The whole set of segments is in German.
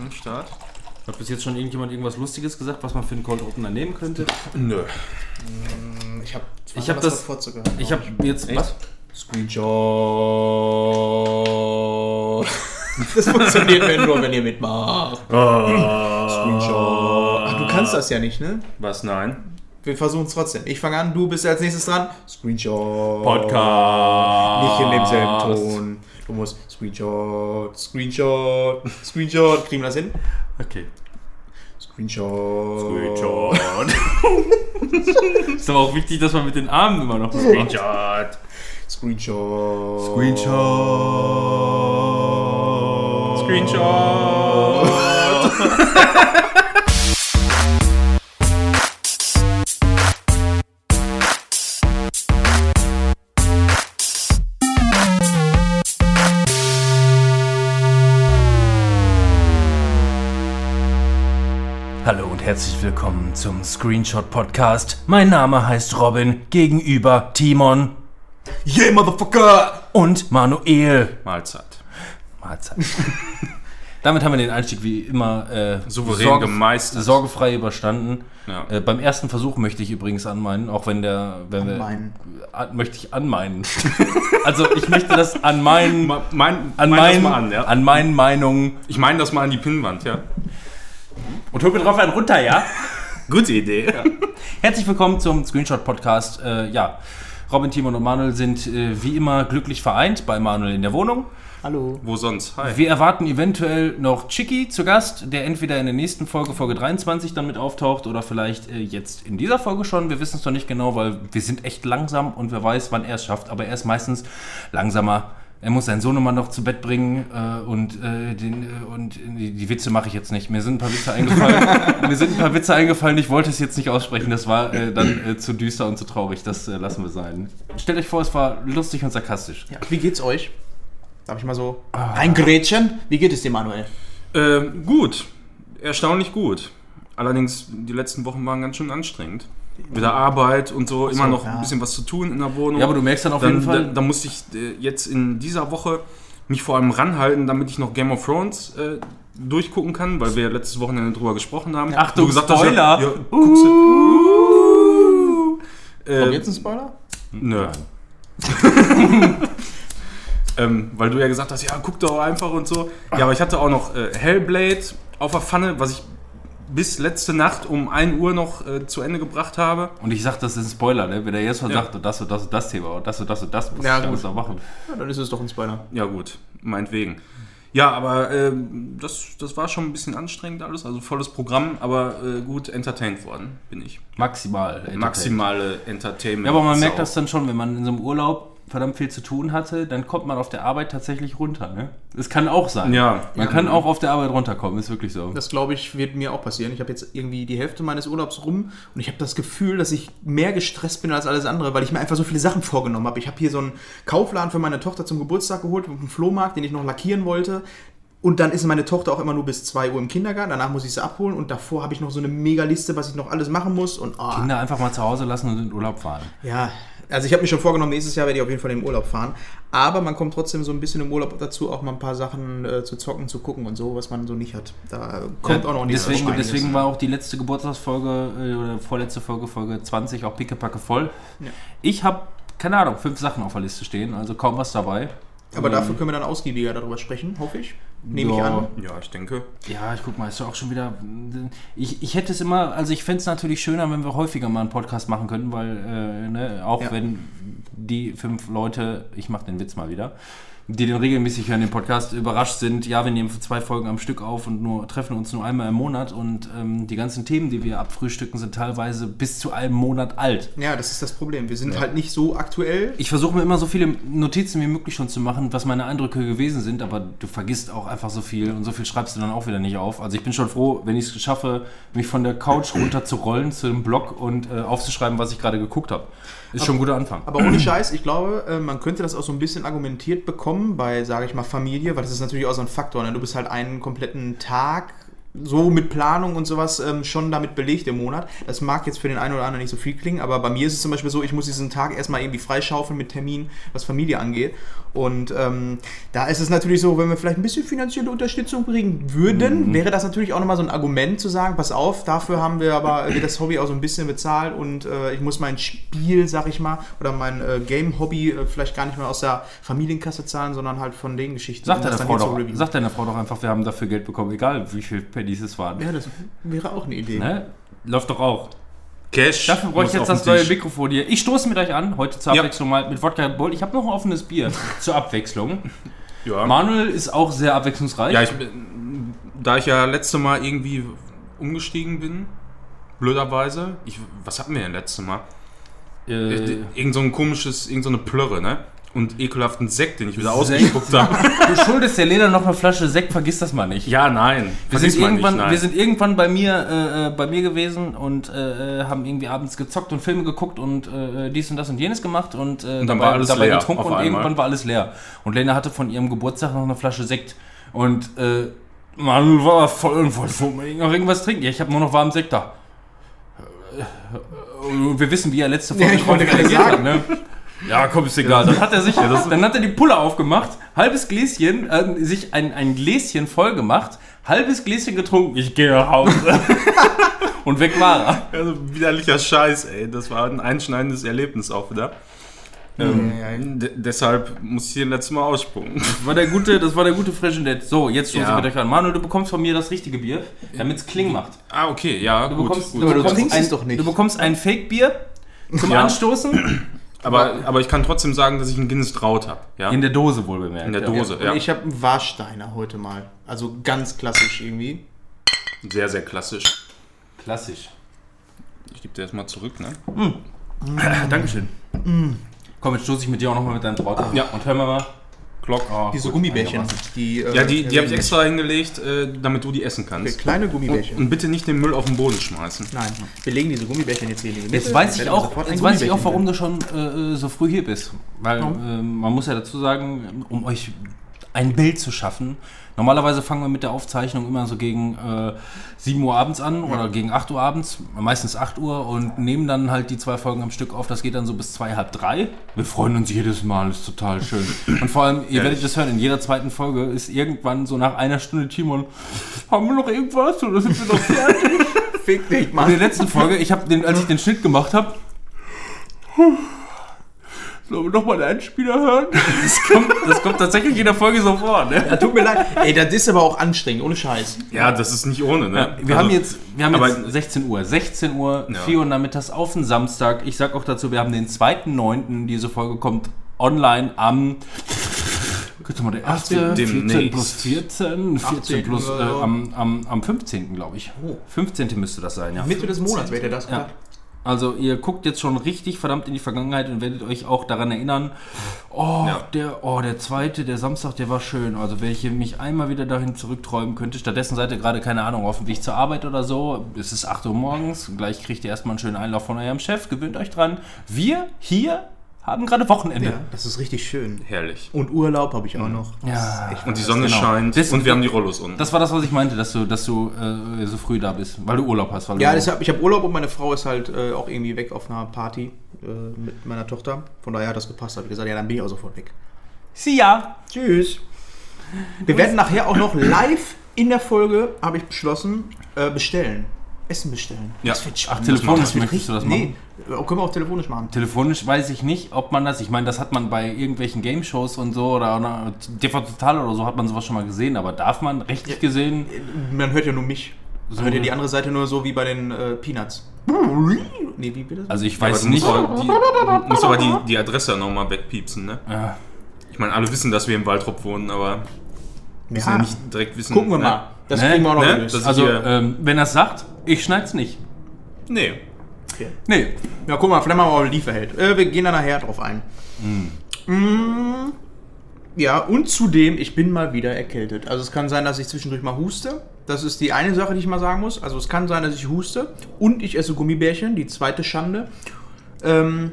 am Start. Hat bis jetzt schon irgendjemand irgendwas Lustiges gesagt, was man für einen Cold Opener nehmen könnte? Nö. Ich habe Ich hab das- Ich habe jetzt. Echt? Was? Screenshot. Das funktioniert mir nur, wenn ihr mitmacht. Screenshot. Ach, du kannst das ja nicht, ne? Was? Nein. Wir versuchen es trotzdem. Ich fange an, du bist als nächstes dran. Screenshot. Podcast. Nicht in demselben Ton. Du musst Screenshot, Screenshot, Screenshot. Kriegen wir das hin? Okay. Screenshot. Screenshot. ist aber auch wichtig, dass man mit den Armen immer noch macht. Screenshot. Screenshot. Screenshot. herzlich willkommen zum Screenshot Podcast. Mein Name heißt Robin, gegenüber Timon Yeah, Motherfucker! und Manuel. Mahlzeit. Mahlzeit. Damit haben wir den Einstieg wie immer äh, Souverän gemeistert. sorgefrei überstanden. Ja. Äh, beim ersten Versuch möchte ich übrigens anmeinen, auch wenn der, wenn wir, Anmeinen. an, möchte ich anmeinen. also ich möchte das an meinen, Ma- Mein, an mein das meinen, mal an, ja. an meinen Meinungen Ich meine das mal an die Pinnwand, ja. Und hol mir drauf einen runter, ja? Gute Idee. Herzlich willkommen zum Screenshot Podcast. Äh, ja, Robin, Timon und Manuel sind äh, wie immer glücklich vereint bei Manuel in der Wohnung. Hallo. Wo sonst? Hi. Wir erwarten eventuell noch Chicky zu Gast, der entweder in der nächsten Folge, Folge 23, dann mit auftaucht oder vielleicht äh, jetzt in dieser Folge schon. Wir wissen es noch nicht genau, weil wir sind echt langsam und wer weiß, wann er es schafft. Aber er ist meistens langsamer. Er muss seinen Sohnemann noch zu Bett bringen äh, und, äh, den, äh, und die, die Witze mache ich jetzt nicht. Mir sind ein paar Witze eingefallen. Mir sind ein paar Witze eingefallen. Ich wollte es jetzt nicht aussprechen. Das war äh, dann äh, zu düster und zu traurig. Das äh, lassen wir sein. Stellt euch vor, es war lustig und sarkastisch. Ja, wie geht's euch? Darf ich mal so reingrätschen? Wie geht es dir, Manuel? Ähm, gut. Erstaunlich gut. Allerdings, die letzten Wochen waren ganz schön anstrengend. Mit der Arbeit und so, immer noch ja. ein bisschen was zu tun in der Wohnung. Ja, aber du merkst dann auf dann, jeden Fall. Da, da musste ich äh, jetzt in dieser Woche mich vor allem ranhalten, damit ich noch Game of Thrones äh, durchgucken kann, weil wir ja letztes Wochenende drüber gesprochen haben. Achtung, Du gesagt hast, Spoiler! Ja, ja, guckst du. Kommt Äh, jetzt ein Spoiler? Nö. ähm, weil du ja gesagt hast, ja, guck doch einfach und so. Ja, aber ich hatte auch noch äh, Hellblade auf der Pfanne, was ich bis letzte Nacht um 1 Uhr noch äh, zu Ende gebracht habe. Und ich sag, das ist ein Spoiler, ne? Wenn er jetzt schon Ja. sagt, und das und das und das Thema und das und das und das muss Ja, ich gut. noch machen. Ja, dann ist es doch ein Spoiler. Ja, gut, meinetwegen. Ja, aber ähm, das, das war schon ein bisschen anstrengend alles, also volles Programm, aber äh, gut entertained worden bin ich. Maximal. Maximale Entertainment. Ja, aber man merkt das dann schon, wenn man in so einem Urlaub verdammt viel zu tun hatte, dann kommt man auf der Arbeit tatsächlich runter, ne? Es kann auch sein. Ja. Man Ja. kann auch auf der Arbeit runterkommen, ist wirklich so. Das glaube ich, wird mir auch passieren. Ich habe jetzt irgendwie die Hälfte meines Urlaubs rum und ich habe das Gefühl, dass ich mehr gestresst bin als alles andere, weil ich mir einfach so viele Sachen vorgenommen habe. Ich habe hier so einen Kaufladen für meine Tochter zum Geburtstag geholt, auf dem Flohmarkt, den ich noch lackieren wollte. Und dann ist meine Tochter auch immer nur bis 2 Uhr im Kindergarten. Danach muss ich sie abholen und davor habe ich noch so eine Mega-Liste, was ich noch alles machen muss. Und oh, Kinder einfach mal zu Hause lassen und in den Urlaub fahren. ja, also ich habe mir schon vorgenommen, nächstes Jahr werde ich auf jeden Fall in den Urlaub fahren. Aber man kommt trotzdem so ein bisschen im Urlaub dazu, auch mal ein paar Sachen äh, zu zocken, zu gucken und so, was man so nicht hat. Da kommt Ja, auch noch nicht deswegen, deswegen war auch die letzte Geburtstagsfolge äh, oder vorletzte Folge, Folge 20, auch pickepacke voll. Ja. Ich habe, keine Ahnung, fünf Sachen auf der Liste stehen, also kaum was dabei. Aber dafür können wir dann ausgiebiger darüber sprechen, hoffe ich. Nehme ich Ja. an. Ja, ich denke. Ja, ich guck mal, ist doch auch schon wieder. Ich, ich hätte es immer, also ich fände es natürlich schöner, wenn wir häufiger mal einen Podcast machen könnten, weil, äh, ne, auch Ja. wenn die fünf Leute, ich mache den Witz mal wieder, die den regelmäßig hören, den Podcast, überrascht sind, ja, wir nehmen zwei Folgen am Stück auf und nur treffen uns nur einmal im Monat und ähm, die ganzen Themen, die wir abfrühstücken, sind teilweise bis zu einem Monat alt. Ja, das ist das Problem. Wir sind halt nicht so aktuell. Ich versuche mir immer so viele Notizen wie möglich schon zu machen, was meine Eindrücke gewesen sind, aber du vergisst auch einfach so viel und so viel schreibst du dann auch wieder nicht auf. Also ich bin schon froh, wenn ich es schaffe, mich von der Couch runter zu rollen zu dem Blog und äh, aufzuschreiben, was ich gerade geguckt habe. Ist schon ein guter Anfang. Aber ohne Scheiß, ich glaube, äh, man könnte das auch so ein bisschen argumentiert bekommen bei, sage ich mal, Familie, weil das ist natürlich auch so ein Faktor. Ne? Du bist halt einen kompletten Tag so mit Planung und sowas ähm, schon damit belegt im Monat. Das mag jetzt für den einen oder anderen nicht so viel klingen, aber bei mir ist es zum Beispiel so, ich muss diesen Tag erstmal irgendwie freischaufeln mit Termin, was Familie angeht. Und ähm, da ist es natürlich so, wenn wir vielleicht ein bisschen finanzielle Unterstützung kriegen würden, wäre das natürlich auch nochmal so ein Argument zu sagen, pass auf, dafür haben wir aber wird das Hobby auch so ein bisschen bezahlt und äh, ich muss mein Spiel, sag ich mal, oder mein äh, Game-Hobby äh, vielleicht gar nicht mehr aus der Familienkasse zahlen, sondern halt von den Geschichten. Sag deiner, Frau doch, sag deiner Frau doch einfach, wir haben dafür Geld bekommen, egal wie viel Pennies es waren. Ja, das wäre auch eine Idee. Ne? Läuft doch auch. Cash. Dafür brauche ich jetzt das neue. Mikrofon hier. Ich stoße mit euch an, heute zur Ja. Abwechslung mal mit Wodka Bold. Ich habe noch ein offenes Bier zur Abwechslung. Ja. Manuel ist auch sehr abwechslungsreich. Ja, ich, da ich ja letzte Mal irgendwie umgestiegen bin, blöderweise, ich, was hatten wir denn letzte Mal? äh, Irgend so ein komisches, irgend so eine Plörre, ne? Und ekelhaften Sekt, den ich wieder ausgespuckt habe. du schuldest der Lena noch eine Flasche Sekt, vergiss das mal nicht. Ja, nein. Wir sind, irgendwann, nicht, nein. wir sind irgendwann bei mir, äh, äh, bei mir gewesen und äh, äh, haben irgendwie abends gezockt und Filme geguckt und äh, dies und das und jenes gemacht und, äh, dann dabei, war alles dabei leer getrunken auf und einmal. irgendwann war alles leer. Und Lena hatte von ihrem Geburtstag noch eine Flasche Sekt und äh, Manuel war voll und wollte unbedingt noch irgendwas trinken. Ja, ich habe nur noch warmen Sekt da. Äh, äh, Wir wissen, wie er letzte Folge Ja, ich wollte gerade hat, ne? Ja, komm, ist egal. Dann hat er sich, dann hat er die Pulle aufgemacht, halbes Gläschen, äh, sich ein, ein Gläschen voll gemacht, halbes Gläschen getrunken. Ich gehe nach Hause. Und weg war er. Also widerlicher Scheiß, ey. Das war ein einschneidendes Erlebnis auch wieder. Ähm, Ja, ja. de- deshalb muss ich hier letztes Mal aussprungen. Das war der gute, das war der gute Fresh and Dead. So, jetzt stoßen Ja. wir euch an. Manuel, du bekommst von mir das richtige Bier, damit es Kling macht. Ah, okay, ja, Du gut. bekommst, gut. Aber du bekommst trinkst ein, es doch nicht. Du bekommst ein Fake-Bier zum Ja. Anstoßen Aber, aber ich kann trotzdem sagen, dass ich einen Guinness Traut habe. Ja? in der Dose wohl bemerkt. In der ja. Dose, Und ja. ich habe einen Warsteiner heute mal. Also ganz klassisch irgendwie. Sehr, sehr klassisch. Klassisch. Ich gebe dir das mal zurück, ne? Dankeschön. Komm, jetzt stoße ich mit dir auch nochmal mit deinem Traut an. Ja. Und hören wir mal. Glock. Oh, Diese gut, Gummibärchen. Die, äh, Ja, die, die habe ich extra hingelegt, äh, damit du die essen okay, kannst. Kleine Und, Gummibärchen. und bitte nicht den Müll auf den Boden schmeißen. Nein, wir legen diese Gummibärchen jetzt hier in die Mitte. Jetzt weiß ich auch, jetzt weiß ich auch, warum du schon äh, so früh hier bist. Weil äh, man muss ja dazu sagen, um euch ein Bild zu schaffen. Normalerweise fangen wir mit der Aufzeichnung immer so gegen äh, 7 Uhr abends an oder gegen 8 Uhr abends, meistens 8 Uhr und nehmen dann halt die zwei Folgen am Stück auf. Das geht dann so bis zwei, halb drei. Wir freuen uns jedes Mal, ist total schön. Und vor allem, ihr werdet das hören, in jeder zweiten Folge ist irgendwann so nach einer Stunde Timon, haben wir noch irgendwas oder sind wir noch fertig? Fick dich, In Mann. der letzten Folge, ich habe den, als ich den Schnitt gemacht habe, sollen wir noch mal einen Einspieler hören? Das kommt, das kommt tatsächlich in der Folge so vor. Ne? Ja, tut mir leid. Ey, das ist aber auch anstrengend, ohne Scheiß. Ja, das ist nicht ohne, ne? Wir Also, haben jetzt, wir haben aber- jetzt 16 Uhr. 16 Uhr, Ja. 4 Uhr nachmittags auf den Samstag. Ich sag auch dazu, wir haben den 2.9. Diese Folge kommt online am. Guck mal, der erste, 14 demnächst. plus 14, 14 plus, äh, am, am, am 15. glaube ich. Oh. 15. müsste das sein, ja. Mitte des Monats ihr das Ja. Also ihr guckt jetzt schon richtig verdammt in die Vergangenheit und werdet euch auch daran erinnern, oh, Ja. der, oh, der zweite, der Samstag, der war schön. Also wenn ich mich einmal wieder dahin zurückträumen könnte, stattdessen seid ihr gerade, keine Ahnung, auf dem Weg zur Arbeit oder so. Es ist 8 Uhr morgens, gleich kriegt ihr erstmal einen schönen Einlauf von eurem Chef, gewöhnt euch dran. Wir hier haben gerade Wochenende. Ja, das ist richtig schön. Herrlich. Und Urlaub habe ich auch noch. Ja. Und die Sonne Genau. scheint Das- und wir haben die Rollos unten. Das war das, was ich meinte, dass du, dass du äh, so früh da bist, weil du Urlaub hast. Weil Ja, du, deshalb, ich habe Urlaub und meine Frau ist halt äh, auch irgendwie weg auf einer Party äh, mit meiner Tochter. Von daher hat das gepasst. Habe ich gesagt, ja, dann bin ich auch sofort weg. Sie ja. Tschüss. Wir werden nachher auch noch live in der Folge, habe ich beschlossen, äh, bestellen. Essen bestellen. Ja. Das wird Ach, telefonisch Das wird möchtest du das Nee, äh, können wir auch telefonisch machen. Telefonisch weiß ich nicht, ob man das, ich meine, das hat man bei irgendwelchen Game-Shows und so oder, oder TV Total oder so hat man sowas schon mal gesehen, aber darf man rechtlich gesehen, Man hört ja nur mich. Man So. hört ja die andere Seite nur so wie bei den äh, Peanuts. Nee, wie bitte? also ich Ja, aber weiß du nicht, musst aber die, du musst aber die, die Adresse nochmal wegpiepsen, ne? Ja. Ich meine, alle wissen, dass wir im Waldrop wohnen, aber müssen ja ja, nicht direkt wissen. gucken wir ne? mal. Das Ne? kriegen wir auch noch Ne? gelöst. Also ähm, wenn er es sagt, ich schneid's nicht. Nee. Nee. Ja, guck mal, vielleicht machen wir mal Lieferheld. Äh, wir gehen da nachher drauf ein. Mm, ja, und zudem, ich bin mal wieder erkältet. Also es kann sein, dass ich zwischendurch mal huste. Das ist die eine Sache, die ich mal sagen muss. Also es kann sein, dass ich huste und ich esse Gummibärchen, die zweite Schande. Ähm,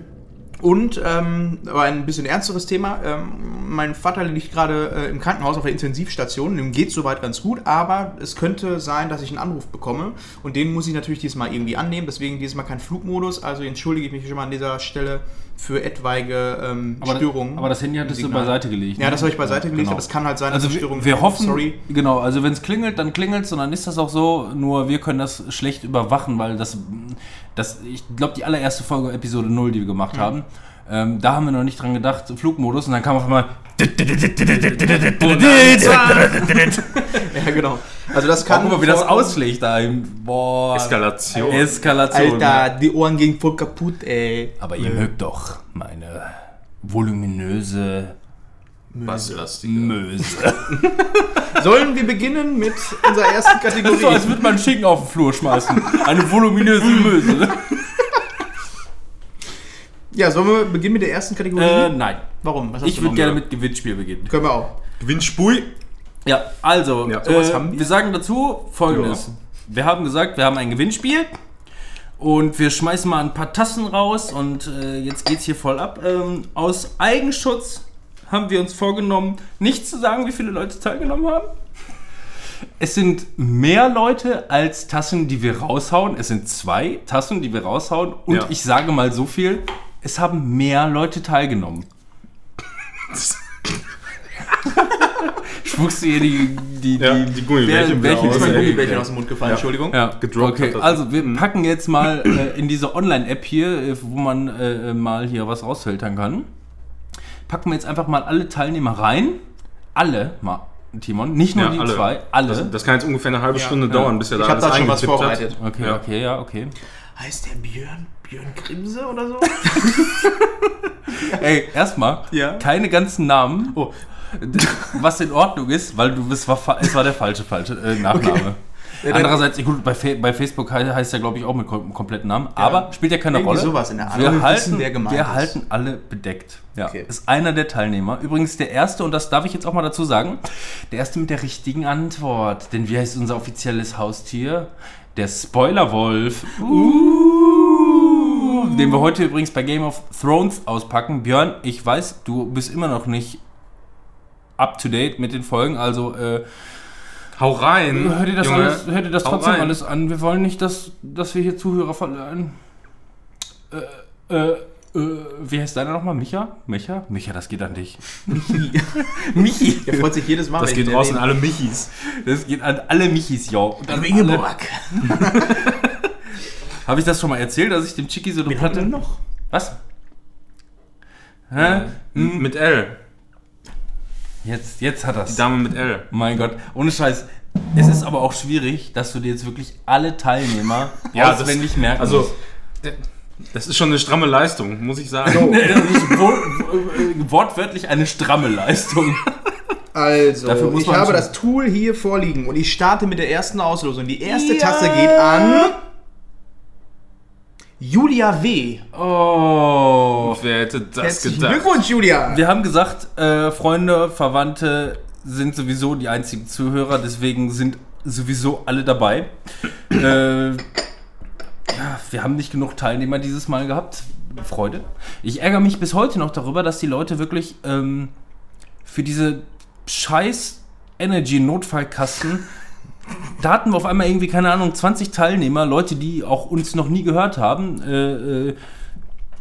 und, ähm, aber ein bisschen ernsteres Thema, ähm, mein Vater liegt gerade äh, im Krankenhaus auf der Intensivstation. Dem geht soweit ganz gut, aber es könnte sein, dass ich einen Anruf bekomme. Und den muss ich natürlich dieses Mal irgendwie annehmen. Deswegen dieses Mal kein Flugmodus. Also entschuldige ich mich schon mal an dieser Stelle für etwaige ähm, Aber, Störungen. aber das Handy hattest du beiseite gelegt. Ja, ne? das habe ich beiseite gelegt, genau. aber es kann halt sein, Also dass wir, Störungen wir hoffen, Sorry. genau, also wenn es klingelt, dann klingelt und dann ist das auch so, nur wir können das schlecht überwachen, weil das, das ich glaube, die allererste Folge, Episode 0, die wir gemacht haben, ähm, da haben wir noch nicht dran gedacht, Flugmodus und dann kam auf einmal Ja, genau. Also das kann. Guck mal, wie das ausschlägt da. im- Boah. Eskalation. Eskalation. Alter, die Ohren gingen voll kaputt, ey. Aber ihr mögt doch meine voluminöse Basslastige. Möse. Sollen wir beginnen mit unserer ersten Kategorie? so, als würde man Schinken auf den Flur schmeißen. Eine voluminöse Möse. Ja, sollen wir beginnen mit der ersten Kategorie? Äh, nein. Warum? Was hast Ich würde gerne mit Gewinnspiel beginnen. Können wir auch. Gewinnspui. Ja, also, Ja, sowas äh, haben wir. wir sagen dazu folgendes. Wir haben gesagt, wir haben ein Gewinnspiel und wir schmeißen mal ein paar Tassen raus und äh, jetzt geht's hier voll ab. Ähm, aus Eigenschutz haben wir uns vorgenommen, nicht zu sagen, wie viele Leute teilgenommen haben. Es sind mehr Leute als Tassen, die wir raushauen. Es sind zwei Tassen, die wir raushauen. Und Ja. ich sage mal so viel, es haben mehr Leute teilgenommen. Spuckst du hier die, die, Ja, die, die Gummibärchen Wer- welche aus, Ist mein. Gummibärchen aus dem Mund gefallen, Entschuldigung. Ja, gedroppt okay. Also wir packen jetzt mal äh, in diese Online-App hier, äh, wo man äh, mal hier was rausfiltern kann. Packen wir jetzt einfach mal alle Teilnehmer rein. Alle, mal, Timon, nicht nur Ja, die alle. zwei, alle. Das, das kann jetzt ungefähr eine halbe Stunde ja. dauern, bis er da Ich habe alles da schon was vorbereitet. hat. okay, Ja. okay, ja, okay. Heißt der Björn? Björn Krimse oder so? Ey, erstmal, Ja. keine ganzen Namen. Oh. Was in Ordnung ist, weil du bist, war, es war der falsche, falsche äh, Nachname. Ja, dann- Andererseits, gut, bei, bei Facebook he- heißt er, glaube ich, auch mit kom kompletten Namen. Aber spielt ja keine Irgendwie Rolle. sowas in der Art. Wir, wir halten, wissen, wer gemeint wir halten alle bedeckt. Ja, Okay. ist einer der Teilnehmer. Übrigens der erste, und das darf ich jetzt auch mal dazu sagen, der erste mit der richtigen Antwort. Denn wie heißt unser offizielles Haustier? Der Spoilerwolf. Uh, den wir heute übrigens bei Game of Thrones auspacken. Björn, ich weiß, du bist immer noch nicht up to date mit den Folgen, also äh, Hau rein. hör dir das, Junge. alles, hör dir das trotzdem rein. alles an. Wir wollen nicht, dass, dass wir hier Zuhörer verlieren. Äh, äh, äh, wie heißt deiner nochmal? Micha? Micha? Micha, das geht an dich. Michi. Der freut sich jedes Mal. Das geht raus an alle Michis. Das geht an alle Michis, ja. Und an Ingeborg. Habe ich das schon mal erzählt, dass ich dem Chiki so eine Platte... noch? Was? Hä? Hm, Mit L. Jetzt, jetzt hat Die das. Dame mit L. Mein Gott, ohne Scheiß. Es ist aber auch schwierig, dass du dir jetzt wirklich alle Teilnehmer das- auswendig merken Also, musst. der- das ist schon eine stramme Leistung, muss ich sagen. Das wo, wo, wortwörtlich eine stramme Leistung. Also, Dafür muss ich man habe schon- das Tool hier vorliegen und ich starte mit der ersten Auslosung. Die erste Ja. Tasse geht an Julia W. Oh. Wer hätte das Herzlichen gedacht? Glückwunsch, Julia. Wir haben gesagt, äh, Freunde, Verwandte sind sowieso die einzigen Zuhörer, deswegen sind sowieso alle dabei. äh, ja, wir haben nicht genug Teilnehmer dieses Mal gehabt. Freude. Ich ärgere mich bis heute noch darüber, dass die Leute wirklich ähm, für diese scheiß Energy-Notfallkasten da hatten wir auf einmal irgendwie, keine Ahnung, 20 Teilnehmer, Leute, die auch uns noch nie gehört haben. Äh, äh,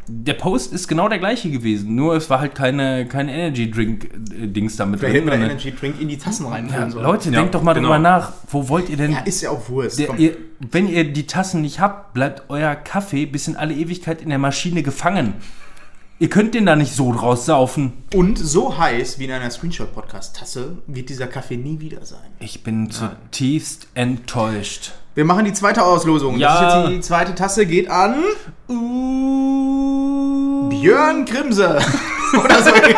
der Post ist genau der gleiche gewesen, nur es war halt keine, kein Energy-Drink-Dings damit Vielleicht hätten wir Energy Drink in die Tassen Ja, reinfüllen sollen. Leute, Ja, denkt doch mal genau. drüber nach. Wo wollt ihr denn. Ja, ist ja auch Wurst. der, Komm. ihr, wenn ihr die Tassen nicht habt, bleibt euer Kaffee bis in alle Ewigkeit in der Maschine gefangen. Ihr könnt den da nicht so draus saufen. Und so heiß wie in einer Screenshot-Podcast-Tasse wird dieser Kaffee nie wieder sein. Ich bin zutiefst enttäuscht. Wir machen die zweite Auslosung. Ja. Das ist jetzt die zweite Tasse, geht an Björn Grimse. Oder so ähnlich.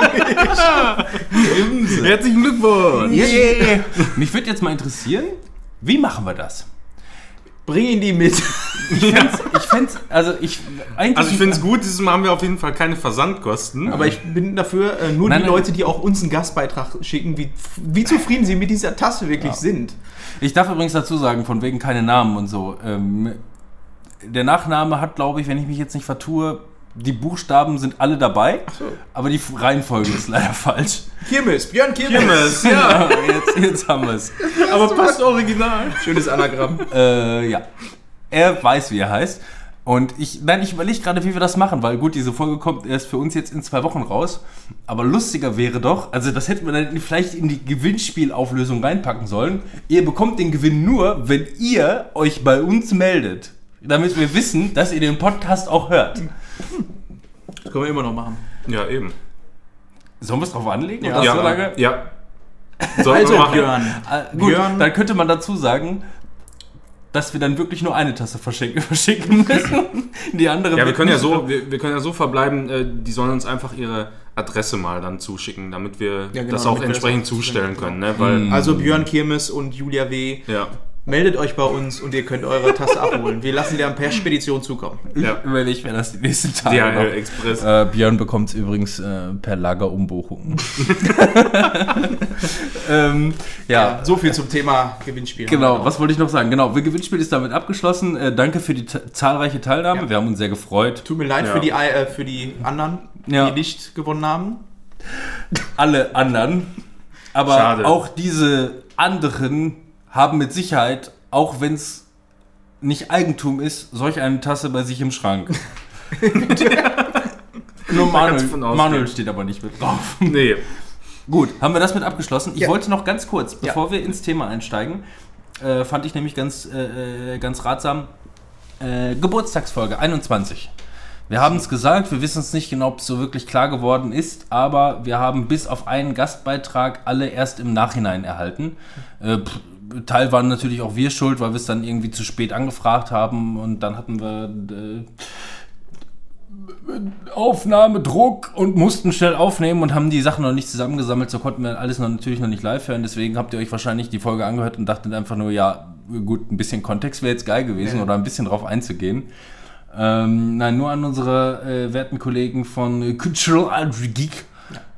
Herzlichen Glückwunsch! Yeah. Mich würde jetzt mal interessieren, wie machen wir das? Bring ihn die mit. Ich fänd's, ich also ich eigentlich. Also ich finde es gut, dieses Mal haben wir auf jeden Fall keine Versandkosten. Aber ich bin dafür, äh, nur Nein, die nein. Leute, die auch uns einen Gastbeitrag schicken, wie, wie zufrieden sie mit dieser Tasse wirklich sind. Ich darf übrigens dazu sagen, von wegen keine Namen und so. Ähm, der Nachname hat, glaube ich, wenn ich mich jetzt nicht vertue, Die Buchstaben sind alle dabei, aber die Reihenfolge ist leider falsch. Kirmes, Björn Kirmes. Kirmes, ja. Ja, jetzt, jetzt haben wir es. Aber passt original. Schönes Anagramm. Äh, ja. Er weiß, wie er heißt. Und ich, nein, ich überlege gerade, wie wir das machen, weil gut, diese Folge kommt erst für uns jetzt in zwei Wochen raus. Aber lustiger wäre doch, also das hätten wir dann vielleicht in die Gewinnspielauflösung reinpacken sollen. Ihr bekommt den Gewinn nur, wenn ihr euch bei uns meldet. Damit wir wissen, dass ihr den Podcast auch hört. Das können wir immer noch machen. Ja, eben. Sollen wir es drauf anlegen? Ja. Ja, so lange? ja. Sollten Also wir machen. Björn. Äh, gut, Björn- dann könnte man dazu sagen, dass wir dann wirklich nur eine Tasse verschicken, verschicken müssen. Die andere Ja, wir können ja so, wir, wir können ja so verbleiben, äh, die sollen uns einfach ihre Adresse mal dann zuschicken, damit wir Ja, genau, das auch entsprechend zustellen können, ne? Weil, Also Björn Kirmes und Julia W. ja, Meldet euch bei uns und ihr könnt eure Tasse abholen. Wir lassen dir per Spedition zukommen. ja. Ich werde das die nächsten Tage DHL noch. Express. Äh, Björn bekommt es übrigens äh, per Lagerumbuchung. ähm, ja, Ja, so viel zum Thema Gewinnspiel. genau. Was wollte ich noch sagen? Genau, wir Gewinnspiel ist damit abgeschlossen. Äh, danke für die zahlreiche Teilnahme. Ja. Wir haben uns sehr gefreut. Tut mir leid Ja. für, die, äh, für die anderen, Ja. die nicht gewonnen haben. Alle anderen. Aber Schade. auch diese anderen haben mit Sicherheit, auch wenn es nicht Eigentum ist, solch eine Tasse bei sich im Schrank. Nur Manuel. Manuel steht aber nicht mit drauf. Nee. Gut, haben wir das mit abgeschlossen? Ich Ja. wollte noch ganz kurz, Ja. bevor wir ins Thema einsteigen, äh, fand ich nämlich ganz, äh, äh, ganz ratsam, äh, Geburtstagsfolge 21. Wir haben es gesagt, wir wissen es nicht genau, ob es so wirklich klar geworden ist, aber wir haben bis auf einen Gastbeitrag alle erst im Nachhinein erhalten. Äh, pff, Teil waren natürlich auch wir schuld, weil wir es dann irgendwie zu spät angefragt haben und dann hatten wir äh, Aufnahmedruck und mussten schnell aufnehmen und haben die Sachen noch nicht zusammengesammelt, so konnten wir alles noch, natürlich noch nicht live hören. Deswegen habt ihr euch wahrscheinlich die Folge angehört und dachtet einfach nur, ja, gut, ein bisschen Kontext wäre jetzt geil gewesen Ja. oder ein bisschen drauf einzugehen. Ähm, nein, nur an unsere äh, werten Kollegen von Cultural Art Geek.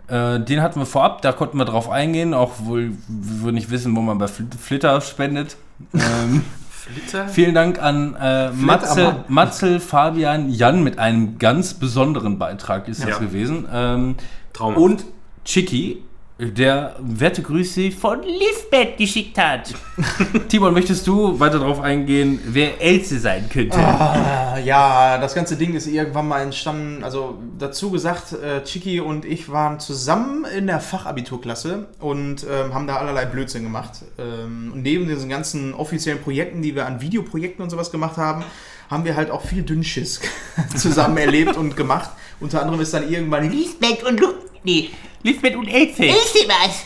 Äh, den hatten wir vorab, da konnten wir drauf eingehen, auch wohl wir nicht wissen, wo man bei Fl Flitter spendet. Ähm, Flitter? Vielen Dank an äh, Matze. Matzel, Fabian, Jan mit einem ganz besonderen Beitrag ist das Ja. gewesen. Ähm, Traumhaft. und Chicky, der werte Grüße von Lisbeth geschickt hat. Timon, möchtest du weiter darauf eingehen, wer Else sein könnte? Ah, ja, das ganze Ding ist irgendwann mal entstanden. Also dazu gesagt, äh, Chiki und ich waren zusammen in der Fachabiturklasse und ähm, haben da allerlei Blödsinn gemacht. Ähm, und neben diesen ganzen offiziellen Projekten, die wir an Videoprojekten und sowas gemacht haben, haben wir halt auch viel Dünnschiss zusammen erlebt und gemacht. Unter anderem ist dann irgendwann Lisbeth und Lu nee, Lisbeth und Else. Else was.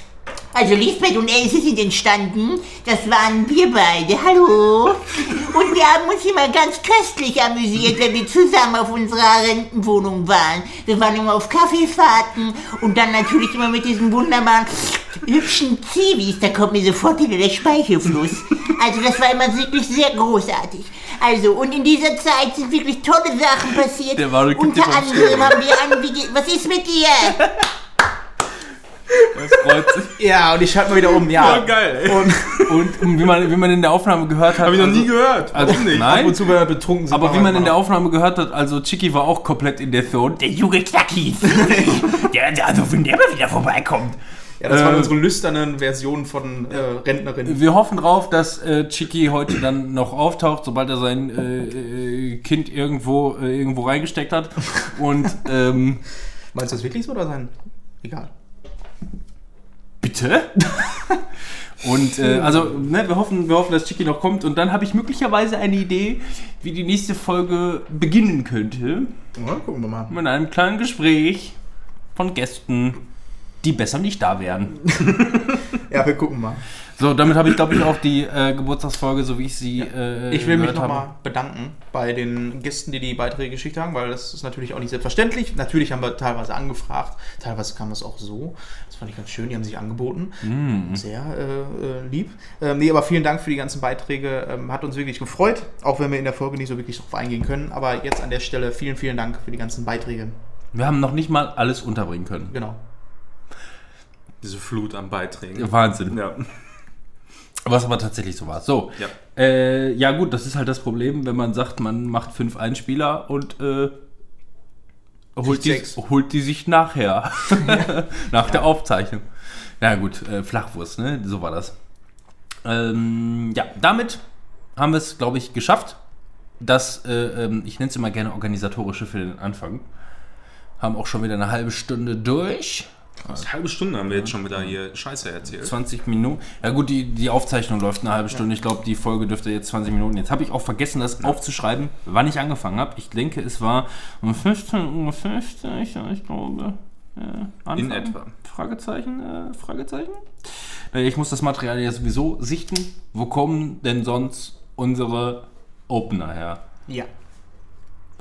Also Lisbeth und Else sind entstanden. Das waren wir beide. Hallo. Und wir haben uns immer ganz köstlich amüsiert, wenn wir zusammen auf unserer Rentenwohnung waren. Wir waren immer auf Kaffeefahrten und dann natürlich immer mit diesen wunderbaren hübschen Zivis. Da kommt mir sofort wieder der Speichelfluss. Also das war immer wirklich sehr großartig. Also und in dieser Zeit sind wirklich tolle Sachen passiert. Der Unter anderem haben wir an, was ist mit dir? Das freut sich. Ja, und ich schalte mal wieder um. Ja. Voll geil, ey. Und Und wie man, wie man in der Aufnahme gehört hat. Hab ich noch also- nie gehört. Also, Warum nicht? nein. ab und zu, wenn wir betrunken sind. Aber wie man in der Aufnahme gehört hat, also Chicky war auch komplett in der Zone. Der junge Knackis. der, der, also wenn der mal wieder vorbeikommt. Ja, das waren äh, unsere lüsternen Versionen von äh, Rentnerinnen. Wir hoffen drauf, dass äh, Chicky heute dann noch auftaucht, sobald er sein äh, äh, Kind irgendwo, äh, irgendwo reingesteckt hat. Und ähm, Meinst du das wirklich so oder sein? Egal. Bitte? Und äh, also, ne, wir hoffen, wir hoffen, dass Chicky noch kommt. Und dann habe ich möglicherweise eine Idee, wie die nächste Folge beginnen könnte. Ja, gucken wir mal. Mit einem kleinen Gespräch von Gästen, die besser nicht da wären. Ja, wir gucken mal. So, damit habe ich, glaube ich, auch die äh, Geburtstagsfolge, so wie ich sie äh, Ich will mich nochmal bedanken bei den Gästen, die die Beiträge geschickt haben, weil das ist natürlich auch nicht selbstverständlich. Natürlich haben wir teilweise angefragt, teilweise kam das auch so. Das fand ich ganz schön, die haben sich angeboten. Sehr äh, äh, lieb. Ähm, nee, aber vielen Dank für die ganzen Beiträge. Ähm, hat uns wirklich gefreut, auch wenn wir in der Folge nicht so wirklich drauf eingehen können. Aber jetzt an der Stelle vielen, vielen Dank für die ganzen Beiträge. Wir haben noch nicht mal alles unterbringen können. Genau. Diese Flut an Beiträgen. Wahnsinn. Ja. Was aber tatsächlich so war. So. Ja. Äh, ja, gut, das ist halt das Problem, wenn man sagt, man macht fünf Einspieler und äh, holt die, holt die sich nachher. Nach der Aufzeichnung. Na gut, äh, Flachwurst, ne? So war das. Ähm, ja, damit haben wir es, glaube ich, geschafft. Das, äh, ähm, ich nenne es immer gerne organisatorische für den Anfang. Haben auch schon wieder eine halbe Stunde durch. Eine halbe Stunde haben wir jetzt schon wieder hier Scheiße erzählt. 20 Minuten. Ja gut, die, die Aufzeichnung läuft eine halbe Stunde. Ich glaube, die Folge dürfte jetzt 20 Minuten. Jetzt habe ich auch vergessen, das aufzuschreiben, wann ich angefangen habe. Ich denke, es war um 15.50 Uhr, ja, ich glaube. Äh. In etwa. Fragezeichen, äh, Fragezeichen. Äh, Ich muss das Material ja sowieso sichten. Wo kommen denn sonst unsere Opener her? Ja.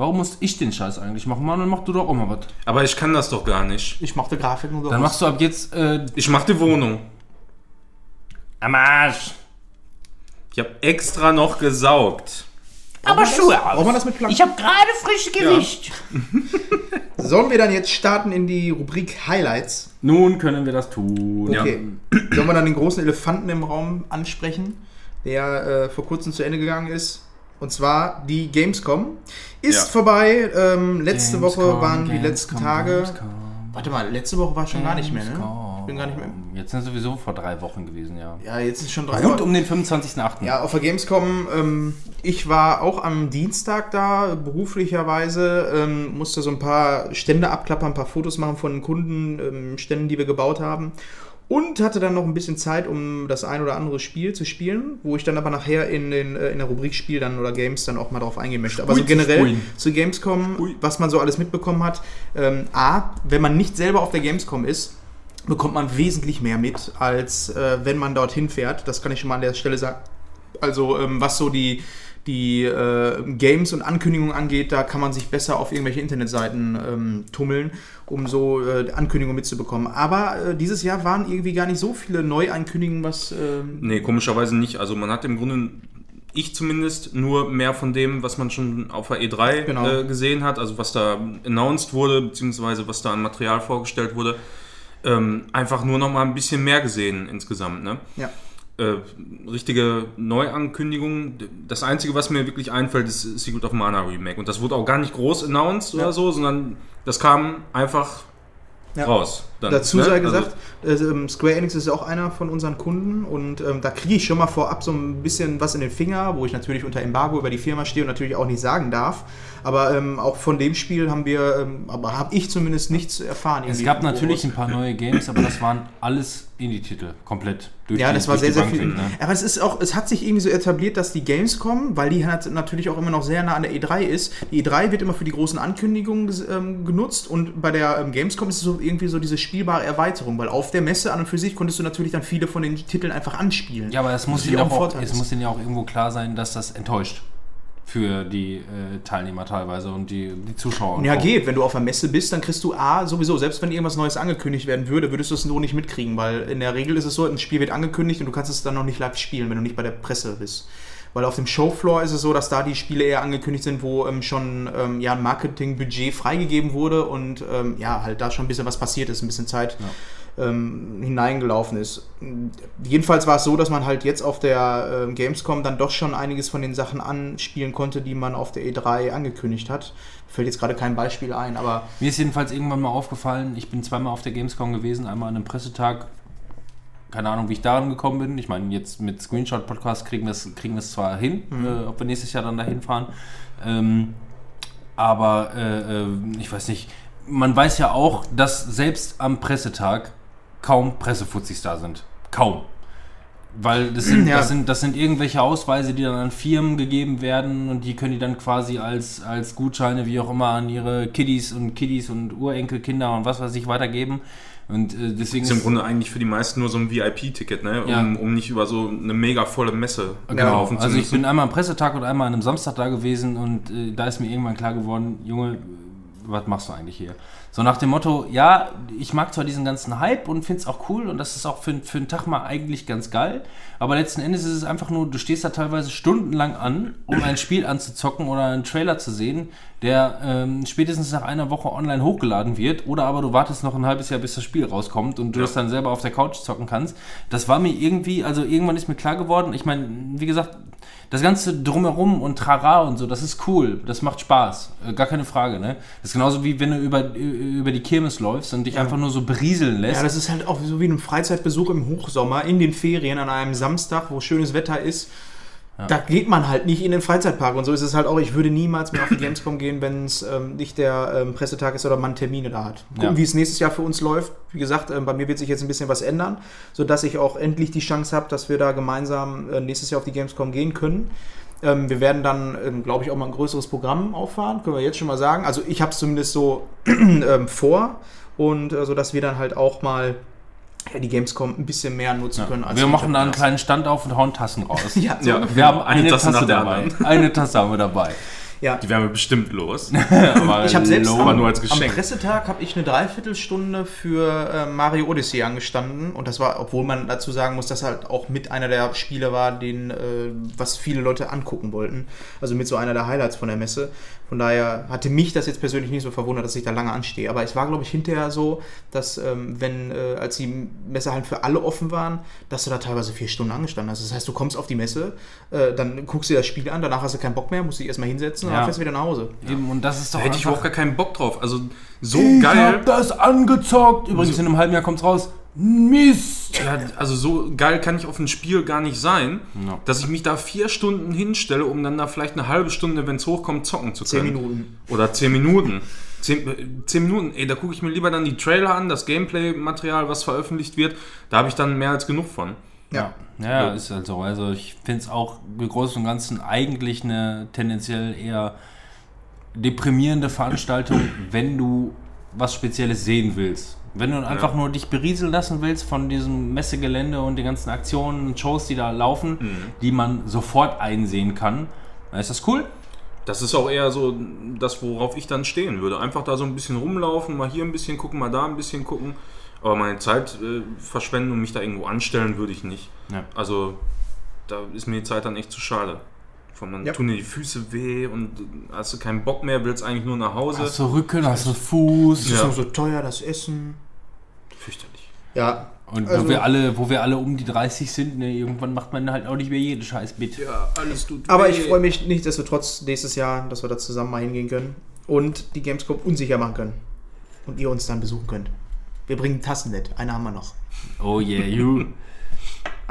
Warum muss ich den Scheiß eigentlich machen? Manuel, mach du doch auch mal was. Aber ich kann das doch gar nicht. Ich machte Grafiken und Dann machst du ab jetzt äh, Ich mach die Wohnung. am Arsch. Ich habe extra noch gesaugt. Aber Schuhe Braucht man aus. das mit Planken? Ich habe gerade frische Gewicht. Sollen wir dann jetzt starten in die Rubrik Highlights? Nun können wir das tun. Okay. Sollen wir dann den großen Elefanten im Raum ansprechen, der äh, vor kurzem zu Ende gegangen ist? Und zwar die Gamescom. Ist Ja. vorbei. Ähm, letzte Woche Gamescom, waren die letzten Gamescom, Tage. Gamescom, Warte mal, letzte Woche war schon gar nicht mehr, ne? Gamescom. Ich bin gar nicht mehr. Jetzt sind sowieso vor drei Wochen gewesen, ja. Ja, jetzt ist schon drei Rund Wochen. um den 25.8. Ja, auf der Gamescom, ähm, ich war auch am Dienstag da, beruflicherweise, ähm, musste so ein paar Stände abklappern, ein paar Fotos machen von den Kunden, ähm, Ständen, die wir gebaut haben. Und hatte dann noch ein bisschen Zeit, um das ein oder andere Spiel zu spielen, wo ich dann aber nachher in, den, äh, in der Rubrik Spiel dann oder Games dann auch mal drauf eingehen möchte. Aber so generell zu Gamescom, was man so alles mitbekommen hat. Ähm, A, wenn man nicht selber auf der Gamescom ist, bekommt man wesentlich mehr mit, als äh, wenn man dorthin fährt. Das kann ich schon mal an der Stelle sagen. Also ähm, was so die, die äh, Games und Ankündigungen angeht, da kann man sich besser auf irgendwelche Internetseiten ähm, tummeln, um so äh, Ankündigungen mitzubekommen. Aber äh, dieses Jahr waren irgendwie gar nicht so viele Neuankündigungen, was... Ähm, Nee, komischerweise nicht. Also man hat im Grunde, ich zumindest, nur mehr von dem, was man schon auf der E3 Genau. äh, gesehen hat, also was da announced wurde, beziehungsweise was da an Material vorgestellt wurde, ähm, einfach nur noch mal ein bisschen mehr gesehen insgesamt. Ne? ja. Äh, richtige Neuankündigung. Das Einzige, was mir wirklich einfällt, ist Secret of Mana Remake. Und das wurde auch gar nicht groß announced Ja. oder so, sondern das kam einfach Ja. raus. Dann, Dazu ne? sei Also- gesagt, äh, ähm, Square Enix ist auch einer von unseren Kunden und ähm, da kriege ich schon mal vorab so ein bisschen was in den Finger, wo ich natürlich unter Embargo über die Firma stehe und natürlich auch nicht sagen darf. Aber ähm, auch von dem Spiel haben wir, ähm, aber habe ich zumindest nichts erfahren. Es gab natürlich ein paar neue Games, aber das waren alles Indie-Titel, komplett. Durch Ja, die- das war sehr, sehr viel. ne? Aber es ist auch, es hat sich irgendwie so etabliert, dass die Gamescom, weil die hat natürlich auch immer noch sehr nah an der E3 ist, die E3 wird immer für die großen Ankündigungen ähm, genutzt und bei der ähm, Gamescom ist es so irgendwie so diese spielbare Erweiterung, weil auf der Messe an und für sich konntest du natürlich dann viele von den Titeln einfach anspielen. Ja, aber es muss, ihnen auch, Vorteil es ist. muss ihnen ja auch irgendwo klar sein, dass das enttäuscht für die äh, Teilnehmer teilweise und die, die Zuschauer. und Ja, auch. geht. Wenn du auf der Messe bist, dann kriegst du A, sowieso, selbst wenn irgendwas Neues angekündigt werden würde, würdest du es nur nicht mitkriegen, weil in der Regel ist es so, ein Spiel wird angekündigt und du kannst es dann noch nicht live spielen, wenn du nicht bei der Presse bist. Weil auf dem Showfloor ist es so, dass da die Spiele eher angekündigt sind, wo ähm, schon ähm, ja, ein Marketingbudget freigegeben wurde und ähm, ja, halt da schon ein bisschen was passiert ist, ein bisschen Zeit ähm, hineingelaufen ist. Jedenfalls war es so, dass man halt jetzt auf der ähm, Gamescom dann doch schon einiges von den Sachen anspielen konnte, die man auf der E3 angekündigt hat. Fällt jetzt gerade kein Beispiel ein, aber Mir ist jedenfalls irgendwann mal aufgefallen, ich bin zweimal auf der Gamescom gewesen, einmal an einem Pressetag. Keine Ahnung, wie ich daran gekommen bin. Ich meine, jetzt mit Screenshot-Podcast kriegen wir es kriegen zwar hin, äh, ob wir nächstes Jahr dann dahin fahren. Ähm, aber äh, äh, ich weiß nicht, man weiß ja auch, dass selbst am Pressetag kaum Pressefuzis da sind. Kaum. Weil das sind, Ja. das, sind, das sind irgendwelche Ausweise, die dann an Firmen gegeben werden und die können die dann quasi als, als Gutscheine, wie auch immer, an ihre Kiddies und Kiddies und Urenkelkinder und was weiß ich weitergeben. Und äh, deswegen ist im Grunde eigentlich für die meisten nur so ein VIP-Ticket, ne? Ja. um, um nicht über so eine mega volle Messe Genau, laufen zu also ich müssen. bin einmal am Pressetag und einmal an einem Samstag da gewesen und äh, da ist mir irgendwann klar geworden, Junge, was machst du eigentlich hier? So nach dem Motto, ja, ich mag zwar diesen ganzen Hype und finde es auch cool und das ist auch für, für einen Tag mal eigentlich ganz geil, aber letzten Endes ist es einfach nur, du stehst da teilweise stundenlang an, um ein Spiel anzuzocken oder einen Trailer zu sehen, der ähm, spätestens nach einer Woche online hochgeladen wird oder aber du wartest noch ein halbes Jahr, bis das Spiel rauskommt und du Ja. es dann selber auf der Couch zocken kannst. Das war mir irgendwie, also irgendwann ist mir klar geworden, ich meine, wie gesagt, das Ganze drumherum und Trara und so, das ist cool. Das macht Spaß. Äh, Gar keine Frage, ne? Das ist genauso wie wenn du über, über die Kirmes läufst und dich einfach nur so berieseln lässt. Ja, das ist halt auch so wie ein Freizeitbesuch im Hochsommer in den Ferien an einem Samstag, wo schönes Wetter ist. Da geht man halt nicht in den Freizeitpark und so ist es halt auch. Ich würde niemals mehr auf die Gamescom gehen, wenn es ähm, nicht der ähm, Pressetag ist oder man Termine da hat. Gucken, Ja. wie es nächstes Jahr für uns läuft. Wie gesagt, ähm, bei mir wird sich jetzt ein bisschen was ändern, sodass ich auch endlich die Chance habe, dass wir da gemeinsam äh, nächstes Jahr auf die Gamescom gehen können. Ähm, wir werden dann, ähm, glaube ich, auch mal ein größeres Programm auffahren, können wir jetzt schon mal sagen. Also ich habe es zumindest so ähm, vor und äh, so, dass wir dann halt auch mal ja, die Gamescom ein bisschen mehr nutzen können. wir machen da einen kleinen Stand auf und hauen Tassen raus. Ja, so. Ja. Wir haben Eine eine, Tasse Tasse, dabei. Eine Tasse haben wir dabei. ja. Die werden wir bestimmt los. Aber Ich habe selbst low. Aber am, nur als am Geschenk. Pressetag habe ich eine Dreiviertelstunde für äh, Mario Odyssey angestanden und das war, obwohl man dazu sagen muss, dass halt auch mit einer der Spiele war, den, äh, was viele Leute angucken wollten. Also mit so einer der Highlights von der Messe. Von daher hatte mich das jetzt persönlich nicht so verwundert, dass ich da lange anstehe. Aber es war, glaube ich, hinterher so, dass ähm, wenn, äh, als die Messehallen für alle offen waren, dass du da teilweise vier Stunden angestanden hast. Das heißt, du kommst auf die Messe, äh, dann guckst dir das Spiel an, danach hast du keinen Bock mehr, musst dich erstmal hinsetzen und Ja. dann fährst du wieder nach Hause. Eben, und das ist doch Da hätte ich überhaupt gar keinen Bock drauf. Also so ich geil. hab das angezockt. Übrigens, in einem halben Jahr kommt's raus. Mist. Ja, also so geil kann ich auf ein Spiel gar nicht sein, Ja. dass ich mich da vier Stunden hinstelle, um dann da vielleicht eine halbe Stunde, wenn es hochkommt, zocken zu Zehn können. Minuten. Oder zehn Minuten. Zehn, äh, zehn Minuten, ey, da gucke ich mir lieber dann die Trailer an, das Gameplay-Material, was veröffentlicht wird. Da habe ich dann mehr als genug von. Ja, ja, ist halt so. Also ich finde es auch im Großen und Ganzen eigentlich eine tendenziell eher deprimierende Veranstaltung, wenn du was Spezielles sehen willst. Wenn du einfach nur dich berieseln lassen willst von diesem Messegelände und den ganzen Aktionen und Shows, die da laufen, die man sofort einsehen kann, dann ist das cool. Das ist auch eher so das, worauf ich dann stehen würde. Einfach da so ein bisschen rumlaufen, mal hier ein bisschen gucken, mal da ein bisschen gucken. Aber meine Zeit äh, verschwenden und mich da irgendwo anstellen würde ich nicht. Ja. Also da ist mir die Zeit dann echt zu schade. Von dann Ja. tun dir die Füße weh und hast du keinen Bock mehr, willst eigentlich nur nach Hause. Hast du Rücken, hast du Fuß. Das ist Ja. noch so teuer, das Essen. Fürchterlich. Ja. Und Also- wo, wir alle, wo wir alle um die 30 sind, ne, irgendwann macht man halt auch nicht mehr jeden Scheiß mit. Ja, alles tut Aber weh. ich freue mich nichtsdestotrotz nächstes Jahr, dass wir da zusammen mal hingehen können und die Gamescom unsicher machen können. Und ihr uns dann besuchen könnt. Wir bringen Tassen mit. Eine haben wir noch. Oh yeah, you.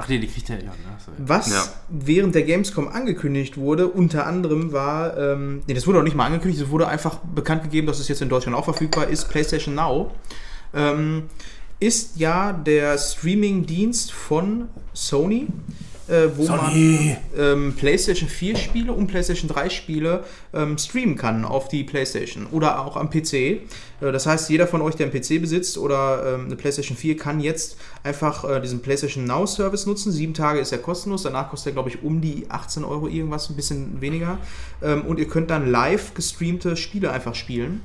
Ach nee, die kriegt er ja. Ne? So. Was Ja. während der Gamescom angekündigt wurde, unter anderem war, ähm, nee, das wurde auch nicht mal angekündigt, es wurde einfach bekannt gegeben, dass es jetzt in Deutschland auch verfügbar ist, PlayStation Now. Ähm, ist ja der Streaming-Dienst von Sony, äh, wo Sony. man ähm, PlayStation 4 Spiele und PlayStation 3 Spiele ähm, streamen kann auf die PlayStation oder auch am PC. Äh, das heißt, jeder von euch, der einen PC besitzt oder ähm, eine PlayStation 4, kann jetzt einfach äh, diesen PlayStation Now Service nutzen. Sieben Tage ist er kostenlos, danach kostet er, glaube ich, um die 18 Euro irgendwas, ein bisschen weniger. Ähm, und ihr könnt dann live gestreamte Spiele einfach spielen.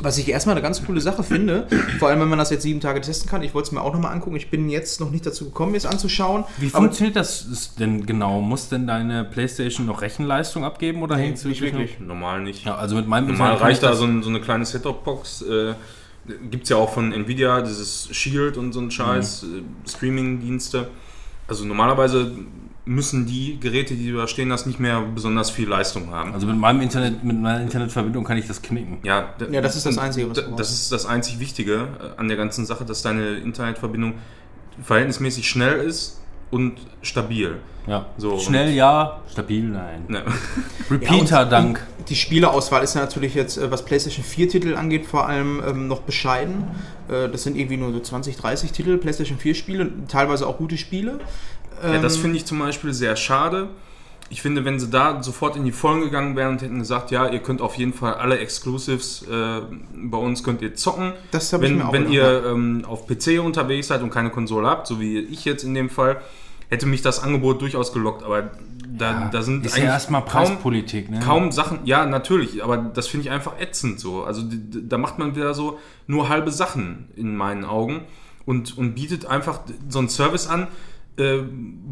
Was ich erstmal eine ganz coole Sache finde, vor allem wenn man das jetzt sieben Tage testen kann. Ich wollte es mir auch nochmal angucken. Ich bin jetzt noch nicht dazu gekommen, mir es anzuschauen. Wie Aber- funktioniert das denn genau? Muss denn deine Playstation noch Rechenleistung abgeben oder Nee, hängt's nicht wirklich. Normal nicht. Ja, also mit meinem Normal reicht ich da so, ein, so eine kleine Set-Top-Box. Äh, Gibt es ja auch von Nvidia, dieses Shield und so ein Scheiß, äh, Streaming-Dienste. Also normalerweise müssen die Geräte, die du da stehen hast, nicht mehr besonders viel Leistung haben. Also mit meinem Internet, mit meiner Internetverbindung kann ich das knicken. Ja, Ja, das ist das Einzige, was. Das ist das einzig Wichtige äh, an der ganzen Sache, dass deine Internetverbindung verhältnismäßig schnell ist und stabil. Ja. So, Schnell ja, stabil nein. Ne. Repeater Dank. Die Spieleauswahl ist ja natürlich jetzt, äh, was PlayStation 4 Titel angeht, vor allem ähm, noch bescheiden. Äh, das sind irgendwie nur so 20, 30 Titel, PlayStation 4 Spiele, teilweise auch gute Spiele. Ja, das Ähm, finde ich zum Beispiel sehr schade. Ich finde, wenn sie da sofort in die Vollen gegangen wären und hätten gesagt, ja, ihr könnt auf jeden Fall alle Exclusives äh, bei uns könnt ihr zocken. Das hab ich wenn mir auch wenn ihr ähm, auf PC unterwegs seid und keine Konsole habt, so wie ich jetzt in dem Fall, hätte mich das Angebot durchaus gelockt. Aber da, da sind ist ja erstmal kaum, Preispolitik, ne? kaum Sachen. Ja, natürlich, aber das finde ich einfach ätzend so. Also da macht man wieder so nur halbe Sachen in meinen Augen und, und bietet einfach so einen Service an, äh,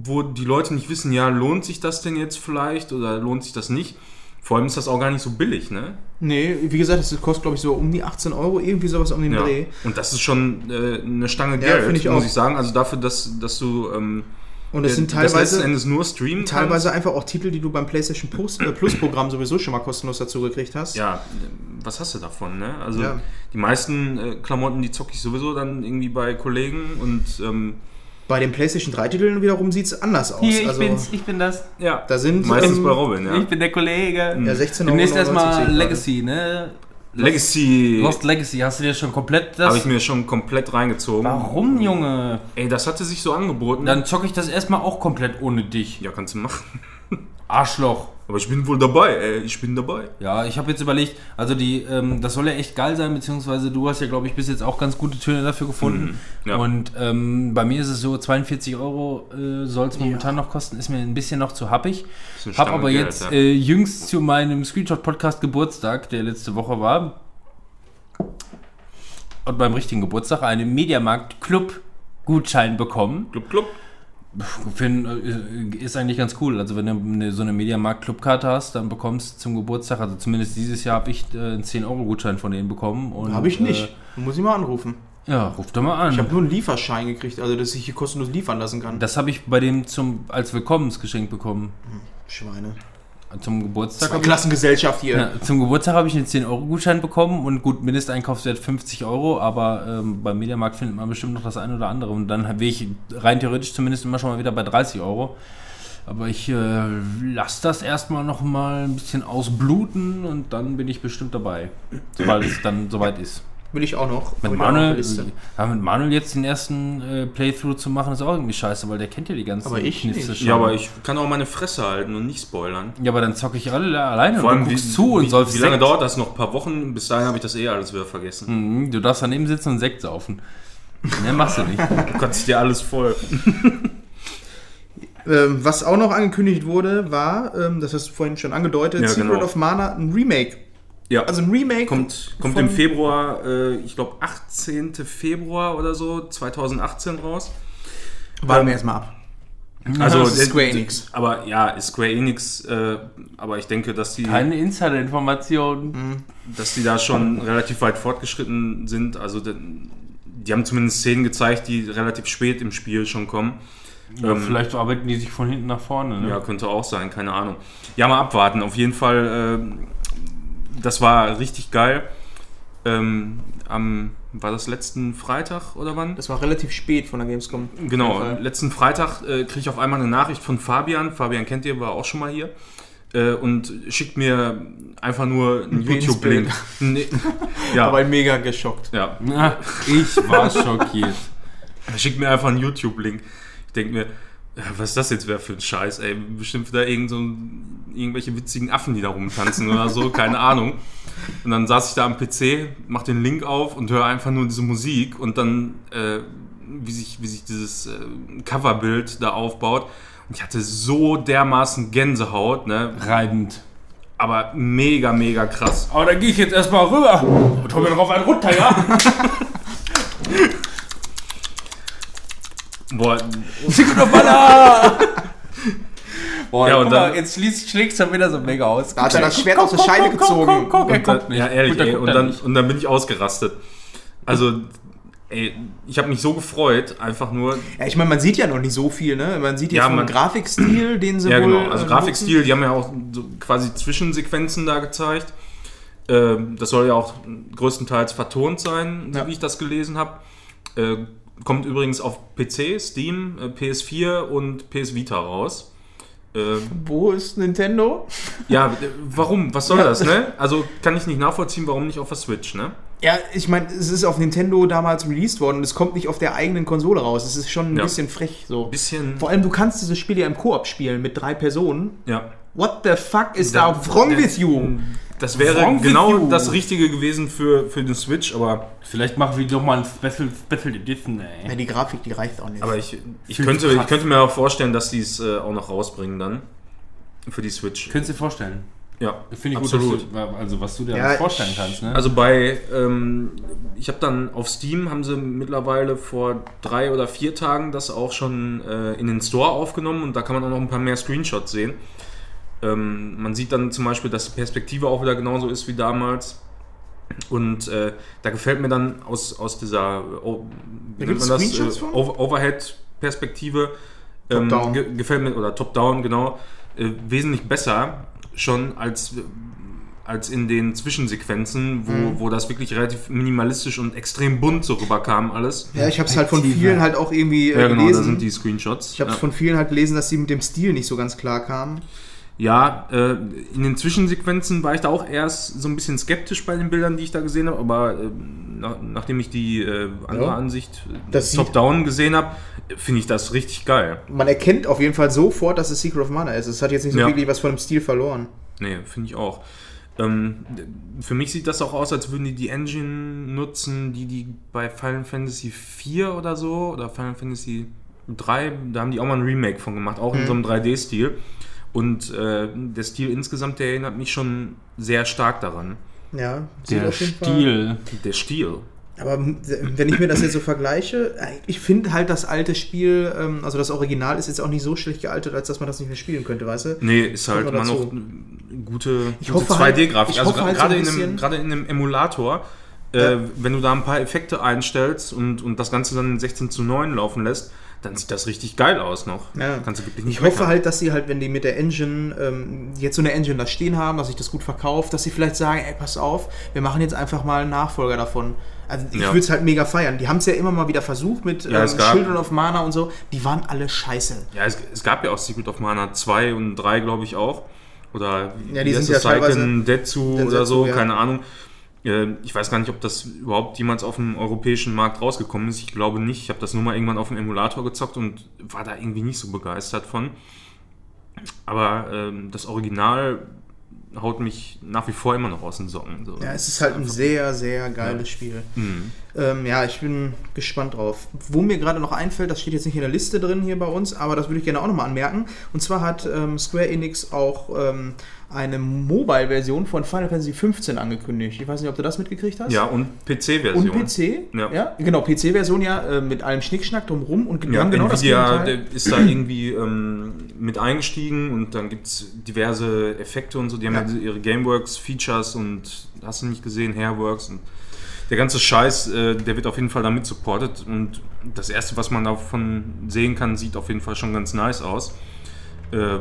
wo die Leute nicht wissen, ja, lohnt sich das denn jetzt vielleicht oder lohnt sich das nicht? Vor allem ist das auch gar nicht so billig, ne? Nee, wie gesagt, das kostet, glaube ich, so um die 18 Euro, irgendwie sowas um den Ja. Dreh. Und das ist schon äh, eine Stange Ja, Geld, ich muss auch. ich sagen. Also dafür, dass, dass du ähm, Und es der- sind das letzten teilweise, Endes nur streamen teilweise einfach auch Titel, die du beim PlayStation Plus, äh, Plus Programm sowieso schon mal kostenlos dazu gekriegt hast. Ja, was hast du davon, ne? Also Ja. die meisten äh, Klamotten, die zocke ich sowieso dann irgendwie bei Kollegen und ähm, Bei den PlayStation 3 Titeln wiederum sieht es anders aus. Hier, ich also, bin's, ich bin das. ja, Da sind, meistens ähm, bei Robin, ja. Ich bin der Kollege. Ja, 16 Demnächst Euro erstmal Legacy, ne? Legacy Lost Legacy, hast du dir schon komplett das. habe ich mir schon komplett reingezogen. Warum, Junge? Ey, das hatte sich so angeboten. Dann zocke ich das erstmal auch komplett ohne dich. ja, kannst du machen. Arschloch. Aber ich bin wohl dabei, ey. Ich bin dabei. Ja, ich habe jetzt überlegt, also die, ähm, das soll ja echt geil sein, beziehungsweise du hast ja, glaube ich, bis jetzt auch ganz gute Töne dafür gefunden. Mhm, ja. Und ähm, bei mir ist es so, 42 Euro äh, soll es momentan noch kosten, ist mir ein bisschen noch zu happig. Hab aber Geld, jetzt ja. äh, jüngst zu meinem Screenshot-Podcast Geburtstag, der letzte Woche war, und beim richtigen Geburtstag einen Mediamarkt-Club-Gutschein bekommen. Club, Club. Einen, äh, ist eigentlich ganz cool. Also wenn du eine, so eine Mediamarkt-Clubkarte hast, dann bekommst du zum Geburtstag, also zumindest dieses Jahr habe ich äh, einen 10-Euro-Gutschein von denen bekommen. Habe ich nicht. Äh, Muss ich mal anrufen. ja, ruf doch mal an. Ich habe nur einen Lieferschein gekriegt, also dass ich hier kostenlos liefern lassen kann. das habe ich bei dem zum, als Willkommensgeschenk bekommen. Schweine. Zum Geburtstag. Ich- Klassengesellschaft hier. Ja, zum Geburtstag habe ich einen 10-Euro-Gutschein bekommen und gut, Mindesteinkaufswert 50 Euro, aber ähm, beim Mediamarkt findet man bestimmt noch das eine oder andere und dann wäre ich rein theoretisch zumindest immer schon mal wieder bei 30 Euro. Aber ich äh, lasse das erstmal noch mal ein bisschen ausbluten und dann bin ich bestimmt dabei, sobald es dann soweit ist. Will ich auch noch. Mit Manuel, ja, mit Manuel jetzt den ersten äh, Playthrough zu machen, ist auch irgendwie scheiße, weil der kennt ja die ganzen Aber ich Kniffe nicht. schon. Ja, aber ich kann auch meine Fresse halten und nicht spoilern. Ja, aber dann zocke ich alle alleine Vor und allem, du wie, guckst zu und wie, säufst wie lange Sekt. dauert das noch? Ein paar Wochen? Bis dahin habe ich das eh alles wieder vergessen. Mhm, Du darfst daneben sitzen und Sekt saufen. Ne, machst du nicht. Du kannst dir alles voll. Ähm, was auch noch angekündigt wurde, war, ähm, das hast du vorhin schon angedeutet, Ja, Secret genau. of Mana, ein Remake. Ja, Also ein Remake. kommt, kommt im Februar, äh, ich glaube 18. Februar oder so, 2018 raus. Warten wir erstmal ab. Also ist äh, Square Enix. Aber ja, ist Square Enix, äh, aber ich denke, dass die, Keine Insider-Informationen. dass die da schon relativ weit fortgeschritten sind. Also die, die haben zumindest Szenen gezeigt, die relativ spät im Spiel schon kommen. Ja, Ähm, vielleicht arbeiten die sich von hinten nach vorne. Ne? Ja, könnte auch sein, keine Ahnung. Ja, mal abwarten. Auf jeden Fall, ähm, das war richtig geil. Ähm, am, war das letzten Freitag oder wann? Das war relativ spät von der Gamescom. Genau, letzten Freitag äh, kriege ich auf einmal eine Nachricht von Fabian. Fabian kennt ihr, war auch schon mal hier. Äh, und schickt mir einfach nur einen Penisbild. YouTube-Link. Nee. ja, Aber mega geschockt. ja. Na, ich war schockiert. Er schickt mir einfach einen YouTube-Link. Ich denke mir, ja, was ist das jetzt wer für ein Scheiß, ey? Bestimmt wieder irgend so irgendwelche witzigen Affen, die da rumtanzen oder so, keine Ahnung. Und dann saß ich da am PC, mach den Link auf und höre einfach nur diese Musik und dann, äh, wie, sich, wie sich dieses äh, Coverbild da aufbaut. Und ich hatte so dermaßen Gänsehaut, ne? Reibend. Aber mega, mega krass. Aber dann gehe ich jetzt erstmal rüber und hol mir drauf einen runter, ja? Boah, Secret of Mana! Boah, Ja, und guck mal, dann- jetzt schließt, schlägt schon wieder so mega aus. Da hat er das Schwert aus der Scheide gezogen. Guck, guck, er Und dann, ja, ehrlich, ey, und, dann, und dann bin ich ausgerastet. Also, ey, ich habe mich so gefreut, einfach nur. Ja, ich meine, man sieht ja noch nicht so viel, ne? Man sieht jetzt Ja, vom Grafikstil, den sie Ja, wohl. genau. Also äh, Grafikstil, die haben ja auch so quasi Zwischensequenzen da gezeigt. Ähm, das soll ja auch größtenteils vertont sein, so Ja. wie ich das gelesen habe. Äh, kommt übrigens auf PC, Steam, äh, PS4 und PS Vita raus. Äh, nutzen. Wo ist Nintendo? ja, äh, warum? Was soll Ja. das, ne? Also kann ich nicht nachvollziehen, warum nicht auf der Switch, ne? Ja, ich meine, es ist auf Nintendo damals released worden und es kommt nicht auf der eigenen Konsole raus. Es ist schon ein Ja. bisschen frech so. Bisschen. Vor allem, du kannst dieses Spiel ja im Koop spielen mit drei Personen. Ja. What the fuck is Da- wrong with you? Das wäre Wrong genau das Richtige gewesen für, für den Switch, aber, Vielleicht machen wir doch mal ein Special, Special Edition, ey. Ja, die Grafik, die reicht auch nicht. aber ich, ich, könnte, ich könnte mir auch vorstellen, dass die es äh, auch noch rausbringen dann. Für die Switch. Könntest du dir vorstellen? Ja, Finde ich absolut. gut, du, also was du dir Ja, vorstellen kannst, ne? Also bei, ähm, ich habe dann auf Steam, haben sie mittlerweile vor drei oder vier Tagen das auch schon äh, in den Store aufgenommen und da kann man auch noch ein paar mehr Screenshots sehen. Ähm, man sieht dann zum Beispiel, dass die Perspektive auch wieder genauso ist wie damals. Und äh, da gefällt mir dann aus, aus dieser oh, wie nennt man das? Äh, Overhead-Perspektive ähm, ge gefällt mir, oder Top-Down, genau, äh, wesentlich besser schon als, als in den Zwischensequenzen, wo, Mhm. wo das wirklich relativ minimalistisch und extrem bunt so rüberkam alles. Ja, ich habe es halt von vielen halt auch irgendwie äh, Ja, genau, gelesen. da sind die Screenshots. ich habe ja. von vielen halt gelesen, dass sie mit dem Stil nicht so ganz klar kamen. Ja, äh, in den Zwischensequenzen war ich da auch erst so ein bisschen skeptisch bei den Bildern, die ich da gesehen habe, aber äh, nach, nachdem ich die äh, andere Ja. Ansicht äh, Top-Down gesehen habe, finde ich das richtig geil. Man erkennt auf jeden Fall sofort, dass es Secret of Mana ist. Es hat jetzt nicht so Ja. wirklich was von dem Stil verloren. Nee, finde ich auch. Ähm, für mich sieht das auch aus, als würden die die Engine nutzen, die die bei Final Fantasy 4 oder so oder Final Fantasy 3, da haben die auch mal ein Remake von gemacht, auch in so einem 3D-Stil. Und äh, der Stil insgesamt, der erinnert mich schon sehr stark daran. Ja, Der Stil. Der Stil. Aber wenn ich mir das jetzt so vergleiche, ich finde halt das alte Spiel, ähm, also das Original ist jetzt auch nicht so schlecht gealtert, als dass man das nicht mehr spielen könnte, weißt du? Nee, ist halt immer noch gute, gute hoffe halt- 2D-Grafik. ich Also hoffe halt gerade so in, einem- gerade in einem Emulator, äh, wenn du da ein paar Effekte einstellst und, und das Ganze dann in 16 zu 9 laufen lässt, dann sieht das richtig geil aus noch. Ja. Kannst du wirklich nicht Ich hoffe halt, dass sie halt, wenn die mit der Engine ähm, jetzt so eine Engine da stehen haben, dass sich das gut verkauft, dass sie vielleicht sagen, ey, pass auf, wir machen jetzt einfach mal einen Nachfolger davon. Also ich Ja. würde es halt mega feiern. Die haben es ja immer mal wieder versucht mit Ja, ähm, gab- Children of Mana und so. Die waren alle scheiße. Ja, es, es gab ja auch Secret of Mana 2 und 3, glaube ich, auch. Oder Ja, die sind ja Seiken teilweise- Detsu oder so, ja. keine Ahnung. Äh, Ich weiß gar nicht, ob das überhaupt jemals auf dem europäischen Markt rausgekommen ist. Ich glaube nicht. Ich habe das nur mal irgendwann auf dem Emulator gezockt und war da irgendwie nicht so begeistert von. Aber ähm, das Original haut mich nach wie vor immer noch aus den Socken. So. Ja, es ist halt ein sehr, sehr geiles Spiel. Ähm, ja, ich bin gespannt drauf. Wo mir gerade noch einfällt, das steht jetzt nicht in der Liste drin hier bei uns, aber das würde ich gerne auch nochmal anmerken. Und zwar hat ähm, Square Enix auch ähm, eine Mobile-Version von Final Fantasy 15 angekündigt. Ich weiß nicht, ob du das mitgekriegt hast. Ja, und PC-Version. Und PC? Ja. Genau, PC-Version ja äh, mit allem Schnickschnack drumrum und Ja, genau das Nvidia Gegenteil. der ist da irgendwie ähm, mit eingestiegen und dann gibt es diverse Effekte und so. Die haben Ja. ja, ihre Gameworks-Features und hast du nicht gesehen, Hairworks und der ganze Scheiß, äh, der wird auf jeden Fall damit supported und das erste, was man davon sehen kann, sieht auf jeden Fall schon ganz nice aus. Äh,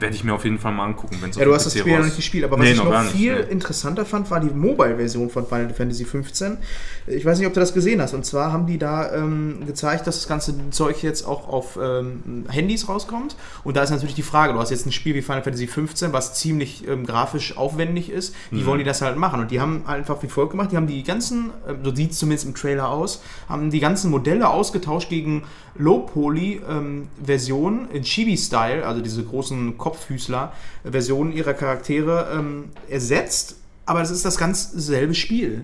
werde ich mir auf jeden Fall mal angucken, wenn es Ja, du hast das Spiel ja noch nicht gespielt, aber was Nee, ich noch noch nicht, viel nee. interessanter fand, war die Mobile-Version von Final Fantasy 15. Ich weiß nicht, ob du das gesehen hast. Und zwar haben die da ähm, gezeigt, dass das ganze Zeug jetzt auch auf ähm, Handys rauskommt. Und da ist natürlich die Frage, du hast jetzt ein Spiel wie Final Fantasy 15, was ziemlich ähm, grafisch aufwendig ist. Wie Mhm. wollen die das halt machen? Und die haben einfach wie folgt gemacht. Die haben die ganzen, äh, so sieht es zumindest im Trailer aus, haben die ganzen Modelle ausgetauscht gegen Low-Poly-Versionen in Chibi-Style, also diese großen Kopffüßler-Versionen ihrer Charaktere ähm, ersetzt. Aber es ist das ganz selbe Spiel.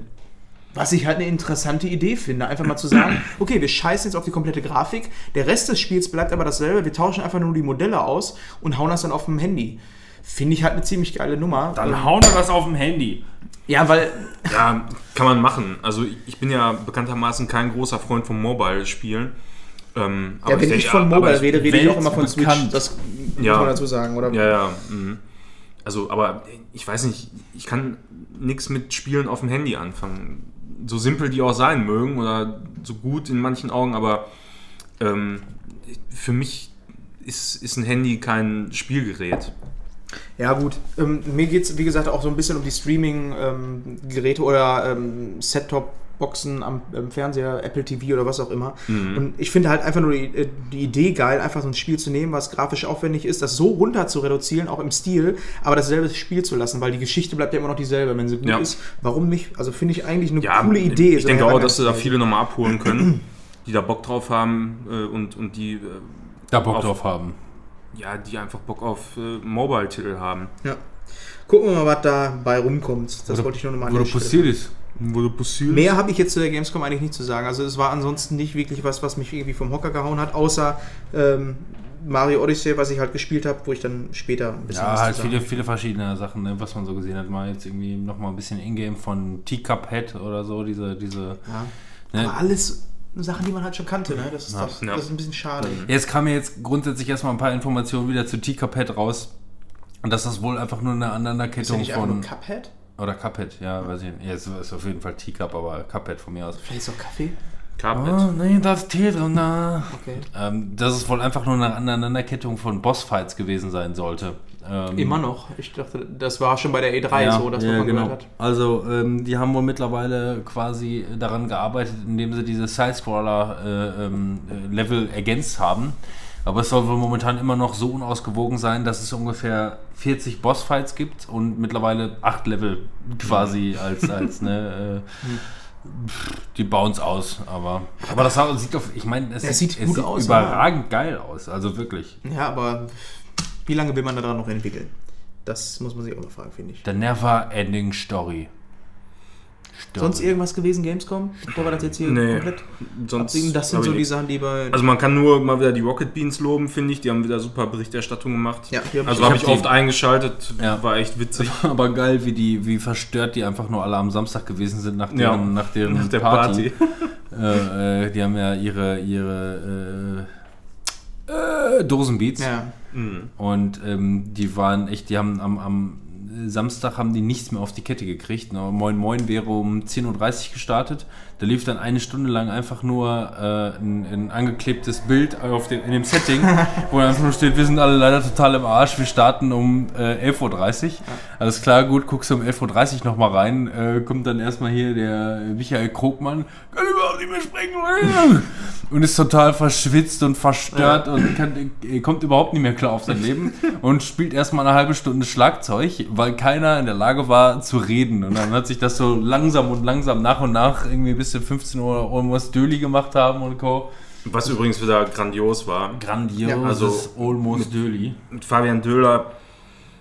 Was ich halt eine interessante Idee finde, einfach mal zu sagen, okay, wir scheißen jetzt auf die komplette Grafik, der Rest des Spiels bleibt aber dasselbe, wir tauschen einfach nur die Modelle aus und hauen das dann auf dem Handy. Finde ich halt eine ziemlich geile Nummer. Dann Ähm, hauen wir das auf dem Handy. ja, weil Ja, kann man machen. Also ich- ich bin ja bekanntermaßen kein großer Freund von Mobile-Spielen. Ähm, ja, wenn ich, denke, von Mobile rede, rede ich auch immer von Switch. weltbekannt. Das muss Ja. man dazu sagen, oder? Ja, ja. Mhm. Also, aber ich weiß nicht, ich kann nichts mit Spielen auf dem Handy anfangen. So simpel die auch sein mögen oder so gut in manchen Augen, aber ähm, für mich ist, ist ein Handy kein Spielgerät. Ja, gut. Ähm, mir geht es, wie gesagt, auch so ein bisschen um die Streaming-Geräte oder ähm, Set-Top-Boxen am, am Fernseher, Apple TV oder was auch immer. Und ich finde halt einfach nur die, äh, die Idee geil, einfach so ein Spiel zu nehmen, was grafisch aufwendig ist, das so runter zu reduzieren, auch im Stil, aber dasselbe Spiel zu lassen, weil die Geschichte bleibt ja immer noch dieselbe, wenn sie gut Ja. ist. Warum nicht? Also finde ich eigentlich eine Ja, coole Idee. Ich so denke auch, dass sie da viele nochmal abholen können, die da Bock drauf haben äh, und, und die, äh, Da Bock Auf- drauf haben. ja, die einfach Bock auf äh, Mobile-Titel haben. Ja. Gucken wir mal, was dabei rumkommt. Das wollte ich nur nochmal du passiert ist. Mehr habe ich jetzt zu der Gamescom eigentlich nicht zu sagen. Also es war ansonsten nicht wirklich was, was mich irgendwie vom Hocker gehauen hat, außer ähm, Mario Odyssey, was ich halt gespielt habe, wo ich dann später ein bisschen Ja, was halt viele, viele verschiedene Sachen, ne, was man so gesehen hat. Mal jetzt irgendwie nochmal ein bisschen Ingame von Teacup-Head oder so, diese, diese. Ja. Ne? Aber alles Sachen, die man halt schon kannte, ne? Das ist, Ja. das, Ja. das ist ein bisschen schade. Jetzt kamen jetzt grundsätzlich erstmal ein paar Informationen wieder zu Teacup-Head raus. Und dass das wohl einfach nur eine Ist ja Aneinanderkettung nicht einfach nur von. Cuphead? Oder Cuphead, ja, weiß ich nicht. Ja, es ist auf jeden Fall Teacup, aber Cuphead von mir aus. Vielleicht ist auch Kaffee? Carpet. Oh, nee, das Telefon, na. Okay. Ähm, dass es wohl einfach nur eine Aneinanderkettung von Bossfights gewesen sein sollte. Ähm, Immer noch. Ich dachte, das war schon bei der E3 so, dass ja, man genau. gehört hat. Also, ähm, die haben wohl mittlerweile quasi daran gearbeitet, indem sie diese Side-Scroller-Level ergänzt haben. Aber es soll wohl momentan immer noch so unausgewogen sein, dass es ungefähr 40 Bossfights gibt und mittlerweile 8 Level quasi als, als ne, äh, die bauen es aus, aber, aber das sieht doch, ich meine, es, Es sieht, es sieht aus, überragend geil aus, also wirklich. Ja, aber wie lange will man daran noch entwickeln? Das muss man sich auch mal fragen, finde ich. The Never Ending Story. Story. Sonst irgendwas gewesen, Gamescom? Bevor wir das jetzt hier Nee, komplett sonst absingen? Das sind so ich die. Sachen, die bei. Also man kann nur mal wieder die Rocket Beans loben, finde ich. Die haben wieder super Berichterstattung gemacht. Ja, die hab ich- also ich habe hab ich oft eingeschaltet, Ja. war echt witzig. Aber geil, wie die, wie verstört die einfach nur alle am Samstag gewesen sind nach deren, Ja, nach deren Nach der Party. Party. Äh, äh, die haben ja ihre, ihre äh, äh, Dosenbeats ja. Mhm. und ähm, die waren echt, die haben am, am Samstag haben die nichts mehr auf die Kette gekriegt. Na, Moin Moin wäre um 10.30 Uhr gestartet. Da lief dann eine Stunde lang einfach nur äh, ein, ein angeklebtes Bild auf dem, in dem Setting, wo dann einfach nur steht, wir sind alle leider total im Arsch, wir starten um äh, 11.30 Uhr. Alles klar, gut, guckst du um 11.30 Uhr nochmal rein, äh, kommt dann erstmal hier der Michael Krogmann, kann überhaupt nicht mehr sprechen, und ist total verschwitzt und verstört und kann, äh, kommt überhaupt nicht mehr klar auf sein Leben und spielt erstmal eine halbe Stunde Schlagzeug, weil keiner in der Lage war zu reden. Und dann hat sich das so langsam und langsam nach und nach irgendwie bis zu 15 Uhr Almost Döli gemacht haben und Co. Was übrigens wieder grandios war. Grandioses Ja, also Almost Döli. Mit Fabian Döhler,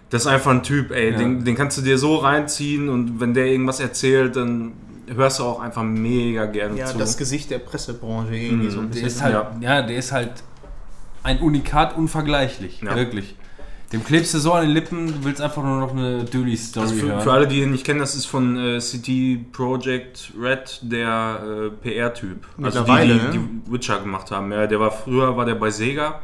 das ist einfach ein Typ, ey. Ja. Den, den kannst du dir so reinziehen und wenn der irgendwas erzählt, dann hörst du auch einfach mega gerne ja, zu. das Gesicht der Pressebranche irgendwie Mhm. so ein Der bisschen. ist halt, ja. der ist halt ein Unikat unvergleichlich. Ja. Wirklich. Dem klebst du so an den Lippen, du willst einfach nur noch eine Döli-Story also für, hören. für alle, die ihn nicht kennen, das ist von äh, CD Projekt Red, der äh, PR-Typ. Also die, Mittlerweile, die, ne? die Witcher gemacht haben. Ja, der war früher war der bei Sega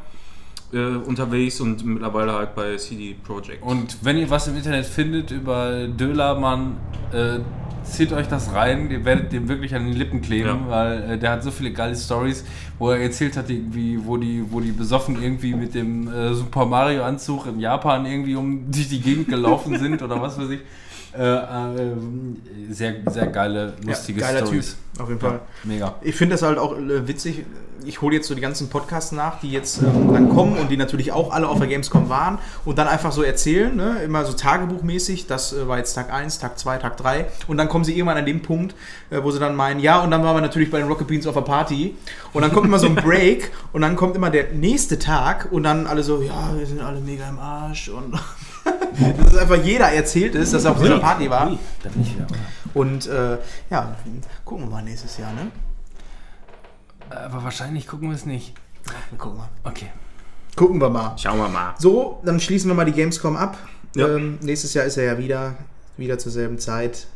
äh, unterwegs und mittlerweile halt bei CD Projekt. Und wenn ihr was im Internet findet über Dölermann, äh, zieht euch das rein, ihr werdet dem wirklich an den Lippen kleben, Ja. weil äh, der hat so viele geile Stories, wo er erzählt hat, irgendwie, wo die, wo die besoffen irgendwie mit dem äh, Super Mario Anzug in Japan irgendwie um durch die Gegend gelaufen sind oder was weiß ich. Äh, äh, sehr, sehr geile, lustige ja, geiler Stories. Typ, auf jeden Fall. Mega. Ich finde das halt auch äh, witzig. Ich hole jetzt so die ganzen Podcasts nach, die jetzt ähm, dann kommen und die natürlich auch alle auf der Gamescom waren und dann einfach so erzählen, ne? immer so tagebuchmäßig. Das äh, war jetzt Tag 1, Tag 2, Tag 3. Und dann kommen sie irgendwann an den Punkt, äh, wo sie dann meinen, ja, und dann waren wir natürlich bei den Rocket Beans auf der Party. Und dann kommt immer so ein Break und dann kommt immer der nächste Tag und dann alle so, ja, wir sind alle mega im Arsch und. dass einfach jeder erzählt ist, dass er auf dieser Party war. Ui, da bin ich wieder. Und äh, ja, gucken wir mal nächstes Jahr, ne? Aber wahrscheinlich gucken wir es nicht. Gucken wir. Okay. Gucken wir mal. Schauen wir mal. So, dann schließen wir mal die Gamescom ab. Ja. Ähm, nächstes Jahr ist er ja wieder, wieder zur selben Zeit.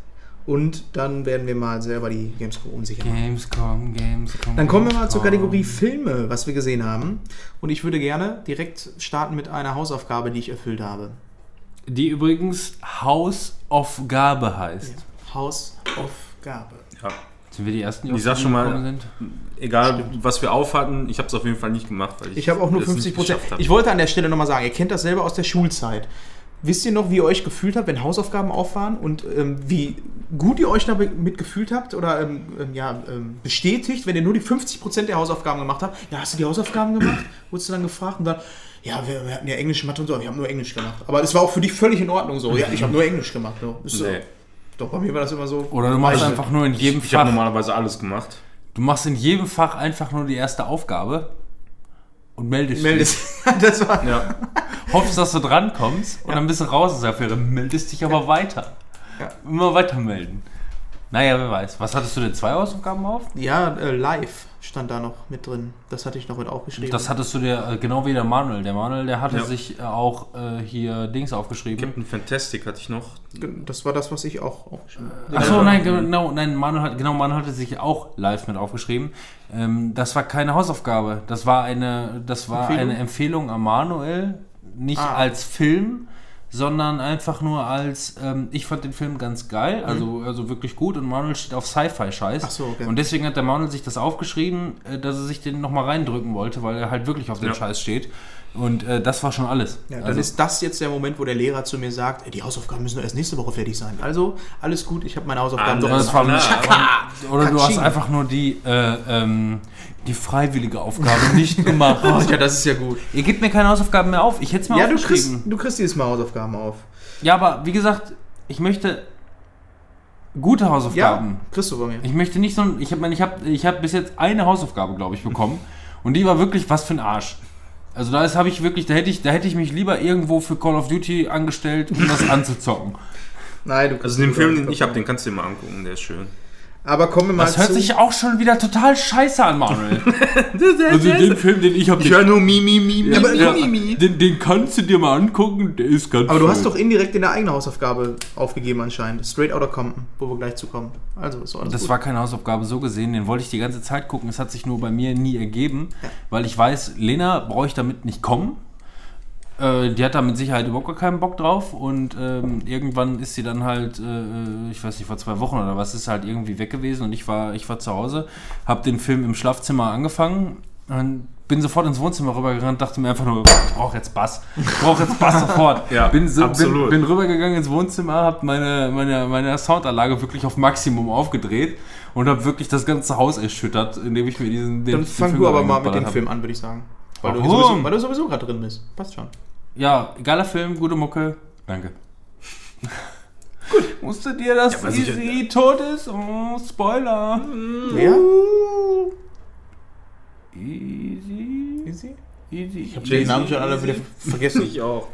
Und dann werden wir mal selber die Gamescom unsicher machen. Gamescom, Gamescom. Dann kommen wir mal zur. Kategorie Filme, was wir gesehen haben. Und ich würde gerne direkt starten mit einer Hausaufgabe, die ich erfüllt habe. Die übrigens Hausaufgabe heißt. Hausaufgabe. Ja. Sind wir die ersten, die Ich sag die schon mal- gekommen sind? Egal, was wir aufhatten, ich habe es auf jeden Fall nicht gemacht, weil ich Ich habe auch nur es nicht 50 Prozent. Ich wollte an der Stelle nochmal sagen, ihr kennt das selber aus der Schulzeit. Wisst ihr noch, wie ihr euch gefühlt habt, wenn Hausaufgaben auf waren und ähm, wie gut ihr euch damit gefühlt habt oder ähm, ähm, ja, ähm, bestätigt, wenn ihr nur die 50% der Hausaufgaben gemacht habt? Ja, hast du die Hausaufgaben gemacht? Wurdest du dann gefragt und dann, ja, wir, wir hatten ja Englisch, Mathe und so, wir haben nur Englisch gemacht. Aber es war auch für dich völlig in Ordnung so. Ja, ich habe nur Englisch gemacht. So. Ist so. Nee. Doch, bei mir war das immer so. Oder du machst Also, einfach nur in jedem Ich habe Fach. normalerweise alles gemacht. Du machst in jedem Fach einfach nur die erste Aufgabe und meldest dich. Meldest. das war. Ja. Hoffst, dass du drankommst und Ja. dann bist du raus aus der Affäre. Meldest dich aber weiter. Ja. Immer weiter melden. Naja, wer weiß. Was hattest du denn? Zwei Hausaufgaben auf? Ja, äh, live stand da noch mit drin. Das hatte ich noch mit aufgeschrieben. Das hattest du dir, äh, genau wie der Manuel. Der Manuel, der hatte Ja. sich äh, auch äh, hier Dings aufgeschrieben. Captain Fantastic hatte ich noch. Das war das, was ich auch aufgeschrieben habe. Achso, nein, genau, nein, Manuel hat, genau, Manuel hatte sich auch live mit aufgeschrieben. Ähm, das war keine Hausaufgabe. Das war eine, das war Empfehlung? eine Empfehlung an Manuel, nicht Ah. als Film, sondern einfach nur als, ähm, ich fand den Film ganz geil, also, also wirklich gut und Manuel steht auf Sci-Fi-Scheiß. Mhm. So, okay. Und deswegen hat der Manuel sich das aufgeschrieben, äh, dass er sich den nochmal reindrücken wollte, weil er halt wirklich auf den Ja. Scheiß steht. Und äh, das war schon alles. Ja, dann also, ist das jetzt der Moment, wo der Lehrer zu mir sagt, die Hausaufgaben müssen erst nächste Woche fertig sein. Also, alles gut, ich habe meine Hausaufgaben Alles klar. oder du hast einfach nur die, äh, ähm, die freiwillige Aufgabe nicht gemacht. Oh, ja, das ist ja gut. Ihr gebt mir keine Hausaufgaben mehr auf. Ich hätte es mir Ja, du kriegst, aufgeschrieben. du kriegst dieses Mal Hausaufgaben auf. Ja, aber wie gesagt, ich möchte gute Hausaufgaben. Ja, kriegst du bei mir. Ich möchte nicht so ein. Ich habe ich hab, ich hab bis jetzt eine Hausaufgabe, glaube ich, bekommen. Und die war wirklich was für ein Arsch. Also da habe ich wirklich, da hätte ich, da hätte ich mich lieber irgendwo für Call of Duty angestellt, um das anzuzocken. Nein, du kriegst Also den Film, den ich habe, den kannst du dir mal angucken, der ist schön. Aber kommen wir mal Das hört zu... sich auch schon wieder total scheiße an, Manuel. also den Film, den ich habe, Ich höre nur Mi, Mi, Mi, Mi. Ja, aber ja, Mimi. den, den kannst du dir mal angucken, der ist ganz Aber du hast schön. doch indirekt eine eigene Hausaufgabe aufgegeben anscheinend. Straight Outta Compton, wo wir gleich zu kommen. Also, ist alles Das gut. war keine Hausaufgabe so gesehen, den wollte ich die ganze Zeit gucken. Es hat sich nur bei mir nie ergeben, weil ich weiß, Lena brauche ich damit nicht kommen. Äh, die hat da mit Sicherheit überhaupt gar keinen Bock drauf und ähm, irgendwann ist sie dann halt, äh, ich weiß nicht, vor zwei Wochen oder was, ist halt irgendwie weg gewesen und ich war, ich war zu Hause, habe den Film im Schlafzimmer angefangen und bin sofort ins Wohnzimmer rübergerannt, dachte mir einfach nur, ich brauche jetzt Bass. Ich brauche jetzt Bass sofort. Ja, bin, so, bin, absolut. bin rübergegangen ins Wohnzimmer, habe meine, meine, meine Soundanlage wirklich auf Maximum aufgedreht und habe wirklich das ganze Haus erschüttert, indem ich mir diesen den, Dann fang du aber mal mit dem hab. Film an, würde ich sagen. Weil du Warum? sowieso, weil du sowieso gerade drin bist. Passt schon. Ja, geiler Film, gute Mucke. Danke. Gut. Wusstet ihr, dass Ja, was ich- Easy tot ist? Oh, Spoiler. Wer? Easy. Easy? Easy. Ich habe den Namen schon alle wieder vergessen. Ich auch.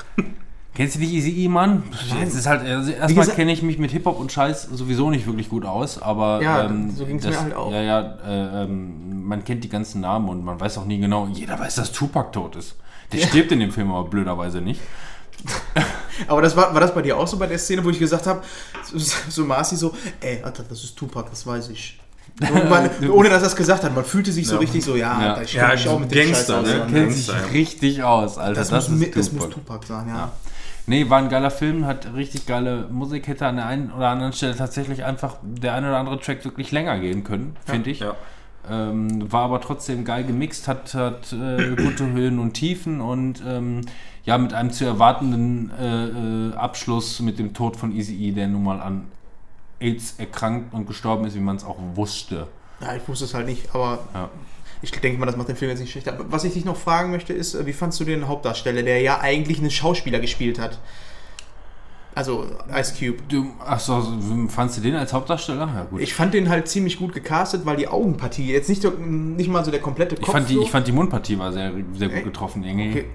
Kennst du nicht Easy E, Mann? Es ist halt, also erstmal kenne ich mich mit Hip-Hop und Scheiß sowieso nicht wirklich gut aus, aber. Ja, ähm, so ging's das- mir halt auch. Ja, ja, äh, ähm, man kennt die ganzen Namen und man weiß auch nie genau, jeder weiß, dass Tupac tot ist. Der stirbt in dem Film aber blöderweise nicht. Aber das war, war das bei dir auch so bei der Szene, wo ich gesagt habe, so, so Marci so, ey, Alter, das ist Tupac, das weiß ich. Man, ohne dass er es gesagt hat, man fühlte sich so Ja. richtig so, ja, Ja. Alter, ich Ja, auch mit dem Gangster, Scheiß aus, ne? Kennt sich ja. richtig aus, Alter. Das, Das, muss, ist das muss Tupac. Tupac sein, ja. Nee, war ein geiler Film, hat richtig geile Musik, hätte an der einen oder anderen Stelle tatsächlich einfach der eine oder andere Track wirklich länger gehen können, finde ich. Ja. Ähm, war aber trotzdem geil gemixt, hat, hat äh, gute Höhen und Tiefen und ähm, ja, mit einem zu erwartenden äh, äh, Abschluss mit dem Tod von Easy E, der nun mal an AIDS erkrankt und gestorben ist, wie man es auch wusste. Ja, ich wusste es halt nicht, aber Ja. ich denke mal, das macht den Film jetzt nicht schlechter. Aber was ich dich noch fragen möchte, ist, äh, wie fandst du den Hauptdarsteller, der ja eigentlich einen Schauspieler gespielt hat? Also Ice Cube. Du, achso, fandst du den als Hauptdarsteller? Ja, gut. Ich fand den halt ziemlich gut gecastet, weil die Augenpartie, jetzt nicht, nicht mal so der komplette Kopf. Ich fand, die, so. ich fand die Mundpartie war sehr, sehr gut Ey, getroffen. Irgendwie. Okay.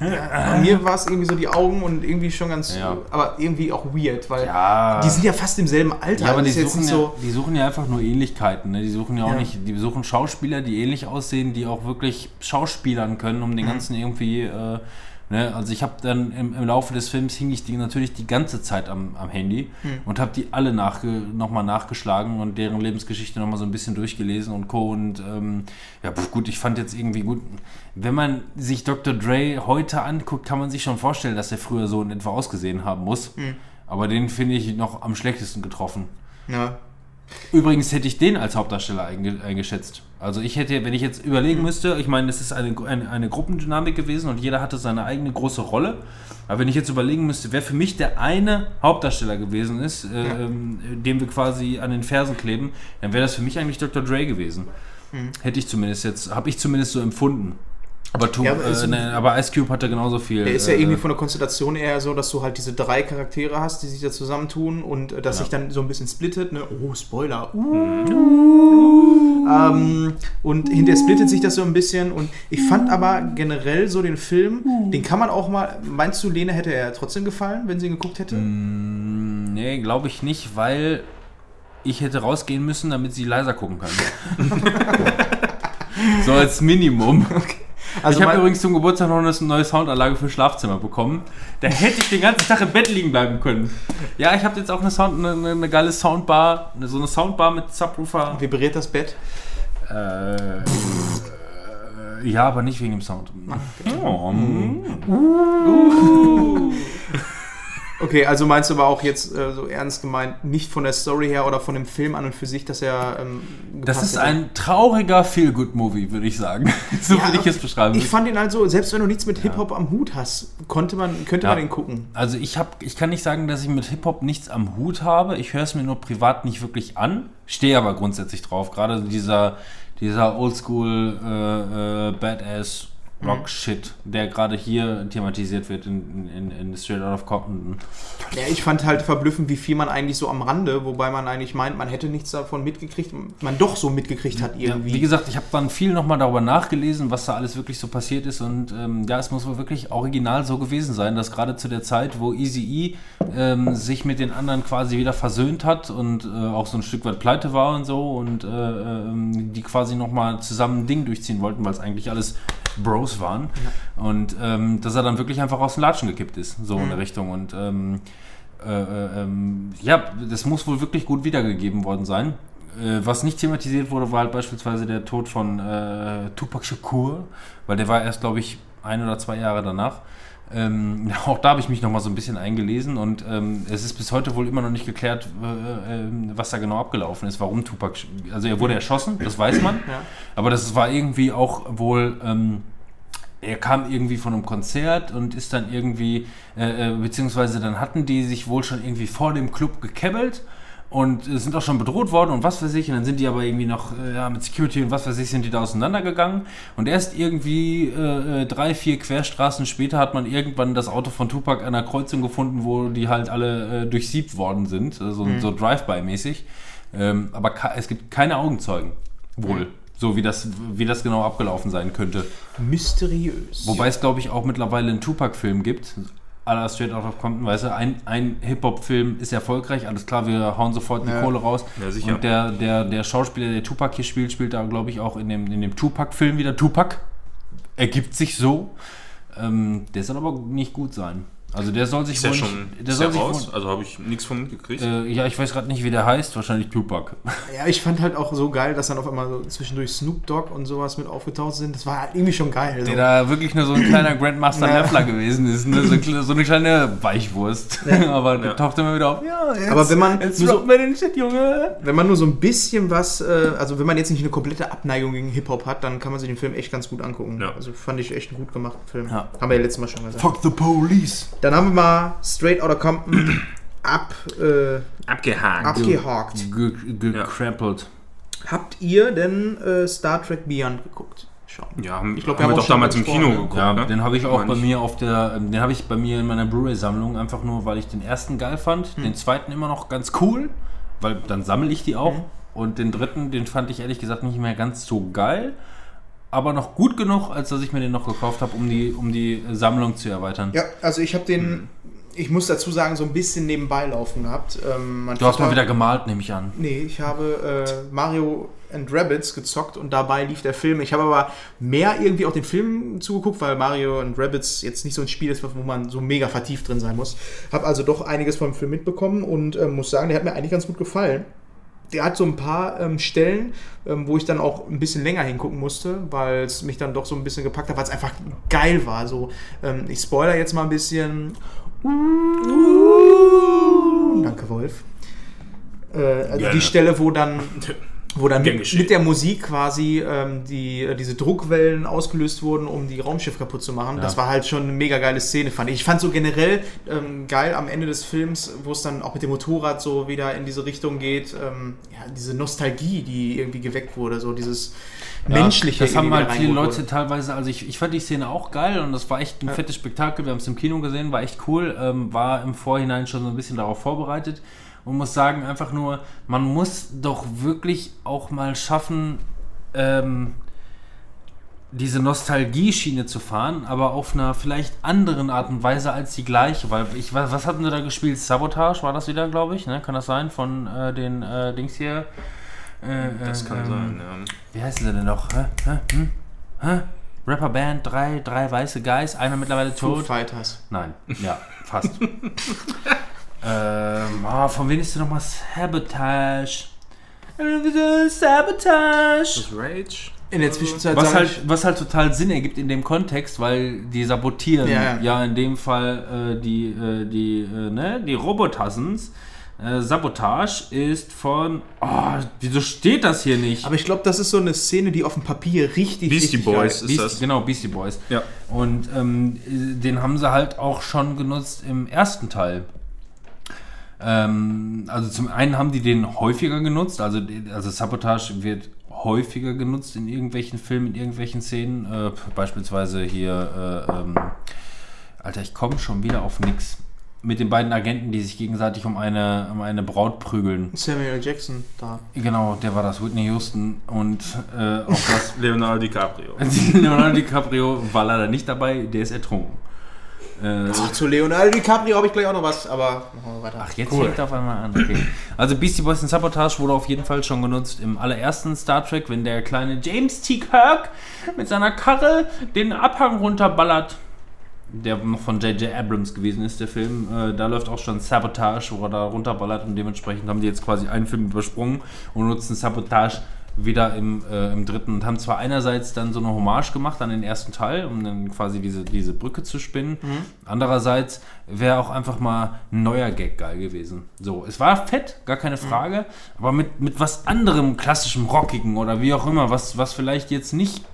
Ja, bei mir war es irgendwie so die Augen und irgendwie schon ganz, Ja. aber irgendwie auch weird, weil Ja. die sind ja fast im selben Alter. Ja, aber die suchen ja, so. die suchen ja einfach nur Ähnlichkeiten. Ne? Die suchen ja auch nicht, die suchen Schauspieler, die ähnlich aussehen, die auch wirklich Schauspielern können, um den Mhm. ganzen irgendwie. Äh, ne? Also ich habe dann im, im Laufe des Films hing ich die natürlich die ganze Zeit am, am Handy Mhm. und habe die alle nachge, nochmal nachgeschlagen und deren Lebensgeschichte nochmal so ein bisschen durchgelesen und Co. Und ähm, ja, pf, gut, ich fand jetzt irgendwie gut. Wenn man sich Dr. Dre heute anguckt, kann man sich schon vorstellen, dass er früher so in etwa ausgesehen haben muss. Mhm. Aber den finde ich noch am schlechtesten getroffen. Ja. Übrigens hätte ich den als Hauptdarsteller einge eingeschätzt. Also ich hätte, wenn ich jetzt überlegen müsste, ich meine, es ist eine, eine, eine Gruppendynamik gewesen und jeder hatte seine eigene große Rolle. Aber wenn ich jetzt überlegen müsste, wer für mich der eine Hauptdarsteller gewesen ist, äh, ähm, dem wir quasi an den Fersen kleben, dann wäre das für mich eigentlich Dr. Dre gewesen. Hätte ich zumindest jetzt, habe ich zumindest so empfunden. Aber, tu, Ja, aber äh, ne, aber Ice Cube hatte genauso viel. Der ist ja äh, irgendwie von der Konstellation eher so, dass du halt diese drei Charaktere hast, die sich da zusammentun und äh, dass Ja. sich dann so ein bisschen splittet. Ne? Oh, Spoiler. Uh. Ähm, und hinterher splittet sich das so ein bisschen. Und ich fand aber generell so den Film, den kann man auch mal. Meinst du, Lene hätte er trotzdem gefallen, wenn sie ihn geguckt hätte? Mm, Nee, glaube ich nicht, weil ich hätte rausgehen müssen, damit sie leiser gucken kann. so als Minimum. Also ich habe übrigens zum Geburtstag noch eine neue Soundanlage für Schlafzimmer bekommen. Da hätte ich den ganzen Tag im Bett liegen bleiben können. Ja, ich habe jetzt auch eine, Sound, eine, eine, geile Soundbar, eine, so eine Soundbar mit Subwoofer. Vibriert das Bett? Äh, äh, ja, aber nicht wegen dem Sound. Oh, mm. Okay, also meinst du aber auch jetzt äh, so ernst gemeint, nicht von der Story her oder von dem Film an und für sich, dass er ähm, Das ist hätte? ein trauriger Feel-Good-Movie, würde ich sagen. so Ja, würde ich es beschreiben. Ich fand ihn also, selbst wenn du nichts mit Hip-Hop am Hut hast, konnte man, könnte Ja. man den gucken. Also ich habe, ich kann nicht sagen, dass ich mit Hip-Hop nichts am Hut habe. Ich höre es mir nur privat nicht wirklich an, stehe aber grundsätzlich drauf. Gerade dieser, dieser Oldschool äh, äh, Badass Rock Shit, der gerade hier thematisiert wird in, in, in Straight Out of Compton. Ja, ich fand halt verblüffend, wie viel man eigentlich so am Rande, wobei man eigentlich meint, man hätte nichts davon mitgekriegt, man doch so mitgekriegt hat Ja, irgendwie. wie gesagt, ich habe dann viel nochmal darüber nachgelesen, was da alles wirklich so passiert ist. Und ähm, ja, es muss wohl wirklich original so gewesen sein, dass gerade zu der Zeit, wo Easy E ähm, sich mit den anderen quasi wieder versöhnt hat und äh, auch so ein Stück weit pleite war und so und äh, ähm, die quasi nochmal zusammen ein Ding durchziehen wollten, weil es eigentlich alles Bros waren. Und ähm, dass er dann wirklich einfach aus den Latschen gekippt ist, so in der Richtung. Und ähm, äh, äh, ähm, ja, das muss wohl wirklich gut wiedergegeben worden sein. Äh, was nicht thematisiert wurde, war halt beispielsweise der Tod von äh, Tupac Shakur, weil der war erst, glaube ich, ein oder zwei Jahre danach. Ähm, auch da habe ich mich noch mal so ein bisschen eingelesen und ähm, es ist bis heute wohl immer noch nicht geklärt, äh, äh, was da genau abgelaufen ist, warum Tupac, also er wurde erschossen, das weiß man, Ja. aber das war irgendwie auch wohl, ähm, er kam irgendwie von einem Konzert und ist dann irgendwie, äh, äh, beziehungsweise dann hatten die sich wohl schon irgendwie vor dem Club gekebbelt und äh, sind auch schon bedroht worden und was weiß ich. Und dann sind die aber irgendwie noch äh, ja, mit Security und was weiß ich, sind die da auseinandergegangen. Und erst irgendwie äh, äh, drei, vier Querstraßen später hat man irgendwann das Auto von Tupac an einer Kreuzung gefunden, wo die halt alle äh, durchsiebt worden sind, so, so Drive-by-mäßig. Ähm, aber es gibt keine Augenzeugen, wohl. So wie das, wie das genau abgelaufen sein könnte. Mysteriös. Wobei es, glaube ich, auch mittlerweile einen Tupac-Film gibt. La Straight Out of Compton, weißt du, ein, ein Hip-Hop-Film ist erfolgreich, alles klar, wir hauen sofort die Ja. Kohle raus. Ja, sicher. Und der, der, der Schauspieler, der Tupac hier spielt, spielt da, glaube ich, auch in dem, in dem Tupac-Film wieder. Tupac ergibt sich so. Ähm, der soll aber nicht gut sein. Also der soll sich Ist ja wohl schon nicht, der soll ja sich raus, wohl, also habe ich nichts von mitgekriegt. äh, ja, ich weiß gerade nicht, wie der heißt, wahrscheinlich Tupac. Ja, ich fand halt auch so geil, dass dann auf einmal so zwischendurch Snoop Dogg und sowas mit aufgetaucht sind. Das war halt irgendwie schon geil. So. Der da wirklich nur so ein kleiner Grandmaster Ja. Leffler gewesen ist, ne? so, so eine kleine Weichwurst. Aber der Ja. taucht immer wieder auf. Ja, jetzt, Aber wenn man jetzt nur so- den Shit, Junge. Wenn man nur so ein bisschen was, äh, also wenn man jetzt nicht eine komplette Abneigung gegen Hip-Hop hat, dann kann man sich den Film echt ganz gut angucken. Ja. Also fand ich echt einen gut gemachten Film. Ja. Haben wir ja letztes Mal schon gesagt. Fuck the police. Dann haben wir mal Straight Outta Compton ab, äh, Abgehakt. abgehakt. Ge gekrampelt. Habt ihr denn äh, Star Trek Beyond geguckt? Schon. Ja, Ich glaub, haben wir wir haben doch auch schon damals im Kino ne? geguckt. Ja, ne? den habe ich auch Meine bei mir auf der, ähm, den habe ich bei mir in meiner Blu-ray-Sammlung einfach nur, weil ich den ersten geil fand, den zweiten immer noch ganz cool, weil dann sammle ich die auch und den dritten, den fand ich ehrlich gesagt nicht mehr ganz so geil, aber noch gut genug, als dass ich mir den noch gekauft habe, um die, um die Sammlung zu erweitern. Ja, also ich habe den, ich muss dazu sagen, so ein bisschen nebenbei laufen gehabt. Ähm, Du hast mal wieder gemalt, nehme ich an. Nee, ich habe äh, Mario and Rabbids gezockt und dabei lief der Film. Ich habe aber mehr irgendwie auch den Film zugeguckt, weil Mario and Rabbids jetzt nicht so ein Spiel ist, wo man so mega vertieft drin sein muss. Habe also doch einiges vom Film mitbekommen und äh, muss sagen, der hat mir eigentlich ganz gut gefallen. Der hat so ein paar ähm, Stellen, ähm, wo ich dann auch ein bisschen länger hingucken musste, weil es mich dann doch so ein bisschen gepackt hat, weil es einfach geil war. So, ähm, ich spoiler jetzt mal ein bisschen. Danke, Wolf. Äh, also Gerne. die Stelle, wo dann, wo dann mit, mit der Musik quasi ähm, die, äh, diese Druckwellen ausgelöst wurden, um die Raumschiff kaputt zu machen. Das war halt schon eine mega geile Szene, fand ich. Ich fand so generell ähm, geil am Ende des Films, wo es dann auch mit dem Motorrad so wieder in diese Richtung geht. Ähm, ja, diese Nostalgie, die irgendwie geweckt wurde, so dieses menschliche. Das haben halt viele Leute teilweise, also ich, ich fand die Szene auch geil und das war echt ein fettes Spektakel. Wir haben es im Kino gesehen, war echt cool, ähm, war im Vorhinein schon so ein bisschen darauf vorbereitet und muss sagen, einfach nur, man muss doch wirklich auch mal schaffen, ähm, diese Nostalgie-Schiene zu fahren, aber auf einer vielleicht anderen Art und Weise als die gleiche. Weil ich was, was hatten sie da gespielt? Sabotage war das wieder, glaube ich, ne? Kann das sein? Von äh, den äh, Dings hier. Äh, Das äh, kann ähm, sein, ja. wie heißen sie denn noch? Hä? Hä? Hm? Hä? Rapperband, drei, drei weiße Guys, einer mittlerweile Foo tot. Fighters. Nein, ja, fast. ähm, ah, von wem ist denn nochmal Sabotage? Sabotage! Das Rage? In der Zwischenzeit Was halt, was halt total Sinn ergibt in dem Kontext, weil die sabotieren Ja, ja, ja. in dem Fall äh, die, äh, die, äh, ne, die Robotassens. Äh, Sabotage ist von. Oh, wieso steht das hier nicht? Aber ich glaube, das ist so eine Szene, die auf dem Papier richtig, Beastie richtig Boys ist Beast, das. Genau, Beastie Boys. Ja. Und ähm, den haben sie halt auch schon genutzt im ersten Teil. Ähm, also zum einen haben die den häufiger genutzt, also, also Sabotage wird häufiger genutzt in irgendwelchen Filmen, in irgendwelchen Szenen. Äh, beispielsweise hier, äh, ähm, Alter, ich komme schon wieder auf nix. Mit den beiden Agenten, die sich gegenseitig um eine, um eine Braut prügeln. Samuel. Jackson da. Genau, der war das, Whitney Houston. Und äh, auch das Leonardo DiCaprio. Leonardo DiCaprio war leider nicht dabei, der ist ertrunken. Äh, zu Leonardo DiCaprio habe ich gleich auch noch was, aber machen wir weiter. ach, jetzt fängt er auf einmal an. Okay. Also Beastie Boys in Sabotage wurde auf jeden Fall schon genutzt im allerersten Star Trek, wenn der kleine James T. Kirk mit seiner Karre den Abhang runterballert. Der noch von J.J. Abrams gewesen ist, der Film. Äh, da läuft auch schon Sabotage, wo er da runterballert und dementsprechend haben die jetzt quasi einen Film übersprungen und nutzen Sabotage wieder im, äh, im dritten und haben zwar einerseits dann so eine Hommage gemacht an den ersten Teil, um dann quasi diese, diese Brücke zu spinnen. Andererseits wäre auch einfach mal ein neuer Gag geil gewesen. So, es war fett, gar keine Frage, aber mit, mit was anderem klassischem Rockigen oder wie auch immer, was, was vielleicht jetzt nicht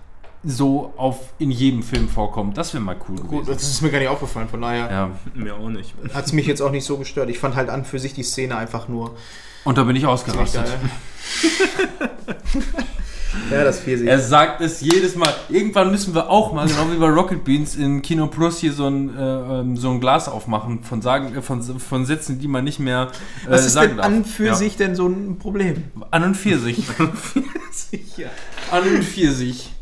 so auf in jedem Film vorkommt. Das wäre mal cool Gut, gewesen. das ist mir gar nicht aufgefallen, von daher Ja. Mir auch nicht. hat es mich jetzt auch nicht so gestört. Ich fand halt an für sich die Szene einfach nur Und da bin ich ausgerastet. ja, das Pfirsich. Er sagt es jedes Mal. Irgendwann müssen wir auch mal, genau wie bei Rocket Beans, in Kino Plus hier so ein, äh, ähm, so ein Glas aufmachen von, sagen, äh, von, von Sätzen, die man nicht mehr äh, Was ist sagen denn darf. an für Ja. sich denn so ein Problem? An und für sich. ja. An und für sich.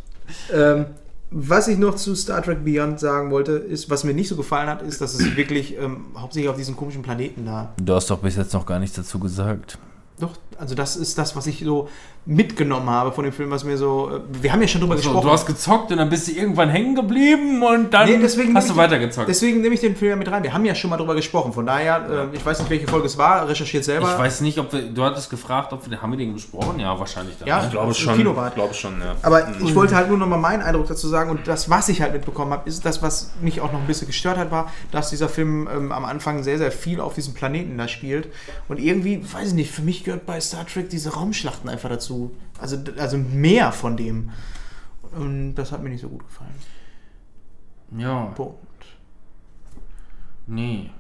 Ähm, was ich noch zu Star Trek Beyond sagen wollte, ist, was mir nicht so gefallen hat, ist, dass es wirklich ähm, hauptsächlich auf diesen komischen Planeten da. Du hast doch bis jetzt noch gar nichts dazu gesagt. Doch, also das ist das, was ich so mitgenommen habe von dem Film, was mir so. Äh, wir haben ja schon drüber So, gesprochen. du hast gezockt und dann bist du irgendwann hängen geblieben und dann Nee, deswegen hast du weitergezockt. Deswegen nehme ich den Film ja mit rein. Wir haben ja schon mal drüber gesprochen. Von daher, äh, ich weiß nicht, welche Folge es war, recherchiert selber. Ich weiß nicht, ob wir. Du hattest gefragt, ob wir. Haben wir den besprochen? Ja, wahrscheinlich. Dann, Ja. ne? Ich glaube Im schon. Kino war. Ich glaube schon, ja. Aber ich wollte halt nur noch mal meinen Eindruck dazu sagen und das, was ich halt mitbekommen habe, ist das, was mich auch noch ein bisschen gestört hat, war, dass dieser Film ähm, am Anfang sehr, sehr viel auf diesem Planeten da spielt und irgendwie, weiß ich nicht, für mich gehört bei Star Trek diese Raumschlachten einfach dazu. Also, also mehr von dem. Und das hat mir nicht so gut gefallen. Ja, Punkt. Nee.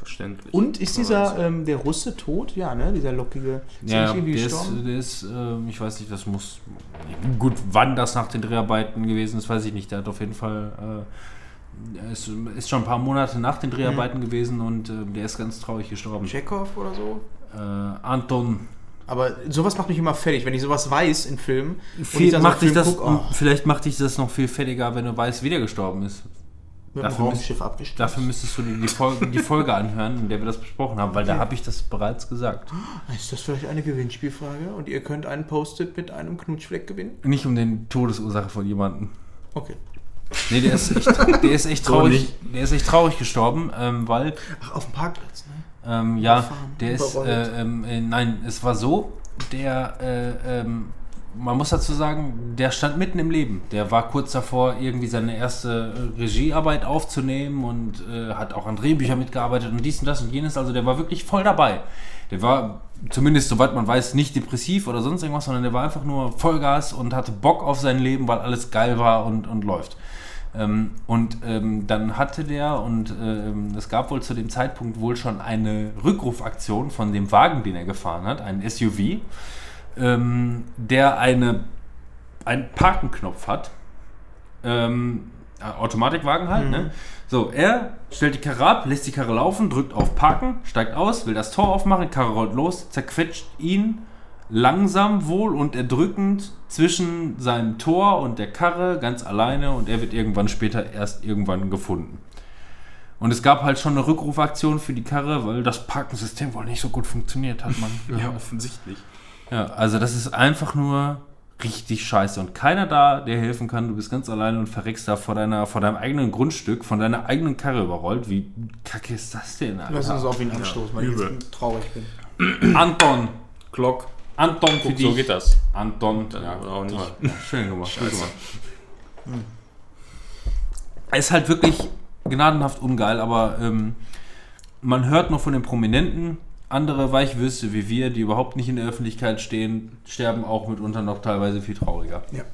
Verständlich. Und ist dieser, ähm, der Russe tot? Ja, ne? Dieser lockige. Ist Ja, der ist, der ist ähm, ich weiß nicht, das muss. Gut, wann das nach den Dreharbeiten gewesen ist, weiß ich nicht. Der hat auf jeden Fall. Äh, ist, ist schon ein paar Monate nach den Dreharbeiten gewesen und äh, der ist ganz traurig gestorben. Chekhov oder so? Äh, Anton. Aber sowas macht mich immer fertig, wenn ich sowas weiß in Filmen. Viel, macht dich Film das, guck, oh, Vielleicht macht dich das noch viel fertiger, wenn du weißt, wie der gestorben ist. mit dem dafür Raumschiff abgestürzt. Dafür müsstest du dir die Folge, die Folge anhören, in der wir das besprochen haben, weil da habe ich das bereits gesagt. Ist das vielleicht eine Gewinnspielfrage und ihr könnt einen Post-it mit einem Knutschfleck gewinnen? Nicht um den Todesursache von jemandem. Okay. Nee, der ist echt, der ist echt traurig. Der ist echt traurig gestorben, ähm, weil Ach, auf dem Parkplatz, ne? Ähm, ja, der ist äh, ähm, äh, nein, es war so, der äh, ähm, man muss dazu sagen, der stand mitten im Leben. Der war kurz davor, irgendwie seine erste äh, Regiearbeit aufzunehmen und äh, hat auch an Drehbüchern mitgearbeitet und dies und das und jenes. Also der war wirklich voll dabei. Der war zumindest, soweit man weiß, nicht depressiv oder sonst irgendwas, sondern der war einfach nur Vollgas und hatte Bock auf sein Leben, weil alles geil war und, und läuft. Ähm, und ähm, dann hatte der, und ähm, es gab wohl zu dem Zeitpunkt wohl schon eine Rückrufaktion von dem Wagen, den er gefahren hat, ein SUV, ähm, der eine, einen Parkenknopf hat. Ähm, äh, Automatikwagen halt, ne? So, er stellt die Karre ab, lässt die Karre laufen, drückt auf Parken, steigt aus, will das Tor aufmachen, Karre rollt los, zerquetscht ihn langsam wohl und erdrückend zwischen seinem Tor und der Karre ganz alleine und er wird irgendwann später erst irgendwann gefunden. Und es gab halt schon eine Rückrufaktion für die Karre, weil das Parkensystem wohl nicht so gut funktioniert hat, man. Ja, offensichtlich. Ja, also das ist einfach nur richtig scheiße und keiner da, der helfen kann. Du bist ganz alleine und verreckst da vor, deiner, vor deinem eigenen Grundstück, von deiner eigenen Karre überrollt. Wie kacke ist das denn, Lass uns Alter? auf ihn anstoßen, weil ich jetzt traurig bin. Anton, Glock. Anton für Guck, dich. so geht das. Anton. Ja, oder auch nicht. Ja, schön gemacht. Schön gemacht. Er ist halt wirklich gnadenhaft ungeil, aber ähm, man hört noch von den Prominenten, andere Weichwürste wie wir, die überhaupt nicht in der Öffentlichkeit stehen, sterben auch mitunter noch teilweise viel trauriger. Ja.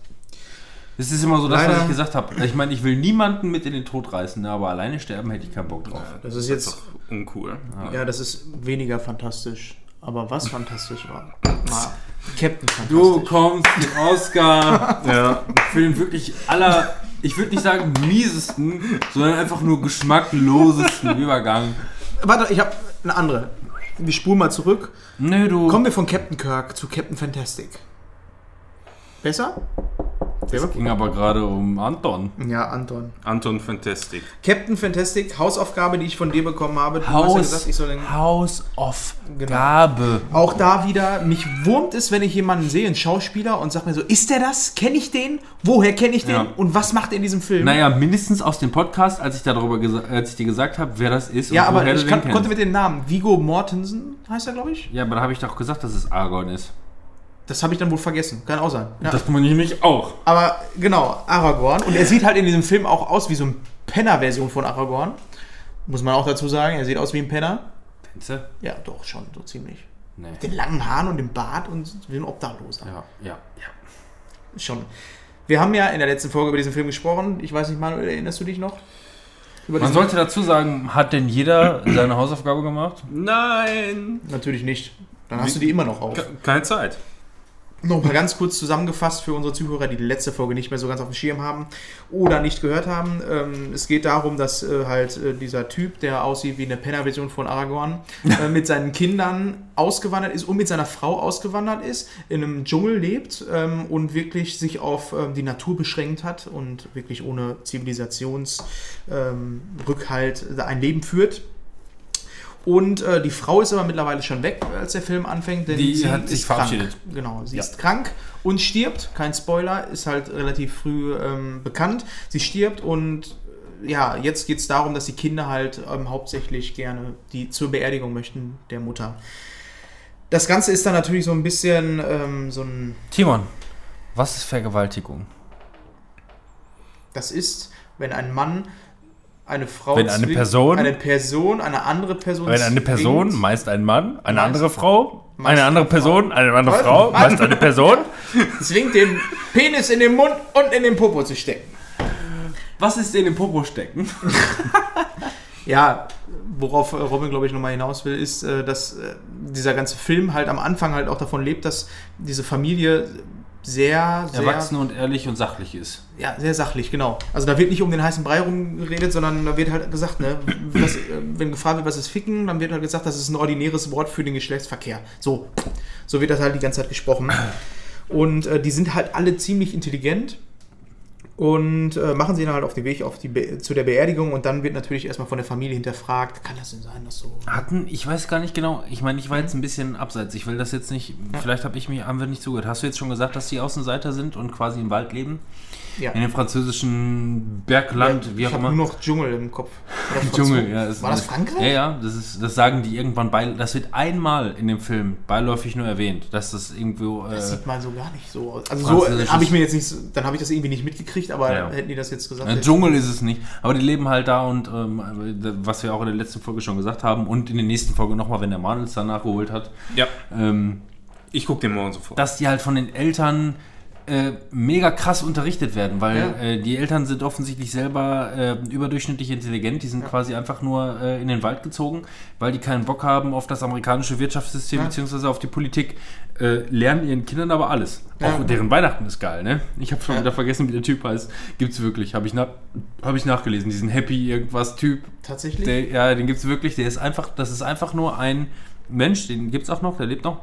Es ist immer so das, was Leider- ich gesagt habe. Ich meine, ich will niemanden mit in den Tod reißen, ne, aber alleine sterben hätte ich keinen Bock drauf. Das ist jetzt, doch uncool. ja, das ist weniger fantastisch. Aber was fantastisch war, war Captain Du Fantastisch. kommst den Oscar Ja. für den wirklich aller, ich würde nicht sagen miesesten, sondern einfach nur geschmacklosesten Übergang. Warte, ich habe eine andere. Wir spulen mal zurück. Nö, du. Kommen wir von Captain Kirk zu Captain Fantastic. Besser? War ging aber gerade um Anton. Ja, Anton. Anton Fantastic. Captain Fantastic, Hausaufgabe, die ich von dir bekommen habe. Du hast ja Haus, gesagt, ich soll den Haus of Gabe. Auch da wieder, mich wurmt es, wenn ich jemanden sehe, einen Schauspieler, und sag mir so, ist der das? Kenne ich den? Woher kenne ich den? Ja. Und was macht er in diesem Film? Naja, mindestens aus dem Podcast, als ich darüber als ich dir gesagt habe, wer das ist. ja, und aber woher du ich den kann, konnte mit dem Namen Vigo Mortensen, heißt er, glaube ich. Ja, aber da habe ich doch gesagt, dass es Argon ist. Das habe ich dann wohl vergessen. Kann auch sein. Ja. Das meine ich nicht auch. Aber genau, Aragorn. Und er sieht halt in diesem Film auch aus wie so eine Penner-Version von Aragorn. Muss man auch dazu sagen, er sieht aus wie ein Penner. Du? Ja, doch, schon, so ziemlich. Nee. Mit den langen Haaren und dem Bart und wie ein Obdachloser. Ja, ja, ja. Schon. Wir haben ja in der letzten Folge über diesen Film gesprochen. Ich weiß nicht, Manuel, erinnerst du dich noch? Über Man sollte dazu sagen, hat denn jeder seine Hausaufgabe gemacht? Nein! Natürlich nicht. Dann hast du die immer noch auf. Ke- Keine Zeit. Noch mal ganz kurz zusammengefasst für unsere Zuhörer, die die letzte Folge nicht mehr so ganz auf dem Schirm haben oder nicht gehört haben. Ähm, es geht darum, dass äh, halt äh, dieser Typ, der aussieht wie eine Penner-Version von Aragorn, äh, mit seinen Kindern ausgewandert ist und mit seiner Frau ausgewandert ist, in einem Dschungel lebt ähm, und wirklich sich auf ähm, die Natur beschränkt hat und wirklich ohne Zivilisationsrückhalt ähm, ein Leben führt. Und äh, die Frau ist aber mittlerweile schon weg, als der Film anfängt, denn Die sie hat sich ist krank. verabschiedet. Genau, sie Ja. ist krank und stirbt. Kein Spoiler, ist halt relativ früh ähm, bekannt. Sie stirbt und äh, ja, jetzt geht es darum, dass die Kinder halt ähm, hauptsächlich gerne die zur Beerdigung möchten der Mutter. Das Ganze ist dann natürlich so ein bisschen ähm, so ein. Timon, was ist Vergewaltigung? Das ist, wenn ein Mann eine Frau. Wenn eine Person- Eine Person, eine andere Person. Wenn eine Person, zwingt- meist ein Mann, eine andere Frau, meist eine andere. Person, eine andere? Frau, Mann. meist eine Person. zwingt, den Penis in den Mund und in den Popo zu stecken. Was ist in den Popo stecken? Ja, worauf äh, Robin, glaube ich, nochmal hinaus will, ist, äh, dass äh, dieser ganze Film halt am Anfang halt auch davon lebt, dass diese Familie sehr, sehr, Erwachsen und ehrlich und sachlich ist. ja, sehr sachlich, genau. Also da wird nicht um den heißen Brei rumgeredet, sondern da wird halt gesagt, ne, was, äh, wenn gefragt wird, was ist Ficken, dann wird halt gesagt, das ist ein ordinäres Wort für den Geschlechtsverkehr. So, so wird das halt die ganze Zeit gesprochen. Und äh, die sind halt alle ziemlich intelligent und äh, machen sie dann halt auf den Weg auf die Be zu der Beerdigung und dann wird natürlich erstmal von der Familie hinterfragt, kann das denn sein, dass so... Hatten, ich weiß gar nicht genau, ich meine, ich war jetzt ein bisschen abseits, ich will das jetzt nicht, vielleicht habe ich mich einfach nicht zugehört. Hast du jetzt schon gesagt, dass die Außenseiter sind und quasi im Wald leben? Ja. In dem französischen Bergland, wie ich auch habe immer. nur noch Dschungel im Kopf. Dschungel, ja. es- War das Frankreich? Ja, ja, das, ist, das sagen die irgendwann bei. Das wird einmal in dem Film beiläufig nur erwähnt, dass das irgendwo. Äh, Das sieht mal so gar nicht so aus. Also so habe ich mir jetzt nicht, so- dann habe ich das irgendwie nicht mitgekriegt, aber Ja. hätten die das jetzt gesagt. ein Dschungel ist es nicht, aber die leben halt da und ähm, was wir auch in der letzten Folge schon gesagt haben und in der nächsten Folge nochmal, wenn der Manuel es dann nachgeholt hat, Ja, ähm, ich gucke den morgen sofort. dass die halt von den Eltern äh, mega krass unterrichtet werden, weil Ja. äh, die Eltern sind offensichtlich selber äh, überdurchschnittlich intelligent, die sind quasi einfach nur äh, in den Wald gezogen, weil die keinen Bock haben auf das amerikanische Wirtschaftssystem Ja. beziehungsweise auf die Politik, äh, lernen ihren Kindern aber alles. Ja. Auch deren Weihnachten ist geil, ne? Ich habe schon Ja. wieder vergessen, wie der Typ heißt. Gibt's wirklich, habe ich, na hab ich nachgelesen, diesen Happy irgendwas Typ. Tatsächlich? Der, ja, den gibt's wirklich, der ist einfach, das ist einfach nur ein Mensch, den gibt's auch noch, der lebt noch,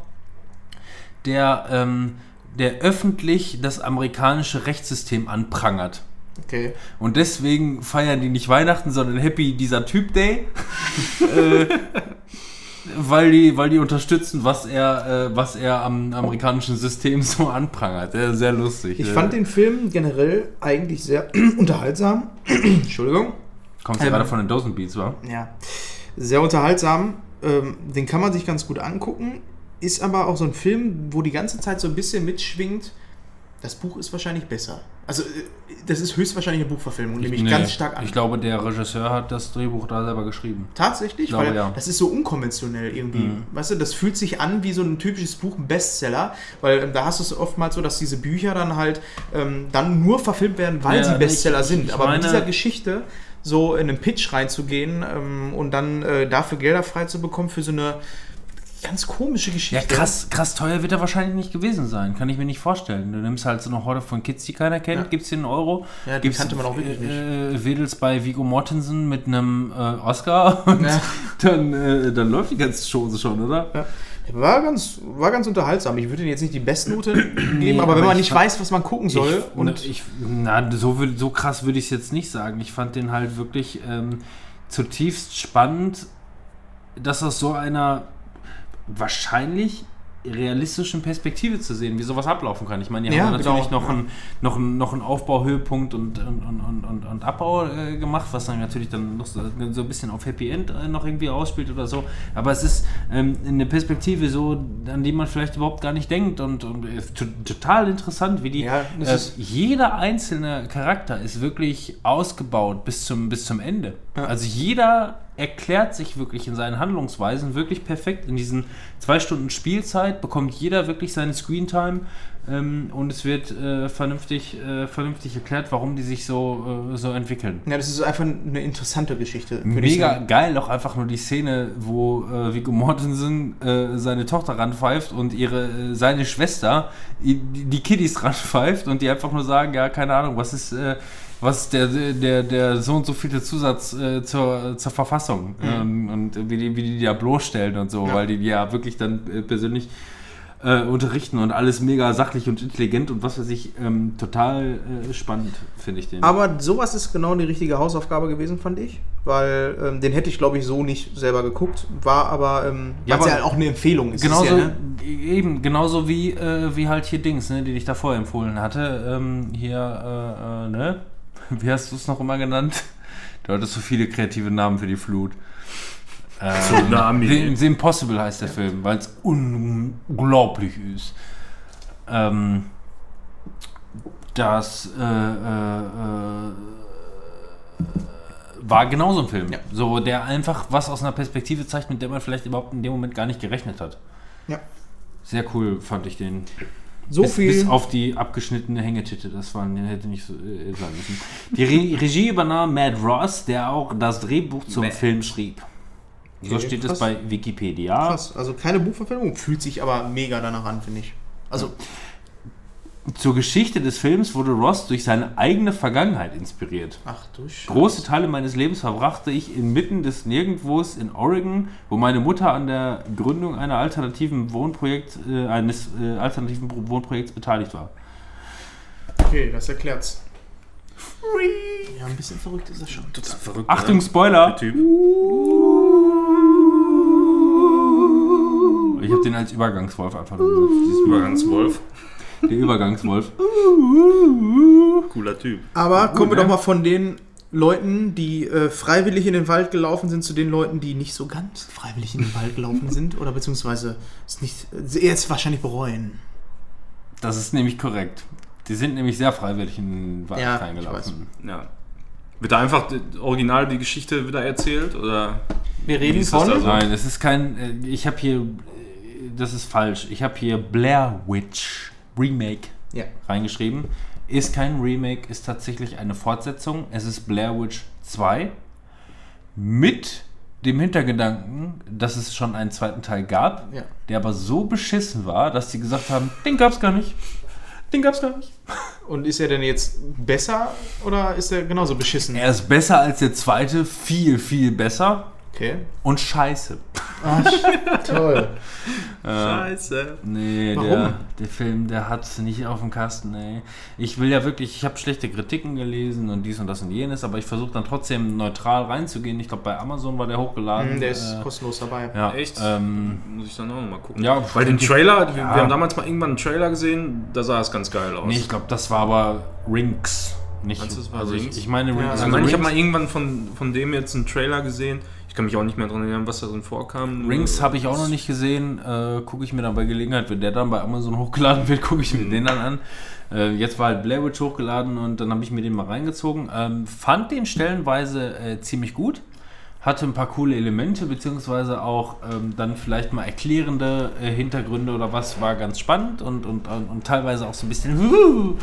der, ähm, der öffentlich das amerikanische Rechtssystem anprangert. Okay. Und deswegen feiern die nicht Weihnachten, sondern Happy dieser Typ Day. äh, weil, die, weil die unterstützen, was er, äh, was er am amerikanischen System so anprangert. Ja, sehr lustig. Ich Äh, fand den Film generell eigentlich sehr unterhaltsam. Entschuldigung. Kommst du ähm, gerade von den Dozen Beats, wa? Ja. Sehr unterhaltsam. Ähm, den kann man sich ganz gut angucken. Ist aber auch so ein Film, wo die ganze Zeit so ein bisschen mitschwingt, das Buch ist wahrscheinlich besser. Also, äh, das ist höchstwahrscheinlich eine Buchverfilmung, nehme ich Nee, ganz stark an. Ich glaube, der Regisseur hat das Drehbuch da selber geschrieben. Tatsächlich? glaube, weil ja. das ist so unkonventionell irgendwie. Mhm. Weißt du, das fühlt sich an wie so ein typisches Buch, ein Bestseller, weil ähm, da hast du es oftmals so, dass diese Bücher dann halt ähm, dann nur verfilmt werden, weil Ja, sie Bestseller ich- sind. ich Aber mit dieser Geschichte so in einen Pitch reinzugehen ähm, und dann äh, dafür Gelder frei zu bekommen für so eine ganz komische Geschichte. Ja, krass, krass teuer wird er wahrscheinlich nicht gewesen sein. Kann ich mir nicht vorstellen. Du nimmst halt so eine Horde von Kids, die keiner kennt, Ja. gibst dir einen Euro. Ja, die gibst, kannte man auch wirklich nicht. Äh, wedelst bei Vigo Mortensen mit einem äh, Oscar und Ja. dann, äh, dann läuft die ganze Chose schon, oder? Ja. War ganz, war ganz unterhaltsam. Ich würde jetzt nicht die Bestnote geben, aber aber wenn man ich nicht weiß, was man gucken soll ich, und ich, na, so, so krass würde ich es jetzt nicht sagen. Ich fand den halt wirklich ähm, zutiefst spannend, dass aus so einer wahrscheinlich realistischen Perspektive zu sehen, wie sowas ablaufen kann. Ich meine, die Ja, haben natürlich genau, noch, ja. einen, noch, einen, noch einen Aufbauhöhepunkt und, und, und, und, und, Abbau äh, gemacht, was dann natürlich dann noch so, so ein bisschen auf Happy End äh, noch irgendwie ausspielt oder so. Aber es ist ähm, eine Perspektive so, an die man vielleicht überhaupt gar nicht denkt und, und äh, to- total interessant, wie die Ja, äh, ist- jeder einzelne Charakter ist wirklich ausgebaut bis zum, bis zum Ende. Also jeder erklärt sich wirklich in seinen Handlungsweisen wirklich perfekt. In diesen zwei Stunden Spielzeit bekommt jeder wirklich seine Screentime ähm, und es wird äh, vernünftig, äh, vernünftig erklärt, warum die sich so, äh, so entwickeln. ja, das ist einfach eine interessante Geschichte. Mega geil, auch einfach nur die Szene, wo äh, Viggo Mortensen äh, seine Tochter ranpfeift und ihre, äh, seine Schwester die, die Kiddies ranpfeift und die einfach nur sagen, ja, keine Ahnung, was ist, äh, was ist der, der, der so und so viele Zusatz äh, zur, zur Verfassung ähm, und wie die, wie die die da bloßstellen und so, Ja. weil die die ja wirklich dann äh, persönlich äh, unterrichten und alles mega sachlich und intelligent und was weiß ich, ähm, total äh, spannend, finde ich den. Aber sowas ist genau die richtige Hausaufgabe gewesen, fand ich. Weil ähm, den hätte ich, glaube ich, so nicht selber geguckt. War aber, ähm, Ja, weil's aber- ja auch eine Empfehlung ist. Genauso, ja, ne? eben, genauso wie, äh, wie halt hier Dings, ne, die ich davor empfohlen hatte. Ähm, hier, äh, äh, ne? Wie hast du es noch immer genannt? Du hattest so viele kreative Namen für die Flut. Ähm, Tsunami. The, The Impossible heißt der Film, weil es unglaublich ist. Ähm, das äh, äh, äh, war genauso ein Film. Ja. So, der einfach was aus einer Perspektive zeigt, mit der man vielleicht überhaupt in dem Moment gar nicht gerechnet hat. Ja. Sehr cool fand ich den. So bis, viel. bis auf die abgeschnittene Hängetitte, das war, hätte nicht so äh, sein müssen. Die Re Regie übernahm Matt Ross, der auch das Drehbuch zum Matt. Film schrieb. So Okay, steht krass. es bei Wikipedia. Krass. Also keine Buchverfilmung, fühlt sich aber mega danach an, finde ich. Also, Zur Geschichte des Films wurde Ross durch seine eigene Vergangenheit inspiriert. ach du Scheiße. Große Teile meines Lebens verbrachte ich inmitten des Nirgendwos in Oregon, wo meine Mutter an der Gründung einer alternativen Wohnprojekt, äh, eines äh, alternativen Wohnprojekts beteiligt war. Okay, das erklärt's. Ja, ein bisschen verrückt ist das schon. Verrückt. Achtung? Spoiler! Typ. Ich habe den als Übergangswolf einfach nur benutzt. Dieses Übergangswolf. Der Übergangswolf. Cooler Typ. Aber kommen wir doch mal von den Leuten, die äh, freiwillig in den Wald gelaufen sind, zu den Leuten, die nicht so ganz freiwillig in den Wald gelaufen sind oder beziehungsweise es nicht jetzt wahrscheinlich bereuen. Das ist nämlich korrekt. Die sind nämlich sehr freiwillig in den Wald Ja, reingelaufen. Ja. Wird da einfach original die Geschichte wieder erzählt? Oder? Wir Wie reden ist das von da so? Nein, es ist kein. äh, Ich habe hier. äh, Das ist falsch. Ich habe hier Blair Witch Remake ja. reingeschrieben. Ist kein Remake, ist tatsächlich eine Fortsetzung. Es ist Blair Witch 2 mit dem Hintergedanken, dass es schon einen zweiten Teil gab, Ja. der aber so beschissen war, dass sie gesagt haben, den gab's gar nicht. Den gab's gar nicht. Und ist er denn jetzt besser oder ist er genauso beschissen? Er ist besser als der zweite, viel, viel besser Okay. und scheiße. Toll. Scheiße. Nee, Warum? der, der Film, der hat nicht auf dem Kasten, ey. Ich will ja wirklich, ich habe schlechte Kritiken gelesen und dies und das und jenes, aber ich versuche dann trotzdem neutral reinzugehen. Ich glaube, bei Amazon war der hochgeladen. Hm, Der ist äh, kostenlos dabei. ja, Echt? Ähm, Muss ich dann auch nochmal gucken. Ja, Weil den Trailer, wir, Ja. wir haben damals mal irgendwann einen Trailer gesehen, da sah es ganz geil aus. nee, ich glaube, das war aber Rings. Nicht, also ich, ich meine Rings. Ja, also also ich, meine, ich habe mal irgendwann von, von dem jetzt einen Trailer gesehen. Ich kann mich auch nicht mehr daran erinnern, was da drin vorkam. Rings habe ich auch noch nicht gesehen. Äh, gucke ich mir dann bei Gelegenheit, wenn der dann bei Amazon hochgeladen wird, gucke ich mir den dann an. Äh, jetzt war halt Blair Witch hochgeladen und dann habe ich mir den mal reingezogen. Ähm, fand den stellenweise äh, ziemlich gut. Hatte ein paar coole Elemente, beziehungsweise auch ähm, dann vielleicht mal erklärende äh, Hintergründe oder was. War ganz spannend und, und, und, und teilweise auch so ein bisschen.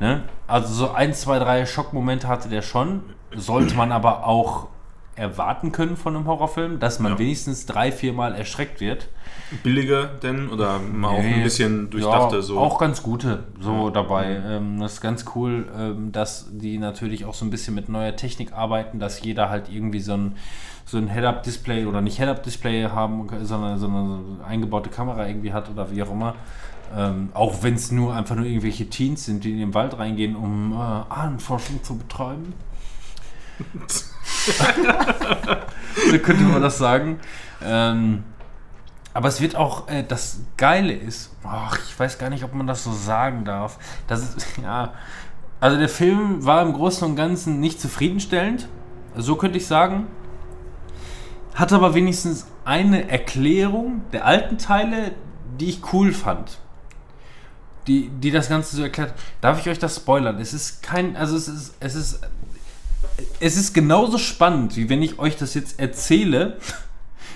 ne? Also so ein, zwei, drei Schockmomente hatte der schon. Sollte man aber auch erwarten können von einem Horrorfilm, dass man Ja. wenigstens drei, viermal erschreckt wird. Billiger denn? Oder mal auch Nee, ein bisschen durchdachte ja, so? Auch ganz gute so dabei. Ähm, das ist ganz cool, ähm, dass die natürlich auch so ein bisschen mit neuer Technik arbeiten, dass jeder halt irgendwie so ein, so ein Head-Up-Display oder nicht Head-Up-Display haben, sondern, sondern so eine eingebaute Kamera irgendwie hat oder wie auch immer. Ähm, auch wenn es nur einfach nur irgendwelche Teens sind, die in den Wald reingehen, um äh, Ahnenforschung zu betreiben. so könnte man das sagen. Ähm, aber es wird auch, äh, das Geile ist, ach, ich weiß gar nicht, ob man das so sagen darf. Das ist, ja, also der Film war im Großen und Ganzen nicht zufriedenstellend, so könnte ich sagen. Hat aber wenigstens eine Erklärung der alten Teile, die ich cool fand. Die, die das Ganze so erklärt. Darf ich euch das spoilern? Es ist kein, also es ist, es ist, es ist genauso spannend, wie wenn ich euch das jetzt erzähle,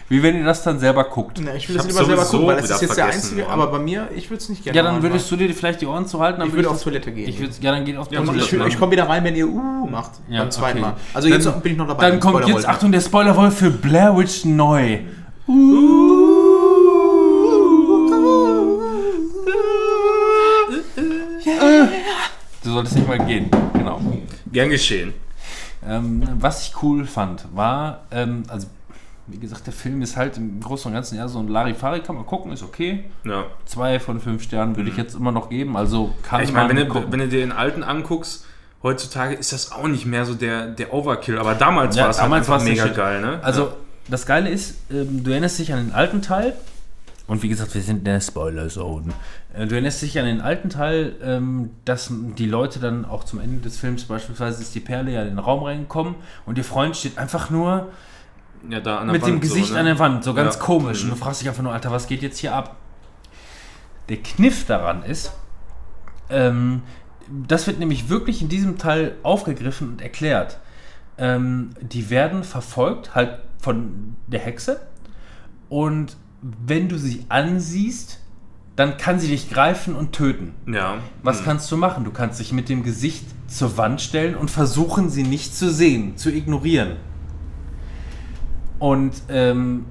wie wenn ihr das dann selber guckt. Na, ich will Ich das lieber selber gucken, weil das wieder ist jetzt der einzige, aber bei mir, ich würde es nicht gerne Ja, dann machen, würdest weil- du dir vielleicht die Ohren zuhalten. Dann Ich würde ich auf Toilette gehen. Ich würd, ja, dann geht auf Ja, Toilette. ich, dann. ich komme wieder rein, wenn ihr uh macht. Ja, beim zweiten okay. Mal. Also jetzt Dann- bin ich noch dabei. Dann kommt jetzt. Achtung, der Spoiler-Wolf für Blair Witch neu. Du solltest nicht mal gehen. Genau. Gern geschehen. Ähm, was ich cool fand, war, ähm, also wie gesagt, der Film ist halt im Großen und Ganzen eher so ein Larifari, kann man gucken, ist okay. Ja. Zwei von fünf Sternen würde ich jetzt immer noch geben, also kann Ich meine, wenn, du- wenn du dir den alten anguckst, heutzutage ist das auch nicht mehr so der, der Overkill. Aber damals Ja, war es halt mega geil, ne? Also, das Geile ist, ähm, du erinnerst dich an den alten Teil. Und wie gesagt, wir sind in der Spoiler-Zone. Äh, du erinnerst dich an den alten Teil, ähm, dass die Leute dann auch zum Ende des Films beispielsweise ist die Perle ja in den Raum reingekommen und ihr Freund steht einfach nur ja, mit dem Wand Gesicht so, ne? an der Wand, so ganz Ja. komisch. Mhm. Und du fragst dich einfach nur, Alter, was geht jetzt hier ab? Der Kniff daran ist, ähm, das wird nämlich wirklich in diesem Teil aufgegriffen und erklärt. Ähm, die werden verfolgt, halt von der Hexe. Und wenn du sie ansiehst, dann kann sie dich greifen und töten. Ja. Was Hm. kannst du machen? Du kannst dich mit dem Gesicht zur Wand stellen und versuchen, sie nicht zu sehen, zu ignorieren. Und ähm,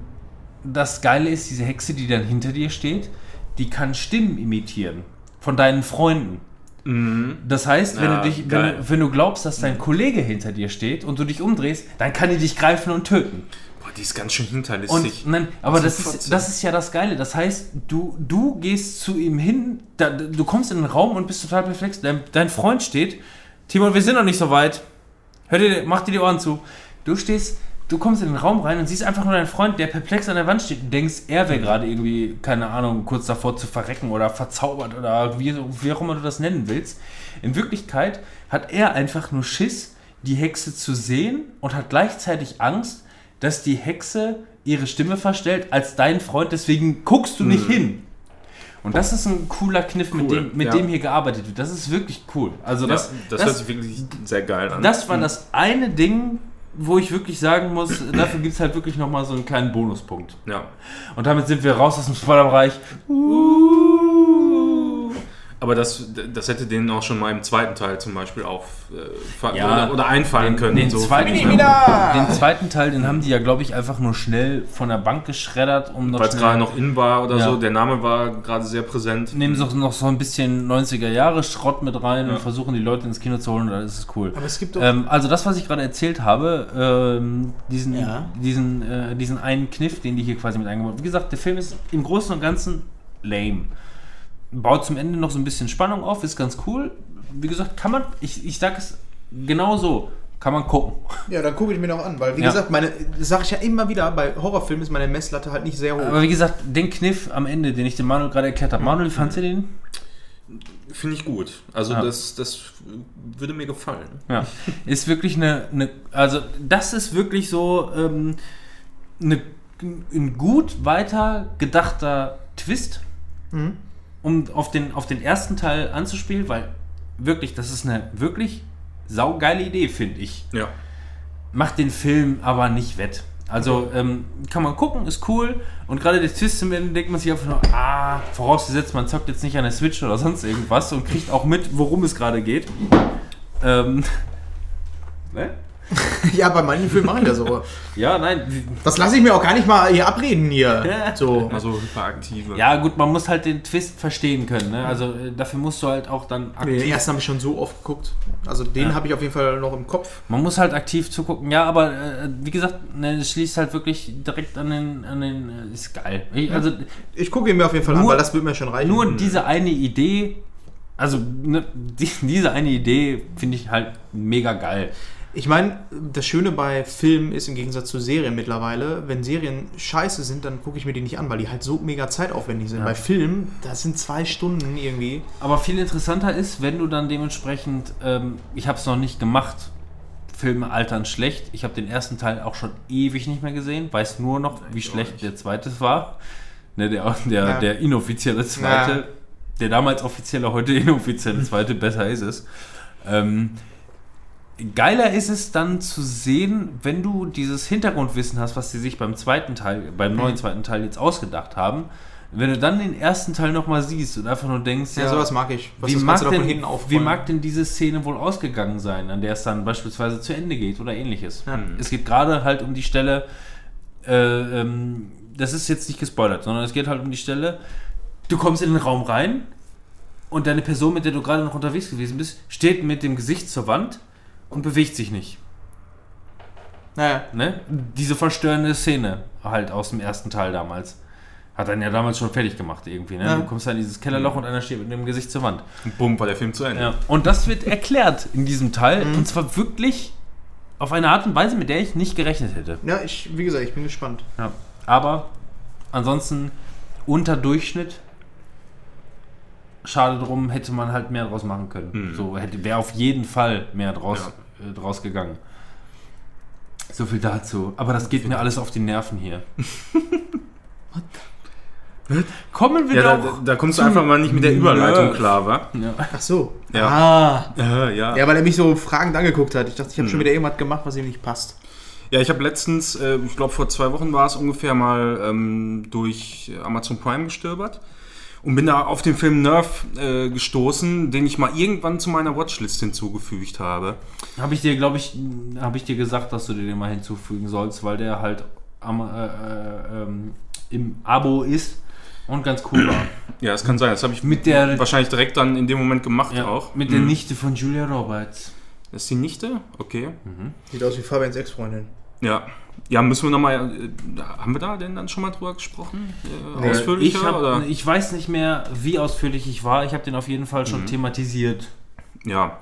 das Geile ist, diese Hexe, die dann hinter dir steht, die kann Stimmen imitieren von deinen Freunden. Mhm. Das heißt, wenn, Ja, du dich, wenn, wenn du glaubst, dass dein Kollege hinter dir steht und du dich umdrehst, dann kann die dich greifen und töten. Boah, die ist ganz schön hinterlistig. Und nein, aber Das das ist das ist ja das Geile. Das heißt, du, du gehst zu ihm hin, da, du kommst in den Raum und bist total perplex. Dein, dein Freund steht, Timon, wir sind noch nicht so weit. Hör dir, mach dir die Ohren zu. Du stehst, du kommst in den Raum rein und siehst einfach nur deinen Freund, der perplex an der Wand steht und denkst, er wäre gerade irgendwie, keine Ahnung, kurz davor zu verrecken oder verzaubert oder wie, wie auch immer du das nennen willst. In Wirklichkeit hat er einfach nur Schiss, die Hexe zu sehen und hat gleichzeitig Angst, dass die Hexe ihre Stimme verstellt als dein Freund, deswegen guckst du nicht hin. Und das ist ein cooler Kniff, mit, Cool, dem, mit ja. dem hier gearbeitet wird. Das ist wirklich cool. Also das, das, das, das, hört sich wirklich sehr geil an. das war das eine Ding, wo ich wirklich sagen muss, dafür gibt es halt wirklich nochmal so einen kleinen Bonuspunkt. ja. Und damit sind wir raus aus dem Spoilerbereich. Aber das, das hätte denen auch schon mal im zweiten Teil zum Beispiel auch äh, Ja, oder, oder einfallen den- können. den so zweiten- ne? wieder! Den zweiten Teil, den haben die ja, glaube ich, einfach nur schnell von der Bank geschreddert, um noch Weil es gerade noch in war oder Ja. so. Der Name war gerade sehr präsent. nehmen sie auch noch so ein bisschen 90er Jahre Schrott mit rein Ja. und versuchen die Leute ins Kino zu holen, dann ist es cool. Aber es gibt. Ähm, also das, was ich gerade erzählt habe, ähm, diesen, Ja. diesen, äh, diesen einen Kniff, den die hier quasi mit eingebaut haben. Wie gesagt, der Film ist im Großen und Ganzen lame. Baut zum Ende noch so ein bisschen Spannung auf, ist ganz cool. Wie gesagt, kann man, ich, ich sag es genau so, kann man gucken. ja, dann gucke ich mir noch an, weil wie Ja. gesagt, meine, das sage ich ja immer wieder, bei Horrorfilmen ist meine Messlatte halt nicht sehr hoch. Aber wie gesagt, den Kniff am Ende, den ich dem Manuel gerade erklärt habe. Manuel, wie fandst du den? Finde ich gut. Also Ja. das, das würde mir gefallen. Ja, ist wirklich eine, eine also das ist wirklich so, ähm, eine, ein gut weiter gedachter Twist, um auf den, auf den ersten Teil anzuspielen, weil wirklich, das ist eine wirklich saugeile Idee, finde ich. Ja. Macht den Film aber nicht wett. Also ähm, kann man gucken, ist cool. Und gerade der Twist zum Ende denkt man sich einfach nur, ah, vorausgesetzt, man zockt jetzt nicht an der Switch oder sonst irgendwas und kriegt auch mit, worum es gerade geht. Ähm, ne? Ja, bei manchen Filmen mache ich das so. Ja, nein. Das lasse ich mir auch gar nicht mal hier abreden hier. So. Also hyperaktive. Ja, gut, man muss halt den Twist verstehen können. Ne? Also äh, dafür musst du halt auch dann Den aktiv. ersten habe ich schon so oft geguckt. Also den Ja. habe ich auf jeden Fall noch im Kopf. Man muss halt aktiv zugucken. Ja, aber äh, wie gesagt, ne, es schließt halt wirklich direkt an den. An den äh, ist geil. Ich, also Ich gucke ihn mir auf jeden Fall an, Nur- weil das wird mir schon reichen. nur diese eine Idee. Also ne, die, diese eine Idee finde ich halt mega geil. Ich meine, das Schöne bei Filmen ist im Gegensatz zu Serien mittlerweile, wenn Serien scheiße sind, dann gucke ich mir die nicht an, weil die halt so mega zeitaufwendig sind. Ja. Bei Filmen, das sind zwei Stunden irgendwie. Aber viel interessanter ist, wenn du dann dementsprechend, ähm, ich habe es noch nicht gemacht, Filme altern schlecht. Ich habe den ersten Teil auch schon ewig nicht mehr gesehen, weiß nur noch, wie schlecht der zweite war. Ne, der, der, Ja. der inoffizielle zweite, Ja. der damals offizielle, heute inoffizielle zweite, besser ist es. Ähm, geiler ist es dann zu sehen, wenn du dieses Hintergrundwissen hast, was sie sich beim zweiten Teil, beim neuen zweiten Teil jetzt ausgedacht haben. Wenn du dann den ersten Teil nochmal siehst und einfach nur denkst, Ja, sowas mag ich. Was wie mag, denn, wie mag denn diese Szene wohl ausgegangen sein, an der es dann beispielsweise zu Ende geht oder ähnliches? Ja. Es geht gerade halt um die Stelle, äh, ähm, das ist jetzt nicht gespoilert, sondern es geht halt um die Stelle, du kommst in den Raum rein und deine Person, mit der du gerade noch unterwegs gewesen bist, steht mit dem Gesicht zur Wand und bewegt sich nicht. Naja. Ne? Diese verstörende Szene halt aus dem ersten Teil damals. Hat einen ja damals schon fertig gemacht irgendwie. Ne? Ja. Du kommst da in dieses Kellerloch und einer steht mit dem Gesicht zur Wand. Und bumm, war der Film zu Ende. Ja, und das wird erklärt in diesem Teil. Und zwar wirklich auf eine Art und Weise, mit der ich nicht gerechnet hätte. Ja, ich, wie gesagt, ich bin gespannt. Ja. Aber ansonsten unter Durchschnitt. Schade drum, hätte man halt mehr draus machen können. So hätte wäre auf jeden Fall mehr draus, äh, draus gegangen. So viel dazu. Aber das geht mir alles auf die Nerven hier. Kommen wir Ja, da, doch. da kommst du einfach mal nicht mit der Überleitung Nerf. klar, wa? ja. Ach so. Ja. Ah. Ja, ja. Ja, weil er mich so fragend angeguckt hat. Ich dachte, ich habe schon wieder irgendwas gemacht, was ihm nicht passt. Ja, ich habe letztens, äh, ich glaube vor zwei Wochen war es ungefähr mal ähm, durch Amazon Prime gestöbert und bin da auf den Film Nerf äh, gestoßen, den ich mal irgendwann zu meiner Watchlist hinzugefügt habe. Habe ich dir, glaube ich, habe ich dir gesagt, dass du dir den mal hinzufügen sollst, weil der halt am, äh, äh, ähm, im Abo ist und ganz cool war. Ja, das kann sein. Das habe ich Mit der- wahrscheinlich direkt dann in dem Moment gemacht Ja, auch. Mit der Mhm. Nichte von Julia Roberts. Das ist die Nichte? Okay. Sieht aus wie Fabians Ex-Freundin. Ja. Ja, müssen wir nochmal. Äh, haben wir da denn dann schon mal drüber gesprochen? Äh, Nee. ausführlicher? Ich, hab, oder? ich weiß nicht mehr, wie ausführlich ich war. Ich habe den auf jeden Fall schon thematisiert. Ja.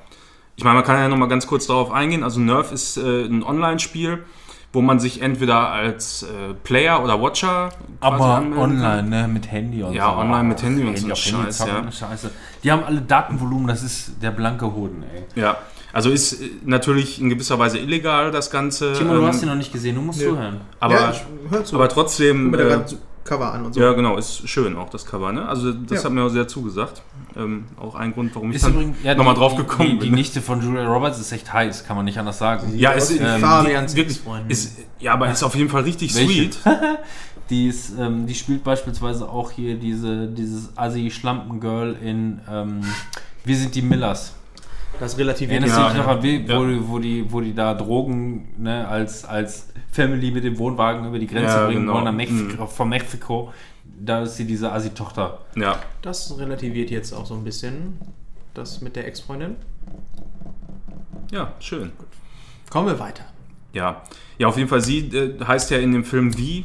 Ich meine, man kann ja nochmal ganz kurz darauf eingehen. Also Nerf ist äh, ein Online-Spiel, wo man sich entweder als äh, Player oder Watcher Aber online, ne? Mit Handy und Ja, so. online mit Handy und so Handy Scheiß, zocken, ja. Scheiße. Die haben alle Datenvolumen, das ist der blanke Hoden, ey. Ja. Also ist äh, natürlich in gewisser Weise illegal, das Ganze. Timo, du ähm, hast ihn noch nicht gesehen, du musst nö. zuhören. aber, ja, ich hör zu. aber trotzdem. Guck äh, Cover an und so. ja, genau, ist schön auch das Cover, ne? Also das Ja. hat mir auch sehr zugesagt. Ähm, auch ein Grund, warum ich Ist dann übrigens ja, nochmal die- drauf die- gekommen die, die bin. Nichte von Julia Roberts ist echt heiß, kann man nicht anders sagen. Ja, ist, ähm, Fabians die- wirklich, ist, ja, aber ist auf jeden Fall richtig Welche? sweet. Die, ist, ähm, die spielt beispielsweise auch hier diese, dieses Assi-Schlampen-Girl in ähm, Wir sind die Millers. Das relativiert Ja, ja. wo, Ja. die- wo, die, wo die da Drogen ne, als, als Family mit dem Wohnwagen über die Grenze Ja, bringen genau. wollen, nach Mexiko, von Mexiko. Da ist sie diese Assi-Tochter. Ja. Das relativiert jetzt auch so ein bisschen. Das mit der Ex-Freundin. Ja, schön. Kommen wir weiter. Ja. Ja, auf jeden Fall, sie äh, heißt ja in dem Film Wie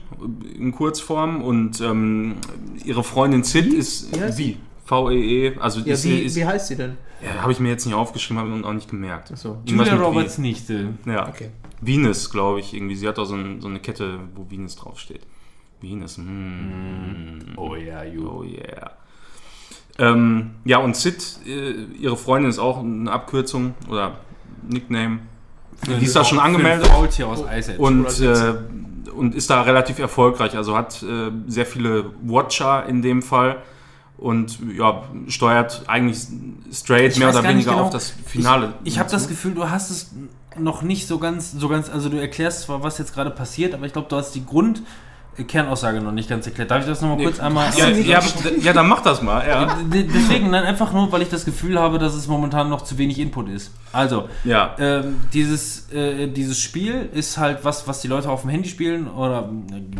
äh, in Kurzform und ähm, ihre Freundin Sid ist Wie heißt Wie. V-E-E. Also Ja, ist, wie, ist, wie heißt sie denn? ja, habe ich mir jetzt nicht aufgeschrieben, habe ich auch nicht gemerkt. Achso. Irgendwas Julia Roberts Nichte. Wie. Ja. Okay. Venus, glaube ich, irgendwie. Sie hat auch so, ein, so eine Kette, wo Venus draufsteht. Venus, mm. Oh ja, Oh yeah. Ähm, ja, und Sid, äh, ihre Freundin ist auch eine Abkürzung oder Nickname. Die ist da schon angemeldet. Faultier aus Ice Age. Und äh, und ist da relativ erfolgreich. Also hat äh, sehr viele Watcher in dem Fall und ja, steuert eigentlich straight Ich mehr oder weniger genau. auf das Finale. Ich, ich habe das zu. Gefühl, du hast es noch nicht so ganz, so ganz, also du erklärst zwar, was jetzt gerade passiert, aber ich glaube, du hast die Grundkernaussage noch nicht ganz erklärt. Darf ich das nochmal kurz einmal... Ja, ja, ja, dann mach das mal. Ja. Deswegen, nein, einfach nur, weil ich das Gefühl habe, dass es momentan noch zu wenig Input ist. Also, Ja. ähm, dieses, äh, dieses Spiel ist halt was, was die Leute auf dem Handy spielen oder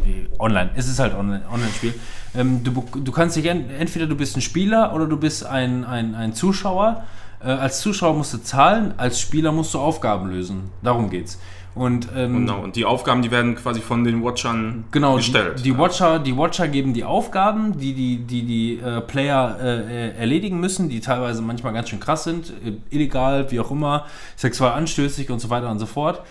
äh, online. Es ist halt online- Online-Spiel. ähm, du, du kannst dich en entweder du bist ein Spieler oder du bist ein, ein, ein Zuschauer. Äh, als Zuschauer musst du zahlen, als Spieler musst du Aufgaben lösen. Darum geht's. Und, ähm, Genau, und die Aufgaben, die werden quasi von den Watchern Genau, gestellt. Die, die, Watcher, die Watcher geben die Aufgaben, die die, die, die äh, Player äh, erledigen müssen, die teilweise manchmal ganz schön krass sind, äh, illegal, wie auch immer, sexuell anstößig und so weiter und so fort.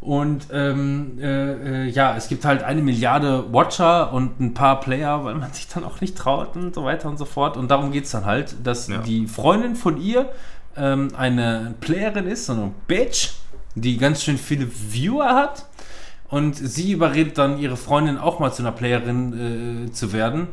Und ähm, äh, äh, ja, es gibt halt eine Milliarde Watcher und ein paar Player, weil man sich dann auch nicht traut und so weiter und so fort. Und darum geht es dann halt, dass Ja. die Freundin von ihr ähm, eine Playerin ist, so eine Bitch, die ganz schön viele Viewer hat. Und sie überredet dann ihre Freundin auch mal zu einer Playerin äh, zu werden.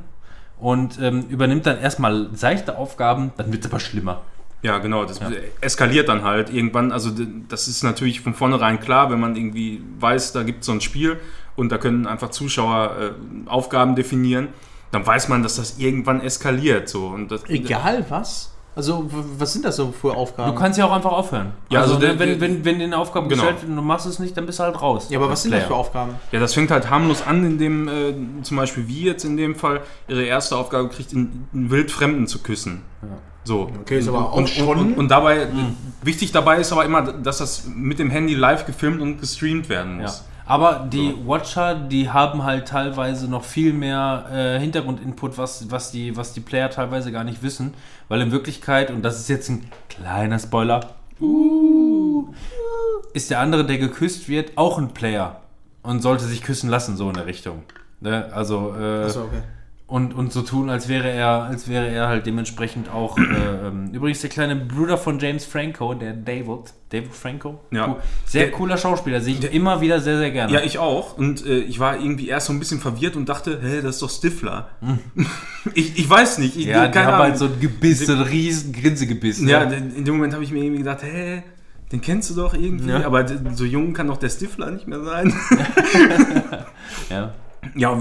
Und ähm, übernimmt dann erstmal seichte Aufgaben, dann wird es aber schlimmer. Ja, genau, das eskaliert dann halt irgendwann. Also das ist natürlich von vornherein klar, wenn man irgendwie weiß, da gibt es so ein Spiel und da können einfach Zuschauer äh, Aufgaben definieren, dann weiß man, dass das irgendwann eskaliert. So. Und das, Egal was? Also, w- was sind das so für Aufgaben? Du kannst ja auch einfach aufhören. Ja, also, also der- ne, wenn, der- wenn, wenn dir eine Aufgabe Genau. gestellt wird und du machst es nicht, dann bist du halt raus. ja, aber was als sind das für Player. Aufgaben? Ja, das fängt halt harmlos an, indem äh, zum Beispiel wie jetzt in dem Fall ihre erste Aufgabe kriegt, einen, einen wildfremden zu küssen. So. Okay, ist aber auch und, schon- Und, und, und dabei, wichtig dabei ist aber immer, dass das mit dem Handy live gefilmt und gestreamt werden Ja. muss. Aber die Watcher, die haben halt teilweise noch viel mehr äh, Hintergrundinput, was, was, die, was die Player teilweise gar nicht wissen. Weil in Wirklichkeit, und das ist jetzt ein kleiner Spoiler, ist der andere, der geküsst wird, auch ein Player. Und sollte sich küssen lassen, so in der Richtung. Ne? Also, äh, Achso, okay. Und, und so tun, als wäre er, als wäre er halt dementsprechend auch. Äh, ähm, übrigens der kleine Bruder von James Franco, der David, David Franco, Ja. Cool. sehr Der- cooler Schauspieler, sehe ich immer wieder sehr, sehr gerne. Ja, ich auch. Und äh, ich war irgendwie erst so ein bisschen verwirrt und dachte, hä, das ist doch Stifler. ich, ich weiß nicht. Ich, Hm. Ja, die keine haben Ahnung. halt so ein Gebiss, so ein riesen Grinsegebiss. ne? Ja, in dem Moment habe ich mir irgendwie gedacht, hä, den kennst du doch irgendwie. Ja. Aber so jung kann doch der Stifler nicht mehr sein. ja. Ja,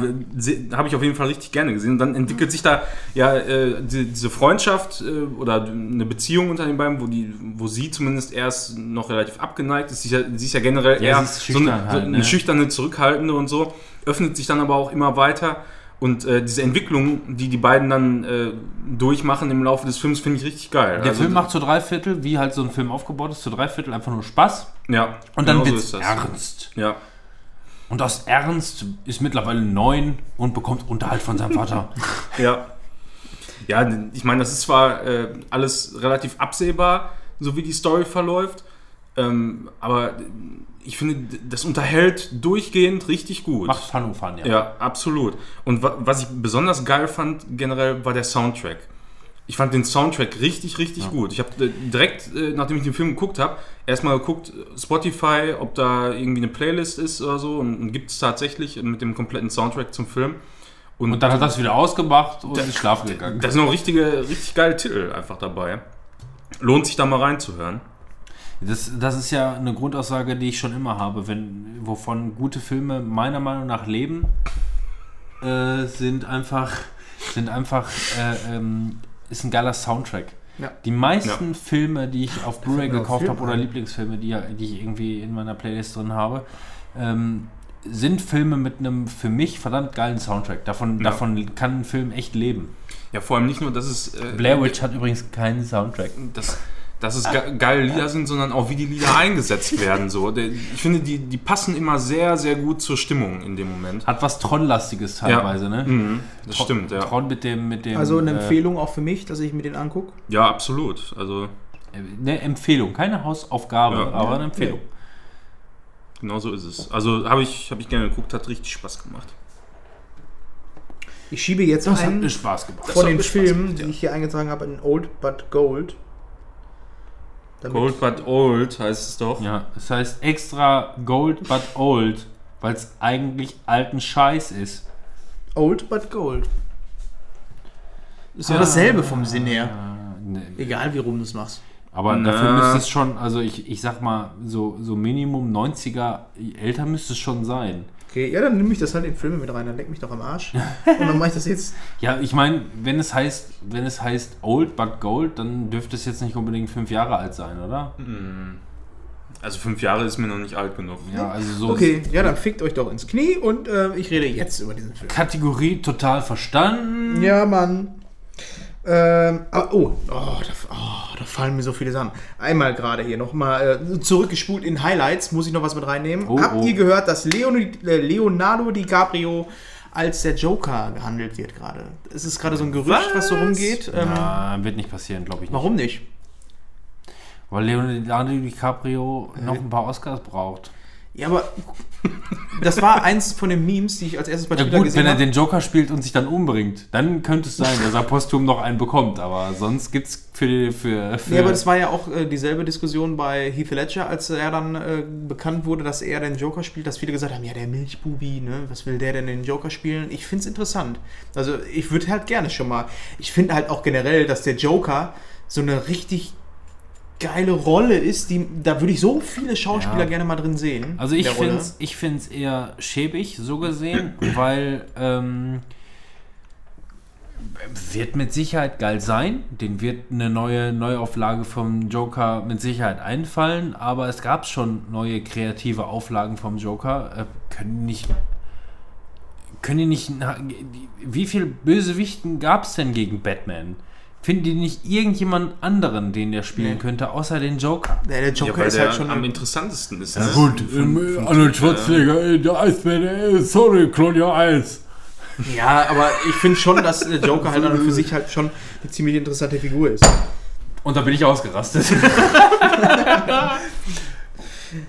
habe ich auf jeden Fall richtig gerne gesehen. Und dann entwickelt sich da ja äh, die, diese Freundschaft äh, oder eine Beziehung unter den beiden, wo, die, wo sie zumindest erst noch relativ abgeneigt ist. Sie ist ja, sie ist ja generell Ja, eher so eine, schüchtern so halt, eine ne? schüchterne, zurückhaltende und so. Öffnet sich dann aber auch immer weiter. Und äh, diese Entwicklung, die die beiden dann äh, durchmachen im Laufe des Films, finde ich richtig geil. Der Also, Film macht zu drei Viertel, wie halt so ein Film aufgebaut ist, zu drei Viertel einfach nur Spaß. ja, Und dann genau so wird's das. ernst. Ja. Und aus Ernst ist mittlerweile neun und bekommt Unterhalt von seinem Vater. Ja. Ja, ich meine, das ist zwar äh, alles relativ absehbar, so wie die Story verläuft, ähm, aber ich finde, das unterhält durchgehend richtig gut. Macht und Fun, ja. Ja, absolut. Und wa was ich besonders geil fand generell war der Soundtrack. Ich fand den Soundtrack richtig, richtig gut. Ich habe äh, direkt, äh, nachdem ich den Film geguckt habe, erstmal geguckt, Spotify, ob da irgendwie eine Playlist ist oder so. Und, und gibt es tatsächlich mit dem kompletten Soundtrack zum Film. Und dann hat das wieder ausgemacht und ist schlafen gegangen. Da sind noch richtige, richtig geile Titel einfach dabei. Lohnt sich da mal reinzuhören. Das, das ist ja eine Grundaussage, die ich schon immer habe, wenn, wovon gute Filme meiner Meinung nach leben, äh, sind einfach, sind einfach, äh, ähm, ist ein geiler Soundtrack. Ja. Die meisten Filme, die ich auf Blu-ray gekauft habe oder. Lieblingsfilme, die, die ich irgendwie in meiner Playlist drin habe, ähm, sind Filme mit einem für mich verdammt geilen Soundtrack. Davon, Ja. davon kann ein Film echt leben. Ja, vor allem nicht nur, dass es. Äh, Blair Witch hat übrigens keinen Soundtrack. dass, dass es ge geile Lieder sind, sondern auch wie die Lieder eingesetzt werden. So. Ich finde, die, die passen immer sehr, sehr gut zur Stimmung in dem Moment. Hat was Tron-lastiges teilweise, ne? Mhm, das Tron- stimmt, ja. Tron mit dem, mit dem. Also eine äh, Empfehlung auch für mich, dass ich mir den angucke. Ja, absolut. Also Eine Empfehlung, keine Hausaufgabe, Ja. aber eine Empfehlung. genau so ist es. Also habe ich, hab ich gerne geguckt, hat richtig Spaß gemacht. Ich schiebe jetzt Das hat einen mir Spaß gemacht. von hat den Filmen, gemacht, ja. die ich hier eingetragen habe, in Old But Gold. Damit- Gold but old heißt es doch. Ja, es heißt extra Gold but Old. Weil es eigentlich alten Scheiß ist. Old but gold. Ist ja dasselbe vom Sinn her. Ne, Egal wie rum du es machst. Aber Na. dafür müsste es schon, also ich, ich sag mal, so, so Minimum 90er, älter müsste es schon sein. Okay, ja, dann nehme ich das halt in Filme mit rein, dann leck mich doch am Arsch. Und dann mache ich das jetzt. Ja, ich meine, wenn es heißt, wenn es heißt Old but Gold, dann dürfte es jetzt nicht unbedingt fünf Jahre alt sein, oder? Also fünf Jahre ist mir noch nicht alt genug. Ja, also so Okay, ja, dann fickt euch doch ins Knie und äh, ich rede jetzt über diesen Film. Kategorie total verstanden. Ja, Mann. Ähm, aber, oh, oh, da, oh, da fallen mir so viele Sachen. Einmal gerade hier nochmal äh, zurückgespult in Highlights, muss ich noch was mit reinnehmen. Oh, Habt oh. ihr gehört, dass Leon, äh, Leonardo DiCaprio als der Joker gehandelt wird gerade? Es ist gerade so ein Gerücht, was, so rumgeht. Ähm, Na, wird nicht passieren, glaube ich nicht. Warum nicht? Weil Leonardo DiCaprio noch ein paar Oscars braucht. Ja, aber das war eins von den Memes, die ich als erstes bei Ja Twitter gut, gesehen wenn er habe. den Joker spielt und sich dann umbringt, dann könnte es sein, dass er posthum noch einen bekommt. Aber sonst gibt es für, für, für Ja, aber das war ja auch äh, dieselbe Diskussion bei Heath Ledger, als er dann äh, bekannt wurde, dass er den Joker spielt, dass viele gesagt haben, ja, der Milchbubi, ne, was will der denn den Joker spielen? Ich finde es interessant. Also ich würde halt gerne schon mal, ich finde halt auch generell, dass der Joker so eine richtig geile Rolle ist, die, da würde ich so viele Schauspieler Ja. gerne mal drin sehen. Also ich finde es ich find's eher schäbig, so gesehen, weil ähm, wird mit Sicherheit geil sein. Den wird eine neue Neuauflage vom Joker mit Sicherheit einfallen, aber es gab schon neue kreative Auflagen vom Joker. Äh, können nicht. Können die nicht. Wie viel Bösewichten gab es denn gegen Batman? Finden die nicht irgendjemand anderen, den der spielen Nee. könnte, außer den Joker? Ja, der Ja, Joker weil ist der halt schon am interessantesten ist. Ja, gut, ähm, Arnold Schwarzenegger, äh, der Eisbär, äh, sorry, Claudia Eis. Ja, aber ich finde schon, dass der Joker halt für sich halt schon eine ziemlich interessante Figur ist. Und da bin ich ausgerastet.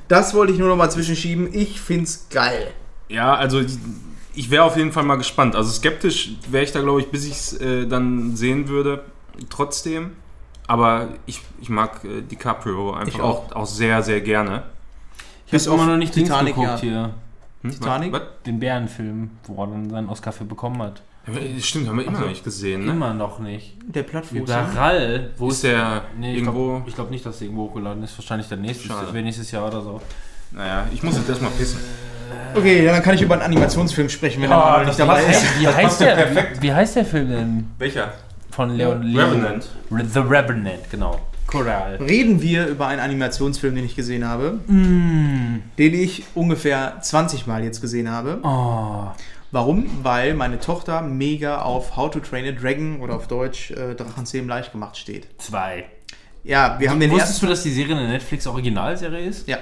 Das wollte ich nur noch mal zwischenschieben. Ich find's geil. Ja, also ich- ich wäre auf jeden Fall mal gespannt. Also skeptisch wäre ich da, glaube ich, bis ich es äh, dann sehen würde. Trotzdem. Aber ich, ich mag äh, DiCaprio einfach Ich auch. auch. Auch, sehr, sehr gerne. Ich habe immer noch nicht Dings Titanic, geguckt ja. hier. Hm? Titanic? Was? Den Bärenfilm, wo er dann seinen Oscar für bekommen hat. Ja, Stimmt, haben wir immer noch nicht gesehen. Ne? Immer noch nicht. Der Plattfuß. ne? Überall. Wo Ist der Nee, ich irgendwo. glaube glaub nicht, dass der irgendwo hochgeladen ist. Wahrscheinlich der nächste. Das wäre nächstes Jahr oder so. Naja, ich muss jetzt erstmal pissen. Okay, ja, dann kann ich über einen Animationsfilm sprechen, wenn er mal nicht dabei ist. Wie heißt, der, wie heißt der Film denn? Welcher? Von Leon Leon- Revenant. Re- The Revenant, genau. Choral. Reden wir über einen Animationsfilm, den ich gesehen habe, Mm. den ich ungefähr 20 Mal jetzt gesehen habe. Oh. Warum? Weil meine Tochter mega auf How to Train a Dragon oder auf Deutsch äh, Drachenzähmen leicht gemacht steht. Zwei. Ja, wir haben den Wusstest ersten. du, dass die Serie eine Netflix-Originalserie ist? Ja.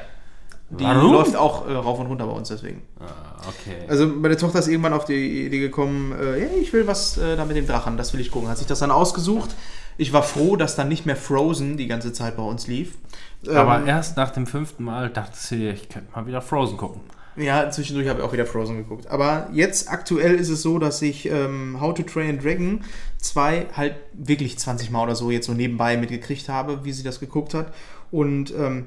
Die Warum? läuft auch äh, rauf und runter bei uns deswegen. Ah, okay. Also meine Tochter ist irgendwann auf die Idee gekommen, äh, hey, ich will was äh, da mit dem Drachen, das will ich gucken. Hat sich das dann ausgesucht. Ich war froh, dass dann nicht mehr Frozen die ganze Zeit bei uns lief. Aber Ähm, erst nach dem fünften Mal dachte sie, ich könnte mal wieder Frozen gucken. Ja, zwischendurch habe ich auch wieder Frozen geguckt. Aber jetzt aktuell ist es so, dass ich ähm, How to Train Dragon 2 halt wirklich 20 Mal oder so jetzt so nebenbei mitgekriegt habe, wie sie das geguckt hat. Und ähm,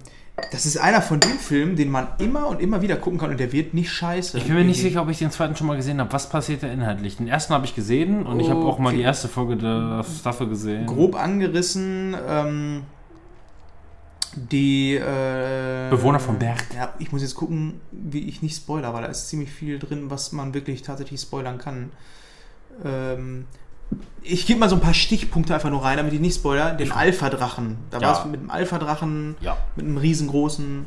das ist einer von den Filmen, den man immer und immer wieder gucken kann und der wird nicht scheiße. Ich bin mir nicht sicher, ob ich den zweiten schon mal gesehen habe. Was passiert da inhaltlich? Den ersten habe ich gesehen und ich habe auch mal Okay. die erste Folge der Staffel gesehen. Grob angerissen, ähm, die äh, Bewohner vom Berg. Ja, ich muss jetzt gucken, wie ich nicht spoiler, weil da ist ziemlich viel drin, was man wirklich tatsächlich spoilern kann. Ähm, ich gebe mal so ein paar Stichpunkte einfach nur rein, damit ich nicht spoiler. Den Alpha-Drachen. Da Ja. war es mit dem Alpha-Drachen, Ja. mit einem riesengroßen.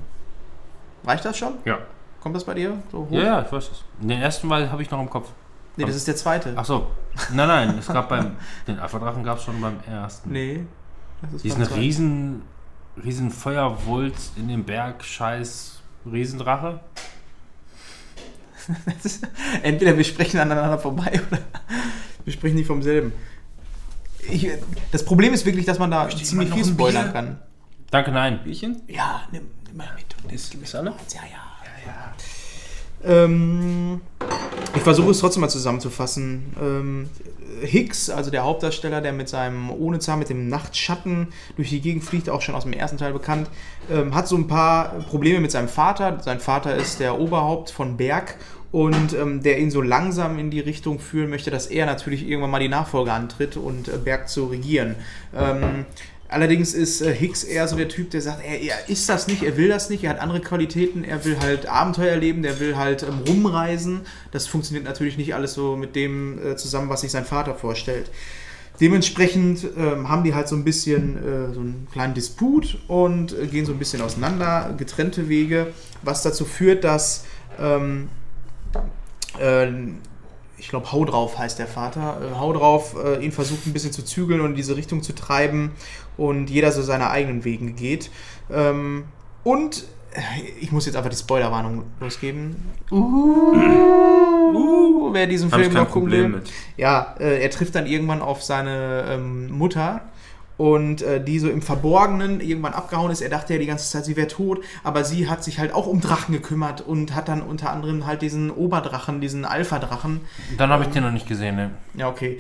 Reicht das schon? Ja. Kommt das bei dir so hoch? Ja, ja, ich weiß das. Den ersten Mal habe ich noch im Kopf. Nee, das ist der zweite. Ach so. Nein, nein, es gab beim. Den Alpha-Drachen gab es schon beim ersten. Nee. Das ist Diesen riesen, riesen Feuerwulst in dem Berg, scheiß Riesendrache. Entweder wir sprechen aneinander vorbei oder wir sprechen nicht vom selben. Ich, das Problem ist wirklich, dass man da ziemlich noch viel spoilern Bier? kann. Danke, nein. Bierchen? Ja, nimm, nimm mal mit. Und Ist, ist alle? Ja, ja, ja, ja. Ähm, ich versuche es trotzdem mal zusammenzufassen. Ähm, Hicks, also der Hauptdarsteller, der mit seinem ohne Zahn, mit dem Nachtschatten durch die Gegend fliegt, auch schon aus dem ersten Teil bekannt, ähm, hat so ein paar Probleme mit seinem Vater. Sein Vater ist der Oberhaupt von Berg und ähm, der ihn so langsam in die Richtung führen möchte, dass er natürlich irgendwann mal die Nachfolge antritt und äh, Berg zu regieren. Ähm, Allerdings ist äh, Hicks eher so der Typ, der sagt, er, er ist das nicht, er will das nicht, er hat andere Qualitäten, er will halt Abenteuer erleben, der will halt ähm, rumreisen. Das funktioniert natürlich nicht alles so mit dem äh, zusammen, was sich sein Vater vorstellt. Dementsprechend ähm, haben die halt so ein bisschen äh, so einen kleinen Disput und äh, gehen so ein bisschen auseinander, getrennte Wege, was dazu führt, dass ähm, äh, ich glaube, Hau drauf heißt der Vater. Äh, Hau drauf, äh, ihn versucht ein bisschen zu zügeln und in diese Richtung zu treiben und jeder so seine eigenen Wegen geht. Ähm, und äh, ich muss jetzt einfach die Spoilerwarnung losgeben. Uh, wer diesen Hab Film noch gucken Problem will. mit. Ja, äh, er trifft dann irgendwann auf seine ähm, Mutter und äh, die so im Verborgenen irgendwann abgehauen ist. Er dachte ja die ganze Zeit, sie wäre tot, aber sie hat sich halt auch um Drachen gekümmert und hat dann unter anderem halt diesen Oberdrachen, diesen Alpha-Drachen. Dann habe ich den noch nicht gesehen, ne? Ja, okay.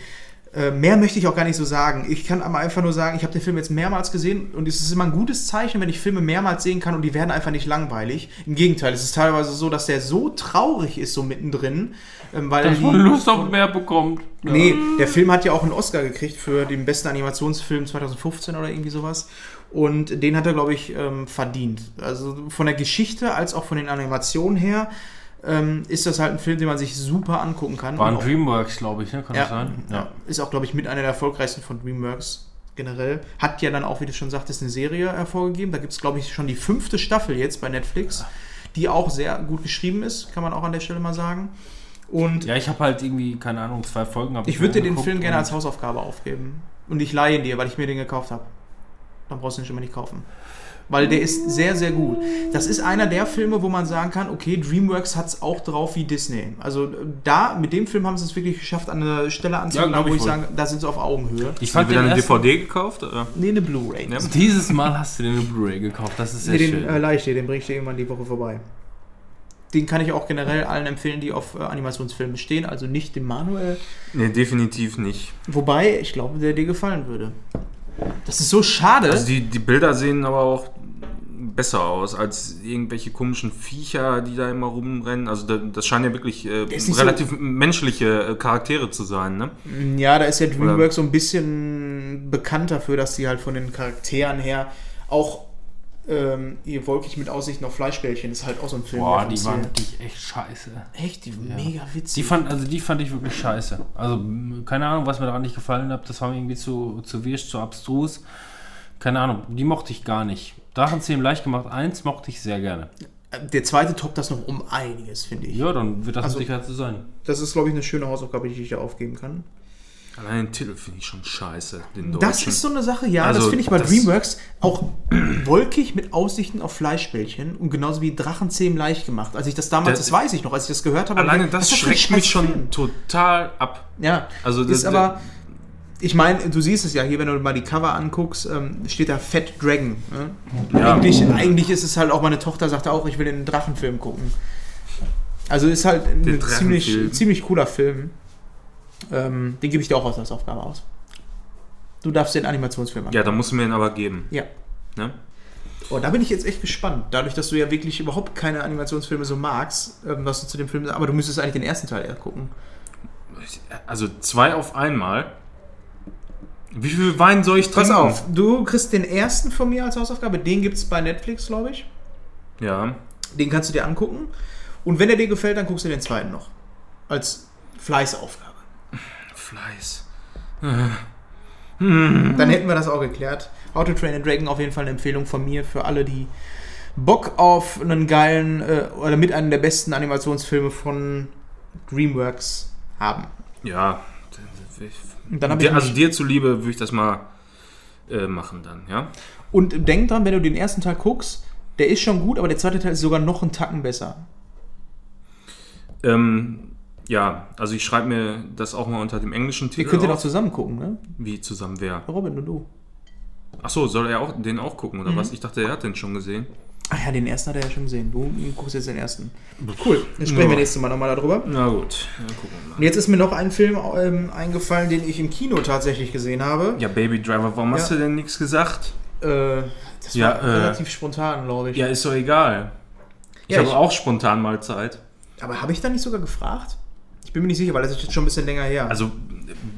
Äh, mehr möchte ich auch gar nicht so sagen. Ich kann aber einfach nur sagen, ich habe den Film jetzt mehrmals gesehen und es ist immer ein gutes Zeichen, wenn ich Filme mehrmals sehen kann und die werden einfach nicht langweilig. Im Gegenteil, es ist teilweise so, dass der so traurig ist, so mittendrin, ähm, weil Dass die- man Lust auf mehr bekommt. Nee, der Film hat ja auch einen Oscar gekriegt für den besten Animationsfilm 2015 oder irgendwie sowas. Und den hat er, glaube ich, ähm, verdient. Also von der Geschichte als auch von den Animationen her ähm, ist das halt ein Film, den man sich super angucken kann. War ein Dreamworks, glaube ich, ne? Kann das ja, sein? ja. Ist auch, glaube ich, mit einer der erfolgreichsten von DreamWorks generell. Hat ja dann auch, wie du schon sagtest, eine Serie hervorgegeben. Da gibt es, glaube ich, schon die fünfte Staffel jetzt bei Netflix, die auch sehr gut geschrieben ist, kann man auch an der Stelle mal sagen. Und Ja, ich habe halt irgendwie, keine Ahnung, zwei Folgen. hab ich würde dir den Film gerne als Hausaufgabe aufgeben. Und ich leihe ihn dir, weil ich mir den gekauft habe. Dann brauchst du ihn schon mal nicht kaufen. Weil der ist sehr, sehr gut. Das ist einer der Filme, wo man sagen kann, okay, DreamWorks hat es auch drauf wie Disney. Also da, mit dem Film haben sie es wirklich geschafft, an eine Stelle anzukommen, glaub wo ich ich wohl. sage, da sind sie auf Augenhöhe. Ich fand du wieder eine DVD gekauft? Oder? Nee, eine Blu-ray. Ja. Dieses Mal hast du dir eine Blu-ray gekauft. Das ist sehr Nee, den schön. äh, leih ich dir, den bringe ich dir irgendwann die Woche vorbei. Den kann ich auch generell allen empfehlen, die auf äh, Animationsfilme stehen, also nicht dem Manuel. Nee, definitiv nicht. Wobei, ich glaube, der dir gefallen würde. Das ist so schade. Also die, die Bilder sehen aber auch besser aus als irgendwelche komischen Viecher, die da immer rumrennen. Also da, das scheinen ja wirklich äh, nicht so- relativ menschliche äh, Charaktere zu sein, ne? Ja, da ist ja DreamWorks so ein bisschen bekannt dafür, dass sie halt von den Charakteren her auch ähm, ihr wolkig mit Aussichten auf Fleischbällchen ist halt auch so ein Film. Boah, der die waren wirklich echt scheiße. echt, die mega witzig. Die fand, also die fand ich wirklich scheiße. Also, keine Ahnung, was mir daran nicht gefallen hat. Das war mir irgendwie zu, zu wirsch, zu abstrus. Keine Ahnung, die mochte ich gar nicht. Drachenzähmen leicht gemacht, eins mochte ich sehr gerne. der zweite toppt das noch um einiges, finde ich. Ja, dann wird das Also- mit Sicherheit so sein. Das ist, glaube ich, eine schöne Hausaufgabe, die ich da aufgeben kann. Allein den Titel finde ich schon scheiße, den Das ist so eine Sache, ja, Also, das finde ich bei das- DreamWorks auch wolkig mit Aussichten auf Fleischbällchen und genauso wie Drachenzähmen leicht gemacht. Als ich das damals, Das- das, weiß ich noch, als ich das gehört habe. Alleine das ist ein schreckt mich schon Film? total ab. Ja, Also ist das- aber, ich meine, du siehst es ja hier, wenn du mal die Cover anguckst, ähm, steht da Fat Dragon. Ne? Ja. Eigentlich, eigentlich ist es halt auch, meine Tochter sagte auch, ich will den Drachenfilm gucken. Also ist halt ein Den ziemlich, ziemlich cooler Film. Ähm, den gebe ich dir auch als Hausaufgabe aus. Du darfst den Animationsfilm Ja, da musst du mir ihn aber geben. ja. Ne? Oh, da bin ich jetzt echt gespannt. Dadurch, dass du ja wirklich überhaupt keine Animationsfilme so magst, ähm, was du zu dem Film aber du müsstest eigentlich den ersten Teil eher gucken. Also zwei auf einmal. Wie viel Wein soll ich Pass trinken? auf, du kriegst den ersten von mir als Hausaufgabe. Den gibt es bei Netflix, glaube ich. Ja. Den kannst du dir angucken. Und wenn er dir gefällt, dann guckst du den zweiten noch. Als Fleißaufgabe. Fleiß. Dann hätten wir das auch geklärt. How to Train a Dragon auf jeden Fall eine Empfehlung von mir für alle, die Bock auf einen geilen äh, oder mit einem der besten Animationsfilme von DreamWorks haben. Ja. Ich also dir zuliebe würde ich das mal äh, machen dann, ja? Und denk dran, wenn du den ersten Teil guckst, der ist schon gut, aber der zweite Teil ist sogar noch einen Tacken besser. Ähm, ja, also ich schreibe mir das auch mal unter dem englischen Ihr Titel könnt den auch zusammen gucken, ne? Wie zusammen wer? Robin und du. Achso, soll er auch den auch gucken Mhm. oder was? Ich dachte, er hat den schon gesehen. Ach ja, den ersten hat er ja schon gesehen. Du guckst jetzt den ersten. Cool, dann sprechen wir Ja. nächstes Mal nochmal darüber. Na gut, ja, gucken wir Und jetzt ist mir noch ein Film ähm, eingefallen, den ich im Kino tatsächlich gesehen habe. mal. Ja, Baby Driver, warum hast Ja. du denn nichts gesagt? Äh, das Ja, war äh, relativ spontan, glaube ich. Ja, ist doch egal. Ich Ja, habe auch spontan mal Zeit. Aber habe ich da nicht sogar gefragt? Ich bin mir nicht sicher, weil das ist jetzt schon ein bisschen länger her. Also,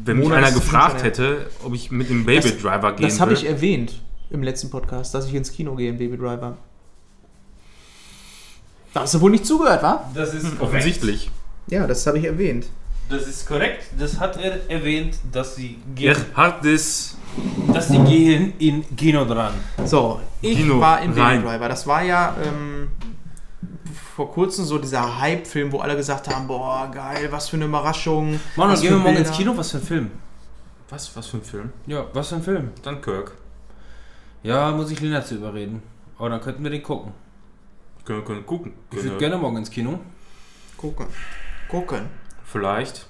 wenn mich Monat einer ist gefragt hätte, ob ich mit dem Baby Das- Driver gehen das habe ich erwähnt im letzten Podcast, dass ich ins Kino gehe in Baby Driver. Da hast du wohl nicht zugehört, wa? Das ist Offensichtlich. Ja, das habe ich erwähnt. Das ist korrekt. Das hat er erwähnt, dass sie Er gehen, hat es. dass sie gehen in Kino dran. So, ich Kino war in Baby. Driver. Das war ja ähm, vor kurzem so dieser Hype-Film, wo alle gesagt haben, boah, geil, was für eine Überraschung. Mann, gehen wir morgen ins. Kino? Was für ein Film? Was? Was für ein Film? Ja, was für ein Film? Dunkirk. Ja, muss ich Lena zu überreden. Aber dann könnten wir den gucken. Können, können gucken. Ich würde gerne morgen ins Kino. Gucken. Gucken. Vielleicht.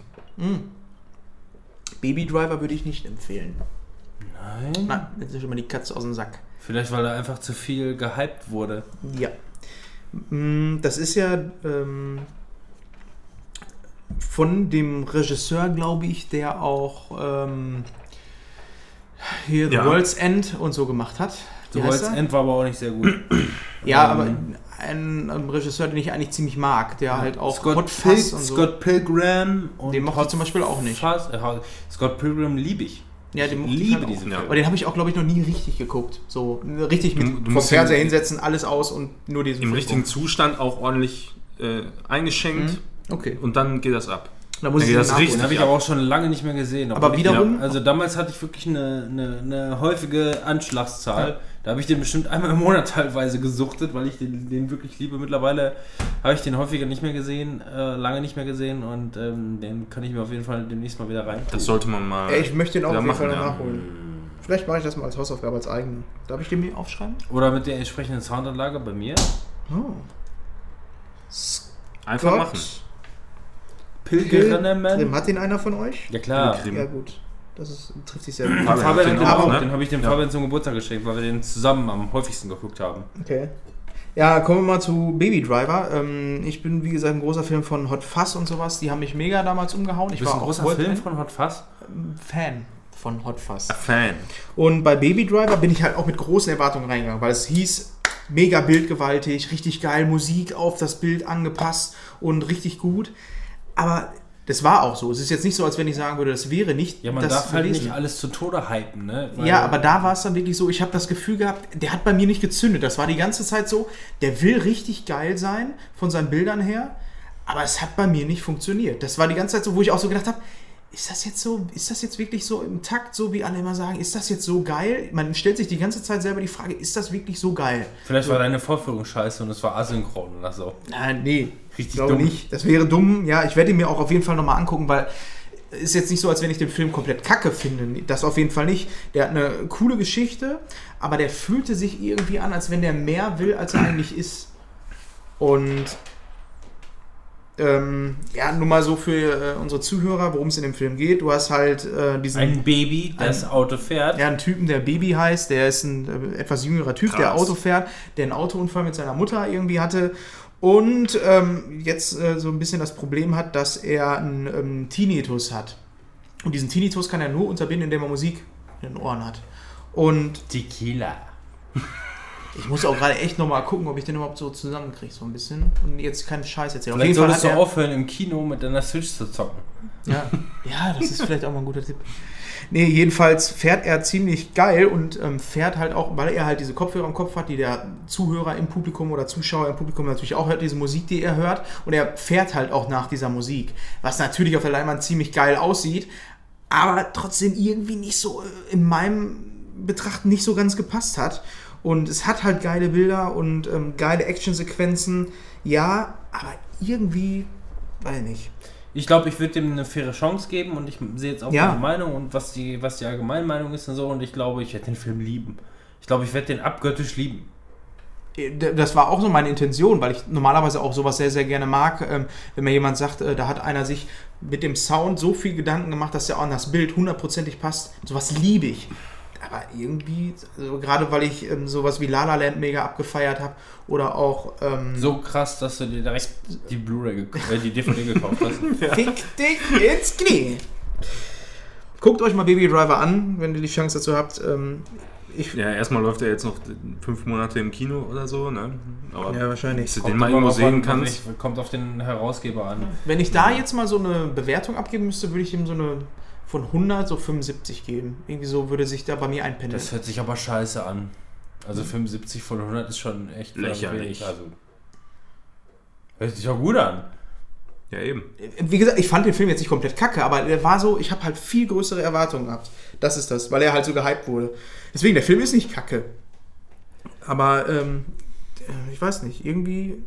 Baby Driver würde ich nicht empfehlen. Nein. Nein, jetzt ist schon mal die Katze aus dem Sack. Vielleicht, weil er einfach zu viel gehypt wurde. Ja. Mm, Das ist ja ähm, von dem Regisseur, glaube ich, der auch ähm, hier Ja. The World's End und so gemacht hat. The World's? End war aber auch nicht sehr gut. Ja, Ähm, aber ein, ein Regisseur, den ich eigentlich ziemlich mag, der halt auch Scott, Hot Pil und so. Scott Pilgrim und Den mochte ich zum Beispiel auch nicht. Fuzz, äh, Scott Pilgrim liebe ich. ja, den ich mochte ich liebe halt diesen. Ja. Film. Aber den habe ich auch, glaube ich, noch nie richtig geguckt. So richtig mit Du- du vom Fernseher ihn- hinsetzen, alles aus und nur diesen Im Film richtigen gucken. Zustand auch ordentlich äh, eingeschenkt. Okay. Und dann geht das ab. Da muss Ja, ich das nachholen. Den habe ich Ja. aber auch schon lange nicht mehr gesehen. Aber wiederum- Ich, also damals hatte ich wirklich eine, eine, eine häufige Anschlagszahl. Da habe ich den bestimmt einmal im Monat teilweise gesuchtet, weil ich den, den wirklich liebe. Mittlerweile habe ich den häufiger nicht mehr gesehen, äh, lange nicht mehr gesehen und ähm, den kann ich mir auf jeden Fall demnächst mal wieder rein. Das sollte man mal. Ey, ich möchte den auch wieder auf jeden Fall ja. nachholen. Vielleicht mache ich das mal als Hausaufgabe, als eigene. Darf ich den mir aufschreiben? Oder mit der entsprechenden Soundanlage bei mir. Oh. Einfach Gott. machen. Pilgrim. Hat den einer von euch? Ja klar. Ja, gut. Das ist, trifft sich sehr gut. Fabian Fabian den den, auch, ne? den habe ich dem Ja. Fabian zum Geburtstag geschenkt, weil wir den zusammen am häufigsten geguckt haben. Okay. Ja, kommen wir mal zu Baby Driver. Ähm, ich bin, wie gesagt, ein großer Film von Hot Fuzz und sowas. Die haben mich mega damals umgehauen. Ich Du bist war ein großer Film Fan. von Hot Fuzz. Fan von Hot Fuzz. Fan. Und bei Baby Driver bin ich halt auch mit großen Erwartungen reingegangen, weil es hieß, mega bildgewaltig, richtig geil, Musik auf das Bild angepasst und richtig gut. Aber das war auch so. Es ist jetzt nicht so, als wenn ich sagen würde, das wäre nicht Ja, man das darf halt nicht alles zu Tode hypen, ne? Weil- Ja, aber da war es dann wirklich so, ich habe das Gefühl gehabt, der hat bei mir nicht gezündet. Das war die ganze Zeit so, der will richtig geil sein von seinen Bildern her, aber es hat bei mir nicht funktioniert. Das war die ganze Zeit so, wo ich auch so gedacht habe, ist das jetzt so, ist das jetzt wirklich so im Takt, so wie alle immer sagen, ist das jetzt so geil? Man stellt sich die ganze Zeit selber die Frage, ist das wirklich so geil? Vielleicht war deine Vorführung scheiße und es war asynchron oder so. Nein, nee, Richtig ich glaube dumm. nicht. Das wäre dumm. Ja, ich werde ihn mir auch auf jeden Fall nochmal angucken, weil ist jetzt nicht so, als wenn ich den Film komplett kacke finde. Das auf jeden Fall nicht. Der hat eine coole Geschichte, aber der fühlte sich irgendwie an, als wenn der mehr will, als er eigentlich ist. Und ähm, ja, nur mal so für äh, unsere Zuhörer, worum es in dem Film geht. Du hast halt äh, diesen Ein Baby, das Auto fährt. ja, einen Typen, der Baby heißt, der ist ein äh, etwas jüngerer Typ, der Krass. Auto fährt, der einen Autounfall mit seiner Mutter irgendwie hatte und ähm, jetzt äh, so ein bisschen das Problem hat, dass er einen ähm, Tinnitus hat. Und diesen Tinnitus kann er nur unterbinden, indem er Musik in den Ohren hat. Und Tequila. ich muss auch gerade echt nochmal gucken, ob ich den überhaupt so zusammenkriege, so ein bisschen. Und jetzt keinen Scheiß erzählen. Vielleicht solltest du aufhören, im Kino mit deiner Switch zu zocken. Ja, ja, das ist vielleicht auch mal ein guter Tipp. Nee, jedenfalls fährt er ziemlich geil und ähm, fährt halt auch, weil er halt diese Kopfhörer im Kopf hat, die der Zuhörer im Publikum oder Zuschauer im Publikum natürlich auch hört, diese Musik, die er hört. Und er fährt halt auch nach dieser Musik. Was natürlich auf der Leinwand ziemlich geil aussieht, aber trotzdem irgendwie nicht so äh, in meinem Betrachten nicht so ganz gepasst hat. Und es hat halt geile Bilder und ähm, geile Actionsequenzen. Ja, aber irgendwie, weiß nicht. Ich glaube, ich würde dem eine faire Chance geben und ich sehe jetzt auch Ja. meine Meinung und was die, was die Allgemeinmeinung ist und so und ich glaube, ich werde den Film lieben. Ich glaube, ich werde den abgöttisch lieben. Das war auch so meine Intention, weil ich normalerweise auch sowas sehr, sehr gerne mag. Ähm, wenn mir jemand sagt, äh, da hat einer sich mit dem Sound so viel Gedanken gemacht, dass er auch an das Bild hundertprozentig passt. Sowas liebe ich. Aber irgendwie, also gerade weil ich ähm, sowas wie La La Land mega abgefeiert habe oder auch ähm, So krass, dass du dir direkt die Blu-ray, äh, die DVD gekauft hast. Fick dich ins Knie. Guckt euch mal Baby Driver an, wenn ihr die Chance dazu habt. Ähm, ich, Ja, erstmal läuft er jetzt noch fünf Monate im Kino oder so, ne? Aber Ja, wahrscheinlich. Bis du den mal irgendwo sehen an, kannst. Kommt auf den Herausgeber an. wenn ich da jetzt mal so eine Bewertung abgeben müsste, würde ich ihm so eine von 100 so 75 geben. Irgendwie so würde sich da bei mir einpendeln. Das hört sich aber scheiße an. Also 75 von 100 ist schon echt Lächerlich. wenig. Also, hört sich auch gut an. Ja, eben. Wie gesagt, ich fand den Film jetzt nicht komplett kacke, aber der war so, ich habe halt viel größere Erwartungen gehabt. Das ist das, weil er halt so gehypt wurde. Deswegen, der Film ist nicht kacke. Aber, ähm, äh, ich weiß nicht, irgendwie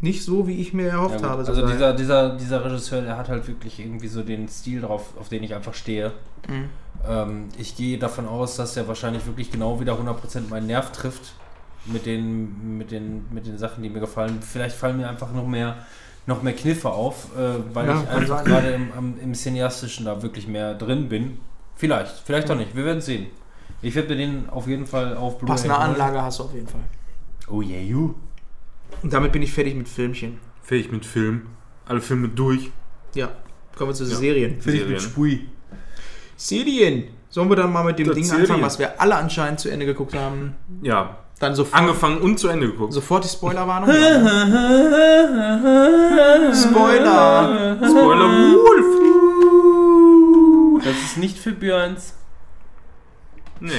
nicht so, wie ich mir erhofft Ja, habe. also sogar. dieser, dieser, dieser Regisseur, der hat halt wirklich irgendwie so den Stil drauf, auf den ich einfach stehe. Mhm. Ähm, ich gehe davon aus, dass er wahrscheinlich wirklich genau wieder 100% meinen Nerv trifft mit den, mit, den, mit den Sachen, die mir gefallen. Vielleicht fallen mir einfach noch mehr, noch mehr Kniffe auf, äh, weil Ja, ich einfach gerade im, am- im Cineastischen da wirklich mehr drin bin. Vielleicht, vielleicht auch nicht. Wir werden sehen. Ich werde mir den auf jeden Fall auf Blu-ray Passende holen. Anlage hast du auf jeden Fall. Oh yeah, you. Und damit bin ich fertig mit Filmchen. Fähig mit Film. Alle Filme durch. Ja, kommen wir zu Ja. Serien. Serien. Spui. Serien. Sollen wir dann mal mit dem Das Ding Serien. anfangen, was wir alle anscheinend zu Ende geguckt haben? Ja. Dann sofort, Angefangen und zu Ende geguckt. sofort die Spoilerwarnung. Spoiler! Spoiler Wolf. Das ist nicht für Björns. Nee.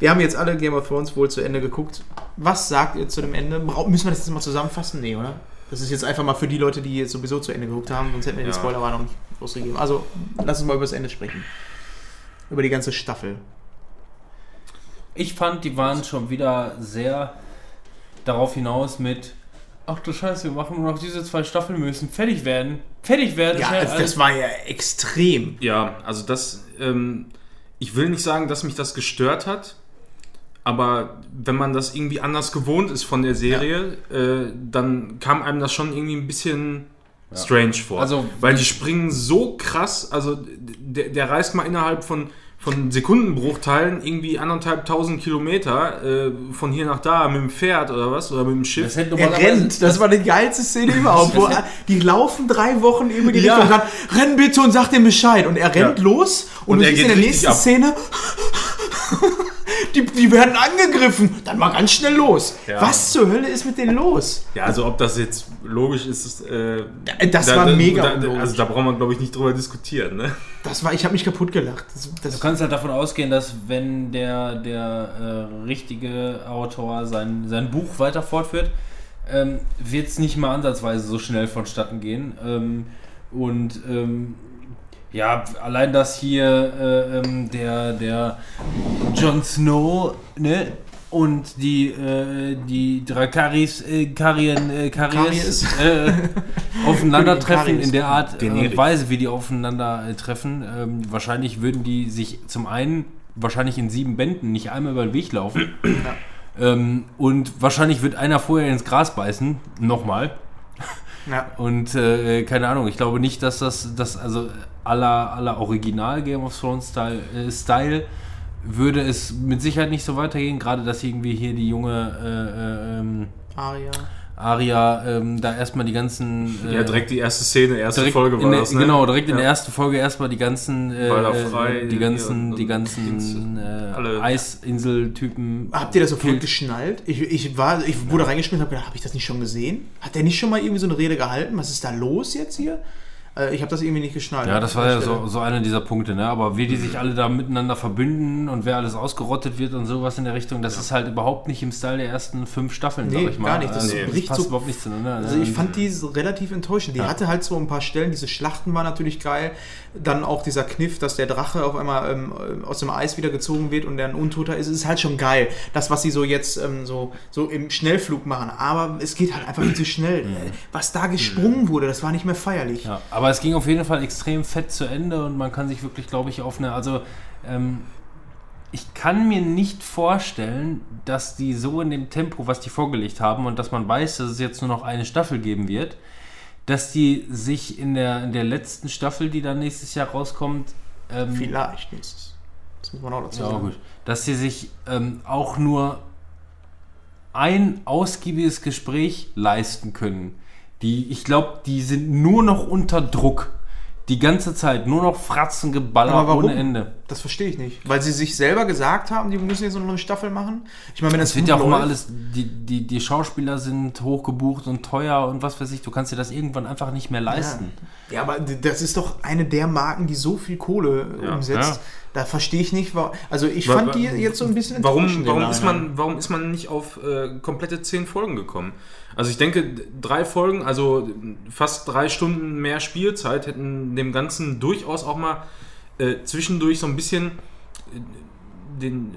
Wir haben jetzt alle Game of Thrones wohl zu Ende geguckt. Was sagt ihr zu dem Ende? Müssen wir das jetzt mal zusammenfassen? Nee, oder? Das ist jetzt einfach mal für die Leute, die jetzt sowieso zu Ende geguckt haben, sonst hätten wir die Ja. Spoilerwarnung nicht losgegeben. Also, lass uns mal über das Ende sprechen. Über die ganze Staffel. Ich fand, die waren schon wieder sehr darauf hinaus mit Ach du Scheiße, wir machen nur noch diese zwei Staffeln, wir müssen fertig werden. Fertig werden, Ja, also das war ja extrem. Ja, also das, ähm, ich will nicht sagen, dass mich das gestört hat, aber wenn man das irgendwie anders gewohnt ist von der Serie, äh, dann kam einem das schon irgendwie ein bisschen strange vor. Also, Weil die springen so krass, also der, der reist mal innerhalb von, von Sekundenbruchteilen irgendwie anderthalb tausend Kilometer äh, von hier nach da mit dem Pferd oder was, oder mit dem Schiff. das hätte Er rennt. Das war die geilste Szene überhaupt. Wo die laufen drei Wochen über die Ja. Richtung und sagen, renn bitte und sag dem Bescheid. Und er rennt Ja. los und, Und du er siehst in der nächsten ab. Szene, die, die werden angegriffen. Dann mal ganz schnell los. Ja. Was zur Hölle ist mit denen los? Ja, also ob das jetzt logisch ist, ist, äh, Das war mega Da, also da braucht man, glaube ich, nicht drüber diskutieren. Ne? Das war, ich habe mich kaputt gelacht. Das, Du das, kannst halt davon ausgehen, dass wenn der, der äh, richtige Autor sein, sein Buch weiter fortführt, ähm, wird es nicht mal ansatzweise so schnell vonstatten gehen. Ähm, und ähm, ja, allein dass hier äh, ähm, der, der Jon Snow ne, und die, äh, die Drakaris, äh, Karien, äh, Karies, äh, aufeinandertreffen in der Art äh, und Weise, wie die aufeinandertreffen. Ähm, wahrscheinlich würden die sich zum einen wahrscheinlich in sieben Bänden nicht einmal über den Weg laufen. Ähm, und wahrscheinlich wird einer vorher ins Gras beißen, nochmal. Ja. Und äh, keine Ahnung, ich glaube nicht, dass das, das also aller aller Original Game of Thrones Style, äh, Style würde es mit Sicherheit nicht so weitergehen. Gerade, dass irgendwie hier die junge äh, äh, ähm, Aria. Aria ähm, da erstmal die ganzen. Äh, Ja, direkt die erste Szene, erste direkt Folge in war der, das, ne? Genau, direkt in Ja. der ersten Folge erstmal die ganzen. Äh, äh, frei, die ganzen, hier die ganzen äh, alle. Eisinseltypen. Habt ihr das sofort geschnallt? Ich, ich, war, ich wurde reingeschmissen und habe gedacht, habe ich das nicht schon gesehen? Hat der nicht schon mal irgendwie so eine Rede gehalten? Was ist da los jetzt hier? Äh, ich habe das irgendwie nicht geschnallt. Ja, das war ja Stelle. so, so einer dieser Punkte, ne? Aber wie die sich alle da miteinander verbünden und wer alles ausgerottet wird und sowas in der Richtung, das ist halt überhaupt nicht im Style der ersten fünf Staffeln, Nee, sag ich mal. gar nicht. Das Also, bricht passt so- überhaupt nicht zueinander. ne? Also ich fand die relativ enttäuschend. Die Ja. hatte halt so ein paar Stellen, diese Schlachten waren natürlich geil. Dann auch dieser Kniff, dass der Drache auf einmal ähm, aus dem Eis wieder gezogen wird und der ein Untoter ist, ist halt schon geil. Das, was sie so jetzt ähm, so, so im Schnellflug machen. Aber es geht halt einfach viel zu schnell. Äh, Was da gesprungen wurde, das war nicht mehr feierlich. Ja, aber es ging auf jeden Fall extrem fett zu Ende und man kann sich wirklich, glaube ich, auf eine. Also, ähm, ich kann mir nicht vorstellen, dass die so in dem Tempo, was die vorgelegt haben und dass man weiß, dass es jetzt nur noch eine Staffel geben wird, dass die sich in der, in der letzten Staffel, die dann nächstes Jahr rauskommt, ähm, Vielleicht nächstes. Das muss man auch dazu Ja, sagen. gut. Dass sie sich ähm, auch nur ein ausgiebiges Gespräch leisten können. Die, ich glaube, die sind nur noch unter Druck. Die ganze Zeit. Nur noch Fratzengeballer Aber warum? ohne Ende. Das verstehe ich nicht. Weil sie sich selber gesagt haben, die müssen jetzt noch eine Staffel machen. Ich meine, wenn das Es wird ja auch immer alles, die, die, die Schauspieler sind hochgebucht und teuer und was weiß ich, du kannst dir das irgendwann einfach nicht mehr leisten. Ja, aber d- das ist doch eine der Marken, die so viel Kohle Ja. umsetzt. Ja. Da verstehe ich nicht, wa- also ich fand die jetzt so ein bisschen Warum, enttäuschend warum, ist man, warum ist man nicht auf äh, komplette zehn Folgen gekommen? Also ich denke, drei Folgen, also fast drei Stunden mehr Spielzeit hätten dem Ganzen durchaus auch mal äh, zwischendurch so ein bisschen äh, den,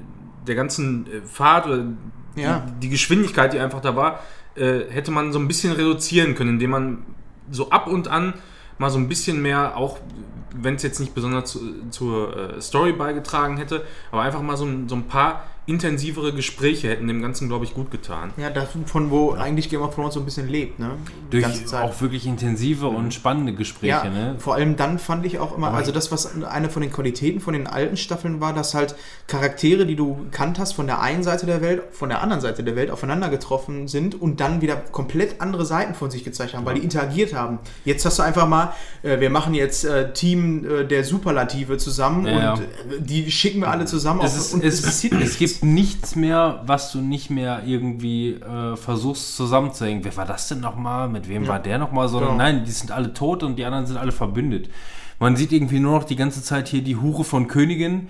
der ganzen äh, Fahrt oder Ja. die, die Geschwindigkeit, die einfach da war, äh, hätte man so ein bisschen reduzieren können, indem man so ab und an mal so ein bisschen mehr, auch wenn es jetzt nicht besonders zu, zur äh, Story beigetragen hätte, aber einfach mal so so ein paar intensivere Gespräche hätten dem Ganzen, glaube ich, gut getan. Ja, davon, wo eigentlich Game of Thrones so ein bisschen lebt, ne? Die Durch auch wirklich intensive und spannende Gespräche. Ja, ne? vor allem dann fand ich auch immer, Aber also das, was eine von den Qualitäten von den alten Staffeln war, dass halt Charaktere, die du gekannt hast, von der einen Seite der Welt, von der anderen Seite der Welt aufeinander getroffen sind und dann wieder komplett andere Seiten von sich gezeigt haben, weil die interagiert haben. Jetzt hast du einfach mal, äh, wir machen jetzt äh, Team äh, der Superlative zusammen Ja, und ja. äh, die schicken wir alle zusammen Es, auf- ist, und es, passiert, es gibt nichts mehr, was du nicht mehr irgendwie äh, versuchst zusammenzuhängen. Wer war das denn nochmal? Mit wem war der nochmal? Sondern Genau. nein, die sind alle tot und die anderen sind alle verbündet. Man sieht irgendwie nur noch die ganze Zeit hier die Hure von Königin.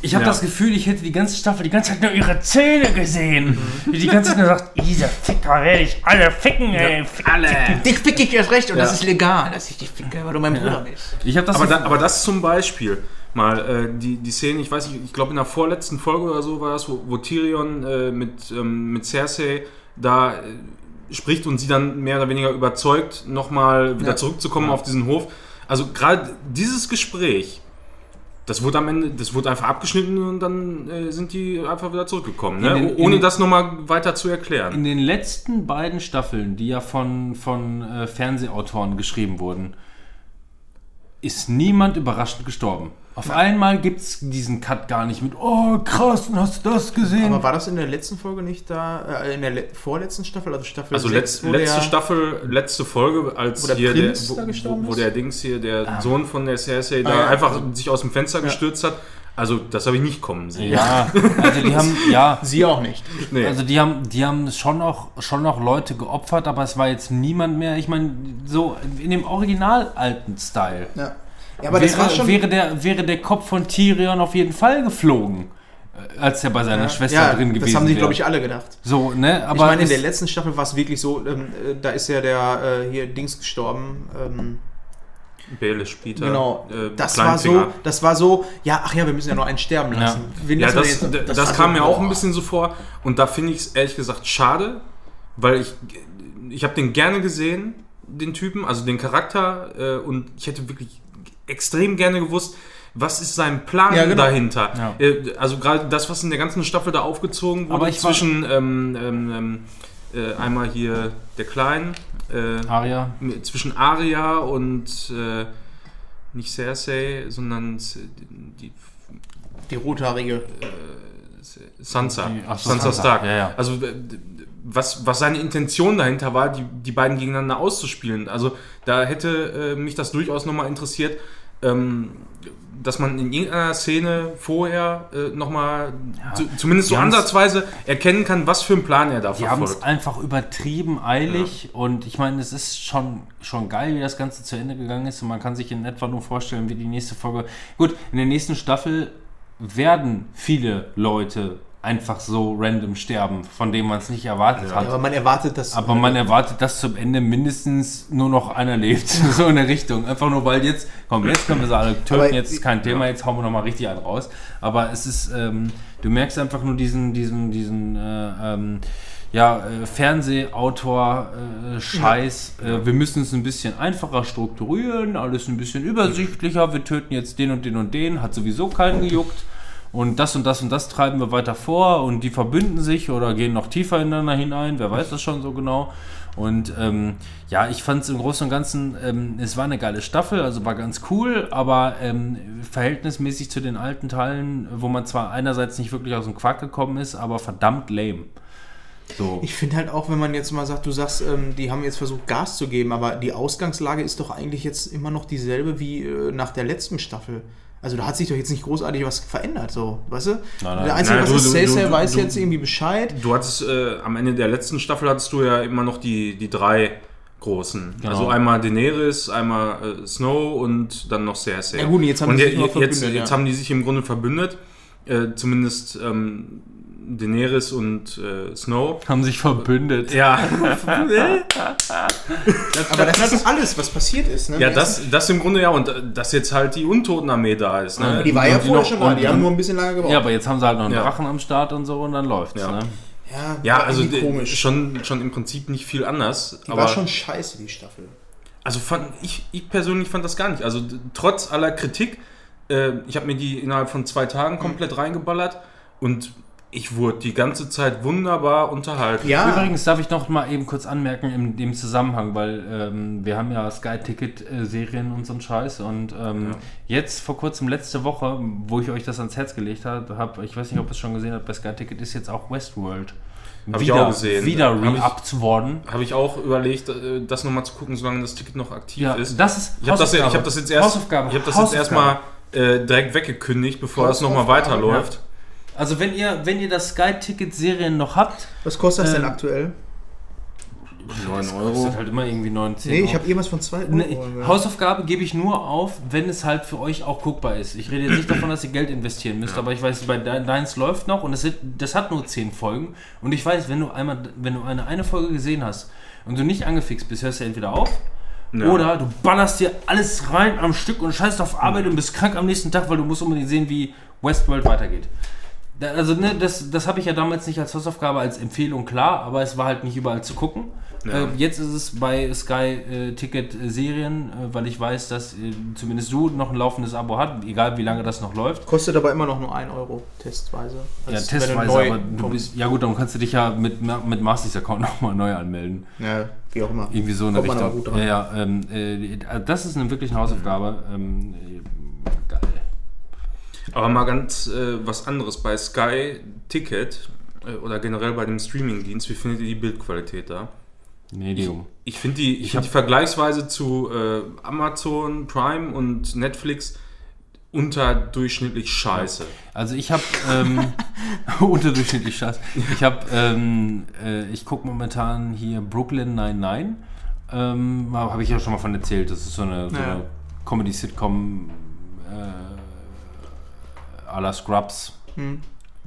Ich habe Ja. das Gefühl, ich hätte die ganze Staffel die ganze Zeit nur ihre Zähne gesehen. Die die ganze Zeit nur sagt, diese Ficker werde ich alle ficken, ey. Fick, alle. Dich fick ich erst recht und Ja. das ist legal, dass ich dich ficke, weil du mein Bruder bist. Ich habe das Aber, da, aber das zum Beispiel, mal äh, die, die Szene, ich weiß nicht, ich glaube in der vorletzten Folge oder so war das, wo, wo Tyrion äh, mit, ähm, mit Cersei da äh, spricht und sie dann mehr oder weniger überzeugt, nochmal wieder Ja. zurückzukommen auf diesen Hof. Also gerade dieses Gespräch, das wurde am Ende, das wurde einfach abgeschnitten und dann äh, sind die einfach wieder zurückgekommen, ne? Den- ohne in- das nochmal weiter zu erklären. In den letzten beiden Staffeln, die ja von, von äh, Fernsehautoren geschrieben wurden, ist niemand überraschend gestorben. Auf einmal gibt es diesen Cut gar nicht mit, oh krass, hast du das gesehen? Aber war das in der letzten Folge nicht da, äh, in der le vorletzten Staffel, also Staffel Also 6, letz, letzte der- Staffel, letzte Folge, als Wo der hier Prinz der, da wo, gestorben wo, wo der Dings hier, der Sohn von der Cersei, da Ah, ja. einfach sich aus dem Fenster gestürzt hat. Also das habe ich nicht kommen sehen. ja, also die haben, ja, Sie auch nicht. Nee. also die haben, die haben schon noch, schon noch Leute geopfert, aber es war jetzt niemand mehr, ich meine, so in dem original alten Style. Ja. Ja, aber das wäre, war schon. wäre, der, wäre der Kopf von Tyrion auf jeden Fall geflogen, äh, als er bei seiner Schwester ja, drin gewesen das haben sich, wäre. glaube ich, alle gedacht. So, ne? Aber ich meine, in der letzten Staffel war es wirklich so, ähm, äh, da ist ja der äh, hier Dings gestorben. Ähm, Baelish Peter. genau. äh, das war so, das war so, ja, ach ja, wir müssen ja noch einen sterben lassen. Ja, wir das, jetzt- das, war kam so, mir auch ein bisschen so vor. Und da finde ich es ehrlich gesagt schade, weil ich, ich habe den gerne gesehen, den Typen, also den Charakter. Äh, und ich hätte wirklich extrem gerne gewusst, was ist sein Plan Ja, genau. dahinter. Ja. Äh, also gerade das, was in der ganzen Staffel da aufgezogen wurde, Aber ich war- zwischen ähm, ähm, ähm, äh, einmal hier der Kleinen, äh, Arya. zwischen Arya und äh, nicht Cersei, sondern die Die rothaarige. Sansa. Die- ach so, Sansa Sansa. Stark. Ja, ja. Also äh, was, was seine Intention dahinter war, die, die beiden gegeneinander auszuspielen. Also da hätte äh, mich das durchaus nochmal interessiert, ähm, dass man in irgendeiner Szene vorher äh, nochmal zu, zumindest so die ansatzweise erkennen kann, was für einen Plan er da Die haben es verfolgt. einfach übertrieben eilig und ich meine, es ist schon, schon geil, wie das Ganze zu Ende gegangen ist und man kann sich in etwa nur vorstellen, wie die nächste Folge. Gut, in der nächsten Staffel werden viele Leute einfach so random sterben, von denen man es nicht erwartet Ja, hat. aber man erwartet das. Aber man erwartet, dass zum Ende mindestens nur noch einer lebt. so in der Richtung. Einfach nur, weil jetzt, komm, jetzt können wir sie alle töten, Aber- jetzt ist kein Thema, jetzt hauen wir nochmal richtig einen raus. Aber es ist, ähm, du merkst einfach nur diesen, diesen, diesen, äh, ähm, ja, äh, Fernsehautor-Scheiß. Äh, wir müssen es ein bisschen einfacher strukturieren, alles ein bisschen übersichtlicher. Wir töten jetzt den und den und den, hat sowieso keinen gejuckt. Und das und das und das treiben wir weiter vor und die verbünden sich oder gehen noch tiefer ineinander hinein, wer weiß das schon so genau. Und ähm, ja, ich fand es im Großen und Ganzen, ähm, es war eine geile Staffel, also war ganz cool, aber ähm, verhältnismäßig zu den alten Teilen, wo man zwar einerseits nicht wirklich aus dem Quark gekommen ist, aber verdammt lame. So. Ich finde halt auch, wenn man jetzt mal sagt, du sagst, ähm, die haben jetzt versucht, Gas zu geben, aber die Ausgangslage ist doch eigentlich jetzt immer noch dieselbe wie äh, nach der letzten Staffel. Also da hat sich doch jetzt nicht großartig was verändert, so, weißt du? nein. Der Einzige, Naja, was du- ist, du- weiß du- jetzt irgendwie Bescheid. Du hattest äh, am Ende der letzten Staffel hattest du ja immer noch die, die drei großen. Genau. Also einmal Daenerys, einmal äh, Snow und dann noch Cersei. Ja gut, jetzt haben und die sich jetzt, verbündet, jetzt ja. haben die sich im Grunde verbündet. Äh, zumindest ähm, Daenerys und äh, Snow. Haben sich verbündet. Ja, Aber das ist alles, was passiert ist. Ne? ja das, das im Grunde ja. Und äh, dass jetzt halt die Untotenarmee da ist. Ne? Die war ja Und vorher noch- schon da, und die haben nur ein bisschen lange gebraucht. Ja, aber jetzt haben sie halt noch einen Ja. Drachen am Start und so und dann läuft's. Ja. Ne? ja, Ja, also komisch. schon, schon im Prinzip nicht viel anders. die aber war schon scheiße, die Staffel. Also fand ich, ich persönlich fand das gar nicht. Also trotz aller Kritik, äh, ich habe mir die innerhalb von zwei Tagen komplett reingeballert und ich wurde die ganze Zeit wunderbar unterhalten. Ja, Übrigens darf ich noch mal eben kurz anmerken in dem Zusammenhang, weil ähm, wir haben ja Sky-Ticket-Serien und so einen Scheiß und ähm, jetzt vor kurzem, letzte Woche, wo ich euch das ans Herz gelegt habe, hab, ich weiß nicht, ob ihr es schon gesehen habt, bei Sky-Ticket ist jetzt auch Westworld Hab ich auch gesehen. wieder re-upped worden. Habe ich auch überlegt, äh, das nochmal zu gucken, solange das Ticket noch aktiv Ja, ist. das ist Ich habe das, ich hab das jetzt erst, Hausaufgabe. ich hab das jetzt erstmal äh, direkt weggekündigt, bevor das nochmal weiterläuft. Also wenn ihr, wenn ihr das Sky-Ticket-Serien noch habt, was kostet das denn Ähm, aktuell? 9 kostet halt immer irgendwie 19 Nee, ich Euro. habe irgendwas von 2 Euro. Ne, gehört. Hausaufgabe gebe ich nur auf, wenn es halt für euch auch guckbar ist. Ich rede jetzt nicht davon, dass ihr Geld investieren müsst, aber ich weiß, bei De- Deins läuft noch und es sind, das hat nur 10 Folgen. Und ich weiß, wenn du einmal, wenn du eine, eine Folge gesehen hast und du nicht angefixt bist, hörst du entweder auf Ja. oder du ballerst dir alles rein am Stück und scheißt auf Arbeit und bist krank am nächsten Tag, weil du musst unbedingt sehen, wie Westworld weitergeht. Also ne, das, das habe ich ja damals nicht als Hausaufgabe, als Empfehlung klar, aber es war halt nicht überall zu gucken. Ja. Äh, jetzt ist es bei Sky äh, Ticket äh, Serien, äh, weil ich weiß, dass äh, zumindest du noch ein laufendes Abo hast, egal wie lange das noch läuft. Kostet aber immer noch nur 1 Euro, testweise. Ja, Als wenn du testweise, aber du bist, ja gut, dann kannst du dich ja mit, mit Masters Account nochmal neu anmelden. Ja, wie auch immer. Irgendwie so in der Richtung. Ja, ja, ähm, äh, das ist eine wirklich eine Hausaufgabe. Ähm, äh, geil. Aber mal ganz äh, was anderes. Bei Sky Ticket äh, oder generell bei dem Streamingdienst, wie findet ihr die Bildqualität da? Medium. Ich finde die, ich Ich find die vergleichsweise zu äh, Amazon Prime und Netflix unterdurchschnittlich scheiße. Also ich habe ähm, unterdurchschnittlich Scheiß. Ich habe, ähm, äh, ich gucke momentan hier Brooklyn 99. Ähm, habe ich ja schon mal von erzählt. Das ist so eine, so Ja. eine Comedy-Sitcom äh, à la Scrubs. Hm.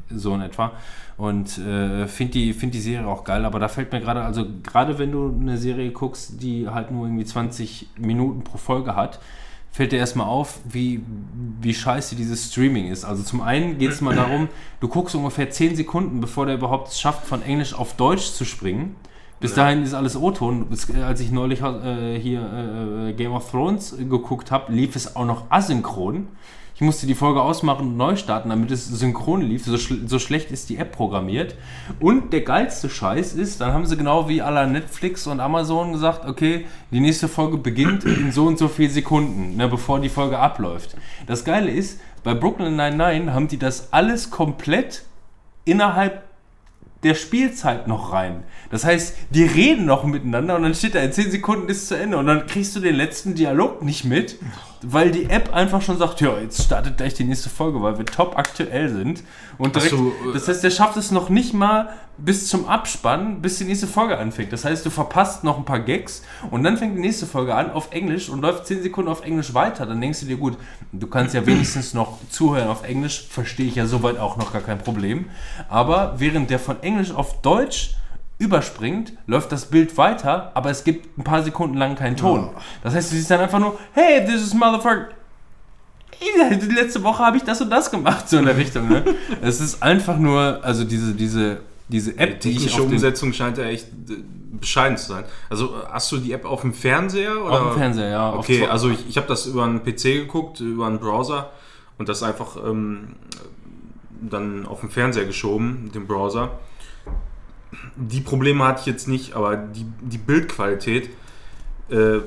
So in etwa. Und äh, finde die, find die Serie auch geil, aber da fällt mir gerade, also gerade wenn du eine Serie guckst, die halt nur irgendwie 20 Minuten pro Folge hat, fällt dir erstmal auf, wie, wie scheiße dieses Streaming ist. Also zum einen geht es mal darum, du guckst ungefähr 10 Sekunden, bevor der überhaupt es schafft, von Englisch auf Deutsch zu springen. Bis dahin ist alles O-Ton. Äh, Als ich neulich äh, hier äh, Game of Thrones äh, geguckt habe, lief es auch noch asynchron. Ich musste die Folge ausmachen und neu starten, damit es synchron lief. So, schl so schlecht ist die App programmiert. Und der geilste Scheiß ist, dann haben sie genau wie aller Netflix und Amazon gesagt, okay, die nächste Folge beginnt in so und so viel Sekunden, ne, bevor die Folge abläuft. Das Geile ist, bei Brooklyn 99 haben die das alles komplett innerhalb der Spielzeit noch rein. Das heißt, die reden noch miteinander und dann steht da, in 10 Sekunden ist zu Ende und dann kriegst du den letzten Dialog nicht mit, weil die App einfach schon sagt, ja, jetzt startet gleich die nächste Folge, weil wir top aktuell sind. Und direkt, du, äh, das heißt, der schafft es noch nicht mal bis zum Abspann, bis die nächste Folge anfängt. Das heißt, du verpasst noch ein paar Gags und dann fängt die nächste Folge an auf Englisch und läuft 10 Sekunden auf Englisch weiter. Dann denkst du dir, gut, du kannst ja wenigstens noch zuhören auf Englisch, verstehe ich ja soweit auch noch gar kein Problem. Aber während der von Englisch auf Deutsch überspringt, läuft das Bild weiter, aber es gibt ein paar Sekunden lang keinen Ton. Das heißt, du siehst dann einfach nur, hey, this is motherfucker. Die letzte Woche habe ich das und das gemacht, so in der Richtung. Ne? Es ist einfach nur, also diese, diese, diese Die App, die ich technische auf dem, Umsetzung scheint ja echt äh, bescheiden zu sein. Also hast du die App auf dem Fernseher? Oder? auf dem Fernseher, ja. Okay, also ich, ich habe das über einen PC geguckt, über einen Browser und das einfach ähm, dann auf den Fernseher geschoben, den Browser. Die Probleme hatte ich jetzt nicht, aber die, die Bildqualität äh,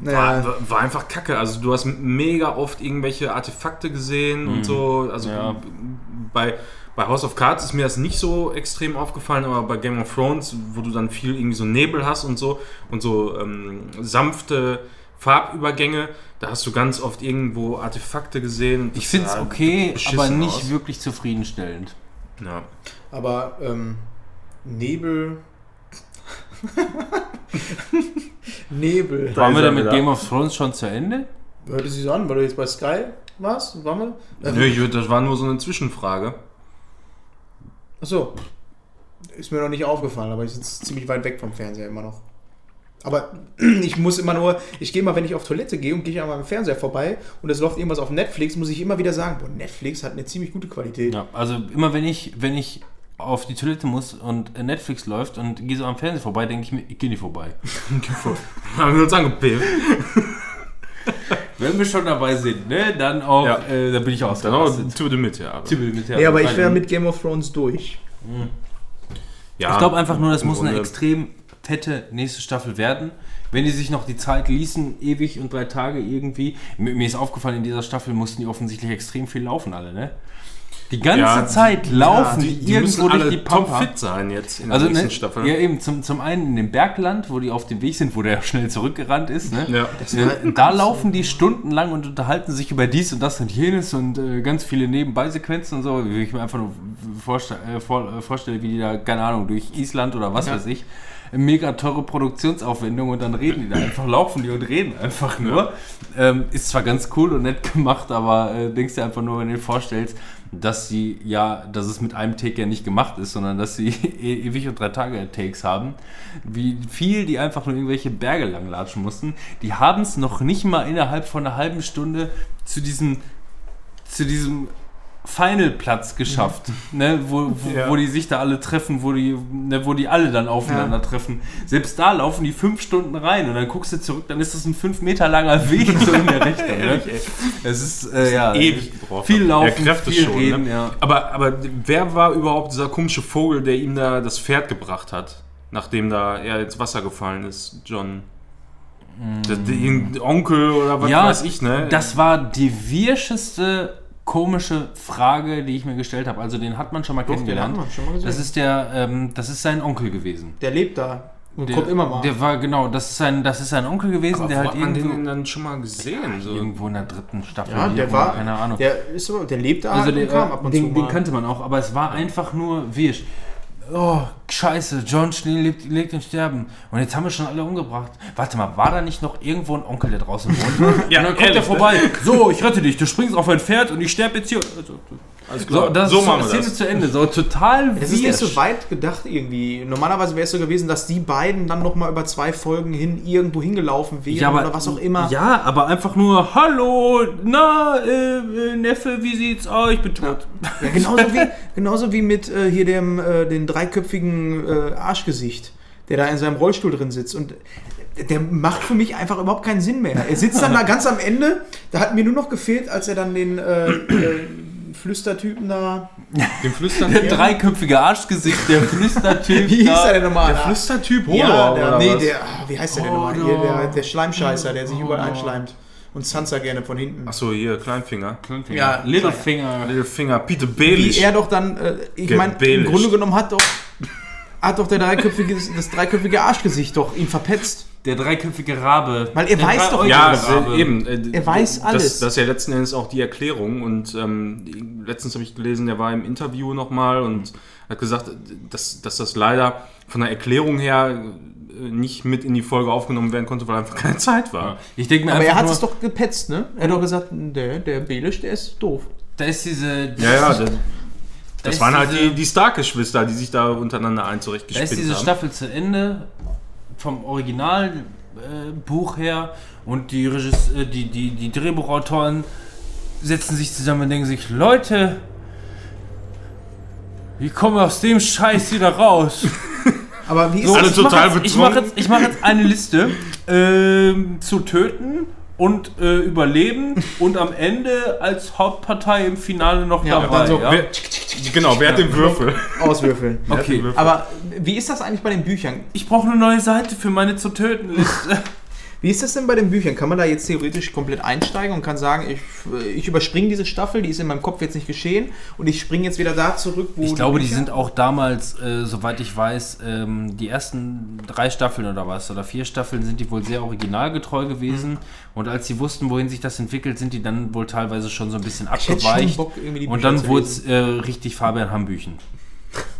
Naja, war, war einfach kacke. Also du hast mega oft irgendwelche Artefakte gesehen und so. Also Ja. bei, bei House of Cards ist mir das nicht so extrem aufgefallen, aber bei Game of Thrones, wo du dann viel irgendwie so Nebel hast und so und so ähm, sanfte Farbübergänge, da hast du ganz oft irgendwo Artefakte gesehen. Ich finde es okay, aber nicht aus. wirklich zufriedenstellend. Ja. aber ähm, Nebel. Nebel. Da Waren wir denn mit. Game of Thrones schon zu Ende? Hörte sie so an, weil du jetzt bei Sky warst? Waren wir? Nö, ich- das war nur so eine Zwischenfrage. Achso. Ist mir noch nicht aufgefallen, aber ich sitze ziemlich weit weg vom Fernseher immer noch. Aber ich muss immer nur, ich gehe mal, wenn ich auf Toilette gehe und gehe an meinem Fernseher vorbei und es läuft irgendwas auf Netflix, muss ich immer wieder sagen, boah, Netflix hat eine ziemlich gute Qualität. Ja, also immer wenn ich, wenn ich auf die Toilette muss und Netflix läuft und gehe so am Fernseher vorbei, denke ich mir, ich gehe nicht vorbei. Haben wir uns angepifft. Wenn wir schon dabei sind, ne, dann auch, Ja. äh, dann bin ich Dann auch to the mit, ja. Aber. Ja, aber ich wäre mit Game of Thrones durch. Ja, Ich glaube einfach nur, das muss eine extrem fette nächste Staffel werden. Wenn die sich noch die Zeit ließen, ewig und drei Tage irgendwie. Mir, mir ist aufgefallen, in dieser Staffel mussten die offensichtlich extrem viel laufen, alle, ne? Die ganze Ja, Zeit laufen Die, die, die müssen irgendwo durch alle die Pampa. topfit sein jetzt in der Also, nächsten ne, Staffel. ja eben, zum, zum einen in dem Bergland, wo die auf dem Weg sind, wo der schnell zurückgerannt ist, ne? Ja. Äh, da laufen die stundenlang und unterhalten sich über dies und das und jenes und äh, ganz viele Nebenbeisequenzen und so, wie ich mir einfach nur vorste äh, vor, äh, vorstelle, wie die da, keine Ahnung, durch Island oder was weiß ich, mega teure Produktionsaufwendung und dann reden die da einfach, laufen die und reden einfach nur. Ähm, ist zwar ganz cool und nett gemacht, aber äh, denkst dir einfach nur, wenn du dir vorstellst, dass sie ja, dass es mit einem Take ja nicht gemacht ist, sondern dass sie e- ewig und drei Tage Takes haben. Wie viel die einfach nur irgendwelche Berge langlatschen mussten. Die haben es noch nicht mal innerhalb von einer halben Stunde zu diesem, zu diesem Final-Platz geschafft, ne, wo, wo, Ja. wo die sich da alle treffen, wo die, ne, wo die alle dann aufeinander treffen. Selbst da laufen die fünf Stunden rein und dann guckst du zurück, dann ist das ein fünf Meter langer Weg so in der Richtung. Ne? Es ist äh, ja ewig gebraucht viel laufen, Ja, viel schon, reden, ne? ja. Aber, aber wer war überhaupt dieser komische Vogel, der ihm da das Pferd gebracht hat, nachdem da er ins Wasser gefallen ist, John? Der, der, irgendein Onkel oder was Ja, weiß ich, ne? Das war die wirscheste komische Frage, die ich mir gestellt habe. Also den hat man schon mal Doch, den kennengelernt. haben wir schon mal gesehen. das ist der, ähm, das ist sein Onkel gewesen. Der lebt da und Der, kommt immer mal. Der war genau, das ist sein, das ist sein Onkel gewesen, aber der hat man irgendwo, den dann schon mal gesehen? So? irgendwo in der dritten Staffel. ja, der irgendwo, war, keine Ahnung. Der, ist so, der lebt da also der, kam ab und den, zu den mal. kannte man auch, aber es war einfach nur wirsch. Oh, scheiße, John Schnee lebt, liegt im Sterben. Und jetzt haben wir schon alle umgebracht. Warte mal, war da nicht noch irgendwo ein Onkel, der draußen wohnt? Ja, und dann kommt ehrlich, er vorbei. So, ich rette dich. Du springst auf ein Pferd und ich sterbe jetzt hier. Also, Alles so, das so ist machen wir Szene das. zu Ende. So total Es ist nicht so weit gedacht irgendwie. Normalerweise wäre es so gewesen, dass die beiden dann nochmal über zwei Folgen hin irgendwo hingelaufen wären oder was auch immer. Ja, aber einfach nur, hallo, na, äh, äh, Neffe, wie sieht's aus? Ich bin tot. Ja, genauso, wie, genauso wie mit äh, hier dem äh, den dreiköpfigen äh, Arschgesicht, der da in seinem Rollstuhl drin sitzt. Und der macht für mich einfach überhaupt keinen Sinn mehr. Er sitzt dann da ganz am Ende. Da hat mir nur noch gefehlt, als er dann den äh, äh, Flüstertypen da. Den Flüstern. Der dreiköpfige Arschgesicht, der Flüstertyp. Wie hieß er denn nochmal? Der Flüstertyp Hodor, Ja, der, oder nee, was? der, ah, wie heißt der denn nochmal? Hier, der, der Schleimscheißer, der sich überall einschleimt. Und Sansa gerne von hinten. Achso, hier, Kleinfinger. Ja, Littlefinger. Littlefinger, Peter Wie Baelish. er doch dann, äh, ich meine, im. Grunde genommen hat doch, hat doch der dreiköpfige, das dreiköpfige Arschgesicht doch ihn verpetzt. Der dreiköpfige Rabe. Weil er weiß doch- Ja, Rabe. äh, eben. äh, Er weiß alles. Das, das ist ja letzten Endes auch die Erklärung. Und ähm, letztens habe ich gelesen, der war im Interview nochmal und hat gesagt, dass, dass das leider von der Erklärung her äh, nicht mit in die Folge aufgenommen werden konnte, weil einfach keine Zeit war. Ich denke mir Aber er hat nur, es doch gepetzt, ne? Er hat doch gesagt, der, der Belisch, der ist doof. da ist diese... Ja, ja, das, da das waren halt diese- die, die Stark-Geschwister, die sich da untereinander ein Da ist diese haben. Staffel zu Ende vom Originalbuch äh, her und die, Regis äh, die, die, die Drehbuchautoren setzen sich zusammen und denken sich, Leute, wie kommen wir aus dem Scheiß wieder raus? Aber wie ist So, Alle das? ich mach total jetzt, ich mache jetzt, ich mach jetzt eine Liste ähm, zu töten und äh, überleben und am Ende als Hauptpartei im Finale noch Ja, dabei. dann so, ja? Wer, genau, wer hat den Würfel? Auswürfeln. Okay, Aber wie ist das eigentlich bei den Büchern? ich brauche eine neue Seite für meine zu töten Liste. Wie ist das denn bei den Büchern? Kann man da jetzt theoretisch komplett einsteigen und kann sagen, ich, ich überspringe diese Staffel, die ist in meinem Kopf jetzt nicht geschehen und ich springe jetzt wieder da zurück, wo Ich glaube, die Bücher- sind auch damals, äh, soweit ich weiß, ähm, die ersten drei Staffeln oder was, oder vier Staffeln sind die wohl sehr originalgetreu gewesen. Mhm. Und als sie wussten, wohin sich das entwickelt, sind die dann wohl teilweise schon so ein bisschen abgeweicht. Bock, die Und dann wurde es äh, richtig Fabian Hambüchen.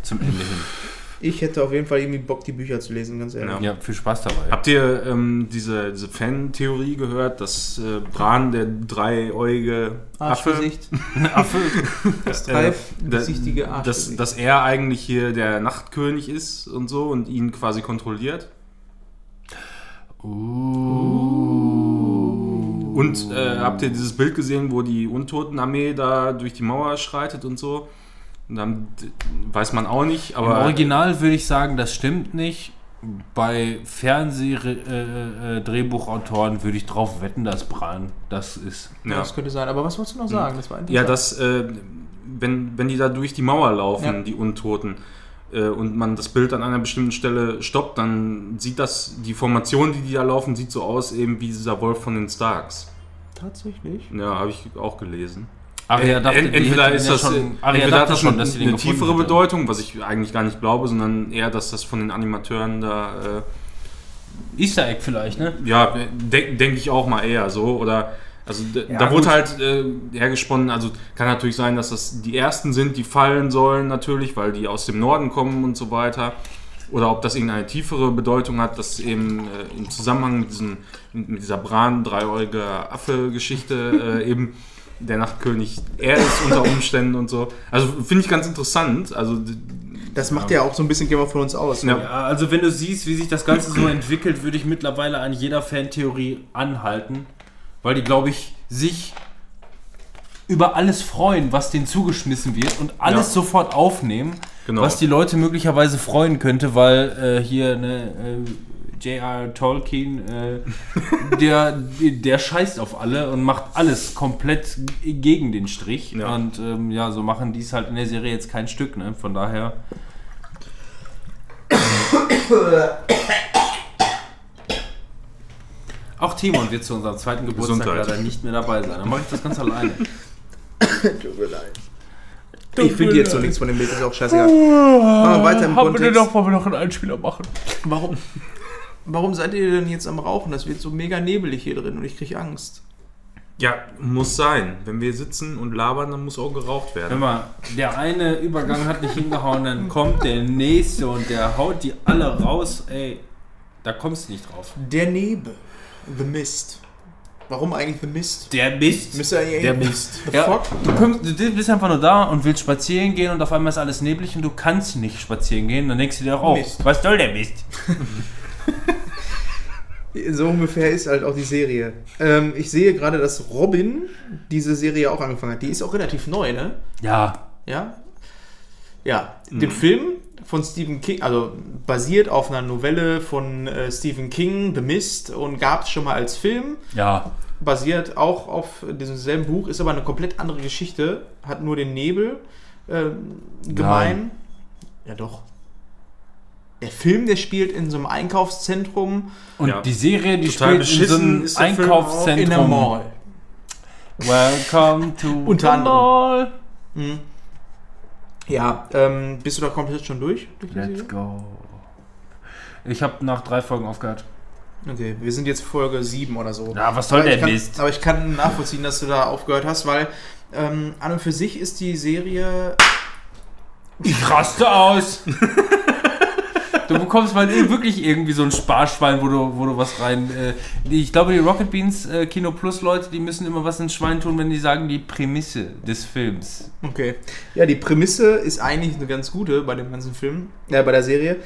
Zum Ende hin. Ich hätte auf jeden Fall irgendwie Bock, die Bücher zu lesen, ganz ehrlich. Ja. Ja, viel Spaß dabei. Habt ihr ähm, diese, diese Fan-Theorie gehört, dass äh, Bran, der dreieugige Affe, Affe. das äh, dreisichtige da- dass, dass er eigentlich hier der Nachtkönig ist und so und ihn quasi kontrolliert? Und äh, habt ihr dieses Bild gesehen, wo die Untotenarmee da durch die Mauer schreitet und so? Und dann d- weiß man auch nicht, Im aber Original würde ich sagen, das stimmt nicht. Bei Fernseh-Drehbuchautoren würde ich drauf wetten, dass Bran das ist. ja. Das könnte sein. Aber was wolltest du noch sagen? Das war Ja, dass, äh, wenn, wenn die da durch die Mauer laufen, Ja. die Untoten, äh, und man das Bild an einer bestimmten Stelle stoppt, dann sieht das, die Formation, die die da laufen, sieht so aus, eben wie dieser Wolf von den Starks. Tatsächlich. Ja, habe ich auch gelesen. Aria Äh, dachte, entweder ist ja das, schon, äh, Aria entweder dachte hat das schon, eine, dass sie eine tiefere hätte. Bedeutung, was ich eigentlich gar nicht glaube, sondern eher, dass das von den Animateuren da, äh, Easter Egg vielleicht, ne? ja, de denke ich auch mal eher so. Oder, also Ja, da gut. wurde halt äh, hergesponnen, also kann natürlich sein, dass das die ersten sind, die fallen sollen, natürlich, weil die aus dem Norden kommen und so weiter. Oder ob das irgendeine tiefere Bedeutung hat, dass eben äh, im Zusammenhang mit, diesem, mit dieser Bran, dreieugige Affe-Geschichte äh, eben der Nachtkönig er ist unter Umständen und so. Also finde ich ganz interessant. Also Das macht ja auch so ein bisschen Game of Thrones aus. Ja. Ja, also wenn du siehst, wie sich das Ganze so entwickelt, würde ich mittlerweile an jeder Fantheorie anhalten, weil die, glaube ich, sich über alles freuen, was denen zugeschmissen wird und alles Ja. sofort aufnehmen, Genau. was die Leute möglicherweise freuen könnte, weil äh, hier ne, äh, J.R. Tolkien, äh, der, der scheißt auf alle und macht alles komplett gegen den Strich. Ja. Und ähm, ja, so machen die es halt in der Serie jetzt kein Stück, ne? Von daher. Auch Timon wird zu unserem zweiten Geburtstag Gesundheit. leider nicht mehr dabei sein. Dann mache ich das ganz alleine. Tut mir leid. Ich finde jetzt so nichts von dem Bild, ist auch scheißegal. Machen wir weiter im Haben wir denn Kontext. noch, wollen wir noch einen Einspieler machen? Warum, warum seid ihr denn jetzt am Rauchen? Das wird so mega nebelig hier drin und ich kriege Angst. ja, muss sein. Wenn wir sitzen und labern, dann muss auch geraucht Hör werden. mal, der eine Übergang hat nicht hingehauen, dann kommt der nächste und der haut die alle raus. Ey, da kommst du nicht drauf. Der Nebel. The Mist. Warum eigentlich The Mist? Der Mist. Müsste eigentlich Der Mist. The Ja, fuck? du, kommst, du bist einfach nur da und willst spazieren gehen und auf einmal ist alles neblig und du kannst nicht spazieren gehen. Dann denkst du dir auch, oh, Mist. was soll der Mist? So ungefähr ist halt auch die Serie. Ähm, ich sehe gerade, dass Robin diese Serie auch angefangen hat. Die ist auch relativ neu, ne? Ja, Ja. Ja, den Film von Stephen King, also basiert auf einer Novelle von äh, Stephen King, The Mist, und gab es schon mal als Film. ja. Basiert auch auf diesem selben Buch, ist aber eine komplett andere Geschichte, hat nur den Nebel ähm, gemein. Ja, doch. Der Film, der spielt in so einem Einkaufszentrum Und Ja. die Serie, die Total spielt in so einem. Einkaufszentrum. in der Mall. Welcome to Unter the anderem. Mall. Ja, ähm, bist du da komplett schon durch? durch Let's Serie? go. Ich habe nach drei Folgen aufgehört. Okay, wir sind jetzt Folge 7 oder so. Ja, was soll aber der ich kann, Mist? Aber ich kann nachvollziehen, dass du da aufgehört hast, weil ähm, an und für sich ist die Serie. Ich raste aus. Du bekommst mal wirklich irgendwie so ein Sparschwein, wo du, wo du was rein. Äh, ich glaube, die Rocket Beans äh, Kino Plus Leute, die müssen immer was ins Schwein tun, wenn die sagen, die Prämisse des Films. Okay. Ja, die Prämisse ist eigentlich eine ganz gute bei dem ganzen Film, äh, bei der Serie.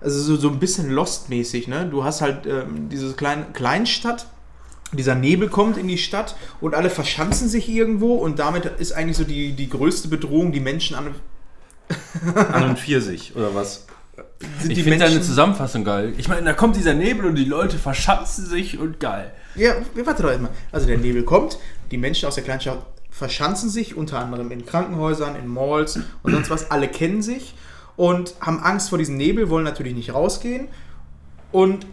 Also so, so ein bisschen Lost-mäßig, ne? Du hast halt ähm, diese kleine Kleinstadt, dieser Nebel kommt in die Stadt und alle verschanzen sich irgendwo und damit ist eigentlich so die, die größte Bedrohung die Menschen an. An und Pfirsich, oder was? Sind Ich die finde deine. Zusammenfassung geil. Ich meine, da kommt dieser Nebel und die Leute verschanzen sich und geil. Ja, warte doch erstmal. Also der Nebel kommt, die Menschen aus der Kleinstadt verschanzen sich, unter anderem in Krankenhäusern, in Malls und sonst was. Alle kennen sich und haben Angst vor diesem Nebel, wollen natürlich nicht rausgehen. Und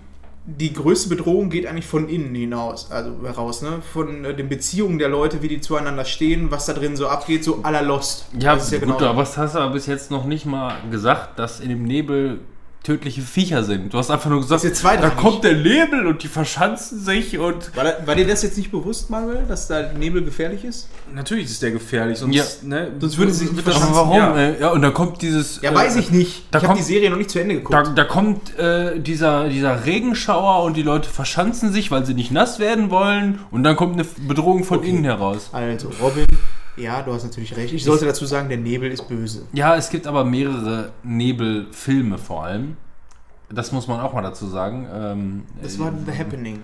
die größte Bedrohung geht eigentlich von innen hinaus, also heraus, ne? Von äh, den Beziehungen der Leute, wie die zueinander stehen, was da drin so abgeht, so aller Lost. Ja, Das ist gut, aber was hast du aber bis jetzt noch nicht mal gesagt, dass in dem Nebel tödliche Viecher sind? Du hast einfach nur gesagt, da kommt der Nebel und die verschanzen sich und... War, da, war dir das jetzt nicht bewusst, Manuel, dass da Nebel gefährlich ist? Natürlich ist der gefährlich, sonst, Ja. ne, Sonst würde sie sich nicht das- Aber warum? Ja. Ja. und da kommt dieses... Ja, äh, weiß ich nicht. da ich habe kommt- die Serie noch nicht zu Ende geguckt. Da, da kommt äh, dieser, dieser Regenschauer und die Leute verschanzen sich, weil sie nicht nass werden wollen. Und dann kommt eine Bedrohung von innen heraus. Also, Robin, ja, du hast natürlich recht. Ich sollte dazu sagen, der Nebel ist böse. Ja, es gibt aber mehrere Nebelfilme vor allem. Das muss man auch mal dazu sagen. Ähm, Das war The Happening.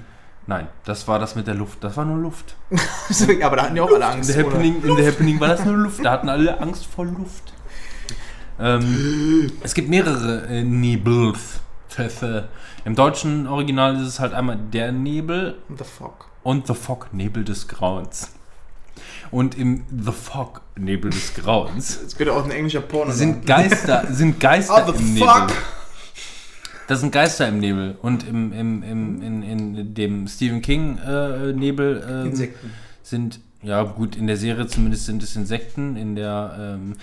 nein, das war das mit der Luft. Das war nur Luft. aber da hatten ja auch alle In Angst. The oder? Happening, in The Happening war das nur Luft. Da hatten alle Angst vor Luft. Ähm, es gibt mehrere äh, Nebels. Im deutschen Original ist es halt einmal der Nebel The Fog. und The Fog, Nebel des Grauens. Und im The Fog, Nebel des Grauens, Das könnte auch ein englischer Porno sind Geister, sind Geister Oh, im fuck? Nebel. Das sind Geister im Nebel. Und im, im, im, in, in dem Stephen King äh, Nebel ähm, Insekten. sind, ja gut, in der Serie zumindest sind es Insekten. In der ähm.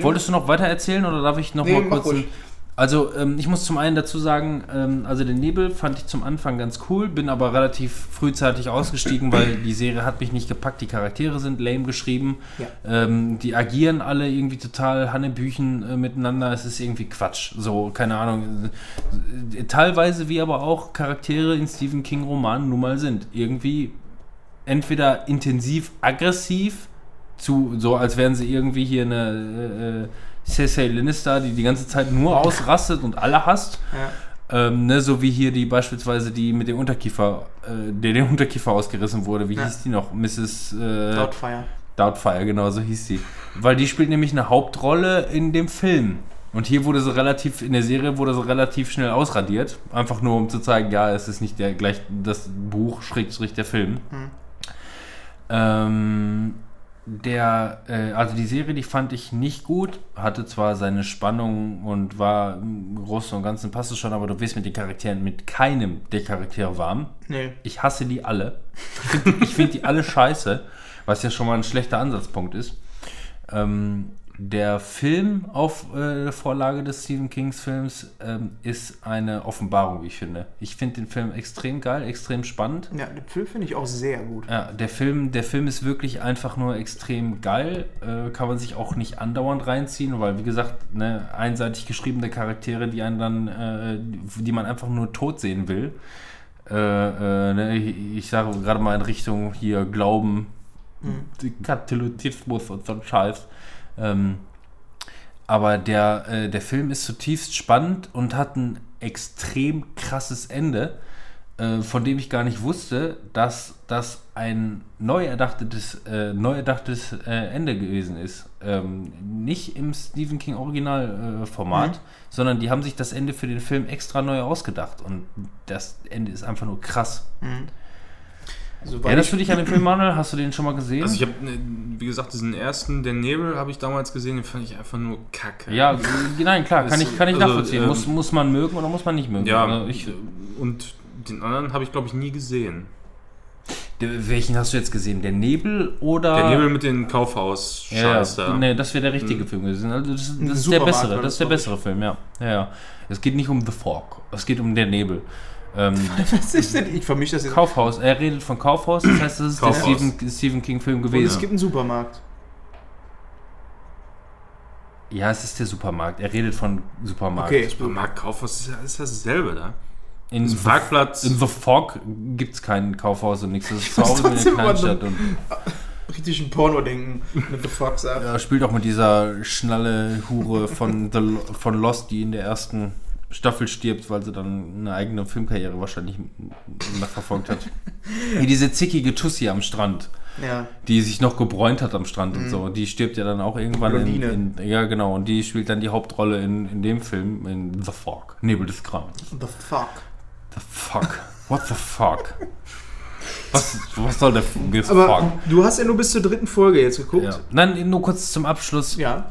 Wolltest du noch weiter erzählen oder darf ich noch Nee, mal kurz? ruhig. Also ähm, ich muss zum einen dazu sagen, ähm, also den Nebel fand ich zum Anfang ganz cool, bin aber relativ frühzeitig ausgestiegen, weil die Serie hat mich nicht gepackt. Die Charaktere sind lame geschrieben, Ja. ähm, die agieren alle irgendwie total Hannebüchen äh, miteinander. Es ist irgendwie Quatsch. So keine Ahnung. Äh, Teilweise wie aber auch Charaktere in Stephen King Romanen nun mal sind. Irgendwie entweder intensiv aggressiv zu, so als wären sie irgendwie hier eine äh, Cersei Lannister, die die ganze Zeit nur ausrastet und alle hasst. Ja. Ähm, ne, so wie hier die beispielsweise die mit dem Unterkiefer, äh, der den Unterkiefer ausgerissen wurde. Wie Ja. hieß die noch? Mrs. Äh, Doubtfire. Doubtfire, genau so hieß sie. Weil die spielt nämlich eine Hauptrolle in dem Film. Und hier wurde sie relativ, in der Serie wurde sie relativ schnell ausradiert. Einfach nur um zu zeigen, ja, es ist nicht der gleich das Buch, Schrägstrich der Film. Hm. Ähm, der, äh, also die Serie, die fand ich nicht gut, hatte zwar seine Spannung und war im Großen und Ganzen passte schon, aber du wirst mit den Charakteren, mit keinem der Charaktere warm. Nee. Ich hasse die alle. Ich finde find die alle scheiße, was ja schon mal ein schlechter Ansatzpunkt ist. Ähm, der Film auf äh, Vorlage des Stephen Kings Films ähm, ist eine Offenbarung, wie ich finde. Ich finde den Film extrem geil, extrem spannend. Ja, den Film finde ich auch sehr gut. Ja, der Film, der Film ist wirklich einfach nur extrem geil. Äh, kann man sich auch nicht andauernd reinziehen, weil wie gesagt, ne, einseitig geschriebene Charaktere, die einen dann, äh, die man einfach nur tot sehen will. Äh, äh, ne, ich, ich sage gerade mal in Richtung hier Glauben, Katholismus und so ein Scheiß. Ähm, aber der, äh, der Film ist zutiefst spannend und hat ein extrem krasses Ende, äh, von dem ich gar nicht wusste, dass das ein neu erdachtes, äh, neu erdachtes äh, Ende gewesen ist. Ähm, nicht im Stephen King Original äh, Format, sondern die haben sich das Ende für den Film extra neu ausgedacht und das Ende ist einfach nur krass. Also, weil Erinnerst ich, du dich an den Film, Manuel? Hast du den schon mal gesehen? Also ich habe, wie gesagt, diesen ersten, der Nebel, habe ich damals gesehen, den fand ich einfach nur kacke. ja, äh, nein, klar, kann Ist- ich, kann ich also, nachvollziehen. ähm, muss, muss man mögen oder muss man nicht mögen? Ja, Also ich, und den anderen habe ich, glaube ich, nie gesehen. Der- welchen hast du jetzt gesehen? Der Nebel oder. Der Nebel mit den Kaufhaus-Scheiß ja, da. Nee, das wäre der richtige Film gewesen. Also das, das ist der bessere, das das, ist der bessere Film, ja. ja. ja. Es geht nicht um The Fog, es geht um den Nebel. Ähm, was ist denn? Ich vermische das jetzt. Kaufhaus, er redet von Kaufhaus, das heißt, das ist Kaufhaus. der Stephen, Stephen King-Film Und es gewesen. gibt einen Supermarkt. Ja, es ist der Supermarkt. Er redet von Supermarkt. Okay, Supermarkt, Kaufhaus, ist ja alles dasselbe da. In, Das ist Parkplatz. in The Fog gibt es kein Kaufhaus und nichts. Das ist zu muss Hause in der trotzdem mal so- Kleinstadt. Und britischen Porno denken, mit The Fuck sagt. er spielt auch mit dieser schnalle Hure von, The, von Lost, die in der ersten Staffel stirbt, weil sie dann eine eigene Filmkarriere wahrscheinlich nachverfolgt hat. Wie diese zickige Tussi am Strand. Ja. die sich noch gebräunt hat am Strand und so. Die stirbt ja dann auch irgendwann in, in. Ja, genau. Und die spielt dann die Hauptrolle in, in dem Film, in The Fog, Nebel des Grauens. The fuck. The fuck? What the fuck? Was, was soll der F- Aber Fuck? du hast ja nur bis zur dritten Folge jetzt geguckt. Ja. Nein, nur kurz zum Abschluss. Ja.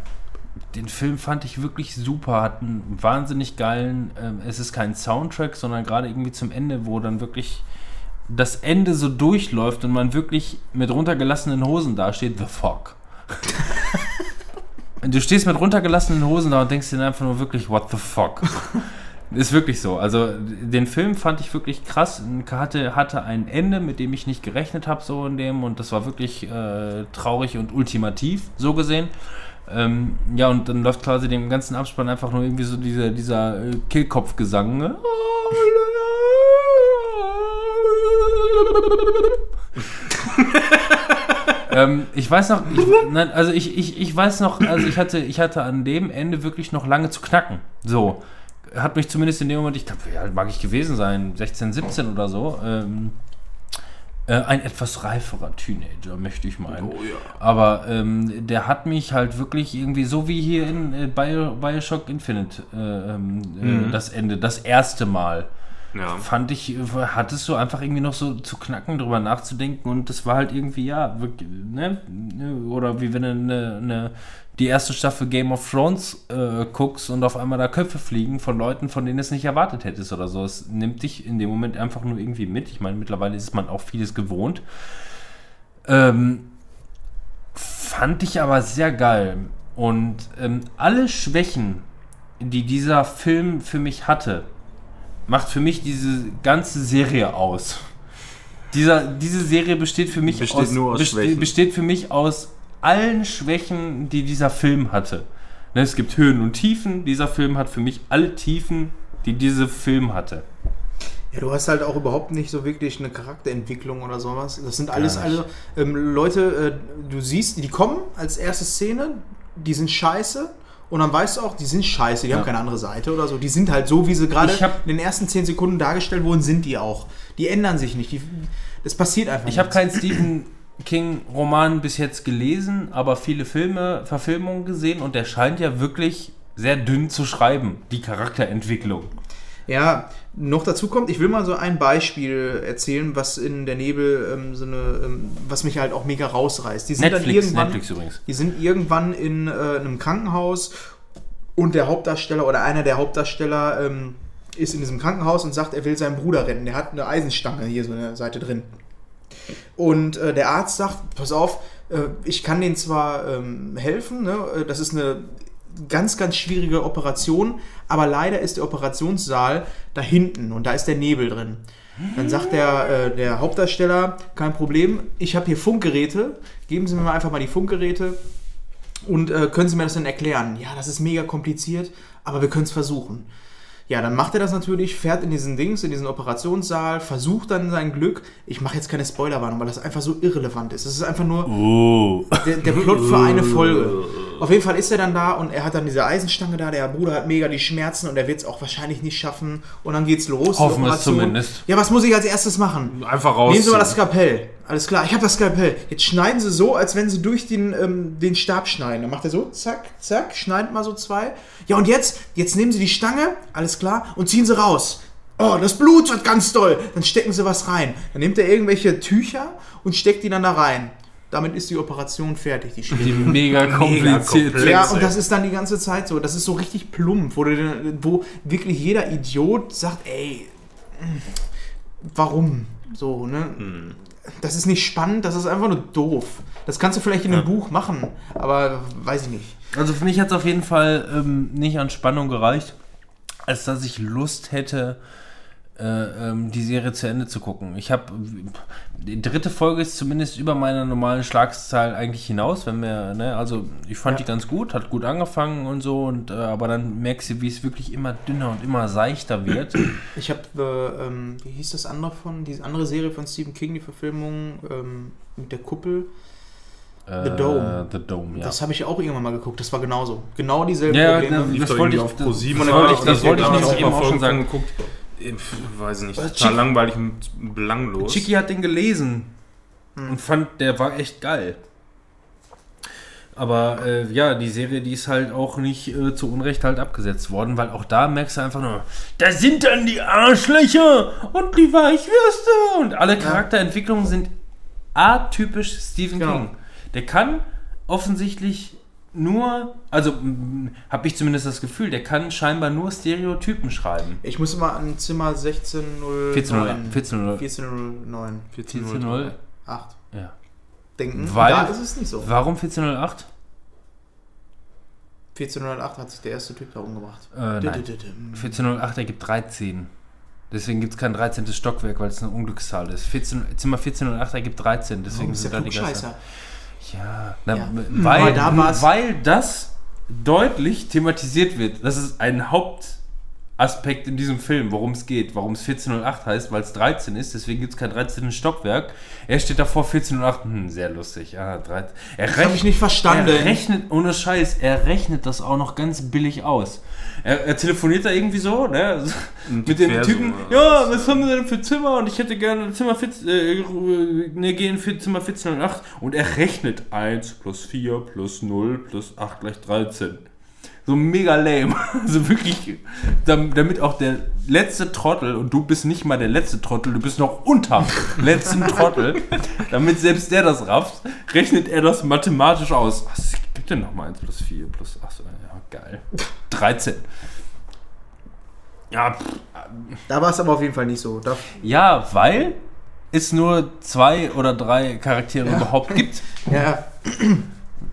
Den Film fand ich wirklich super, hat einen wahnsinnig geilen, ähm, es ist kein Soundtrack, sondern gerade irgendwie zum Ende, wo dann wirklich das Ende so durchläuft und man wirklich mit runtergelassenen Hosen dasteht, the fuck. Und du stehst mit runtergelassenen Hosen da und denkst dir einfach nur wirklich, what the fuck. Ist wirklich so. Also den Film fand ich wirklich krass. Hatte, hatte ein Ende, mit dem ich nicht gerechnet habe, so in dem. Und das war wirklich äh, traurig und ultimativ, so gesehen. Ähm, ja, und dann läuft quasi dem ganzen Abspann einfach nur irgendwie so dieser, dieser äh, Kehlkopfgesang. Ne? ähm, ich weiß noch, ich, nein, also ich, ich, ich weiß noch, also ich hatte, ich hatte an dem Ende wirklich noch lange zu knacken. So. Hat mich zumindest in dem Moment, ich glaube, alt mag ich gewesen sein? 16, 17 oder so. Ähm, äh, ein etwas reiferer Teenager, möchte ich meinen. Oh ja. Aber ähm, der hat mich halt wirklich irgendwie, so wie hier in äh, Bio, Bioshock Infinite, äh, ähm, äh, das Ende, das erste Mal, Ja. fand ich, hattest du einfach irgendwie noch so zu knacken, drüber nachzudenken und das war halt irgendwie, ja, wirklich, ne? Oder wie wenn du eine, eine, die erste Staffel Game of Thrones äh, guckst und auf einmal da Köpfe fliegen von Leuten, von denen du es nicht erwartet hättest oder so. Es nimmt dich in dem Moment einfach nur irgendwie mit. Ich meine, mittlerweile ist man auch vieles gewohnt. Ähm, fand ich aber sehr geil. Und ähm, alle Schwächen, die dieser Film für mich hatte, macht für mich diese ganze Serie aus. Dieser, diese Serie besteht für mich Besteht nur aus beste- Schwächen. besteht für mich aus allen Schwächen, die dieser Film hatte. Ne, es gibt Höhen und Tiefen. Dieser Film hat für mich alle Tiefen, die dieser Film hatte. Ja, du hast halt auch überhaupt nicht so wirklich eine Charakterentwicklung oder sowas. Das sind alles, also ähm, Leute, äh, du siehst, die kommen als erste Szene, die sind scheiße. Und dann weißt du auch, die sind scheiße, die Ja. haben keine andere Seite oder so. Die sind halt so, wie sie gerade in den ersten zehn Sekunden dargestellt wurden, sind die auch. Die ändern sich nicht. Die, das passiert einfach Ich habe keinen Stephen King-Roman bis jetzt gelesen, aber viele Filme, Verfilmungen gesehen und der scheint ja wirklich sehr dünn zu schreiben, die Charakterentwicklung. Ja, noch dazu kommt, ich will mal so ein Beispiel erzählen, was in der Nebel ähm, so eine, ähm, was mich halt auch mega rausreißt. Die sind dann Netflix, irgendwann, Netflix übrigens. Die sind irgendwann in äh, einem Krankenhaus und der Hauptdarsteller oder einer der Hauptdarsteller ähm, ist in diesem Krankenhaus und sagt, er will seinen Bruder retten. Der hat eine Eisenstange hier so in der Seite drin. Und äh, der Arzt sagt, pass auf, äh, ich kann denen zwar ähm, helfen, ne? äh, das ist eine ganz, ganz schwierige Operation, aber leider ist der Operationssaal da hinten und da ist der Nebel drin. Dann sagt der, äh, der Hauptdarsteller, kein Problem, ich habe hier Funkgeräte, geben Sie mir mal einfach mal die Funkgeräte und äh, können Sie mir das denn erklären? Ja, das ist mega kompliziert, aber wir können es versuchen. Ja, dann macht er das natürlich, fährt in diesen Dings, in diesen Operationssaal, versucht dann sein Glück. Ich mache jetzt keine Spoilerwarnung, weil das einfach so irrelevant ist. Es ist einfach nur Oh. der, der Plot für eine Folge. Auf jeden Fall ist er dann da und er hat dann diese Eisenstange da. Der Bruder hat mega die Schmerzen und er wird es auch wahrscheinlich nicht schaffen. Und dann geht's los. Hoffen wir es zumindest. Ja, was muss ich als erstes machen? Einfach raus. Nehmen Sie mal das Skalpell. Alles klar, ich habe das Skalpell. Jetzt schneiden Sie so, als wenn Sie durch den, ähm, den Stab schneiden. Dann macht er so, zack, zack, schneidet mal so zwei. Ja, und jetzt, jetzt nehmen Sie die Stange, alles klar, und ziehen Sie raus. Oh, das Blut wird ganz doll. Dann stecken Sie was rein. Dann nimmt er irgendwelche Tücher und steckt die dann da rein. Damit ist die Operation fertig, die Die mega kompliziert. Ja, und das ist dann die ganze Zeit so. Das ist so richtig plump, wo, du, wo wirklich jeder Idiot sagt, ey, warum? So, ne? Das ist nicht spannend, das ist einfach nur doof. Das kannst du vielleicht in einem Buch machen, aber weiß ich nicht. Also für mich hat es auf jeden Fall ähm, nicht an Spannung gereicht, als dass ich Lust hätte, die Serie zu Ende zu gucken. Ich habe die dritte Folge ist zumindest über meiner normalen Schlagszahl eigentlich hinaus, wenn wir, ne, also ich fand Ja. die ganz gut, hat gut angefangen und so, und äh, aber dann merkst du, wie es wirklich immer dünner und immer seichter wird. Ich habe, äh, ähm, wie hieß das andere von, diese andere Serie von Stephen King, die Verfilmung ähm, mit der Kuppel. The Dome. The Dome, ja. Das habe ich auch irgendwann mal geguckt, das war genauso. Genau dieselben Ja, Probleme. Das doch wollte ich- auf Pro 7 das oder wollte ich- das wollte ich nämlich auch eben mal auch schon sagen. Geguckt. Ich weiß ich nicht, total Chick- langweilig und belanglos. Chicky hat den gelesen. und fand, der war echt geil. Aber äh, ja, die Serie, die ist halt auch nicht äh, zu Unrecht halt abgesetzt worden, weil auch da merkst du einfach nur, da sind dann die Arschlöcher und die Weichwürste und alle Charakterentwicklungen sind atypisch Stephen Genau. King. Der kann offensichtlich nur, also habe ich zumindest das Gefühl, der kann scheinbar nur Stereotypen schreiben. Ich muss mal an Zimmer 1609 14.09. 14.09. 1409 14.0. 8 Ja. denken. Weil- da ist es nicht so. Warum 1408? 1408 hat sich der erste Typ da umgebracht. Äh, nein. 1408 ergibt 13. Deswegen gibt es kein 13. Stockwerk, weil es eine Unglückszahl ist. 14, Zimmer 1408 ergibt 13. Deswegen Warum ist sind der da die ganzen. Ja, na, Ja. Weil, war's- weil das deutlich thematisiert wird. Das ist ein Hauptaspekt in diesem Film, worum es geht. Warum es 1408 heißt, weil es 13 ist. Deswegen gibt es kein 13. Stockwerk. Er steht davor 1408. Hm, sehr lustig. Ah, 13. Er Das habe ich nicht verstanden. er rechnet, ohne Scheiß, er rechnet das auch noch ganz billig aus. Er, er telefoniert da irgendwie so, ne? Mit Versum, Typen. Ja, was haben wir denn für Zimmer? Und ich hätte gerne Zimmer 14, äh, ne, gehen für Zimmer 14 und 8. Und er rechnet 1 plus 4 plus 0 plus 8 gleich 13. So mega lame. Also wirklich, dam- damit auch der letzte Trottel, und du bist nicht mal der letzte Trottel, du bist noch unter letzten Trottel, damit selbst der das rafft, rechnet er das mathematisch aus. Was gibt denn nochmal 1 plus 4 plus, achso, ja, geil. 13. Ja, pff, Da war es aber auf jeden Fall nicht so. Da, ja, weil es nur zwei oder drei Charaktere überhaupt gibt. ja,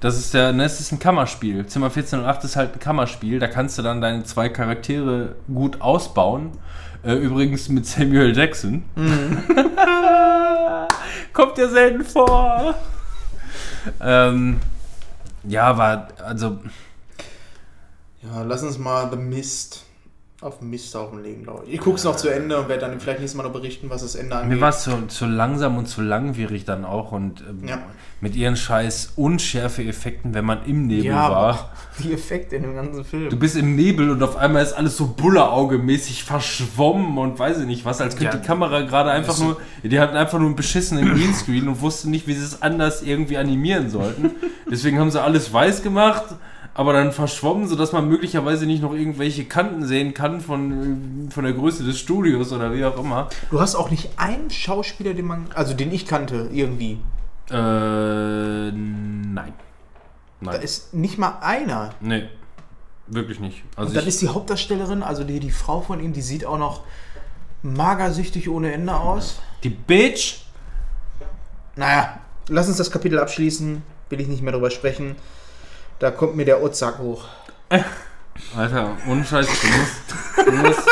Das ist ja, ne, es ist ein Kammerspiel. Zimmer 14 und 8 ist halt ein Kammerspiel. Da kannst du dann deine zwei Charaktere gut ausbauen. Äh, übrigens mit Samuel Jackson. Kommt ja selten vor. Ähm, ja, aber also ja, lass uns mal The Mist auf Misthaufen legen, glaube ich. Ich gucke es noch zu Ende und werde dann vielleicht nächstes Mal noch berichten, was das Ende angeht. mir war es zu, zu langsam und zu langwierig dann auch und ähm, Ja. mit ihren scheiß Unschärfe-Effekten, wenn man im Nebel ja, war. die Effekte in dem ganzen Film. Du bist im Nebel und auf einmal ist alles so Bullerauge-mäßig verschwommen und weiß ich nicht was, als könnte Ja, die Kamera gerade einfach das- nur, die hatten einfach nur einen beschissenen Greenscreen und wussten nicht, wie sie es anders irgendwie animieren sollten. Deswegen haben sie alles weiß gemacht, aber dann verschwommen, sodass man möglicherweise nicht noch irgendwelche Kanten sehen kann von, äh, von der Größe des Studios oder wie auch immer. du hast auch nicht einen Schauspieler, den man, also den ich kannte, irgendwie. Äh, nein. Da Nein. ist nicht mal einer. Nee. Wirklich nicht. Also Und dann ist die Hauptdarstellerin, also die, die Frau von ihm, die sieht auch noch magersüchtig ohne Ende aus. die Bitch Naja, lass uns das Kapitel abschließen. Will ich nicht mehr drüber sprechen. Da kommt mir der Otzak hoch. Alter, ohne Scheiß, du musst, du musst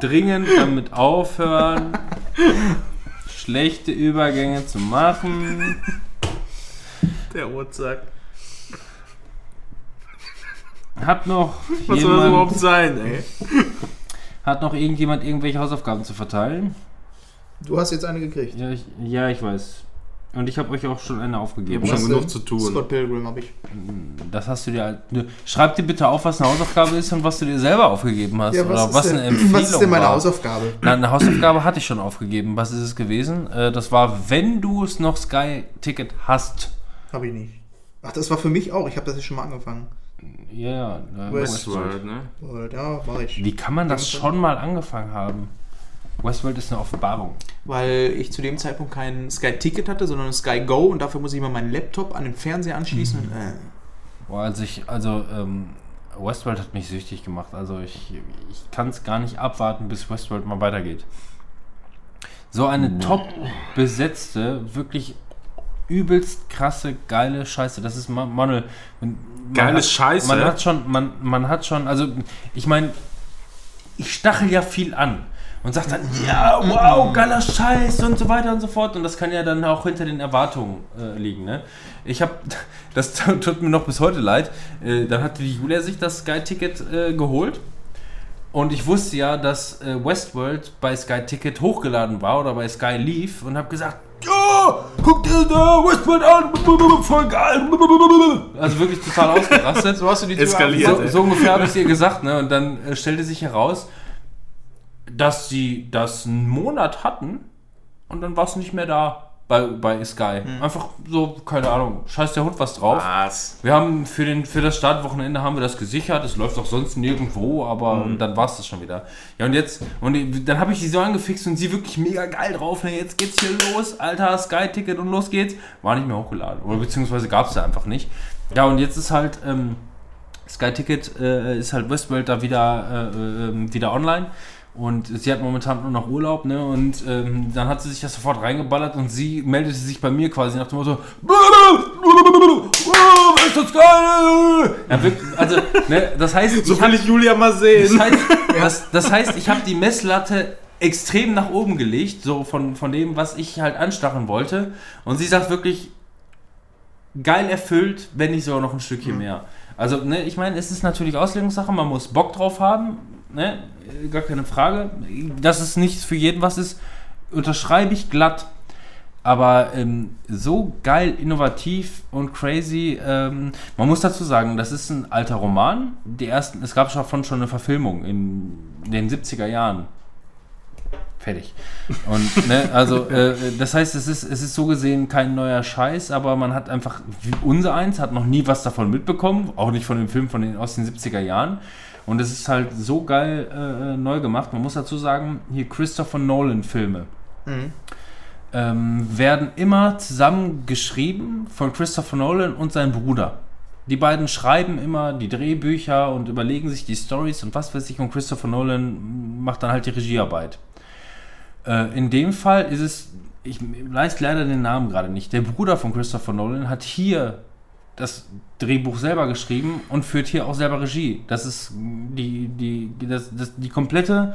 dringend damit aufhören, schlechte Übergänge zu machen. Der Otzak. Hat noch, Was soll das überhaupt jemand, sein, ey? hat noch irgendjemand irgendwelche Hausaufgaben zu verteilen? Du hast jetzt eine gekriegt. Ja, ich, ja, ich weiß. Und ich habe euch auch schon eine aufgegeben. Ich hab Was schon genug denn? zu tun. Scott Pilgrim habe ich. Das hast du dir. halt- Ne, Schreib dir bitte auf, was eine Hausaufgabe ist und was du dir selber aufgegeben hast. Ja, oder was, was ist eine denn, Empfehlung was ist denn meine war. Hausaufgabe? Na, eine Hausaufgabe hatte ich schon aufgegeben. Was ist es gewesen? Äh, das war, wenn du es noch Sky-Ticket hast. Habe ich nicht. Ach, das war für mich auch. Ich habe das jetzt schon mal angefangen. Ja, ja. Äh, Westworld, ne? Und Ja, war ich. Wie kann man das schon mal angefangen haben? Westworld ist eine Offenbarung. Weil ich zu dem Zeitpunkt kein Sky-Ticket hatte, sondern ein Sky Go und dafür muss ich mal meinen Laptop an den Fernseher anschließen. Und, äh, Boah, also ich, also ähm, Westworld hat mich süchtig gemacht. Also ich, ich kann es gar nicht abwarten, bis Westworld mal weitergeht. So eine top besetzte, wirklich übelst krasse, geile Scheiße. Das ist Ma- Manuel. man- man Geile hat- Scheiße? Man hat schon, man, man hat schon, also ich meine, ich stachel ja viel an und sag dann, ja, wow, geiler Scheiß und so weiter und so fort. Und das kann ja dann auch hinter den Erwartungen äh, liegen. Ne? Ich habe, das tut mir noch bis heute leid, äh, dann hatte die Julia sich das Sky-Ticket äh, geholt. Und ich wusste ja, dass äh, Westworld bei Sky Ticket hochgeladen war oder bei Sky lief und habe gesagt, ja, guck dir da Westworld an, voll geil. Also wirklich total ausgerastet. so hast du die Tür Eskaliert. So, so ungefähr habe ich es ihr gesagt, ne? Und dann äh, stellte sich heraus, dass sie das einen Monat hatten und dann war es nicht mehr da bei, bei Sky. Einfach so, keine Ahnung, scheiß der Hund was drauf. Was? Wir haben für, den, für das Startwochenende haben wir das gesichert. Es läuft auch sonst nirgendwo, aber und dann war es das schon wieder. Ja, und jetzt, und dann habe ich die so angefixt und sie wirklich mega geil drauf. Ne, jetzt geht's hier los, Alter, Sky-Ticket und los geht's. War nicht mehr hochgeladen. Oder beziehungsweise gab es da einfach nicht. Ja, und jetzt ist halt, ähm, Sky Ticket äh, ist halt Westworld da wieder, äh, äh, wieder online. Und sie hat momentan nur noch Urlaub, ne? Und ähm, dann hat sie sich das sofort reingeballert und sie meldete sich bei mir quasi nach dem Motto: Ist das geil! Ja, wirklich, also, ne, das heißt, So ich hab- will ich Julia mal das sehen. heißt, das, das heißt, ich habe die Messlatte extrem nach oben gelegt, so von, von dem, was ich halt anstacheln wollte. Und sie sagt wirklich, geil erfüllt, wenn nicht sogar noch ein Stückchen mehr. Also, ne, ich meine, es ist natürlich Auslegungssache, man muss Bock drauf haben, ne, gar keine Frage. Dass es nicht für jeden was ist, unterschreibe ich glatt. Aber ähm, so geil, innovativ und crazy. Ähm, man muss dazu sagen, das ist ein alter Roman. Die ersten, es gab davon schon eine Verfilmung in den 70er Jahren. Fertig. Und ne, also äh, das heißt, es ist, es ist so gesehen kein neuer Scheiß, aber man hat einfach, wie unser eins hat noch nie was davon mitbekommen, auch nicht von dem Film von den, aus den 70er Jahren. Und es ist halt so geil äh, neu gemacht. Man muss dazu sagen, hier Christopher Nolan Filme ähm, werden immer zusammen geschrieben von Christopher Nolan und seinem Bruder. Die beiden schreiben immer die Drehbücher und überlegen sich die Stories und was weiß ich und Christopher Nolan macht dann halt die Regiearbeit. Äh, in dem Fall ist es, ich weiß leider den Namen gerade nicht, der Bruder von Christopher Nolan hat hier das Drehbuch selber geschrieben und führt hier auch selber Regie. Das ist die, die, das, das, die komplette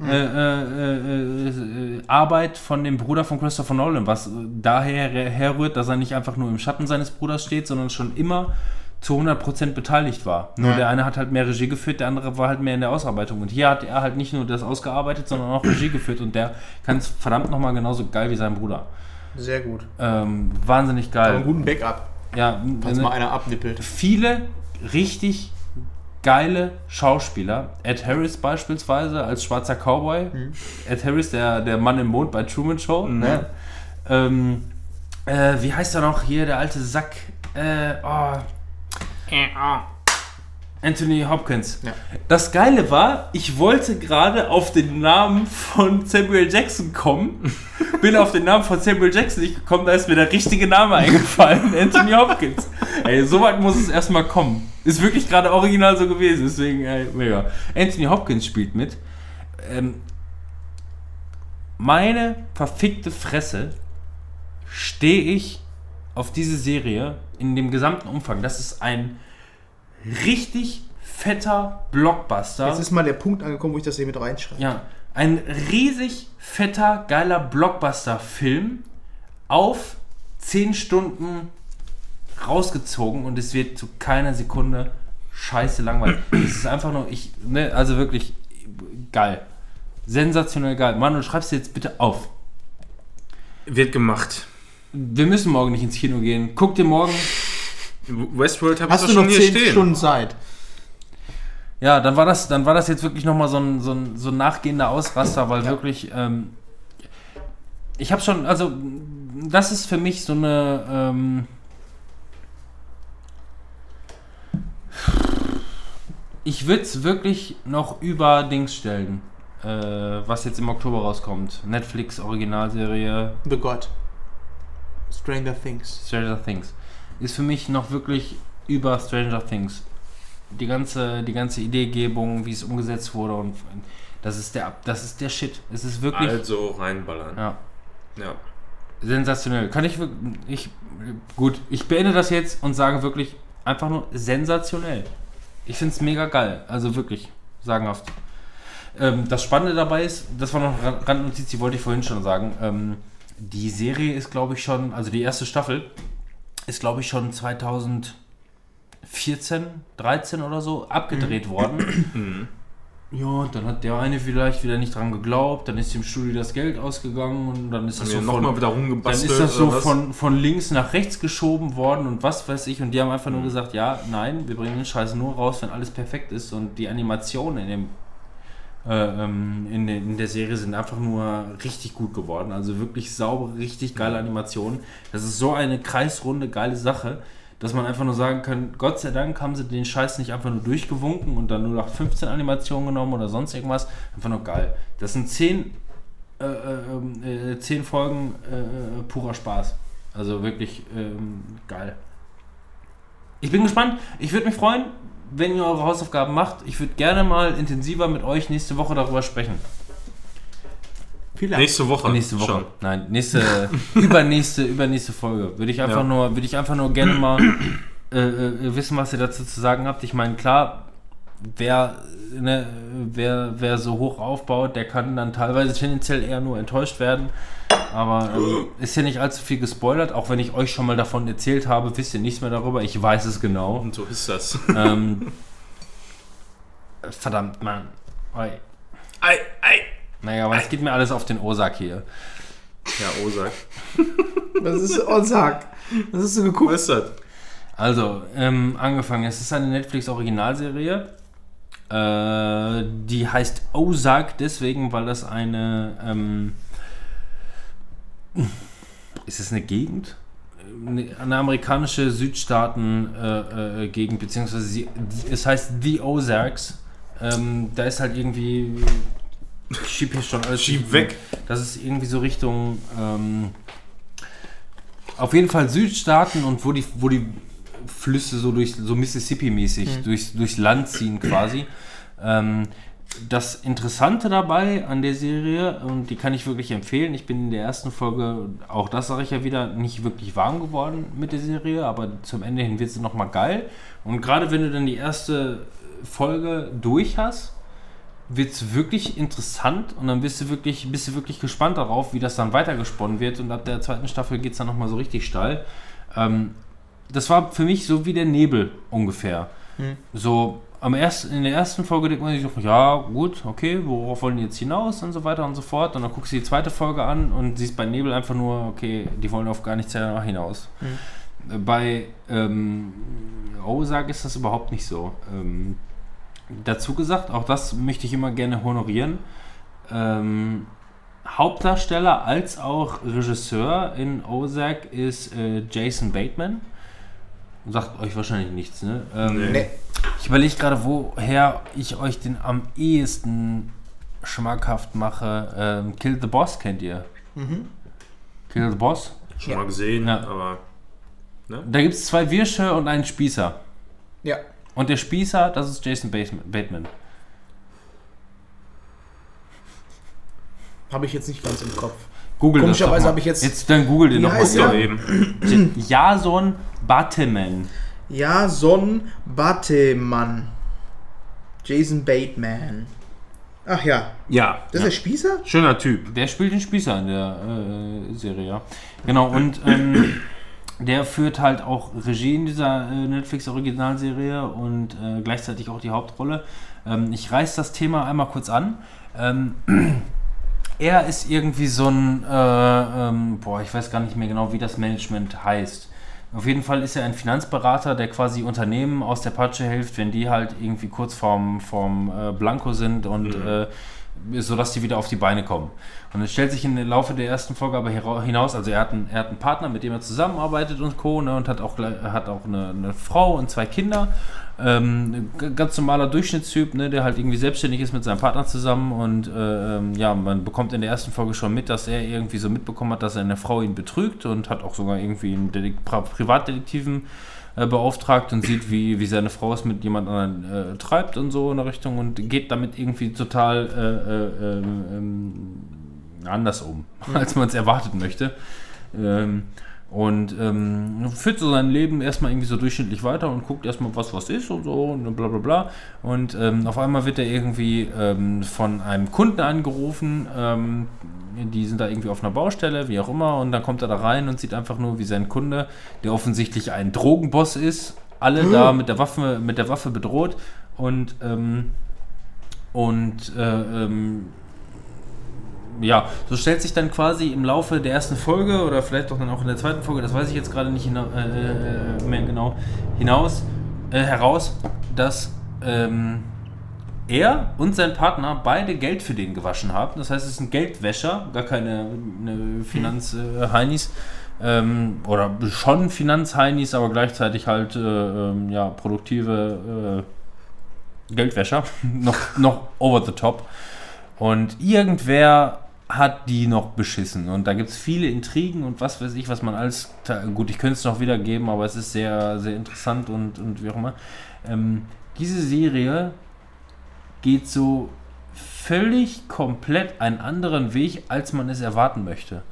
äh, äh, äh, äh, Arbeit von dem Bruder von Christopher Nolan, was daher herrührt, dass er nicht einfach nur im Schatten seines Bruders steht, sondern schon immer zu 100% beteiligt war. Nur Ja. der eine hat halt mehr Regie geführt, der andere war halt mehr in der Ausarbeitung. Und hier hat er halt nicht nur das ausgearbeitet, sondern auch Regie geführt und der kann es verdammt nochmal genauso geil wie sein Bruder. Sehr gut. Ähm, wahnsinnig geil. einen guten Backup, Ja, falls ne- mal einer abnippelt. viele richtig geile Schauspieler. Ed Harris beispielsweise als schwarzer Cowboy. Ed Harris, der, der Mann im Mond bei Truman Show. Ne? Ähm, äh, wie heißt er noch hier, der alte Sack? Äh, oh. Anthony Hopkins. Ja. Das Geile war, ich wollte gerade auf den Namen von Samuel Jackson kommen. Bin auf den Namen von Samuel Jackson nicht gekommen, da ist mir der richtige Name eingefallen. Anthony Hopkins. Ey, so weit muss es erstmal kommen. Ist wirklich gerade original so gewesen, deswegen, ey, mega. Anthony Hopkins spielt mit. Ähm, meine verfickte Fresse stehe ich auf diese Serie in dem gesamten Umfang. Das ist ein richtig fetter Blockbuster. Jetzt ist mal der Punkt angekommen, wo ich das hier mit reinschreibe. Ja, ein riesig fetter, geiler Blockbuster-Film auf 10 Stunden rausgezogen und es wird zu keiner Sekunde scheiße langweilig. es ist einfach nur, ich, ne, also wirklich geil. Sensationell geil. Manu, schreib's dir jetzt bitte auf. Wird gemacht. Wir müssen morgen nicht ins Kino gehen. Guck dir morgen. Westworld habe ich Hast doch du schon noch hier 10 stehen. Stunden Zeit? Ja, dann war das, dann war das jetzt wirklich nochmal so ein, so, ein, so ein nachgehender Ausraster, weil Ja. wirklich, ähm, ich habe schon, also das ist für mich so eine, ähm, ich würde es wirklich noch über Dings stellen, äh, was jetzt im Oktober rauskommt. Netflix Originalserie The God. Stranger Things. Stranger Things. Ist für mich noch wirklich über Stranger Things. Die ganze, die ganze Ideegebung, wie es umgesetzt wurde und das ist der, das ist der Shit. Es ist wirklich Also reinballern. ja, Ja. sensationell. Kann ich wirklich, ich, gut, ich beende das jetzt und sage wirklich einfach nur sensationell. Ich finde es mega geil. Also wirklich, sagenhaft. Ähm, das Spannende dabei ist, das war noch Randnotiz, die wollte ich vorhin schon sagen. Ähm, die Serie ist, glaube ich, schon, also die erste Staffel ist, glaube ich, schon 2014, 13 oder so abgedreht worden. Ja, dann hat der eine vielleicht wieder nicht dran geglaubt, dann ist dem Studio das Geld ausgegangen und dann ist das Haben so von, wieder dann ist das so von, von links nach rechts geschoben worden und was weiß ich. Und die haben einfach nur gesagt, ja, nein, wir bringen den Scheiß nur raus, wenn alles perfekt ist. Und die Animation in dem in, der- in der Serie sind einfach nur richtig gut geworden. Also wirklich saubere, richtig geile Animationen. Das ist so eine kreisrunde, geile Sache, dass man einfach nur sagen kann, Gott sei Dank haben sie den Scheiß nicht einfach nur durchgewunken und dann nur nach 15 Animationen genommen oder sonst irgendwas. Einfach nur geil. Das sind 10, äh, äh, äh, 10 Folgen äh, purer Spaß. Also wirklich ähm, geil. Ich bin gespannt. Ich würde mich freuen, wenn ihr eure Hausaufgaben macht. Ich würde gerne mal intensiver mit euch nächste Woche darüber sprechen. Vielleicht. Nächste Woche. Nächste Woche. Schon. Nein, nächste, übernächste, übernächste Folge. Würde ich einfach Ja. nur, würde ich einfach nur gerne mal äh, äh, wissen, was ihr dazu zu sagen habt. Ich meine, klar, wer, ne, wer, wer so hoch aufbaut, der kann dann teilweise tendenziell eher nur enttäuscht werden. Aber ähm, ist ja nicht allzu viel gespoilert, auch wenn ich euch schon mal davon erzählt habe, wisst ihr nichts mehr darüber. Ich weiß es genau. Und so ist das. ähm, verdammt, Mann. Oi. ei, ei. Naja, aber es geht mir alles auf den Osak hier. Ja, Osak. Was ist sag. Was hast du geguckt? Was ist das? Also, ähm, angefangen. Es ist eine Netflix-Originalserie. Äh, die heißt Ozark deswegen, weil das eine. Ähm, ist es eine Gegend? Eine, eine amerikanische Südstaaten-Gegend, beziehungsweise sie, es heißt The Ozarks. Ähm, da ist halt irgendwie. Ich schieb hier schon alles. Schieb weg. Das ist irgendwie so Richtung. Ähm, auf jeden Fall Südstaaten und wo die, wo die Flüsse so durch so Mississippi-mäßig durchs, durchs Land ziehen quasi. Ähm, das Interessante dabei an der Serie, und die kann ich wirklich empfehlen, ich bin in der ersten Folge, auch das sage ich ja wieder, nicht wirklich warm geworden mit der Serie, aber zum Ende hin wird sie nochmal geil. Und gerade wenn du dann die erste Folge durch hast, wird es wirklich interessant und dann bist du wirklich, bist du wirklich gespannt darauf, wie das dann weitergesponnen wird. Und ab der zweiten Staffel geht es dann nochmal so richtig steil. Ähm, das war für mich so wie der Nebel ungefähr. So am ersten, in der ersten Folge denkt man sich so, ja gut, okay, worauf wollen die jetzt hinaus und so weiter und so fort. Und dann guckst du die zweite Folge an und siehst bei Nebel einfach nur, okay, die wollen auf gar nichts danach hinaus. Äh, Bei ähm, Ozark ist das überhaupt nicht so. Ähm, dazu gesagt, auch das möchte ich immer gerne honorieren. Ähm, Hauptdarsteller als auch Regisseur in Ozark ist äh, Jason Bateman. Sagt euch wahrscheinlich nichts, ne? Ähm, Nee. Ich überlege gerade, woher ich euch den am ehesten schmackhaft mache. Ähm, Kill the Boss kennt ihr? Kill the Boss? Schon Ja. mal gesehen, Ja. aber. Da gibt es zwei Wirsche und einen Spießer. Ja. Und der Spießer, das ist Jason Bateman. Habe ich jetzt nicht ganz im Kopf. Google Komischerweise habe ich jetzt- Jetzt dann google den Wie noch mal. heißt Ja, eben. Jason Bateman. Jason Bateman. Jason Bateman. Ach ja. Ja. Das ist der Spießer? Schöner Typ. Der spielt den Spießer in der äh, Serie, ja. Genau, und ähm, der führt halt auch Regie in dieser äh, Netflix-Originalserie und äh, gleichzeitig auch die Hauptrolle. Ähm, ich reiß das Thema einmal kurz an. Ähm, er ist irgendwie so ein, äh, ähm, boah, ich weiß gar nicht mehr genau, wie das Management heißt. Auf jeden Fall ist er ein Finanzberater, der quasi Unternehmen aus der Patsche hilft, wenn die halt irgendwie kurz vorm, vorm äh, Blanko sind und äh, so dass die wieder auf die Beine kommen. Und es stellt sich im Laufe der ersten Folge aber hinaus, also er hat einen, er hat einen Partner, mit dem er zusammenarbeitet und Co. Ne, und hat auch, hat auch eine, eine Frau und zwei Kinder. Ähm, ganz normaler Durchschnittstyp, ne, der halt irgendwie selbstständig ist mit seinem Partner zusammen und äh, ähm, ja, man bekommt in der ersten Folge schon mit, dass er irgendwie so mitbekommen hat, dass seine Frau ihn betrügt und hat auch sogar irgendwie einen Pri- Privatdetektiven äh, beauftragt und sieht, wie, wie seine Frau es mit jemand anderem äh, treibt und so in der Richtung und geht damit irgendwie total äh, äh, ähm, ähm, anders um, als man es erwartet möchte. Ähm, und ähm, führt so sein Leben erstmal irgendwie so durchschnittlich weiter und guckt erstmal, was was ist und so und bla bla bla. Und ähm, auf einmal wird er irgendwie ähm, von einem Kunden angerufen, ähm, die sind da irgendwie auf einer Baustelle, wie auch immer, und dann kommt er da rein und sieht einfach nur, wie sein Kunde, der offensichtlich ein Drogenboss ist, alle da mit der Waffe, mit der Waffe bedroht und ähm, und äh, ähm, ja, so stellt sich dann quasi im Laufe der ersten Folge oder vielleicht auch dann auch in der zweiten Folge, das weiß ich jetzt gerade nicht hina äh, mehr genau, hinaus, äh, heraus, dass ähm, er und sein Partner beide Geld für den gewaschen haben. Das heißt, es sind Geldwäscher, gar keine ne, Finanzheinis. Ähm, oder schon Finanzheinis, aber gleichzeitig halt äh, ähm, ja, produktive äh, Geldwäscher. noch, noch over the top. Und irgendwer hat die noch beschissen. Und da gibt es viele Intrigen und was weiß ich, was man alles. Gut, ich könnte es noch wiedergeben, aber es ist sehr, sehr interessant und, und wie auch immer. Ähm, diese Serie geht so völlig komplett einen anderen Weg, als man es erwarten möchte.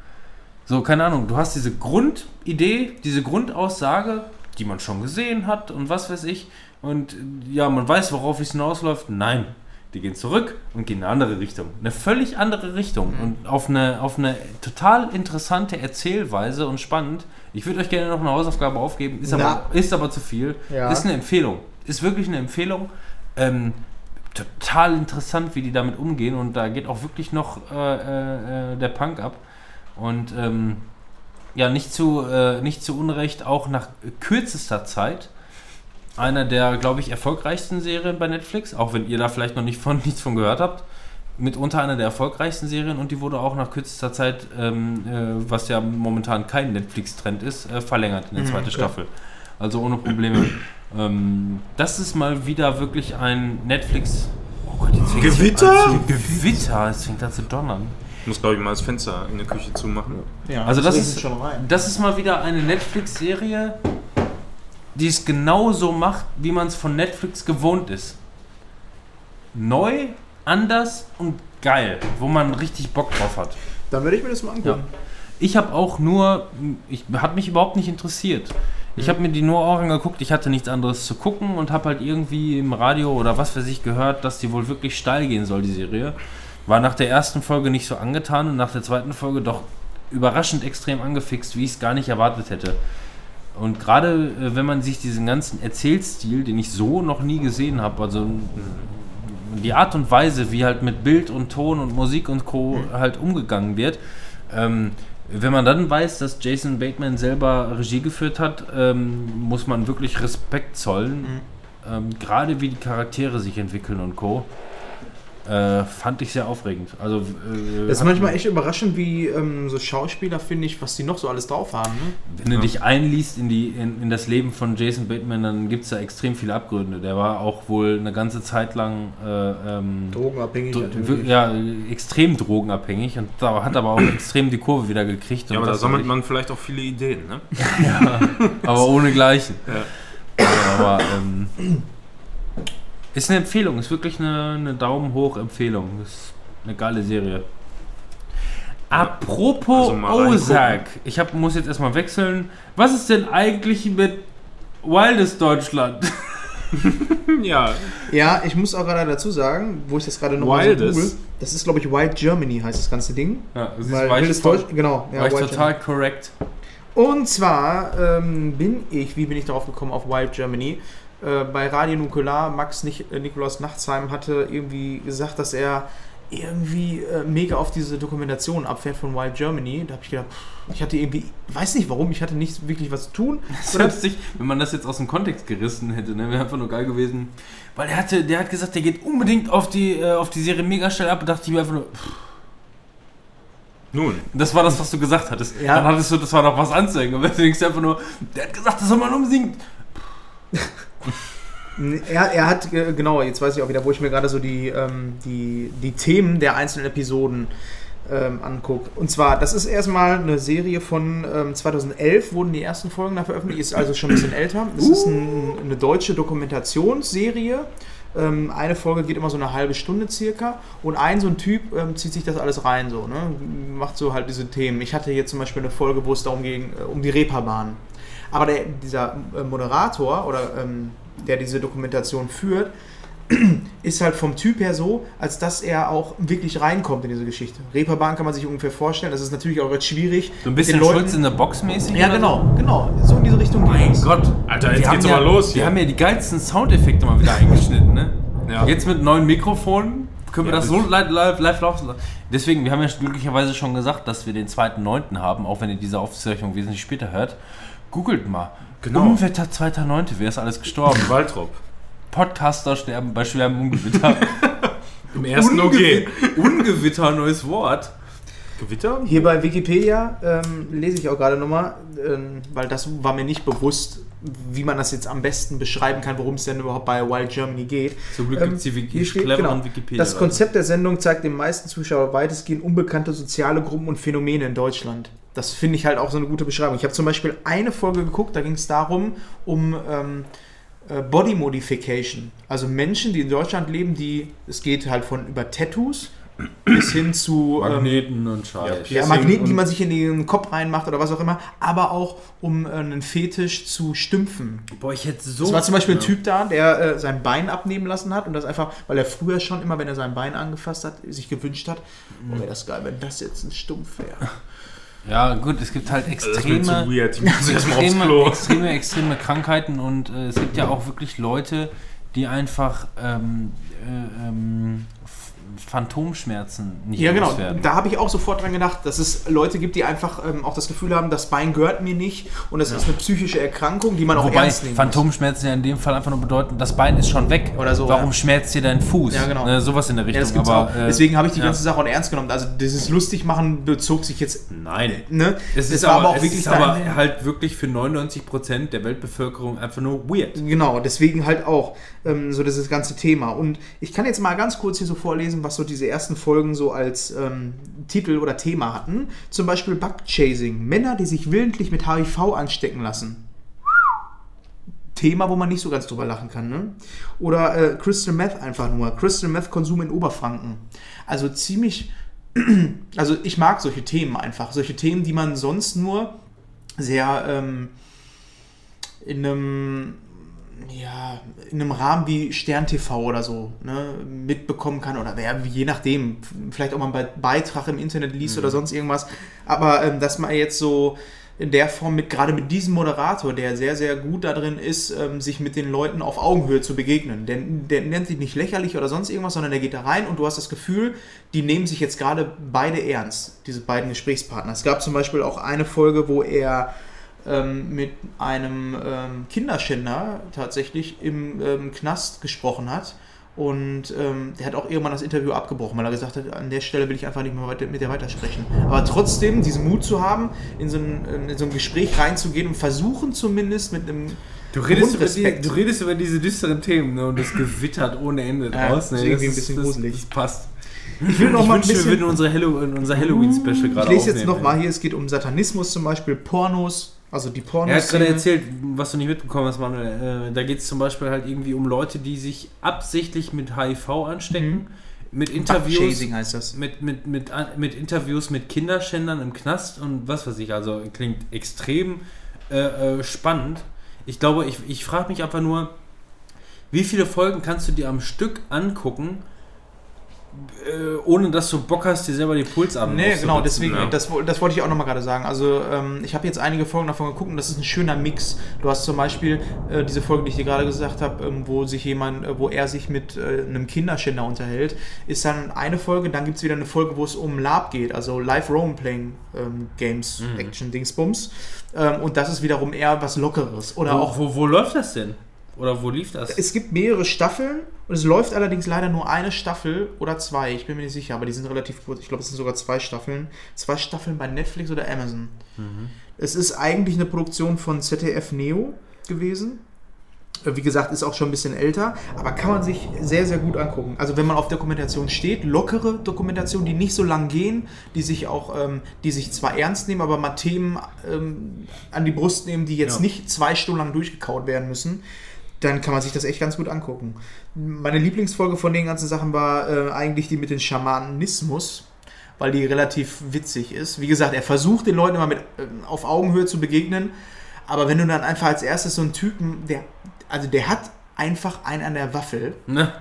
So, keine Ahnung, du hast diese Grundidee, diese Grundaussage, die man schon gesehen hat und was weiß ich. Und ja, man weiß, worauf es hinausläuft. Nein, die gehen zurück und gehen in eine andere Richtung. Eine völlig andere Richtung. Mhm. Und auf eine, auf eine total interessante Erzählweise und spannend. Ich würde euch gerne noch eine Hausaufgabe aufgeben, ist, aber, ist aber zu viel. Ja. Ist eine Empfehlung. Ist wirklich eine Empfehlung. Ähm, total interessant, wie die damit umgehen. Und da geht auch wirklich noch äh, äh, äh, der Punk ab. Und ähm, ja, nicht zu, äh, nicht zu Unrecht auch nach kürzester Zeit einer der, glaube ich, erfolgreichsten Serien bei Netflix, auch wenn ihr da vielleicht noch nicht von, nichts von gehört habt. Mitunter einer der erfolgreichsten Serien und die wurde auch nach kürzester Zeit, ähm, äh, was ja momentan kein Netflix-Trend ist, äh, verlängert in der Mhm, zweite okay. Staffel. Also ohne Probleme. ähm, das ist mal wieder wirklich ein Netflix. Oh Gott, jetzt fängt Gewitter? an zu- Gewitter, es fängt an zu donnern. Ich muss, glaube ich, mal das Fenster in der Küche zumachen. Ja, Also das ist, schon rein. das ist mal wieder eine Netflix-Serie, die es genauso macht, wie man es von Netflix gewohnt ist. Neu, anders und geil, wo man richtig Bock drauf hat. Dann würde ich mir das mal angucken. Ich habe auch nur, ich hat mich überhaupt nicht interessiert. Ich habe mir die nur auch angeguckt, ich hatte nichts anderes zu gucken und habe halt irgendwie im Radio oder was weiß ich gehört, dass die wohl wirklich steil gehen soll, die Serie. War nach der ersten Folge nicht so angetan und nach der zweiten Folge doch überraschend extrem angefixt, wie ich es gar nicht erwartet hätte. Und gerade äh, wenn man sich diesen ganzen Erzählstil, den ich so noch nie gesehen habe, also äh, die Art und Weise, wie halt mit Bild und Ton und Musik und Co. halt umgegangen wird, ähm, wenn man dann weiß, dass Jason Bateman selber Regie geführt hat, ähm, muss man wirklich Respekt zollen. Ähm, gerade wie die Charaktere sich entwickeln und Co. Äh, fand ich sehr aufregend. Also, äh, Das ist manchmal echt überraschend, wie ähm, so Schauspieler, finde ich, was die noch so alles drauf haben. Ne? Wenn du dich einliest in, die, in, in das Leben von Jason Bateman, dann gibt es da extrem viele Abgründe. Der war auch wohl eine ganze Zeit lang äh, ähm, Drogenabhängig dro- natürlich. ja, extrem drogenabhängig und da hat aber auch extrem die Kurve wieder gekriegt. Ja, und aber da sammelt man vielleicht auch viele Ideen, ne? aber ohne Gleichen. Ja. Aber ähm, ist eine Empfehlung, ist wirklich eine, eine Daumen hoch Empfehlung. Ist eine geile Serie. Apropos Also. Ozark, ich hab, muss jetzt erstmal wechseln. Was ist denn eigentlich mit Wildes Deutschland? Ja, Ja, ich muss auch gerade dazu sagen, wo ich das gerade noch Wildes? google, das ist, glaube ich, Wild Germany heißt das ganze Ding. Ja, das Weil war ich, wildes Deutsch, genau. war ich Wild total korrekt. Und zwar ähm, bin ich, wie bin ich darauf gekommen, auf Wild Germany? Äh, bei Radio Nukular, Max Nich äh, Nikolaus Nachtsheim hatte irgendwie gesagt, dass er irgendwie äh, mega auf diese Dokumentation abfährt von Wild Germany. Da habe ich gedacht, pff, ich hatte irgendwie, weiß nicht warum, ich hatte nicht wirklich was zu tun. Das ist lustig, wenn man das jetzt aus dem Kontext gerissen hätte, ne? wäre einfach nur geil gewesen. Weil der hatte, der hat gesagt, der geht unbedingt auf die, äh, auf die Serie mega schnell ab und dachte ich mir einfach nur, pff, nun. das war das, was du gesagt hattest. Ja. Dann hattest du, das war noch was anzeigen. Und dann denkst du einfach nur, der hat gesagt, das soll man unbedingt. Er, er hat, äh, genau, jetzt weiß ich auch wieder, wo ich mir gerade so die, ähm, die, die Themen der einzelnen Episoden ähm, angucke. Und zwar, das ist erstmal eine Serie von ähm, 2011, wurden die ersten Folgen da veröffentlicht, ist also schon ein bisschen älter. Es ist ein, eine deutsche Dokumentationsserie. Ähm, eine Folge geht immer so eine halbe Stunde circa und ein so ein Typ ähm, zieht sich das alles rein, so, ne? macht so halt diese Themen. Ich hatte jetzt zum Beispiel eine Folge, wo es darum ging, äh, um die Reeperbahn. Aber der, dieser äh, Moderator oder ähm, der diese Dokumentation führt, ist halt vom Typ her so, als dass er auch wirklich reinkommt in diese Geschichte. Reeperbahn kann man sich ungefähr vorstellen. Das ist natürlich auch jetzt schwierig. So ein bisschen Schulz in der Box mäßig. Ja, genau, genau. So in diese Richtung So? Mein es. Gott. Alter, Wir jetzt haben geht's ja, aber los Wir hier. haben ja die geilsten Soundeffekte mal wieder eingeschnitten, ne? Ja. Jetzt mit neuen Mikrofonen können wir Ja, das so live, live, live laufen lassen. Deswegen, wir haben ja glücklicherweise schon gesagt, dass wir den 2.9. haben, auch wenn ihr diese Aufzeichnung wesentlich später hört. Googelt mal. Genau. Unwetter 2.9. Wer ist alles gestorben? Waltrop. Podcaster sterben bei schwerem Ungewitter. Im ersten okay. Ungewitter, neues Wort. Gewitter? Hier bei Wikipedia ähm, lese ich auch gerade nochmal, ähm, weil das war mir nicht bewusst, wie man das jetzt am besten beschreiben kann, worum es denn überhaupt bei Wild Germany geht. Zum Glück Ähm, gibt's die Wiki- steht, genau, Wikipedia. Das Konzept der Sendung zeigt den meisten Zuschauern weitestgehend unbekannte soziale Gruppen und Phänomene in Deutschland. Das finde ich halt auch so eine gute Beschreibung. Ich habe zum Beispiel eine Folge geguckt, da ging es darum, um ähm, äh, Body Modification. Also Menschen, die in Deutschland leben, die, es geht halt von über Tattoos bis hin zu ähm, Magneten und Scheiß. ja, Piercing Magneten, die man sich in den Kopf reinmacht oder was auch immer, aber auch um äh, einen Fetisch zu stümpfen. Boah, ich hätte so. Es war zum Beispiel ein Ja. Typ da, der äh, sein Bein abnehmen lassen hat und das einfach, weil er früher schon immer, wenn er sein Bein angefasst hat, sich gewünscht hat, oh, wäre das geil, wenn das jetzt ein Stumpf wäre. Ja, gut, es gibt halt zu extreme, aufs extreme, extreme, extreme Krankheiten und äh, es gibt ja auch wirklich Leute, die einfach ähm, äh, ähm, Phantomschmerzen nicht Ja, genau. loswerden. Da habe ich auch sofort dran gedacht, dass es Leute gibt, die einfach ähm, auch das Gefühl haben, das Bein gehört mir nicht und es ist eine psychische Erkrankung, die man auch Wobei ernst nehmen muss. Phantomschmerzen ja in dem Fall einfach nur bedeuten, das Bein ist schon weg. Oder so, Warum ja. schmerzt dir dein Fuß? Ja, genau. Ne, sowas in der Ja, Richtung. das gibt's aber, auch. äh, Deswegen habe ich die ja. ganze Sache auch ernst genommen. Also dieses Lustigmachen bezog sich jetzt, Nein. ne? Es Das ist, war aber, auch es wirklich ist aber halt wirklich für 99% der Weltbevölkerung einfach nur weird. Genau, deswegen halt auch ähm, so dieses ganze Thema. Und ich kann jetzt mal ganz kurz hier so vorlesen, was so diese ersten Folgen so als ähm, Titel oder Thema hatten. Zum Beispiel Bug-Chasing. Männer, die sich willentlich mit HIV anstecken lassen. Thema, wo man nicht so ganz drüber lachen kann. Ne? Oder äh, Crystal Meth einfach nur. Crystal Meth Konsum in Oberfranken. Also ziemlich. Also ich mag solche Themen einfach. Solche Themen, die man sonst nur sehr ähm, in einem ja, in einem Rahmen wie Stern TV oder so ne, mitbekommen kann oder wer, je nachdem, vielleicht auch mal einen Be- Beitrag im Internet liest oder sonst irgendwas, aber ähm, dass man jetzt so in der Form mit, gerade mit diesem Moderator, der sehr, sehr gut da drin ist, ähm, sich mit den Leuten auf Augenhöhe zu begegnen. Der, der nennt sich nicht lächerlich oder sonst irgendwas, sondern der geht da rein und du hast das Gefühl, die nehmen sich jetzt gerade beide ernst, diese beiden Gesprächspartner. Es gab zum Beispiel auch eine Folge, wo er ähm, mit einem ähm, Kinderschänder tatsächlich im ähm, Knast gesprochen hat. Und ähm, der hat auch irgendwann das Interview abgebrochen, weil er gesagt hat, an der Stelle will ich einfach nicht mehr weiter, mit dir weitersprechen. Aber trotzdem diesen Mut zu haben, in so, ein, in so ein Gespräch reinzugehen und versuchen zumindest mit einem Du redest, über die, du redest über diese düsteren Themen ne, und das gewittert ohne Ende Ja, draus. ist Ne, irgendwie das ein bisschen das, gruselig. Das passt. Ich will noch ich mal ein wünschte, wir bisschen. würden unsere Hallo unser Halloween-Special gerade Ich lese jetzt aufnehmen, noch mal ey. hier, es geht um Satanismus zum Beispiel, Pornos, also die Pornos. Er hat gerade erzählt, was du nicht mitbekommen hast, Manuel. Äh, da geht es zum Beispiel halt irgendwie um Leute, die sich absichtlich mit HIV anstecken, mit Interviews, Chasing heißt das. mit, mit, mit, mit Interviews mit Kinderschändern im Knast und was weiß ich. Also klingt extrem äh, äh, spannend. Ich glaube, ich, ich frage mich einfach nur, wie viele Folgen kannst du dir am Stück angucken, äh, ohne dass du Bock hast, dir selber die Pulsadern Nee, genau, deswegen, ne? das, das wollte ich auch nochmal gerade sagen. Also, ähm, ich habe jetzt einige Folgen davon geguckt und das ist ein schöner Mix. Du hast zum Beispiel äh, diese Folge, die ich dir gerade gesagt habe, ähm, wo sich jemand, äh, wo er sich mit äh, einem Kinderschänder unterhält, ist dann eine Folge, dann gibt es wieder eine Folge, wo es um Lab geht, also Live Role-Playing ähm, Games, Mhm. Action-Dingsbums. Ähm, und das ist wiederum eher was Lockeres. Oder wo, auch wo, wo läuft das denn? Oder wo lief das? es gibt mehrere Staffeln und es läuft allerdings leider nur eine Staffel oder zwei. Ich bin mir nicht sicher, aber die sind relativ kurz. Ich glaube, es sind sogar zwei Staffeln. Zwei Staffeln bei Netflix oder Amazon. Es ist eigentlich eine Produktion von ZDF Neo gewesen. Äh, Wie gesagt, ist auch schon ein bisschen älter, aber kann man sich sehr, sehr gut angucken. Also wenn man auf Dokumentation steht, lockere Dokumentation, die nicht so lang gehen, die sich auch, ähm, die sich zwar ernst nehmen, aber mal Themen ähm, an die Brust nehmen, die jetzt Ja. nicht zwei Stunden lang durchgekaut werden müssen, dann kann man sich das echt ganz gut angucken. Meine Lieblingsfolge von den ganzen Sachen war äh, eigentlich die mit dem Schamanismus, weil die relativ witzig ist. Wie gesagt, er versucht den Leuten immer mit äh, auf Augenhöhe zu begegnen, aber wenn du dann einfach als erstes so einen Typen, der, also der hat einfach einen an der Waffel Ne?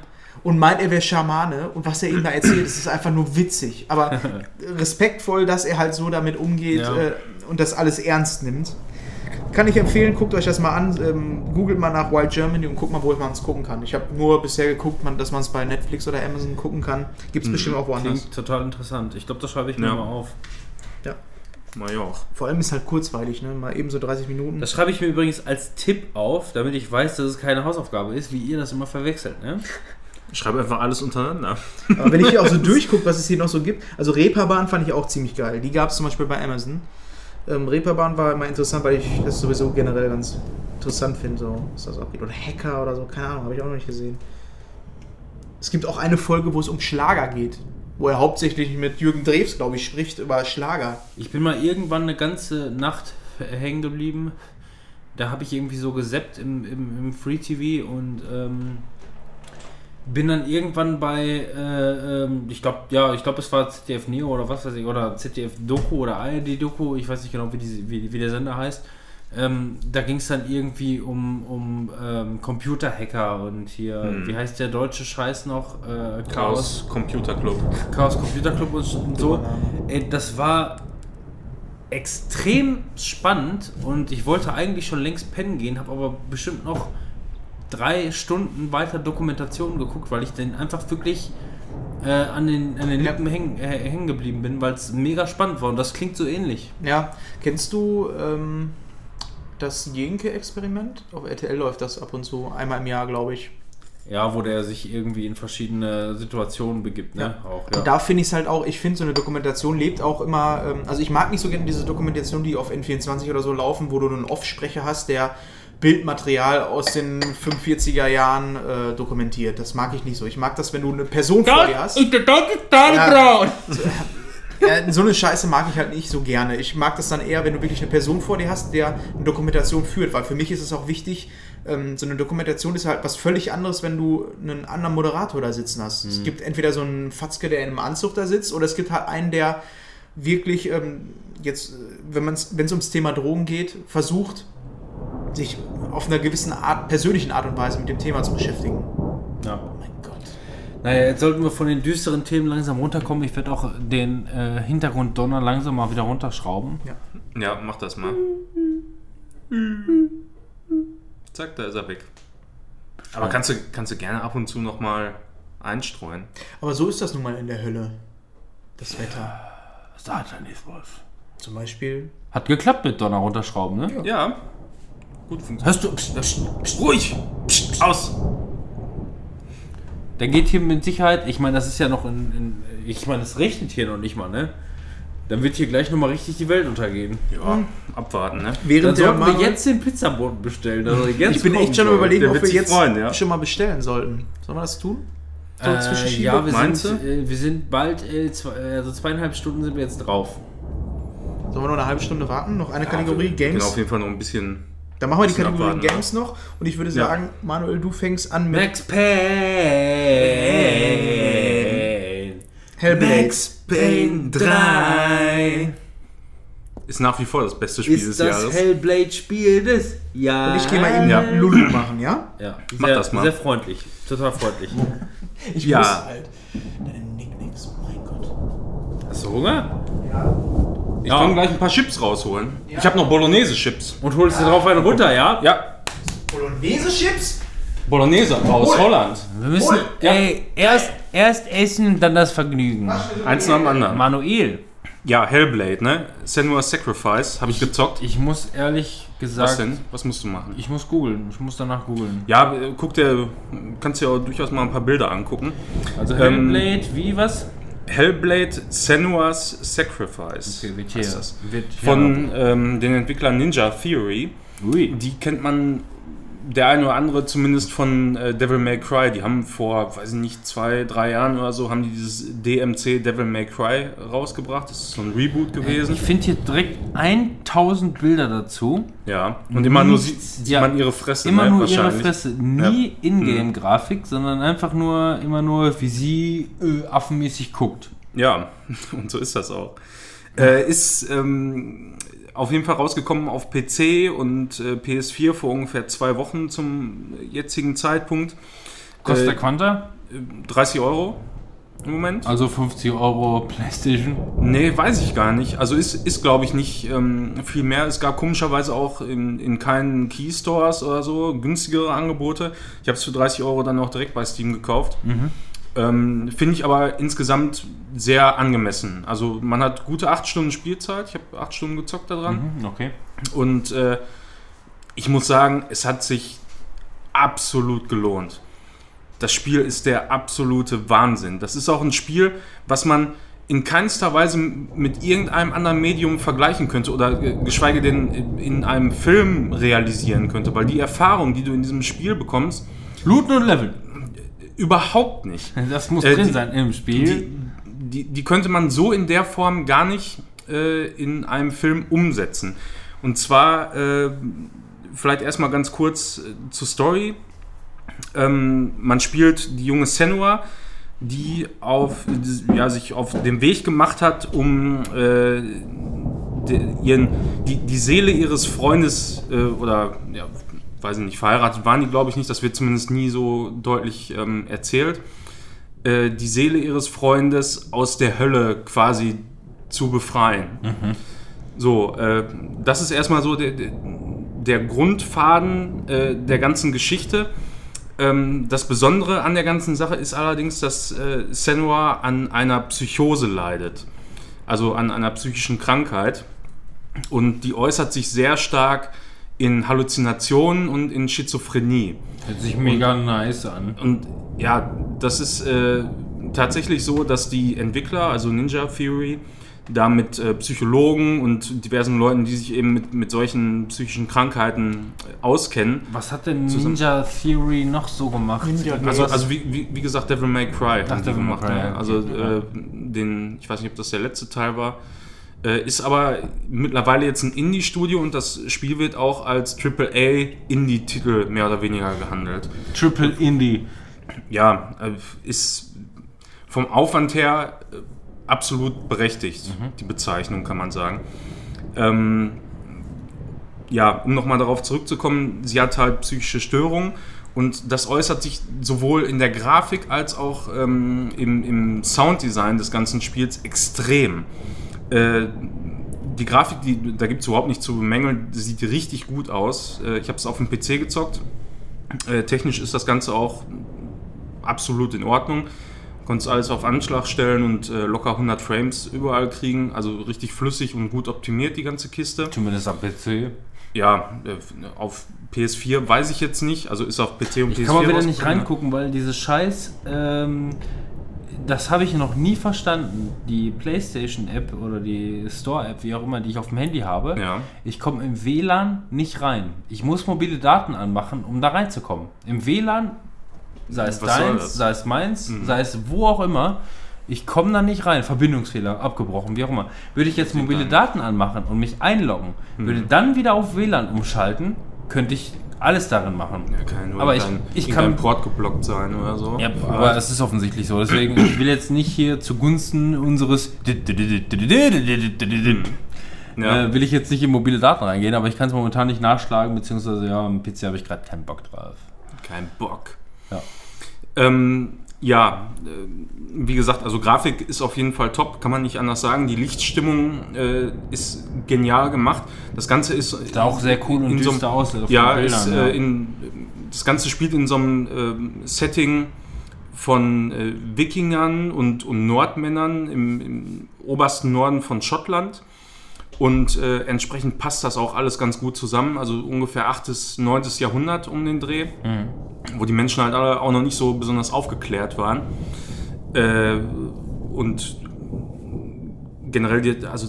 und meint, er wäre Schamane und was er ihm da erzählt, ist einfach nur witzig. Aber respektvoll, dass er halt so damit umgeht Ja. äh, und das alles ernst nimmt. Kann ich empfehlen, guckt euch das mal an, ähm, googelt mal nach Wild Germany und guckt mal, wo man es gucken kann. Ich habe nur bisher geguckt, man, dass man es bei Netflix oder Amazon gucken kann. Gibt es bestimmt auch woanders. Klingt total interessant. Ich glaube, das schreibe ich mir Ja. mal auf. Ja. Major. Vor allem ist halt kurzweilig, ne? Mal eben so 30 Minuten. Das schreibe ich mir übrigens als Tipp auf, damit ich weiß, dass es keine Hausaufgabe ist, wie ihr das immer verwechselt. Ne? Ich schreibe einfach alles untereinander. Aber wenn ich hier auch so durchgucke, was es hier noch so gibt, also Reeperbahn fand ich auch ziemlich geil. Die gab es zum Beispiel bei Amazon. Ähm, Reeperbahn war immer interessant, weil ich das sowieso generell ganz interessant finde, so, was das abgeht. Oder Hacker oder so, keine Ahnung, habe ich auch noch nicht gesehen. Es gibt auch eine Folge, wo es um Schlager geht. Wo er hauptsächlich mit Jürgen Drews, glaube ich, spricht über Schlager. Ich bin mal irgendwann eine ganze Nacht hängen geblieben. Da habe ich irgendwie so gesappt im, im, im Free TV und ähm, bin dann irgendwann bei, äh, ähm, ich glaube, ja, ich glaube, es war ZDF Neo oder was weiß ich, oder ZDF Doku oder ARD Doku, ich weiß nicht genau, wie, die, wie, wie der Sender heißt. Ähm, da ging es dann irgendwie um, um ähm, Computerhacker und hier, Hm. wie heißt der deutsche Scheiß noch? Äh, Chaos Computer Club. Chaos Computer Club und, und so. Ey, das war extrem spannend und ich wollte eigentlich schon längst pennen gehen, habe aber bestimmt noch drei Stunden weiter Dokumentation geguckt, weil ich dann einfach wirklich äh, an den, an den Ja. Lippen hängen, äh, hängen geblieben bin, weil es mega spannend war und das klingt so ähnlich. Ja, kennst du ähm, das Jenke-Experiment? Auf RTL läuft das ab und zu, einmal im Jahr, glaube ich. Ja, wo der sich irgendwie in verschiedene Situationen begibt, ne? Auch, ja. Und da finde ich es halt auch, ich finde so eine Dokumentation lebt auch immer, ähm, also ich mag nicht so gerne diese Dokumentation, die auf N24 oder so laufen, wo du einen Off-Sprecher hast, der Bildmaterial aus den 45er Jahren äh, dokumentiert. Das mag ich nicht so. Ich mag das, wenn du eine Person vor dir hast. der Dagestan Ja. Ja, so eine Scheiße mag ich halt nicht so gerne. Ich mag das dann eher, wenn du wirklich eine Person vor dir hast, der eine Dokumentation führt, weil für mich ist es auch wichtig, ähm, so eine Dokumentation ist halt was völlig anderes, wenn du einen anderen Moderator da sitzen hast. Es gibt entweder so einen Fatzke, der in einem Anzug da sitzt, oder es gibt halt einen, der wirklich ähm, jetzt, äh, wenn es ums Thema Drogen geht, versucht, sich auf einer gewissen Art, persönlichen Art und Weise mit dem Thema zu beschäftigen. Ja. Oh mein Gott. Naja, jetzt sollten wir von den düsteren Themen langsam runterkommen. Ich werde auch den äh, Hintergrunddonner langsam mal wieder runterschrauben. Ja, mach das mal. Zack, da ist er weg. Aber kannst du, kannst du gerne ab und zu nochmal einstreuen. Aber so ist das nun mal in der Hölle. Das Wetter. Satanismus. Zum Beispiel. Hat geklappt mit Donner runterschrauben, ne? Ja. Gut funktioniert. Hörst du? Psst, psst, Psst, ruhig! Psst, aus! Der geht hier mit Sicherheit, ich meine, das ist ja noch in, in ich meine, es regnet hier noch nicht mal, ne? Dann wird hier gleich nochmal richtig die Welt untergehen. Ja, abwarten, ne? Während Dann sollten wir jetzt den Pizzaboten bestellen. Also jetzt Ich bin echt schon überlegen, ob wir jetzt freuen, ja. schon mal bestellen sollten. Sollen wir das tun? So Äh, ja, wir Meinst sind, äh, wir sind bald, äh, zwei, also zweieinhalb Stunden sind wir jetzt drauf. Sollen wir noch eine halbe Stunde warten? Noch eine Kategorie Genau, Games? auf jeden Fall noch ein bisschen. Dann machen wir die Kategorie abwarten, Games noch. Und ich würde Ja. sagen, Manuel, du fängst an mit Max Payne. Hellblade. Max Payne 3. Ist nach wie vor das beste Spiel des Ist das Jahres. Hellblade-Spiel des Jahres. Und ich gehe mal eben Ja. Lulu machen, ja? Ja, Mach sehr, das mal. sehr freundlich. Total freundlich. Ich Ja. muss halt. Deine Nicknicks, mein Gott. Hast du Hunger? Ich kann gleich ein paar Chips rausholen. Ich habe noch Bolognese-Chips. Und holst du drauf einen runter, ja? Ja, Bolognese-Chips? Bolognese aus Holland. Wir müssen, Ja. ey, erst, erst essen, dann das Vergnügen. Eins nach dem anderen. Manuel, Ja, Hellblade, ne? Senua's Sacrifice habe ich gezockt. ich muss ehrlich gesagt, Was denn? Was musst du machen? ich muss googeln. Ich muss danach googeln. Ja, äh, guck dir, kannst dir auch durchaus mal ein paar Bilder angucken. Also Ähm, Hellblade, wie was? Hellblade Senua's Sacrifice. Okay, wird hier. das. Wird Von ähm, den Entwicklern Ninja Theory. Ui. Die kennt man, der eine oder andere zumindest von äh, Devil May Cry. Die haben vor, weiß ich nicht, zwei, drei Jahren oder so, haben die dieses DMC Devil May Cry rausgebracht. Das ist so ein Reboot gewesen. Ich finde hier direkt 1000 Bilder dazu. Ja, und immer nur Nichts- sieht, sieht ja, man ihre Fresse. Immer ne, nur ihre. Fresse. Nie Ingame-Grafik, sondern einfach nur, immer nur, wie sie äh, affenmäßig guckt. Ja, und so ist das auch. Äh, ist ähm, auf jeden Fall rausgekommen auf PC und äh, PS4 vor ungefähr zwei Wochen zum jetzigen Zeitpunkt. Kostet Äh, der Quanta? 30 Euro im Moment. Also 50 Euro Playstation. Nee, weiß ich gar nicht. Also ist, ist glaube ich, nicht ähm, viel mehr. Es gab komischerweise auch in, in keinen Keystores oder so günstigere Angebote. Ich habe es für 30 Euro dann auch direkt bei Steam gekauft. Ähm, Finde ich aber insgesamt sehr angemessen. Also man hat gute acht Stunden Spielzeit. Ich habe acht Stunden gezockt daran. Mhm, okay. Und äh, ich muss sagen, es hat sich absolut gelohnt. Das Spiel ist der absolute Wahnsinn. Das ist auch ein Spiel, was man in keinster Weise mit irgendeinem anderen Medium vergleichen könnte oder äh, geschweige denn in einem Film realisieren könnte, weil die Erfahrung, die du in diesem Spiel bekommst, Looten und Leveln. Überhaupt nicht. Das muss Äh, drin die- sein im Spiel. Die, die, die könnte man so in der Form gar nicht äh, in einem Film umsetzen. Und zwar, äh, vielleicht erstmal ganz kurz äh, zur Story. Ähm, man spielt die junge Senua, die auf, ja, sich auf den Weg gemacht hat, um äh, ihren, die, die Seele ihres Freundes äh, oder ja, weiß ich nicht, verheiratet waren die, glaube ich nicht, das wird zumindest nie so deutlich ähm, erzählt, äh, die Seele ihres Freundes aus der Hölle quasi zu befreien. So, äh, das ist erstmal so der, der- der Grundfaden äh, der ganzen Geschichte. Ähm, das Besondere an der ganzen Sache ist allerdings, dass äh, Senua an einer Psychose leidet. Also an einer psychischen Krankheit. Und die äußert sich sehr stark in Halluzinationen und in Schizophrenie. Hört sich mega nice an. Und ja, das ist äh, tatsächlich so, dass die Entwickler, also Ninja Theory, da mit äh, Psychologen und diversen Leuten, die sich eben mit, mit solchen psychischen Krankheiten äh, auskennen. Was hat denn Ninja Theory noch so gemacht? Ninja Also, also wie, wie, wie gesagt, Devil May Cry haben die Devil May gemacht. Cry, ja. ja, Also äh, den, ich weiß nicht, ob das der letzte Teil war. Äh, ist aber mittlerweile jetzt ein Indie-Studio und das Spiel wird auch als AAA-Indie-Titel mehr oder weniger gehandelt. Triple Indie. ja, äh, ist vom Aufwand her äh, absolut berechtigt, die Bezeichnung, kann man sagen. Ähm, ja, um nochmal darauf zurückzukommen, sie hat halt psychische Störungen und das äußert sich sowohl in der Grafik als auch ähm, im, im Sounddesign des ganzen Spiels extrem. Äh, die Grafik, die, da gibt es überhaupt nicht zu bemängeln, sieht richtig gut aus. Äh, ich habe es auf dem PC gezockt. Äh, technisch ist das Ganze auch absolut in Ordnung. Konntest alles auf Anschlag stellen und äh, locker 100 Frames überall kriegen. Also richtig flüssig und gut optimiert die ganze Kiste. Zumindest am PC. Ja, äh, auf PS4 weiß ich jetzt nicht. Also ist auf PC und PS4 Ich kann mal wieder nicht reingucken, weil diese Scheiß, ähm, das habe ich noch nie verstanden. Die PlayStation-App oder die Store-App, wie auch immer, die ich auf dem Handy habe. Ja. Ich komme im WLAN nicht rein. Ich muss mobile Daten anmachen, um da reinzukommen. Im WLAN, sei es Was deins, sei es meins, sei es wo auch immer, ich komme da nicht rein. Verbindungsfehler, abgebrochen, wie auch immer. Würde ich jetzt mobile. Daten anmachen und mich einloggen, würde dann wieder auf WLAN umschalten, könnte ich alles darin machen. Ja, kann Aber ich- ich kann- Port geblockt sein oder so. Ja, aber es ist offensichtlich so. Deswegen, ich will jetzt nicht hier zugunsten unseres ja. äh, will ich jetzt nicht in mobile Daten reingehen, aber ich kann es momentan nicht nachschlagen, beziehungsweise ja, am PC habe ich gerade keinen Bock drauf. Kein Bock. Ja. Ähm, ja, äh, wie gesagt, also Grafik ist auf jeden Fall top, kann man nicht anders sagen. Die Lichtstimmung äh, ist genial gemacht. Das Ganze ist Sah auch sehr cool und in so düster aus auf ja, den ist, Bildern, äh, in, das Ganze spielt in so einem ähm, Setting von äh, Wikingern und, und Nordmännern im, im obersten Norden von Schottland. Und äh, entsprechend passt das auch alles ganz gut zusammen. Also ungefähr 8. 9. Jahrhundert um den Dreh, wo die Menschen halt alle auch noch nicht so besonders aufgeklärt waren. Äh, und generell, die, also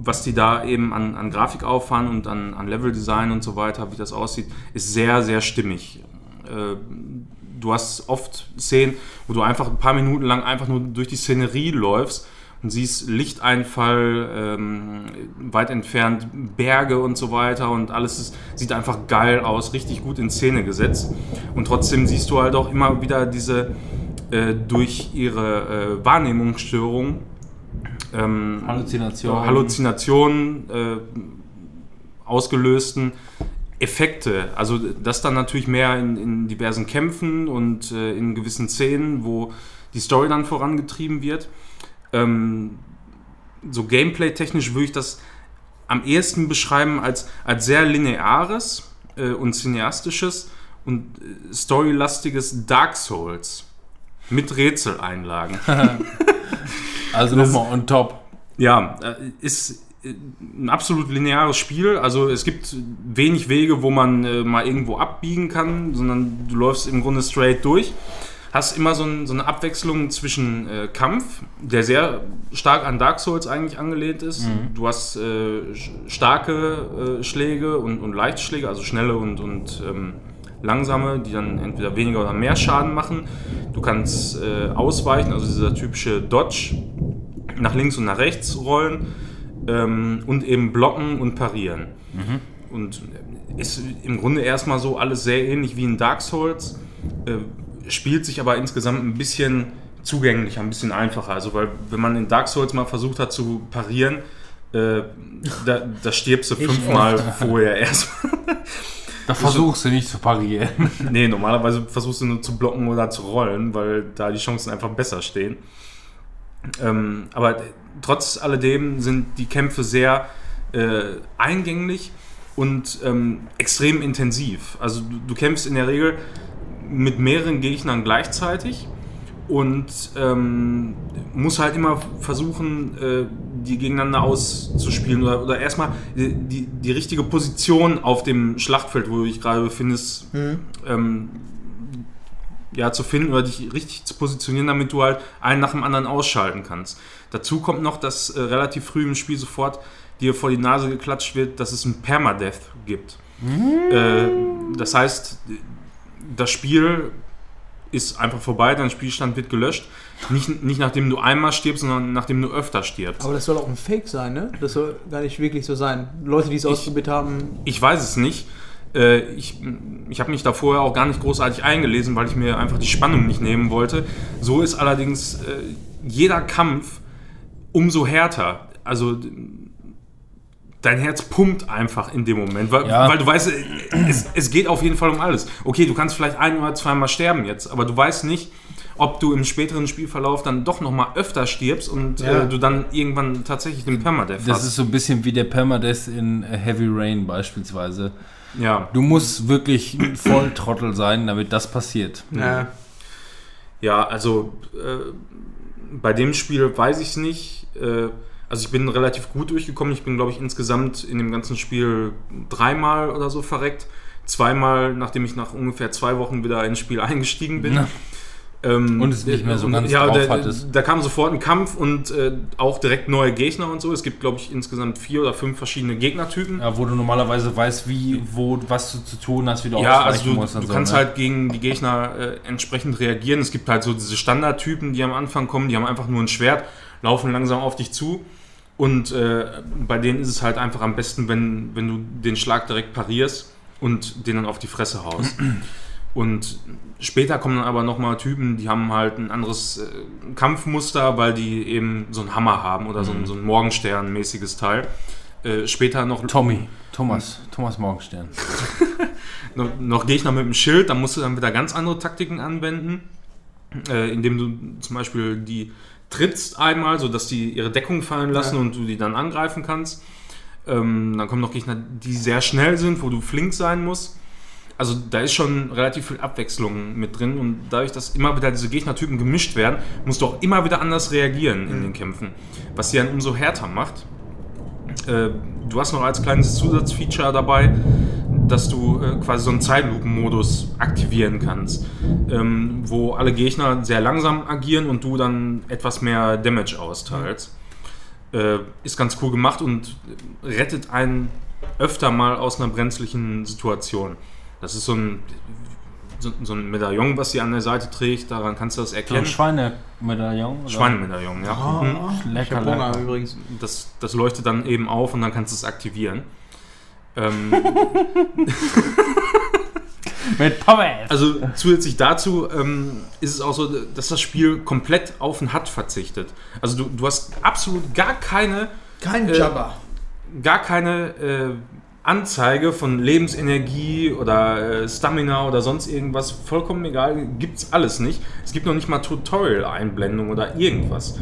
was die da eben an, an Grafik auffahren und an, an Leveldesign und so weiter, wie das aussieht, ist sehr, sehr stimmig. Äh, du hast oft Szenen, wo du einfach ein paar Minuten lang einfach nur durch die Szenerie läufst und siehst Lichteinfall, ähm, weit entfernt Berge und so weiter und alles ist, sieht einfach geil aus, richtig gut in Szene gesetzt. Und trotzdem siehst du halt auch immer wieder diese äh, durch ihre äh, Wahrnehmungsstörung ähm, Halluzination. Halluzinationen äh, ausgelösten Effekte. Also das dann natürlich mehr in, in diversen Kämpfen und äh, in gewissen Szenen, wo die Story dann vorangetrieben wird. Ähm, so gameplay-technisch würde ich das am ehesten beschreiben als, als sehr lineares äh, und cineastisches und äh, storylastiges Dark Souls. mit Rätseleinlagen. Also nochmal on top. Ja, äh, ist äh, ein absolut lineares Spiel. Also es gibt wenig Wege, wo man äh, mal irgendwo abbiegen kann, sondern du läufst im Grunde straight durch. Hast immer so, ein, so eine Abwechslung zwischen äh, Kampf, der sehr stark an Dark Souls eigentlich angelehnt ist. Du hast äh, starke äh, Schläge und, und leichte Schläge, also schnelle und, und ähm, langsame, die dann entweder weniger oder mehr Schaden machen. Du kannst äh, ausweichen, also dieser typische Dodge, nach links und nach rechts rollen ähm, und eben blocken und parieren. Und ist im Grunde erstmal so alles sehr ähnlich wie in Dark Souls, äh, spielt sich aber insgesamt ein bisschen zugänglicher, ein bisschen einfacher. Also, weil wenn man in Dark Souls mal versucht hat zu parieren, äh, da, da stirbst du fünfmal vorher erstmal. Da versuchst du nicht zu parieren. Nee, normalerweise versuchst du nur zu blocken oder zu rollen, weil da die Chancen einfach besser stehen. Ähm, aber trotz alledem sind die Kämpfe sehr äh, eingänglich und ähm, extrem intensiv. Also du, du kämpfst in der Regel mit mehreren Gegnern gleichzeitig und ähm, musst halt immer versuchen, äh, die gegeneinander auszuspielen oder, oder erstmal die, die, die richtige Position auf dem Schlachtfeld, wo du dich gerade befindest, ähm, ja, zu finden oder dich richtig zu positionieren, damit du halt einen nach dem anderen ausschalten kannst. Dazu kommt noch, dass äh, relativ früh im Spiel sofort dir vor die Nase geklatscht wird, dass es ein Permadeath gibt. Äh, das heißt, das Spiel ist einfach vorbei, dein Spielstand wird gelöscht. Nicht, nicht nachdem du einmal stirbst, sondern nachdem du öfter stirbst. Aber das soll auch ein Fake sein, ne? Das soll gar nicht wirklich so sein. Leute, die es ausprobiert haben, Ich weiß es nicht. Äh, ich ich habe mich da vorher auch gar nicht großartig eingelesen, weil ich mir einfach die Spannung nicht nehmen wollte. So ist allerdings äh, jeder Kampf umso härter. Also dein Herz pumpt einfach in dem Moment, weil, Ja. weil du weißt, äh, es, es geht auf jeden Fall um alles. Okay, du kannst vielleicht ein oder zweimal sterben jetzt, aber du weißt nicht, ob du im späteren Spielverlauf dann doch nochmal öfter stirbst und Ja. äh, du dann irgendwann tatsächlich den Permadeath Das hast. ist so ein bisschen wie der Permadeath in äh, Heavy Rain beispielsweise. ja. Du musst wirklich ein Volltrottel sein, damit das passiert. ja. Ja, also äh, bei dem Spiel weiß ich es nicht. Äh, also ich bin relativ gut durchgekommen. Ich bin, glaube ich, insgesamt in dem ganzen Spiel dreimal oder so verreckt. Zweimal, nachdem ich nach ungefähr zwei Wochen wieder ins Spiel eingestiegen bin. Ähm, Und es nicht mehr so ganz ja, drauf da, hattest. Da kam sofort ein Kampf und äh, auch direkt neue Gegner und so. Es gibt, glaube ich, insgesamt vier oder fünf verschiedene Gegnertypen. Ja, wo du normalerweise weißt, wie, wo, was du zu tun hast, wie du Ja, also du, musst du so, kannst ne? halt gegen die Gegner äh, entsprechend reagieren. Es gibt halt so diese Standardtypen, die am Anfang kommen, die haben einfach nur ein Schwert, laufen langsam auf dich zu. Und äh, bei denen ist es halt einfach am besten, wenn, wenn du den Schlag direkt parierst und den dann auf die Fresse haust. Und später kommen dann aber nochmal Typen, die haben halt ein anderes äh, Kampfmuster, weil die eben so einen Hammer haben oder so, ein- so ein Morgenstern-mäßiges Teil. Äh, später noch Tommy, Thomas, Thomas Morgenstern. noch, noch Gegner mit dem Schild, da musst du dann wieder ganz andere Taktiken anwenden, äh, indem du zum Beispiel die trittst einmal, sodass die ihre Deckung fallen lassen und du die dann angreifen kannst. Ähm, dann kommen noch Gegner, die sehr schnell sind, wo du flink sein musst. Also da ist schon relativ viel Abwechslung mit drin und dadurch, dass immer wieder diese Gegnertypen gemischt werden, musst du auch immer wieder anders reagieren in den Kämpfen, was sie dann umso härter macht. Äh, du hast noch als kleines Zusatzfeature dabei, dass du äh, quasi so einen Zeitlupen-Modus aktivieren kannst, ähm, wo alle Gegner sehr langsam agieren und du dann etwas mehr Damage austeilst. Äh, ist ganz cool gemacht und rettet einen öfter mal aus einer brenzlichen Situation. Das ist so ein, so, so ein Medaillon, was sie an der Seite trägt, daran kannst du das So erkennen. ein Schweinemedaillon? oder? Schweinemedaillon, ja. Mhm. Ich Lecker, lecker. übrigens. Das, das leuchtet dann eben auf und dann kannst du es aktivieren. Ähm, Mit Pommes! also zusätzlich dazu ähm, ist es auch so, dass das Spiel komplett auf den HUD verzichtet. Also du, du hast absolut gar keine, Kein Äh, Jabba. gar keine äh, Anzeige von Lebensenergie oder äh, Stamina oder sonst irgendwas. Vollkommen egal, gibt's alles nicht. Es gibt noch nicht mal Tutorial-Einblendung oder irgendwas.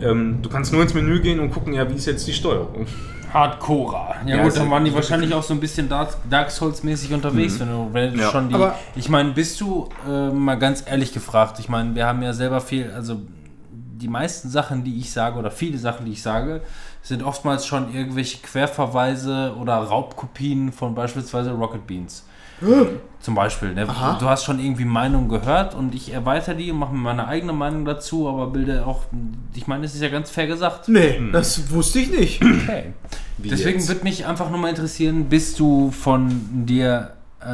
Ähm, du kannst nur ins Menü gehen und gucken, ja, wie ist jetzt die Steuerung. Hardcore. Ja, Ja, gut, ist dann waren die wahrscheinlich auch so ein bisschen Dark, Dark Souls-mäßig unterwegs, wenn du, wenn du Ja. schon die. Aber- ich meine, bist du äh, mal ganz ehrlich gefragt, ich meine, wir haben ja selber viel, also die meisten Sachen, die ich sage, oder viele Sachen, die ich sage, sind oftmals schon irgendwelche Querverweise oder Raubkopien von beispielsweise Rocket Beans. Zum Beispiel. Ne? Du hast schon irgendwie Meinungen gehört und ich erweitere die und mache mir meine eigene Meinung dazu, aber bilde auch, ich meine, es ist ja ganz fair gesagt. Nee, das wusste ich nicht. Okay. Wie Deswegen jetzt? würde mich einfach nur mal interessieren, bist du von dir, äh,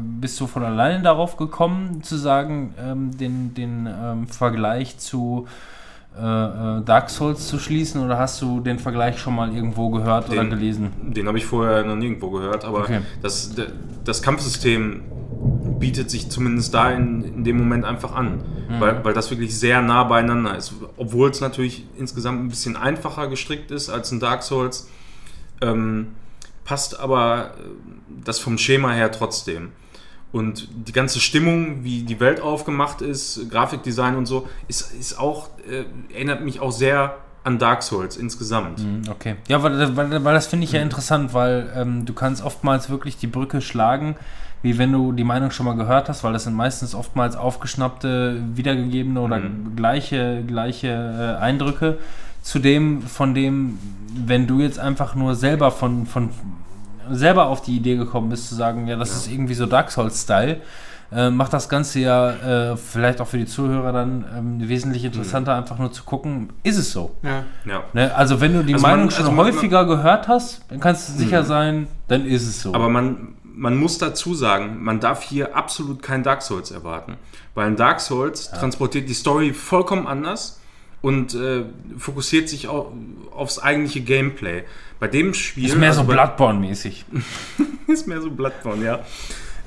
bist du von alleine darauf gekommen, zu sagen, ähm, den, den ähm, Vergleich zu Dark Souls zu schließen oder hast du den Vergleich schon mal irgendwo gehört oder Den- gelesen? Den habe ich vorher noch nirgendwo gehört, aber Okay. das, das Kampfsystem bietet sich zumindest da in, in dem Moment einfach an, Mhm. weil, weil das wirklich sehr nah beieinander ist. Obwohl es natürlich insgesamt ein bisschen einfacher gestrickt ist als ein Dark Souls, ähm, passt aber äh, das vom Schema her trotzdem. Und die ganze Stimmung, wie die Welt aufgemacht ist, Grafikdesign und so, ist, ist auch, äh, erinnert mich auch sehr an Dark Souls insgesamt. Hm, Okay. Ja, weil, weil, weil das finde ich ja interessant, weil ähm, du kannst oftmals wirklich die Brücke schlagen, wie wenn du die Meinung schon mal gehört hast, weil das sind meistens oftmals aufgeschnappte, wiedergegebene oder gleiche, gleiche äh, Eindrücke zu dem, von dem, wenn du jetzt einfach nur selber von, von selber auf die Idee gekommen bist, zu sagen, ja, das ist irgendwie so Dark Souls-Style, äh, macht das Ganze ja äh, vielleicht auch für die Zuhörer dann ähm, wesentlich interessanter, einfach nur zu gucken, ist es so? Ja. Ja. Ne, also wenn du die Also Meinung man- schon also man- häufiger gehört hast, dann kannst du sicher sein, dann ist es so. Aber man, man muss dazu sagen, man darf hier absolut kein Dark Souls erwarten. Weil ein Dark Souls transportiert die Story vollkommen anders und äh, fokussiert sich au- aufs eigentliche Gameplay. Bei dem Spiel. ist mehr so also bei- Bloodborne-mäßig. ist mehr so Bloodborne, ja.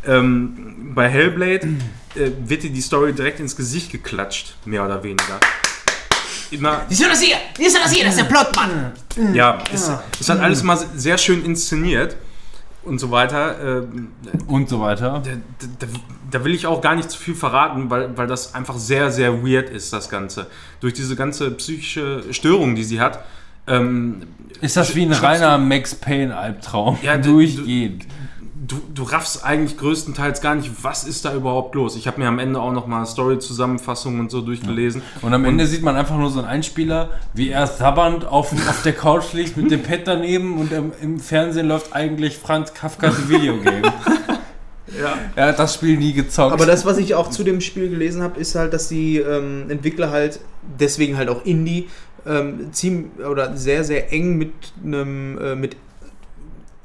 Ähm, bei Hellblade äh, wird dir die Story direkt ins Gesicht geklatscht, mehr oder weniger. Immer, Siehst du das hier? Siehst du das hier? Das ist der Plotmann. ja, es, es hat alles mal sehr schön inszeniert und so weiter. Ähm, Und so weiter. da, da, da will ich auch gar nicht zu viel verraten, weil, weil das einfach sehr, sehr weird ist, das Ganze. Durch diese ganze psychische Störung, die sie hat. Ähm, Ist das wie ein reiner Max Payne-Albtraum? Ja, du- durchgehend. Du, du raffst eigentlich größtenteils gar nicht, was ist da überhaupt los. Ich habe mir am Ende auch nochmal Story-Zusammenfassungen und so durchgelesen. Und am Ende sieht man einfach nur so einen Einspieler, wie er sabbernd auf, auf der Couch liegt mit dem Pad daneben und im, im Fernsehen läuft eigentlich Franz Kafkas Videogame. Ja. er hat das Spiel nie gezockt. Aber das, was ich auch zu dem Spiel gelesen habe, ist halt, dass die ähm, Entwickler halt, deswegen halt auch Indie, ähm, ziemlich oder sehr, sehr eng mit einem, äh, mit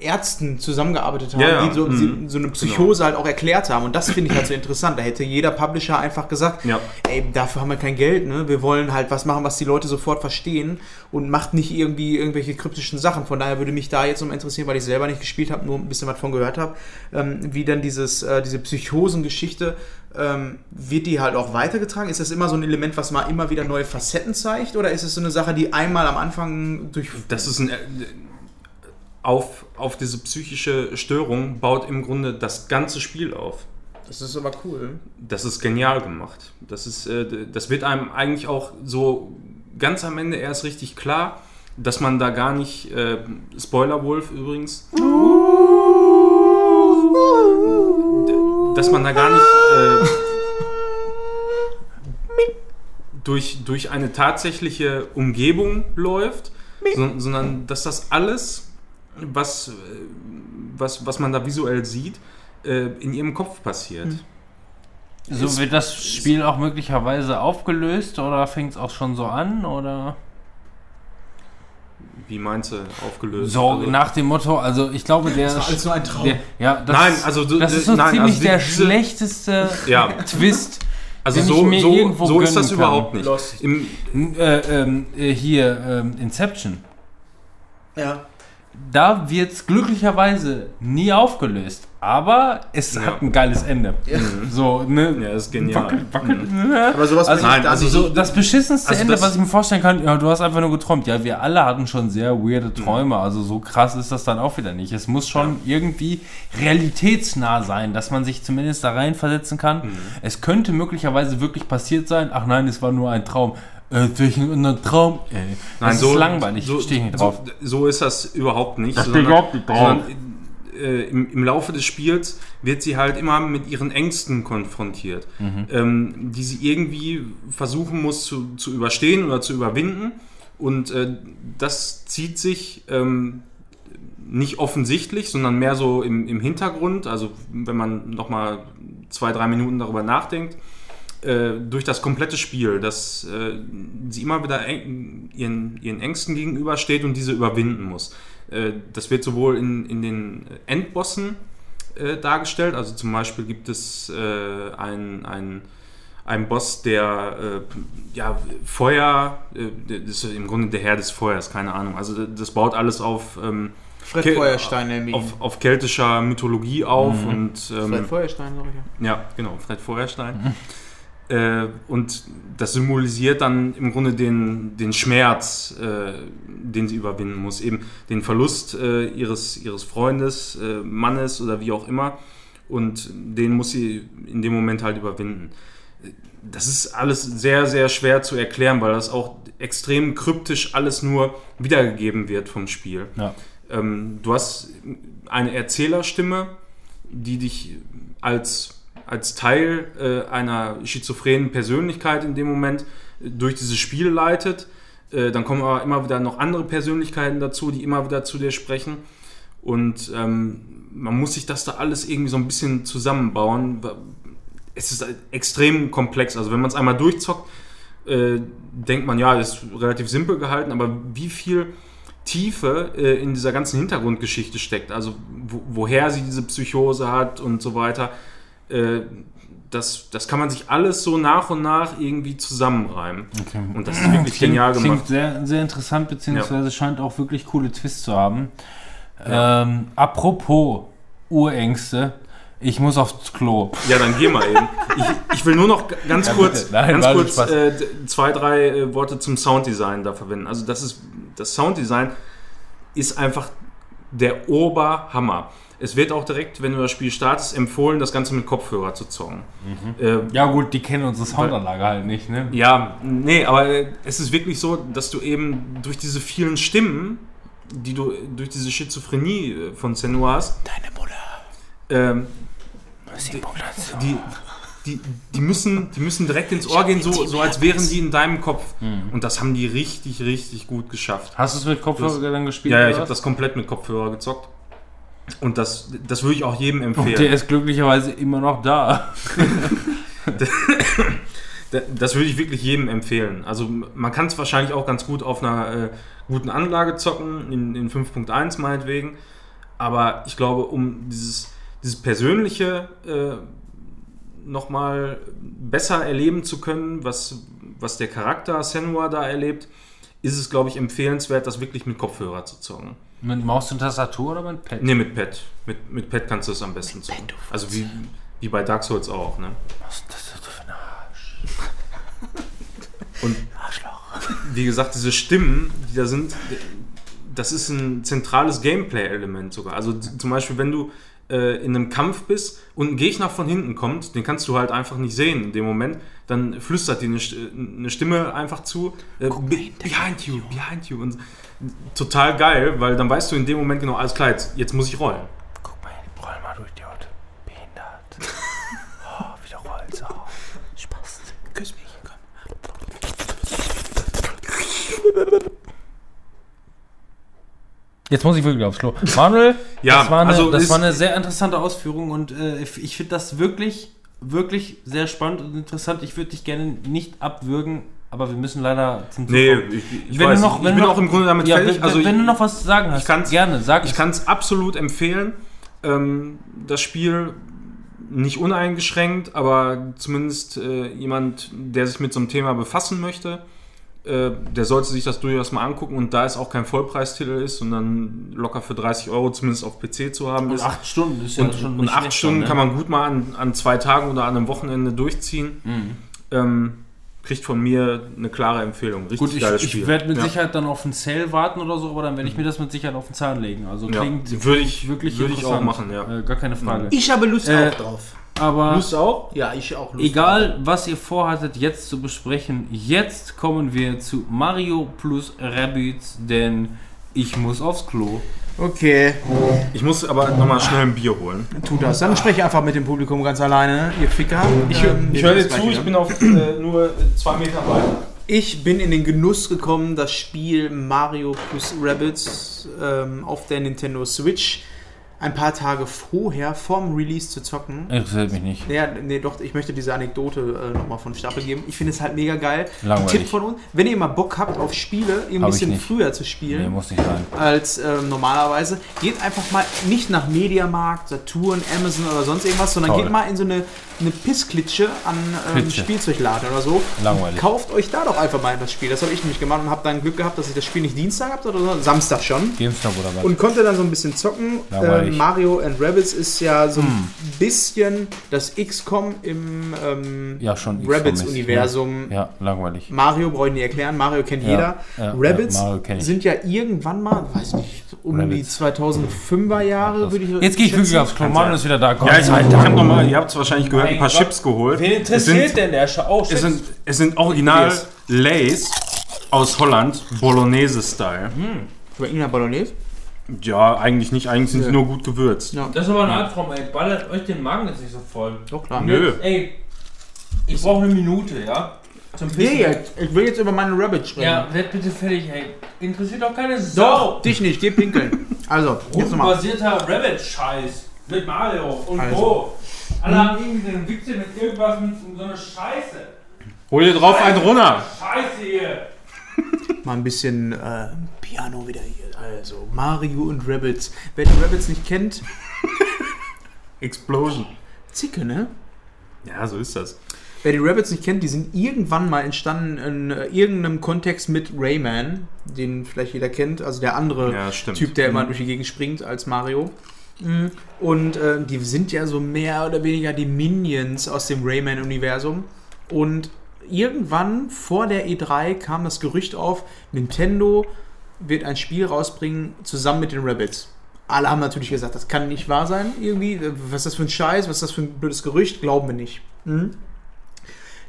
Ärzten zusammengearbeitet haben, Ja, die so, Mhm. so eine Psychose halt auch erklärt haben. Und das finde ich halt so interessant. Da hätte jeder Publisher einfach gesagt, Ja. ey, dafür haben wir kein Geld, ne? Wir wollen halt was machen, was die Leute sofort verstehen und macht nicht irgendwie irgendwelche kryptischen Sachen. Von daher würde mich da jetzt noch interessieren, weil ich selber nicht gespielt habe, nur ein bisschen was von gehört habe, ähm, wie dann dieses, äh, diese Psychosengeschichte, ähm, wird die halt auch weitergetragen? Ist das immer so ein Element, was mal immer wieder neue Facetten zeigt? Oder ist es so eine Sache, die einmal am Anfang durch... Das ist ein. Auf, auf diese psychische Störung baut im Grunde das ganze Spiel auf. Das ist aber cool. Das ist genial gemacht. Das, ist, äh, das wird einem eigentlich auch so ganz am Ende erst richtig klar, dass man da gar nicht. Äh, Spoilerwolf übrigens. Dass man da gar nicht. Äh, durch, durch eine tatsächliche Umgebung läuft, so, sondern dass das alles, was, äh, was, was man da visuell sieht, äh, in ihrem Kopf passiert. so wird das Spiel auch möglicherweise aufgelöst oder fängt es auch schon so an? Oder? Wie meinst du, aufgelöst? So Also- nach dem Motto, also ich glaube, der. Das war alles nur ein Traum. der ja, das, Nein, also du- das ist so nein, ziemlich also die- der diese- schlechteste Ja. Twist. Also den ich so, mir so, irgendwo so ist das kann. überhaupt nicht. Im, Äh, ähm, äh, hier, ähm, Inception. Ja. Da wird es glücklicherweise nie aufgelöst. Aber es Ja. hat ein geiles Ende. So, ne? ja, ist genial. Wackelt, wackelt, Mhm. ne? Aber sowas Also, nein, also. So, das beschissenste Also Ende, das- was ich mir vorstellen kann, ja, du hast einfach nur geträumt. Ja, wir alle hatten schon sehr weirde Träume, also so krass ist das dann auch wieder nicht. Es muss schon irgendwie realitätsnah sein, dass man sich zumindest da reinversetzen kann. Es könnte möglicherweise wirklich passiert sein, ach nein, es war nur ein Traum. Äh, welchen anderen Traum, ey. das ist langweilig, so, stehe ich nicht so, drauf. So ist das überhaupt nicht. stehe ich überhaupt nicht drauf. sondern, äh, im, im Laufe des Spiels wird sie halt immer mit ihren Ängsten konfrontiert, Mhm. ähm, die sie irgendwie versuchen muss zu, zu überstehen oder zu überwinden. Und äh, das zieht sich ähm, nicht offensichtlich, sondern mehr so im, im Hintergrund. Also wenn man nochmal zwei, drei Minuten darüber nachdenkt, äh, durch das komplette Spiel, dass äh, sie immer wieder eng, ihren, ihren Ängsten gegenübersteht und diese überwinden muss. Äh, das wird sowohl in, in den Endbossen äh, dargestellt, also zum Beispiel gibt es äh, einen, einen, einen Boss, der äh, ja, Feuer, äh, das ist im Grunde der Herr des Feuers, keine Ahnung. Also das baut alles auf, ähm, Fred Ke- Feuerstein auf, auf keltischer Mythologie auf und ähm, Fred Feuerstein, glaube ich. Ja. ja, genau, Fred Feuerstein. Äh, und das symbolisiert dann im Grunde den, den Schmerz, äh, den sie überwinden muss. Eben den Verlust äh, ihres, ihres Freundes, äh, Mannes oder wie auch immer. Und den muss sie in dem Moment halt überwinden. Das ist alles sehr, sehr schwer zu erklären, weil das auch extrem kryptisch alles nur wiedergegeben wird vom Spiel. Ja. Ähm, du hast eine Erzählerstimme, die dich als, als Teil äh, einer schizophrenen Persönlichkeit in dem Moment äh, durch dieses Spiel leitet. Äh, dann kommen aber immer wieder noch andere Persönlichkeiten dazu, die immer wieder zu dir sprechen. Und ähm, man muss sich das da alles irgendwie so ein bisschen zusammenbauen. Es ist halt extrem komplex. Also wenn man es einmal durchzockt, äh, denkt man, ja, ist relativ simpel gehalten, aber wie viel Tiefe äh, in dieser ganzen Hintergrundgeschichte steckt, also wo, woher sie diese Psychose hat und so weiter, äh, das, das kann man sich alles so nach und nach irgendwie zusammenreimen. Und das ist wirklich genial klingt gemacht. sehr, sehr interessant, beziehungsweise scheint auch wirklich coole Twists zu haben. Ähm, apropos Urängste, ich muss aufs Klo. Ja, dann geh mal eben. Ich, ich will nur noch ganz kurz, bitte. Nein, ganz kurz äh, zwei, drei äh, Worte zum Sounddesign da verwenden. Also das ist das Sounddesign ist einfach der Oberhammer. Es wird auch direkt, wenn du das Spiel startest, empfohlen, das Ganze mit Kopfhörer zu zocken. Äh, Ja gut, die kennen unsere Soundanlage halt nicht, ne? ja, nee, aber äh, es ist wirklich so, dass du eben durch diese vielen Stimmen, die du durch diese Schizophrenie äh, von Senua hast, Deine Mutter. ähm, Simulation. die, die, die, müssen, die müssen direkt ins Ohr gehen, so, so als wären die in deinem Kopf. Und das haben die richtig, richtig gut geschafft. Hast du es mit Kopfhörer dann gespielt? Ja, ja, ich habe das komplett mit Kopfhörer gezockt. Und das, das würde ich auch jedem Und der empfehlen. ist glücklicherweise immer noch da. Da- Das würde ich wirklich jedem empfehlen. Also man kann es wahrscheinlich auch ganz gut auf einer äh, guten Anlage zocken, in, in 5.1 meinetwegen. Aber ich glaube, um dieses, dieses Persönliche äh, nochmal besser erleben zu können, was, was der Charakter Senua da erlebt, ist es, glaube ich, empfehlenswert, das wirklich mit Kopfhörer zu zocken. Mit Maus und Tastatur oder mit Pad? Ne, mit Pad. Mit, mit Pad kannst du es am besten zocken. Also wie, wie bei Dark Souls auch, ne? Was ist das für ein Arsch? Und wie gesagt, diese Stimmen, die da sind, das ist ein zentrales Gameplay-Element sogar. Also zum Beispiel, wenn du äh, in einem Kampf bist und ein Gegner von hinten kommt, den kannst du halt einfach nicht sehen in dem Moment, dann flüstert dir eine, St- eine Stimme einfach zu, äh, "Be- behind you, behind you. Und total geil, weil dann weißt du in dem Moment genau, alles klar, jetzt, jetzt muss ich rollen. Guck mal, roll mal durch die Haut. Behindert. Oh, wieder rollt's auf. Spaß. Küss mich, komm. Jetzt muss ich wirklich aufs Klo. Manuel, Ja, das, war eine, also das war eine sehr interessante Ausführung und äh, ich ich finde das wirklich, wirklich sehr spannend und interessant. Ich würde dich gerne nicht abwürgen, aber wir müssen leider zum Zug Nee, ich, ich Wenn weiß, du noch- ich wenn bin du noch- auch im Grunde damit Ja, fertig. wenn, also wenn, ich- du noch was zu sagen hast, kann's- gerne, sag Ich kann es absolut empfehlen. Ähm, das Spiel nicht uneingeschränkt, aber zumindest äh, jemand, der sich mit so einem Thema befassen möchte, äh, der sollte sich das durchaus mal angucken. Und da es auch kein Vollpreistitel ist, sondern locker für 30 Euro zumindest auf PC zu haben Und ist. acht Stunden ist und, ja schon und acht Stunden dann, kann ne? man gut mal an, an zwei Tagen oder an einem Wochenende durchziehen. Mhm. Ähm, kriegt von mir eine klare Empfehlung. Richtig Gut, ich, geiles ich werde mit Ja. Sicherheit dann auf einen Sale warten oder so, aber dann werde ich mir das mit Sicherheit auf den Zahn legen. Also Ja, klingt würde ich- wirklich würde ich auch machen, ja. Äh, gar keine Frage. Ich habe Lust Äh, auch drauf. Aber Lust auch? Ja, ich auch. Lust egal, was ihr vorhattet, jetzt zu besprechen, jetzt kommen wir zu Mario plus Rabbids, denn ich muss aufs Klo. Okay, Ich muss aber nochmal schnell ein Bier holen. tu das. Dann spreche einfach mit dem Publikum ganz alleine, ihr Ficker. Ich, Ähm, ich höre dir zu, ich bin auf äh, nur zwei Meter weiter. Ich bin in den Genuss gekommen, das Spiel Mario plus Rabbids ähm, auf der Nintendo Switch ein paar Tage vorher, vorm Release zu zocken. Interessiert mich nicht. Ja, nee, doch, ich möchte diese Anekdote äh, nochmal von Stapel geben. Ich finde es halt mega geil. Langweilig. Tipp von uns, wenn ihr mal Bock habt auf Spiele, ein Hab bisschen früher zu Nee, spielen, muss nicht sein. als ähm, normalerweise. Geht einfach mal nicht nach Mediamarkt, Saturn, Amazon oder sonst irgendwas, sondern Toll. geht mal in so eine, eine Pissklitsche an ähm. Spielzeugladen oder so. Langweilig. Kauft euch da doch einfach mal das Spiel. Das habe ich nämlich gemacht und habe dann Glück gehabt, dass ich das Spiel nicht Dienstag habt oder so, Samstag schon. GameStop oder was? Und konnte dann so ein bisschen zocken. Ähm, Mario and Rabbids ist ja so ein Hm. bisschen das XCOM im ähm, ja, schon. XCOM Rabbids-Universum. ist- Ja, langweilig. Mario brauche ich nicht erklären, Mario kennt Ja, jeder. ja, ja, Mario ich. sind ja irgendwann mal, weiß nicht, um Rabbids. die 2005er Jahre, würde ich Jetzt gehe ich wirklich aufs Klo. Manuel ist wieder da. Komm. Ja, ich, ich habe nochmal, ihr habt es wahrscheinlich gehört, ein paar Gott. Chips geholt. Wen es interessiert sind, denn der Schau? Oh, es sind, es sind original Yes. Lays aus Holland, Bolognese-Style. Über Ina Bolognese? Ja, eigentlich nicht, eigentlich sind sie nur gut gewürzt. Ja, Das ist aber ein Albtraum, ey. Ballert euch den Magen jetzt nicht so voll. doch klar. Nö. Ey, ich brauche eine Minute, ja? Zum Nee, jetzt. Ich will jetzt über meine Rabbids sprechen. Ja, werd bitte fertig, ey. Interessiert doch keine Sau. Doch, dich nicht, geh pinkeln. Also, jetzt nochmal. Rundenbasierter Rabbit-Scheiß. Mit Mario und Also. Co. Alle haben irgendwie den Witze mit irgendwas mit so einer Scheiße. Hol dir drauf einen runter. Scheiße hier. Mal ein bisschen äh, Piano wieder hier. Also, Mario und Rabbids. Wer die Rabbids nicht kennt, Explosion. Zicke, ne? Ja, so ist das. Wer die Rabbits nicht kennt, die sind irgendwann mal entstanden in äh, irgendeinem Kontext mit Rayman, den vielleicht jeder kennt, also der andere Ja. Typ, der immer durch die Gegend springt als Mario. Mhm. Und äh, die sind ja so mehr oder weniger die Minions aus dem Rayman-Universum. Und irgendwann vor der E3 kam das Gerücht auf, Nintendo wird ein Spiel rausbringen zusammen mit den Rabbits. Alle haben natürlich gesagt, das kann nicht wahr sein, irgendwie. Was ist das für ein Scheiß? Was ist das für ein blödes Gerücht? Glauben wir nicht. Mhm.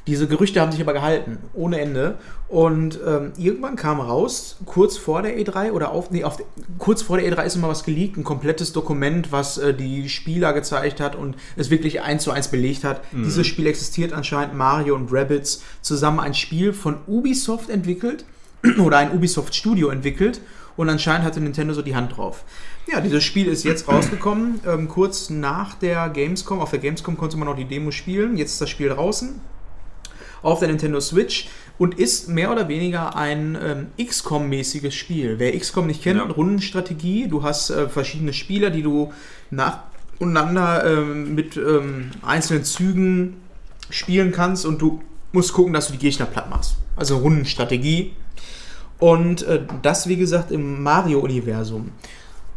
Diese Gerüchte haben sich aber gehalten, ohne Ende. Und ähm, irgendwann kam raus, kurz vor der E3 oder auf, nee, auf, kurz vor der E3 ist immer was geleakt, ein komplettes Dokument, was äh, die Spieler gezeigt hat und es wirklich eins zu eins belegt hat. Dieses Spiel existiert anscheinend, Mario und Rabbids, zusammen ein Spiel von Ubisoft entwickelt oder ein Ubisoft Studio entwickelt und anscheinend hatte Nintendo so die Hand drauf. Ja, dieses Spiel ist jetzt rausgekommen, ähm, kurz nach der Gamescom. Auf der Gamescom konnte man noch die Demo spielen, jetzt ist das Spiel draußen auf der Nintendo Switch und ist mehr oder weniger ein ähm, XCOM-mäßiges Spiel. Wer XCOM nicht kennt, Ja. Rundenstrategie, du hast äh, verschiedene Spieler, die du nacheinander ähm, mit ähm, einzelnen Zügen spielen kannst und du musst gucken, dass du die Gegner platt machst. Also Rundenstrategie. Und äh, das, wie gesagt, im Mario-Universum.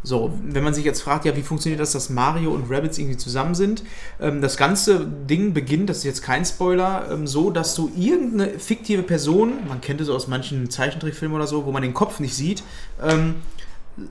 So, wenn man sich jetzt fragt, ja, wie funktioniert das, dass Mario und Rabbids irgendwie zusammen sind? Ähm, das ganze Ding beginnt, das ist jetzt kein Spoiler, ähm, so, dass du irgendeine fiktive Person, man kennt es aus manchen Zeichentrickfilmen oder so, wo man den Kopf nicht sieht, ähm,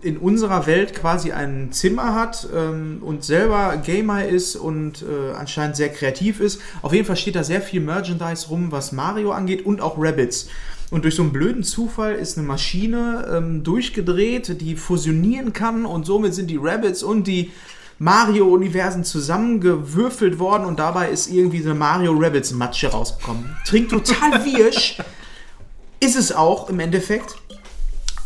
in unserer Welt quasi ein Zimmer hat ähm, und selber Gamer ist und äh, anscheinend sehr kreativ ist. Auf jeden Fall steht da sehr viel Merchandise rum, was Mario angeht und auch Rabbids. Und durch so einen blöden Zufall ist eine Maschine ähm, durchgedreht, die fusionieren kann. Und somit sind die Rabbids und die Mario-Universen zusammengewürfelt worden. Und dabei ist irgendwie so eine Mario-Rabbids-Matsche rausgekommen. Trinkt total wirsch, ist es auch im Endeffekt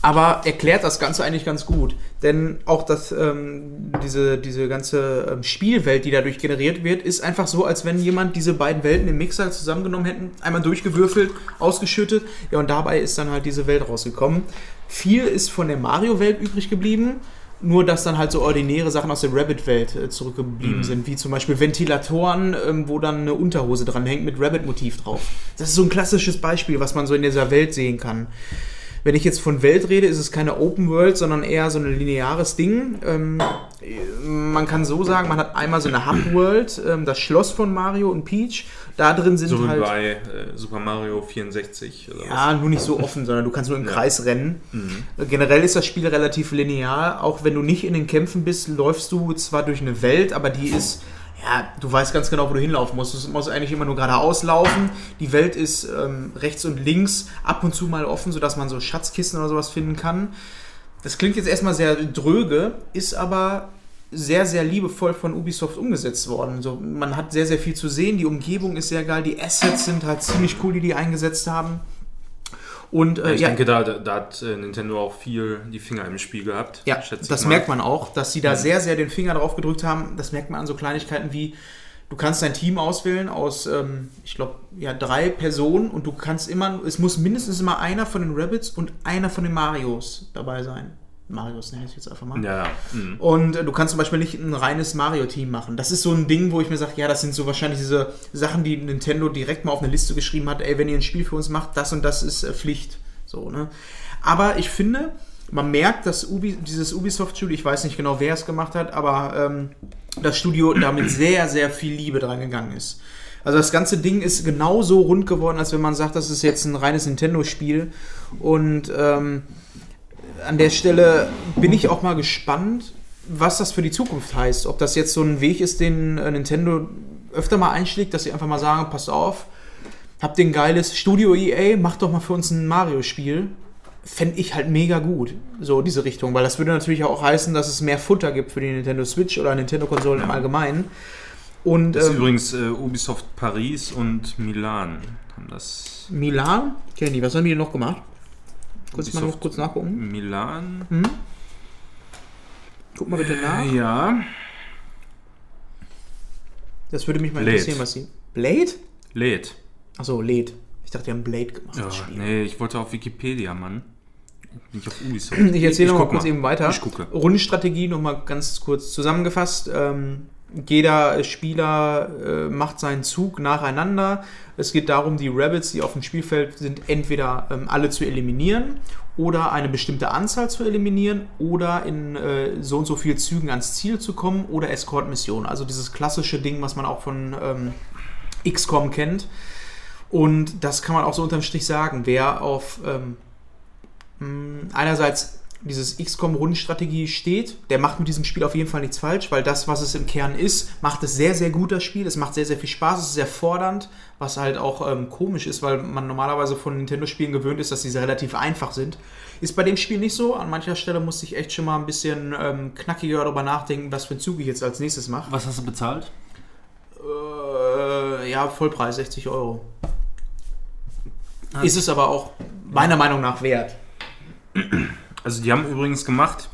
aber erklärt das Ganze eigentlich ganz gut. Denn auch das, ähm, diese, diese ganze ähm, Spielwelt, die dadurch generiert wird, ist einfach so, als wenn jemand diese beiden Welten im Mixer zusammengenommen hätten, einmal durchgewürfelt, ausgeschüttet. Ja, und dabei ist dann halt diese Welt rausgekommen. Viel ist von der Mario-Welt übrig geblieben. Nur, dass dann halt so ordinäre Sachen aus der Rabbit-Welt äh, zurückgeblieben sind, wie zum Beispiel Ventilatoren, ähm, wo dann eine Unterhose dran hängt mit Rabbit-Motiv drauf. Das ist so ein klassisches Beispiel, was man so in dieser Welt sehen kann. Wenn ich jetzt von Welt rede, ist es keine Open World, sondern eher so ein lineares Ding. Ähm, man kann so sagen, man hat einmal so eine Hub World, ähm, das Schloss von Mario und Peach. Da drin sind So wie halt bei äh, Super Mario 64 oder ja, nur nicht so offen, sondern du kannst nur im Ja. Kreis rennen. Mhm. Generell ist das Spiel relativ linear. Auch wenn du nicht in den Kämpfen bist, läufst du zwar durch eine Welt, aber die ist Ja, du weißt ganz genau, wo du hinlaufen musst. Du musst eigentlich immer nur geradeaus laufen. Die Welt ist ähm, rechts und links ab und zu mal offen, sodass man so Schatzkisten oder sowas finden kann. Das klingt jetzt erstmal sehr dröge, ist aber sehr, sehr liebevoll von Ubisoft umgesetzt worden. So, man hat sehr, sehr viel zu sehen. Die Umgebung ist sehr geil. Die Assets sind halt ziemlich cool, die die eingesetzt haben. Und äh, Ich ja, denke, da, da hat äh, Nintendo auch viel die Finger im Spiel gehabt. Ja, das merkt man auch, dass sie da sehr, sehr den Finger drauf gedrückt haben. Das merkt man an so Kleinigkeiten wie, du kannst dein Team auswählen aus, ähm, ich glaube, ja, drei Personen und du kannst immer, es muss mindestens immer einer von den Rabbits und einer von den Marios dabei sein. Marios nenne ich jetzt einfach mal. Ja. Mhm. Und äh, du kannst zum Beispiel nicht ein reines Mario-Team machen. Das ist so ein Ding, wo ich mir sage, ja, das sind so wahrscheinlich diese Sachen, die Nintendo direkt mal auf eine Liste geschrieben hat, ey, wenn ihr ein Spiel für uns macht, das und das ist äh, Pflicht. So, ne? Aber ich finde, man merkt, dass Ubi, dieses Ubisoft-Studio, ich weiß nicht genau, wer es gemacht hat, aber ähm, das Studio damit sehr, sehr viel Liebe dran gegangen ist. Also das ganze Ding ist genauso rund geworden, als wenn man sagt, das ist jetzt ein reines Nintendo-Spiel. Und ähm, an der Stelle bin ich auch mal gespannt, was das für die Zukunft heißt. Ob das jetzt so ein Weg ist, den äh, Nintendo öfter mal einschlägt, dass sie einfach mal sagen, passt auf, habt ihr ein geiles Studio EA, macht doch mal für uns ein Mario-Spiel. Fände ich halt mega gut, so diese Richtung, weil das würde natürlich auch heißen, dass es mehr Futter gibt für die Nintendo Switch oder Nintendo-Konsolen im Allgemeinen. Und Das ist ähm, übrigens äh, Ubisoft Paris und Milan haben das. Milan, Kenny, was haben die denn noch gemacht? Kurz mal noch kurz nachgucken. Milan. Guck mal bitte nach. Ja. Das würde mich mal Blade. interessieren, was sie. Blade? Lädt. Achso, Blade. Ich dachte, die haben Blade gemacht. Ja, nee, ich wollte auf Wikipedia, Mann. Nicht auf Ubisoft. Ich erzähle noch mal guck kurz eben weiter. Ich gucke. Rundenstrategie noch mal ganz kurz zusammengefasst. Ähm, jeder Spieler äh, macht seinen Zug nacheinander. Es geht darum, die Rabbits, die auf dem Spielfeld sind, entweder ähm, alle zu eliminieren oder eine bestimmte Anzahl zu eliminieren oder in äh, so und so viel Zügen ans Ziel zu kommen oder Escort-Missionen. Also dieses klassische Ding, was man auch von ähm, XCOM kennt. Und das kann man auch so unterm Strich sagen. Wer auf ähm, einerseits dieses XCOM-Rundenstrategie steht, der macht mit diesem Spiel auf jeden Fall nichts falsch, weil das, was es im Kern ist, macht es sehr, sehr gut, das Spiel. Es macht sehr, sehr viel Spaß, es ist sehr fordernd, was halt auch ähm, komisch ist, weil man normalerweise von Nintendo-Spielen gewöhnt ist, dass diese relativ einfach sind. Ist bei dem Spiel nicht so. An mancher Stelle musste ich echt schon mal ein bisschen ähm, knackiger darüber nachdenken, was für einen Zug ich jetzt als nächstes mache. Was hast du bezahlt? Äh, ja, Vollpreis 60 Euro. Ist es aber auch meiner Meinung nach wert. Also die haben übrigens gemacht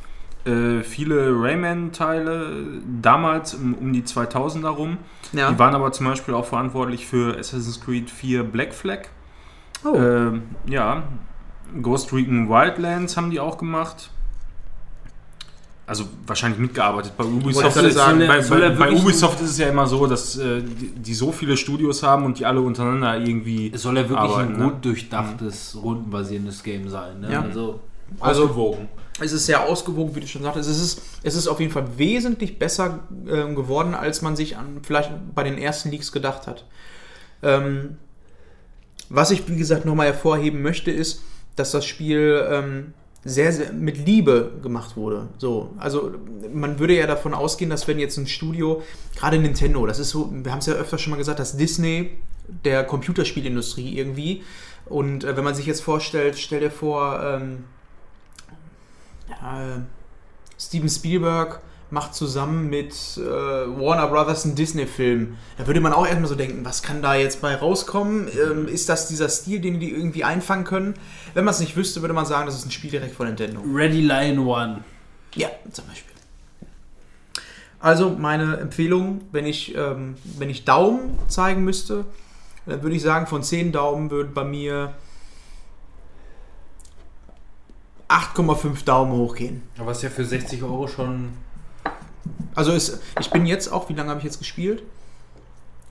äh, viele Rayman-Teile damals um, um die 2000er rum. Ja. Die waren aber zum Beispiel auch verantwortlich für Assassin's Creed 4 Black Flag. Oh. Ähm, ja, Ghost Recon Wildlands haben die auch gemacht. Also wahrscheinlich mitgearbeitet. Bei Ubisoft, ist, sagen, bei, soll er bei, bei Ubisoft ist es ja immer so, dass äh, die, die so viele Studios haben und die alle untereinander irgendwie. Es soll ja wirklich arbeiten, ein ne? gut durchdachtes, rundenbasierendes Game sein. Ne? Ja. Also, Also- ausgewogen. Es ist sehr ausgewogen, wie du schon sagtest. Es ist, es ist auf jeden Fall wesentlich besser ähm, geworden, als man sich an, vielleicht bei den ersten Leaks gedacht hat. Ähm, was ich, wie gesagt, nochmal hervorheben möchte, ist, dass das Spiel ähm, sehr, sehr mit Liebe gemacht wurde. So, also man würde ja davon ausgehen, dass wenn jetzt ein Studio, gerade Nintendo, das ist so, wir haben es ja öfter schon mal gesagt, dass Disney der Computerspielindustrie irgendwie. Und äh, wenn man sich jetzt vorstellt, stell dir vor, ähm, ja, Steven Spielberg macht zusammen mit äh, Warner Brothers einen Disney-Film. Da würde man auch erstmal so denken, was kann da jetzt bei rauskommen? Ähm, ist das dieser Stil, den die irgendwie einfangen können? Wenn man es nicht wüsste, würde man sagen, das ist ein Spiel direkt von Nintendo. Ready Lion One. Ja, zum Beispiel. Also meine Empfehlung, wenn ich, ähm, wenn ich Daumen zeigen müsste, dann würde ich sagen, von 10 Daumen würden bei mir 8,5 Daumen hochgehen. Aber ist ja für 60 Euro schon. Also ist, ich bin jetzt auch, wie lange habe ich jetzt gespielt?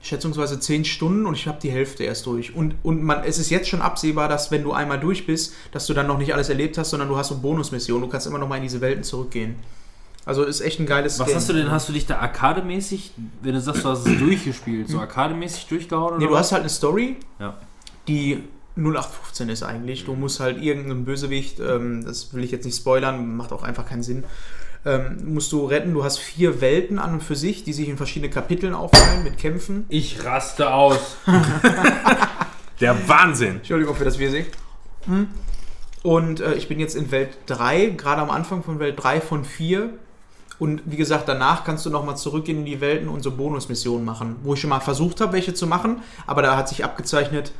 Schätzungsweise 10 Stunden und ich habe die Hälfte erst durch. Und, und man, es ist jetzt schon absehbar, dass wenn du einmal durch bist, dass du dann noch nicht alles erlebt hast, sondern du hast so Bonusmissionen. Du kannst immer noch mal in diese Welten zurückgehen. Also ist echt ein geiles Was Game. hast du denn? Hast du dich da arkademäßig, wenn du sagst, du hast es durchgespielt, so arkademäßig durchgehauen? Oder Nee, du was? hast halt eine Story, Ja. die 0815 ist eigentlich. Du musst halt irgendeinen Bösewicht, ähm, das will ich jetzt nicht spoilern, macht auch einfach keinen Sinn. ähm, musst du retten. Du hast vier Welten an und für sich, die sich in verschiedene Kapiteln aufteilen mit Kämpfen. Ich raste aus. Der Wahnsinn. Entschuldigung für das Wir hm. Und äh, ich bin jetzt in Welt 3, gerade am Anfang von Welt 3 von 4. Und wie gesagt, danach kannst du nochmal zurückgehen in die Welten und so Bonusmissionen machen, wo ich schon mal versucht habe, welche zu machen, aber da hat sich abgezeichnet,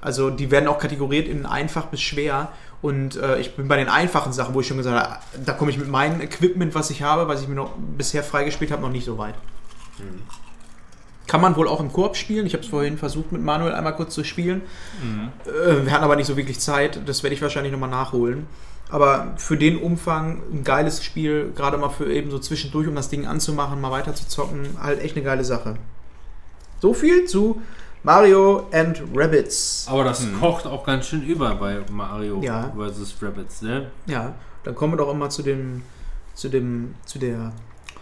also die werden auch kategoriert in einfach bis schwer. Und äh, ich bin bei den einfachen Sachen, wo ich schon gesagt habe, da komme ich mit meinem Equipment, was ich habe, was ich mir noch bisher freigespielt habe, noch nicht so weit. Mhm. Kann man wohl auch im Koop spielen. Ich habe es vorhin versucht, mit Manuel einmal kurz zu spielen. Mhm. Äh, wir hatten aber nicht so wirklich Zeit. Das werde ich wahrscheinlich nochmal nachholen. Aber für den Umfang ein geiles Spiel, gerade mal für eben so zwischendurch, um das Ding anzumachen, mal weiter zu zocken, halt echt eine geile Sache. So viel zu Mario and Rabbits. Aber das mhm. kocht auch ganz schön über bei Mario ja. vs. Rabbits, ne? Ja, dann kommen wir doch immer zu dem, zu dem, zu der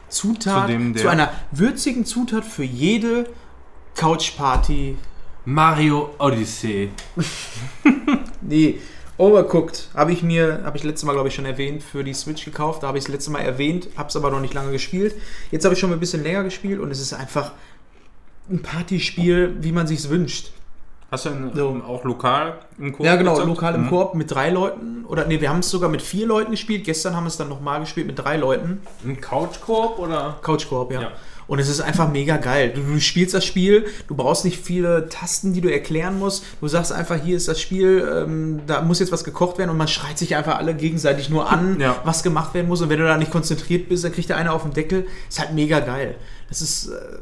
Zutat, zu, dem, zu einer würzigen Zutat für jede Couchparty. Mario Odyssey. nee, Overcooked habe ich mir, habe ich letztes Mal glaube ich schon erwähnt, für die Switch gekauft. Da habe ich das letzte Mal erwähnt, habe es aber noch nicht lange gespielt. Jetzt habe ich schon mal ein bisschen länger gespielt und es ist einfach ein Partyspiel, wie man sich wünscht. Hast du denn so. auch lokal im Koop? Ja, genau, gezockt? lokal im mhm. Koop mit drei Leuten. Oder nee, wir haben es sogar mit vier Leuten gespielt. Gestern haben wir es dann nochmal gespielt mit drei Leuten. Ein Couch-Koop oder? Couch-Koop, ja. ja. Und es ist einfach mega geil. Du, du, spielst das Spiel, du brauchst nicht viele Tasten, die du erklären musst. Du sagst einfach, hier ist das Spiel, ähm, da muss jetzt was gekocht werden und man schreit sich einfach alle gegenseitig nur an, ja. was gemacht werden muss. Und wenn du da nicht konzentriert bist, dann kriegt der eine auf den Deckel. Ist halt mega geil. Das ist. Äh,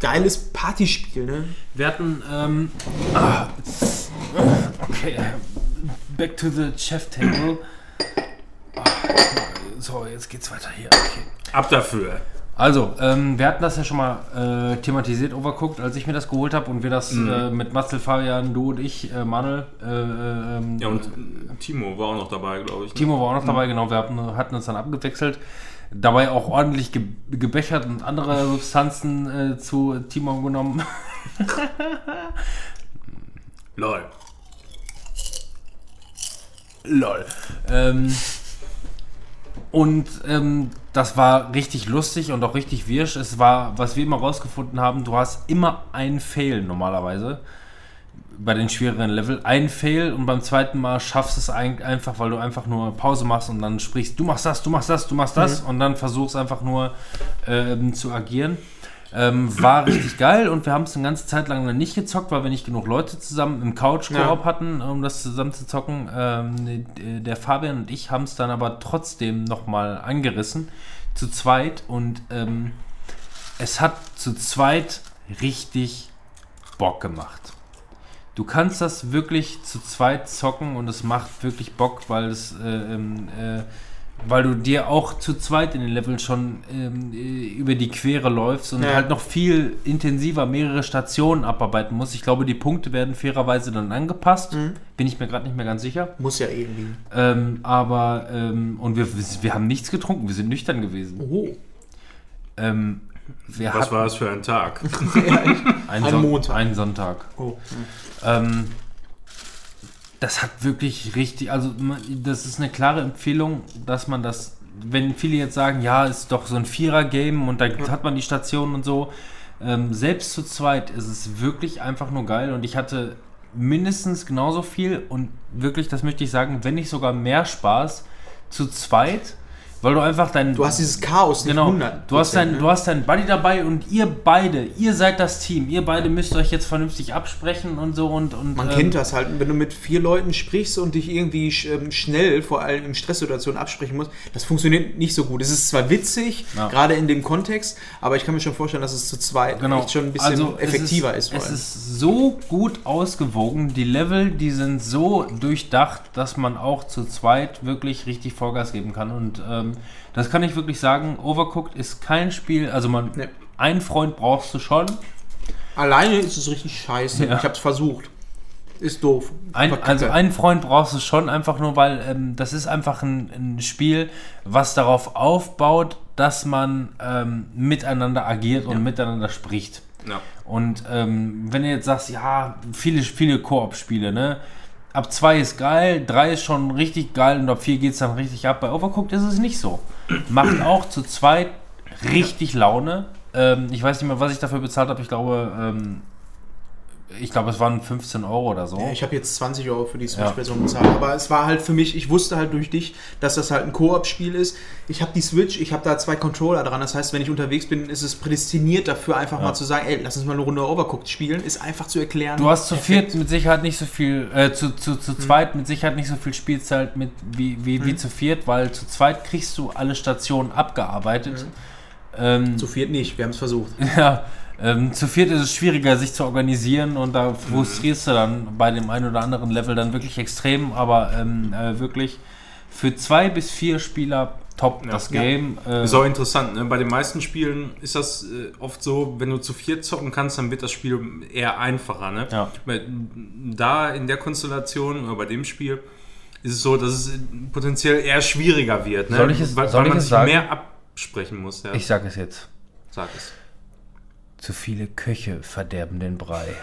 geiles Partyspiel, ne? Wir hatten, ähm, ah, okay, back to the chef table. Ah, so, jetzt geht's weiter hier. Okay. Ab dafür. Also, ähm, wir hatten das ja schon mal äh, thematisiert, overguckt, als ich mir das geholt habe und wir das mhm. äh, mit Marcel, Fabian, du und ich, äh, Manuel. Äh, ähm, ja, und Timo war auch noch dabei, glaube ich. Ne? Timo war auch noch mhm. dabei, genau. Wir hatten, hatten uns dann abgewechselt dabei auch ordentlich ge gebechert und andere Substanzen äh, zu Timon genommen. Lol. Lol. Ähm, und ähm, das war richtig lustig und auch richtig wirsch. Es war, was wir immer rausgefunden haben, du hast immer einen Fail normalerweise bei den schwereren Level ein Fail und beim zweiten Mal schaffst du es einfach, weil du einfach nur Pause machst und dann sprichst, du machst das, du machst das, du machst das mhm. und dann versuchst einfach nur ähm, zu agieren. Ähm, war richtig geil und wir haben es eine ganze Zeit lang nicht gezockt, weil wir nicht genug Leute zusammen im Couch-Koop ja. hatten, um das zusammen zu zocken. Ähm, der Fabian und ich haben es dann aber trotzdem nochmal angerissen, zu zweit und ähm, es hat zu zweit richtig Bock gemacht. Du kannst das wirklich zu zweit zocken und es macht wirklich Bock, weil es äh, ähm, äh, weil du dir auch zu zweit in den Leveln schon ähm, äh, über die Quere läufst und ja. halt noch viel intensiver mehrere Stationen abarbeiten musst. Ich glaube, die Punkte werden fairerweise dann angepasst. Mhm. Bin ich mir gerade nicht mehr ganz sicher. Muss ja irgendwie. Ähm, aber, ähm, und wir, wir haben nichts getrunken, wir sind nüchtern gewesen. Oh. Ähm, Was war es für ein Tag? ein, ein Montag. Ein Sonntag. Oh. Ähm, das hat wirklich richtig, also das ist eine klare Empfehlung, dass man das, wenn viele jetzt sagen, ja, ist doch so ein Vierer-Game und da hat man die Stationen und so, ähm, selbst zu zweit ist es wirklich einfach nur geil und ich hatte mindestens genauso viel und wirklich, das möchte ich sagen, wenn nicht sogar mehr Spaß zu zweit weil du einfach dein. Du hast dieses Chaos nicht genau, 100 du hast, dein, ne? du hast deinen Buddy dabei und ihr beide, ihr seid das Team. Ihr beide müsst euch jetzt vernünftig absprechen und so und. und Man ähm, kennt das halt. Wenn du mit vier Leuten sprichst und dich irgendwie ähm, schnell, vor allem in Stresssituationen, absprechen musst, das funktioniert nicht so gut. Es ist zwar witzig, ja. gerade in dem Kontext, aber ich kann mir schon vorstellen, dass es zu zweit genau. echt schon ein bisschen also effektiver ist. ist es ist so gut ausgewogen. Die Level, die sind so durchdacht, dass man auch zu zweit wirklich richtig Vollgas geben kann. Und ähm, das kann ich wirklich sagen. Overcooked ist kein Spiel, also man, nee. einen Freund brauchst du schon. Alleine ist es richtig scheiße. Ja. Ich habe es versucht. Ist doof. Ein, also einen Freund brauchst du schon, einfach nur, weil ähm, das ist einfach ein, ein, Spiel, was darauf aufbaut, dass man ähm, miteinander agiert ja. und miteinander spricht. Ja. Und ähm, wenn du jetzt sagst, ja, viele, viele Koop-Spiele, ne? Ab 2 ist geil, 3 ist schon richtig geil und ab 4 geht es dann richtig ab. Bei Overcooked ist es nicht so. Macht auch zu zweit richtig Laune. Ähm, ich weiß nicht mehr, was ich dafür bezahlt habe. Ich glaube, ähm, ich glaube, es waren 15 Euro oder so. Ja, ich habe jetzt 20 Euro für die Switch-Version bezahlt, aber es war halt für mich, ich wusste halt durch dich, dass das halt ein Koop-Spiel ist. Ich habe die Switch, ich habe da zwei Controller dran, das heißt, wenn ich unterwegs bin, ist es prädestiniert dafür, einfach mal zu sagen, ey, lass uns mal eine Runde Overcooked spielen, ist einfach zu erklären. Du hast zu Perfekt. viert mit Sicherheit nicht so viel, äh, zu, zu, zu zweit mit Sicherheit nicht so viel Spielzeit mit, wie, wie, wie zu viert, weil zu zweit kriegst du alle Stationen abgearbeitet. Ähm, Zu viert nicht, wir haben es versucht. ja, ähm, zu viert ist es schwieriger, sich zu organisieren und da frustrierst du dann bei dem einen oder anderen Level dann wirklich extrem, aber ähm, äh, wirklich für zwei bis vier Spieler top das Ja. Game. Äh, Ist auch interessant, ne? Bei den meisten Spielen ist das äh, oft so, wenn du zu viert zocken kannst, dann wird das Spiel eher einfacher, ne? Ja. Da in der Konstellation oder bei dem Spiel ist es so, dass es potenziell eher schwieriger wird, ne? Soll ich es- weil, soll weil ich man es sich sagen? mehr absprechen muss, ja. ich sag es jetzt. sag es. Zu viele Köche verderben den Brei.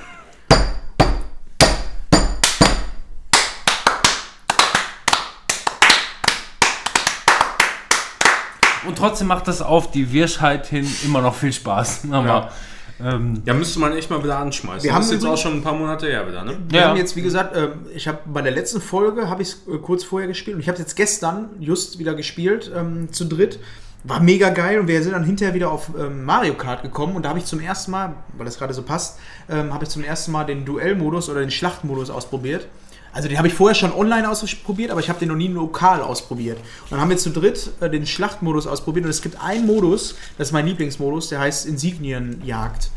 Und trotzdem macht das auf die Wirschheit hin immer noch viel Spaß. Aber, ähm, Ja, müsste man echt mal wieder anschmeißen. Wir das haben ist jetzt auch schon ein paar Monate her wieder, ne? Wir Ja. haben jetzt, wie gesagt, ähm, ich habe bei der letzten Folge, habe ich es äh, kurz vorher gespielt und ich habe es jetzt gestern just wieder gespielt, ähm, zu dritt. War mega geil und wir sind dann hinterher wieder auf ähm, Mario Kart gekommen und da habe ich zum ersten Mal, weil das gerade so passt, ähm, habe ich zum ersten Mal den Duellmodus oder den Schlachtmodus ausprobiert. Also den habe ich vorher schon online ausprobiert, aber ich habe den noch nie lokal ausprobiert. Und dann haben wir zu dritt äh, den Schlachtmodus ausprobiert und es gibt einen Modus, das ist mein Lieblingsmodus, der heißt Insignienjagd.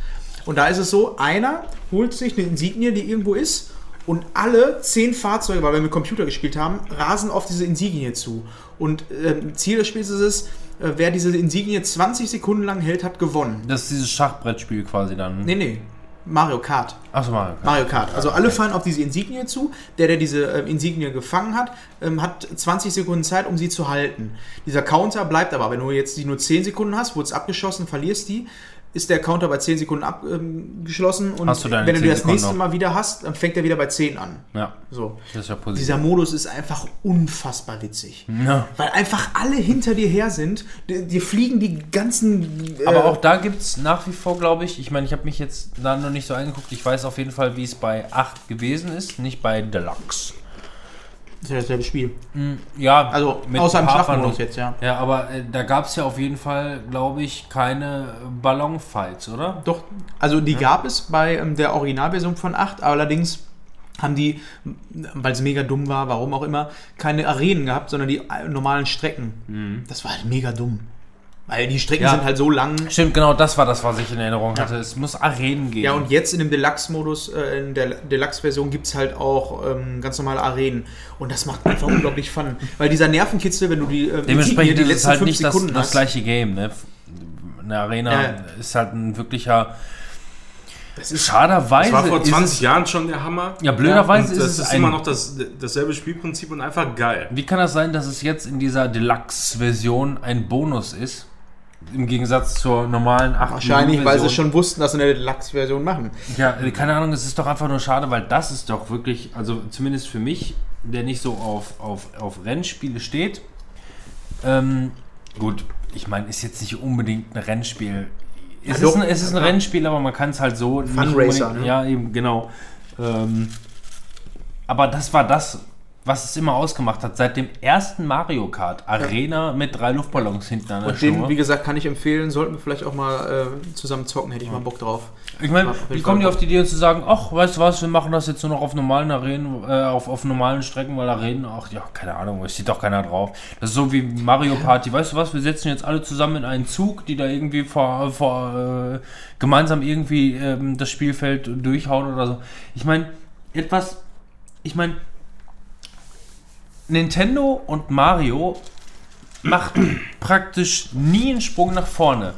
Und da ist es so, einer holt sich eine Insignie, die irgendwo ist, und alle zehn Fahrzeuge, weil wir mit Computer gespielt haben, rasen auf diese Insignie zu. Und ähm, Ziel des Spiels ist es, äh, wer diese Insignie 20 Sekunden lang hält, hat gewonnen. das ist dieses Schachbrettspiel quasi dann. Nee, nee. Mario Kart. Achso, Mario. Kart. Mario Kart. Also alle fahren auf diese Insignie zu. Der, der diese ähm, Insignie gefangen hat, ähm, hat 20 Sekunden Zeit, um sie zu halten. Dieser Counter bleibt aber, wenn du jetzt die nur 10 Sekunden hast, wurde es abgeschossen, verlierst die, ist der Counter bei 10 Sekunden abgeschlossen. und Hast du wenn du 10 das nächste Sekunden Mal wieder hast, dann fängt er wieder bei 10 an. Ja, So. das ist ja positiv. Dieser Modus ist einfach unfassbar witzig. Ja. Weil einfach alle hinter dir her sind. Dir, dir fliegen die ganzen. äh, Aber auch da gibt es nach wie vor, glaube ich, ich meine, ich habe mich jetzt da noch nicht so eingeguckt. Ich weiß auf jeden Fall, wie es bei 8 gewesen ist, nicht bei Deluxe. Das ist ja dasselbe Spiel. Ja, Also außer im Verno- jetzt, ja. Ja, aber äh, da gab es ja auf jeden Fall, glaube ich, keine Ballonfights, oder? Doch, also die gab es bei ähm, der Originalversion von 8, allerdings haben die, weil es mega dumm war, warum auch immer, keine Arenen gehabt, sondern die äh, normalen Strecken. Das war halt mega dumm. Weil die Strecken Ja. sind halt so lang. Stimmt, genau das war das, was ich in Erinnerung hatte. Es muss Arenen geben. Ja, und jetzt in dem Deluxe-Modus, äh, in der Deluxe-Version gibt es halt auch ähm, ganz normale Arenen. Und das macht einfach unglaublich Fun. Weil dieser Nervenkitzel, wenn du die, äh, Dementsprechend die ist es halt fünf nicht das, Sekunden das hast, gleiche Game. Ne? Eine Arena Ja, ja. ist halt ein wirklicher. das ist Schaderweise. Das war vor ist 20 es, Jahren schon der Hammer. Ja, blöderweise Und ist das es ist ein- immer noch das, dasselbe Spielprinzip und einfach geil. Wie kann das sein, dass es jetzt in dieser Deluxe-Version ein Bonus ist? Im Gegensatz zur normalen 8 wahrscheinlich, weil sie schon wussten, dass sie eine Deluxe-Version machen. Ja, keine Ahnung, es ist doch einfach nur schade, weil das ist doch wirklich, also zumindest für mich, der nicht so auf, auf, auf Rennspiele steht. Ähm, gut, ich meine, ist jetzt nicht unbedingt ein Rennspiel. Es, Ja, ist, ein, es ist ein Rennspiel, aber man kann es halt so Funracer, unbedingt- ne? Ja, eben, genau. Ähm, aber das war das, was es immer ausgemacht hat. Seit dem ersten Mario Kart Arena mit drei Luftballons hinten an der Und den, Schnur. wie gesagt, kann ich empfehlen. Sollten wir vielleicht auch mal äh, zusammen zocken, hätte ich mal Bock drauf. Ich meine, Auf jeden wie kommen die auf die Idee zu sagen, ach, weißt du was, wir machen das jetzt nur noch auf normalen Arenen, äh, auf, auf normalen Strecken, weil Arenen, ach ja, keine Ahnung, es steht doch keiner drauf. Das ist so wie Mario Party, weißt du was, wir setzen jetzt alle zusammen in einen Zug, die da irgendwie vor, vor äh, gemeinsam irgendwie ähm, das Spielfeld durchhauen oder so. Ich meine, etwas, ich meine, Nintendo und Mario machten praktisch nie einen Sprung nach vorne.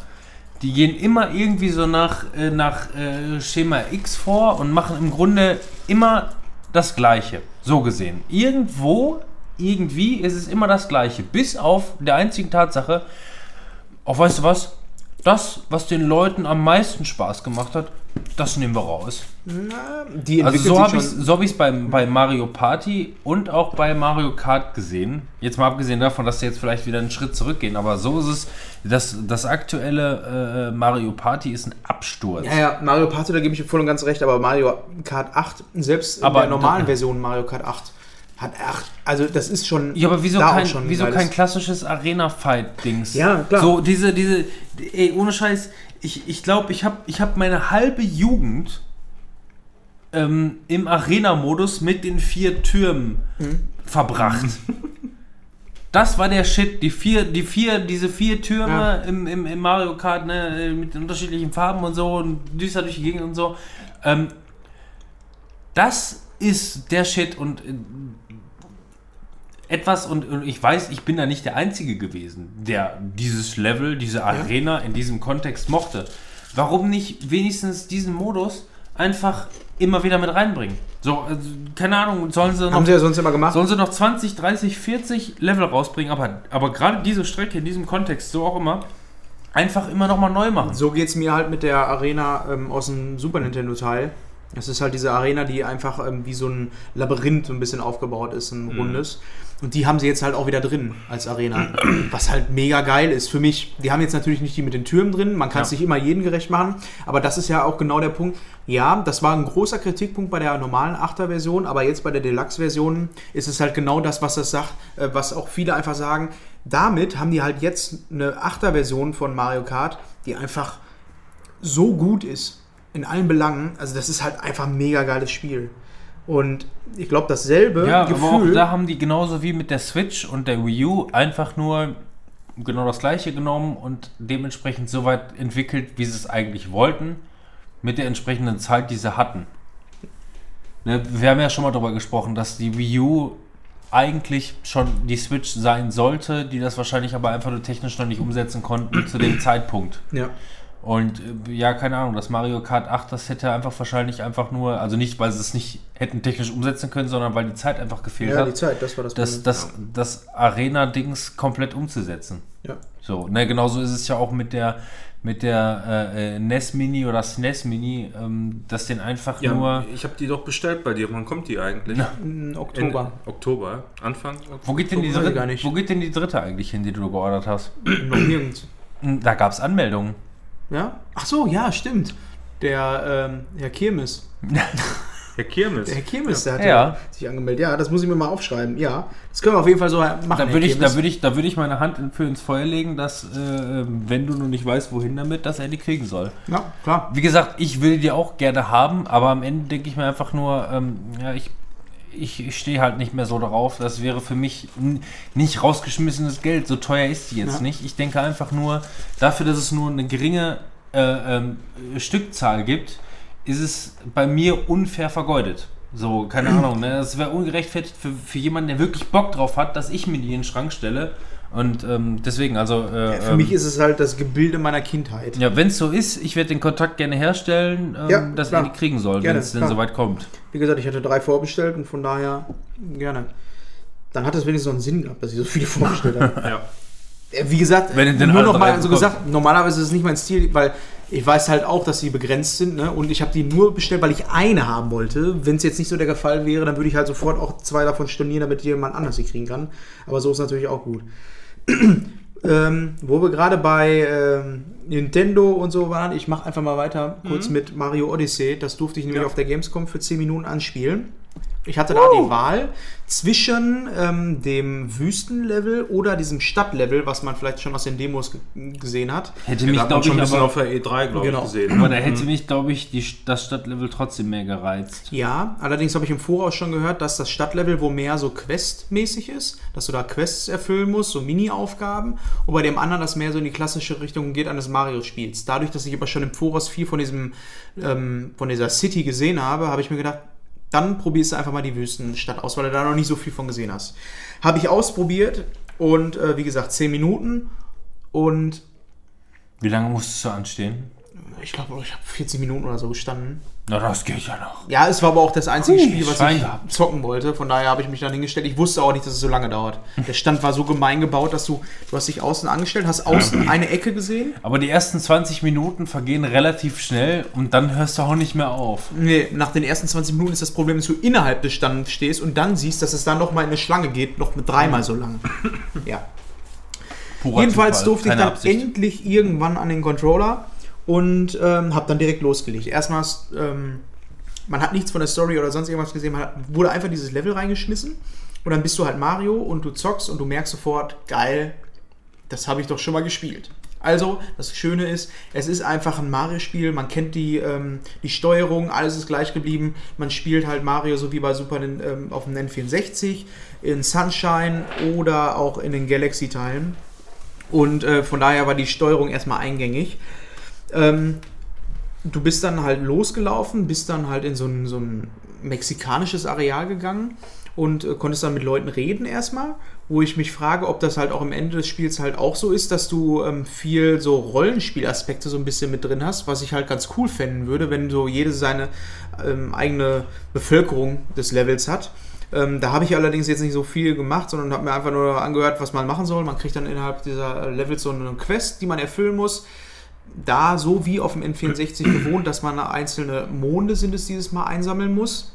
Die gehen immer irgendwie so nach, äh, nach äh, Schema X vor und machen im Grunde immer das Gleiche. So gesehen. Irgendwo, irgendwie ist es immer das Gleiche. Bis auf der einzigen Tatsache, auch weißt du was? Das, was den Leuten am meisten Spaß gemacht hat, das nehmen wir raus. Die Also so habe ich schon- so hab beim, bei Mario Party und auch bei Mario Kart gesehen. Jetzt mal abgesehen davon, dass sie jetzt vielleicht wieder einen Schritt zurückgehen, aber so ist es. Das, das aktuelle äh, Mario Party ist ein Absturz. Ja, ja, Mario Party, da gebe ich dir voll und ganz recht, aber Mario Kart 8, selbst in Aber der normalen Version Mario Kart 8, hat 8, also das ist schon. Ja, aber wieso kein, wieso kein klassisches Arena-Fight-Dings? Ja, klar. So, diese, diese, ey, ohne Scheiß, ich, ich glaube, ich habe ich hab meine halbe Jugend ähm, im Arena-Modus mit den vier Türmen Mhm. verbracht. Das war der Shit. Die vier, die vier, diese vier Türme Ja. im, im, im Mario Kart, ne, mit den unterschiedlichen Farben und so und düster durch die Gegend und so. Ähm, das ist der Shit und äh, etwas, und, und ich weiß, ich bin da nicht der Einzige gewesen, der dieses Level, diese Arena in diesem Kontext mochte. Warum nicht wenigstens diesen Modus einfach immer wieder mit reinbringen? So, also, keine Ahnung, sollen sie noch Haben sie ja sonst immer gemacht. Sollen sie noch 20, 30, 40 Level rausbringen, aber, aber gerade diese Strecke in diesem Kontext, so auch immer, einfach immer nochmal neu machen. So geht es mir halt mit der Arena ähm, aus dem Super Nintendo Teil. Das ist halt diese Arena, die einfach ähm, wie so ein Labyrinth so ein bisschen aufgebaut ist, ein rundes. Und die haben sie jetzt halt auch wieder drin als Arena. Was halt mega geil ist für mich. Die haben jetzt natürlich nicht die mit den Türmen drin. Man kann es Ja. nicht immer jedem gerecht machen. Aber das ist ja auch genau der Punkt. Ja, das war ein großer Kritikpunkt bei der normalen 8er-Version. Aber jetzt bei der Deluxe-Version ist es halt genau das, was das sagt, äh, was auch viele einfach sagen. Damit haben die halt jetzt eine 8er-Version von Mario Kart, die einfach so gut ist in allen Belangen. Also das ist halt einfach ein mega geiles Spiel. Und ich glaube, dasselbe Ja, aber auch Gefühl. da haben die genauso wie mit der Switch und der Wii U einfach nur genau das gleiche genommen und dementsprechend so weit entwickelt, wie sie es eigentlich wollten, mit der entsprechenden Zeit, die sie hatten. Ne, wir haben ja schon mal darüber gesprochen, dass die Wii U eigentlich schon die Switch sein sollte, die das wahrscheinlich aber einfach nur technisch noch nicht umsetzen konnten zu dem Zeitpunkt. ja. Und äh, ja, keine Ahnung, das Mario Kart 8, das hätte einfach wahrscheinlich einfach nur, also nicht, weil sie es nicht hätten technisch umsetzen können, sondern weil die Zeit einfach gefehlt ja, die hat, Zeit, das war das das, das, das Arena-Dings komplett umzusetzen. Ja. So, ne, genauso ist es ja auch mit der mit der äh, äh, NES Mini oder SNES Mini, ähm, dass den einfach Ja, nur. ich habe die doch bestellt bei dir. Wann kommt die eigentlich? Oktober. Ende Oktober. Anfang? Wo geht, denn die dritte, gar nicht. wo geht denn die dritte eigentlich hin, die du geordert hast? Noch nirgends. Da gab es Anmeldungen. Ja? Ach so, ja, stimmt. Der ähm, Herr Kirmes. Herr Kirmes. Der Herr Kirmes, der hat Ja. ja. sich angemeldet. Ja, das muss ich mir mal aufschreiben. Ja, das können wir auf jeden Fall so machen. Da würde ich, da würde ich, da würde ich meine Hand in- für ins Feuer legen, dass, äh, wenn du noch nicht weißt, wohin damit, dass er die kriegen soll. Ja, klar. Wie gesagt, ich will die auch gerne haben, aber am Ende denke ich mir einfach nur, ähm, ja, ich, ich, ich stehe halt nicht mehr so darauf. Das wäre für mich nicht rausgeschmissenes Geld. So teuer ist die jetzt Ja. nicht. Ich denke einfach nur, dafür, dass es nur eine geringe äh, ähm, Stückzahl gibt, ist es bei mir unfair vergeudet. So, keine Ahnung, ne? Es wäre ungerechtfertigt für, für jemanden, der wirklich Bock drauf hat, dass ich mir die in den Schrank stelle. Und ähm, deswegen, also. Äh, Für ähm, mich ist es halt das Gebilde meiner Kindheit. ja, wenn es so ist, ich werde den Kontakt gerne herstellen, ähm, Ja, dass klar. er die kriegen soll, wenn es denn soweit kommt. Wie gesagt, ich hatte drei vorbestellt und von daher gerne. Dann hat es wenigstens noch einen Sinn gehabt, dass ich so viele vorbestellt habe. Ja. Äh, Wie gesagt, Wenn ihr nur noch mal so bekommt. gesagt, normalerweise ist es nicht mein Stil, weil ich weiß halt auch, dass sie begrenzt sind ne? und ich habe die nur bestellt, weil ich eine haben wollte. Wenn es jetzt nicht so der Fall wäre, dann würde ich halt sofort auch zwei davon stornieren, damit jemand anders sie kriegen kann. Aber so ist natürlich auch gut. ähm, wo wir gerade bei ähm, Nintendo und so waren, ich mache einfach mal weiter kurz mit Mario Odyssey. Das durfte ich nämlich Ja. auf der Gamescom für 10 Minuten anspielen. Ich hatte da die Wahl zwischen ähm, dem Wüstenlevel oder diesem Stadtlevel, was man vielleicht schon aus den Demos ge- gesehen hat. Hätte Ja, mich, glaube schon ich, ein bisschen aber, auf der E3, glaube Genau. ich, gesehen. aber da hätte mich, glaube ich, die, das Stadtlevel trotzdem mehr gereizt. Ja, allerdings habe ich im Voraus schon gehört, dass das Stadtlevel wo mehr so questmäßig ist, dass du da Quests erfüllen musst, so Mini-Aufgaben, und bei dem anderen das mehr so in die klassische Richtung geht eines Mario-Spiels. Dadurch, dass ich aber schon im Voraus viel von diesem, ähm, von dieser City gesehen habe, habe ich mir gedacht, dann probierst du einfach mal die Wüstenstadt aus, weil du da noch nicht so viel von gesehen hast. Habe ich ausprobiert und äh, wie gesagt, 10 Minuten und Wie lange musstest du anstehen? ich glaube, ich habe 40 Minuten oder so gestanden. Na, das geht ja noch. Ja, es war aber auch das einzige Hui, Spiel, was Schwein ich gehabt. zocken wollte. Von daher habe ich mich dann hingestellt. Ich wusste auch nicht, dass es so lange dauert. Der Stand war so gemein gebaut, dass du, du hast dich außen angestellt, hast außen eine Ecke gesehen. Aber die ersten 20 Minuten vergehen relativ schnell und dann hörst du auch nicht mehr auf. Nee, nach den ersten 20 Minuten ist das Problem, dass du innerhalb des Stands stehst und dann siehst, dass es dann noch mal in eine Schlange geht, noch mit dreimal so lang. Ja. Purer Jedenfalls Zufall, durfte ich keine dann Absicht. endlich irgendwann an den Controller und ähm, habe dann direkt losgelegt. Erstmal, ähm, man hat nichts von der Story oder sonst irgendwas gesehen, man hat, wurde einfach dieses Level reingeschmissen und dann bist du halt Mario und du zockst und du merkst sofort, geil, das habe ich doch schon mal gespielt. Also, das Schöne ist, es ist einfach ein Mario-Spiel, man kennt die, ähm, die Steuerung, alles ist gleich geblieben. Man spielt halt Mario so wie bei Super ähm, auf dem N64, in Sunshine oder auch in den Galaxy-Teilen. Und äh, von daher war die Steuerung erstmal eingängig. Ähm, du bist dann halt losgelaufen, bist dann halt in so ein, so ein mexikanisches Areal gegangen und äh, konntest dann mit Leuten reden erstmal, wo ich mich frage, ob das halt auch am Ende des Spiels halt auch so ist, dass du ähm, viel so Rollenspielaspekte so ein bisschen mit drin hast, was ich halt ganz cool fänden würde, wenn so jede seine ähm, eigene Bevölkerung des Levels hat. Ähm, da habe ich allerdings jetzt nicht so viel gemacht, sondern habe mir einfach nur angehört, was man machen soll. Man kriegt dann innerhalb dieser Levels so eine Quest, die man erfüllen muss da so wie auf dem N64 gewohnt, dass man einzelne Monde sind es dieses Mal einsammeln muss.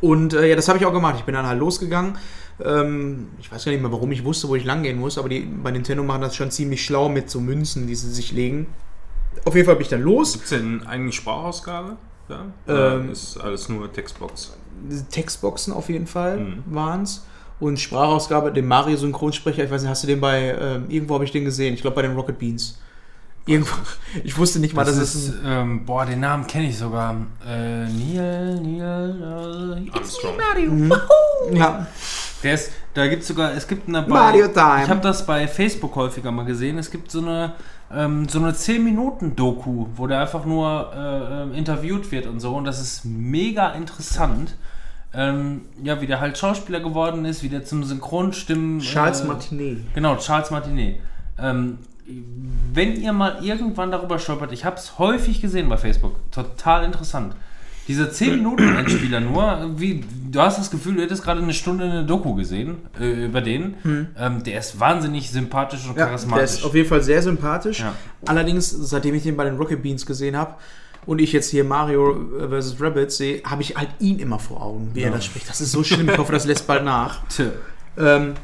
Und äh, ja, das habe ich auch gemacht. Ich bin dann halt losgegangen. Ähm, ich weiß gar nicht mehr, warum ich wusste, wo ich lang gehen muss, aber die, bei Nintendo machen das schon ziemlich schlau mit so Münzen, die sie sich legen. Auf jeden Fall bin ich dann los. Gibt es denn eigentlich Sprachausgabe? Ja? Ähm, ist alles nur Textbox? Textboxen auf jeden Fall Mhm. waren es. Und Sprachausgabe, den Mario-Synchronsprecher, ich weiß nicht, hast du den bei, ähm, irgendwo habe ich den gesehen, ich glaube bei den Rocket Beans. Irgendwo, ich wusste nicht mal, Das dass es ist, ähm, boah, den Namen kenne ich sogar. Äh, Neil, Neil, äh, Armstrong. ein, ja, Der ist, da gibt es sogar, es gibt eine bei, Mario Time. Ich habe das bei Facebook häufiger mal gesehen. Es gibt so eine, ähm, so eine 10-Minuten-Doku, wo der einfach nur äh, ähm, interviewt wird und so. Und das ist mega interessant. Ähm, ja, wie der halt Schauspieler geworden ist, wie der zum Synchronstimmen. Charles äh, Martinet. Genau, Charles Martinet. Ähm, wenn ihr mal irgendwann darüber stolpert, ich habe es häufig gesehen bei Facebook, total interessant. Diese 10 Minuten Endspieler nur, wie, du hast das Gefühl, du hättest gerade eine Stunde eine Doku gesehen äh, über den. Ähm, der ist wahnsinnig sympathisch und Hm. Ja, der charismatisch. ist auf jeden Fall sehr sympathisch. Ja. Allerdings, seitdem ich den bei den Rocket Beans gesehen habe und ich jetzt hier Mario vs. Rabbids sehe, habe ich halt ihn immer vor Augen, wie er das spricht. Das ist so schlimm. Ich hoffe, das lässt bald nach. Tja. Ähm,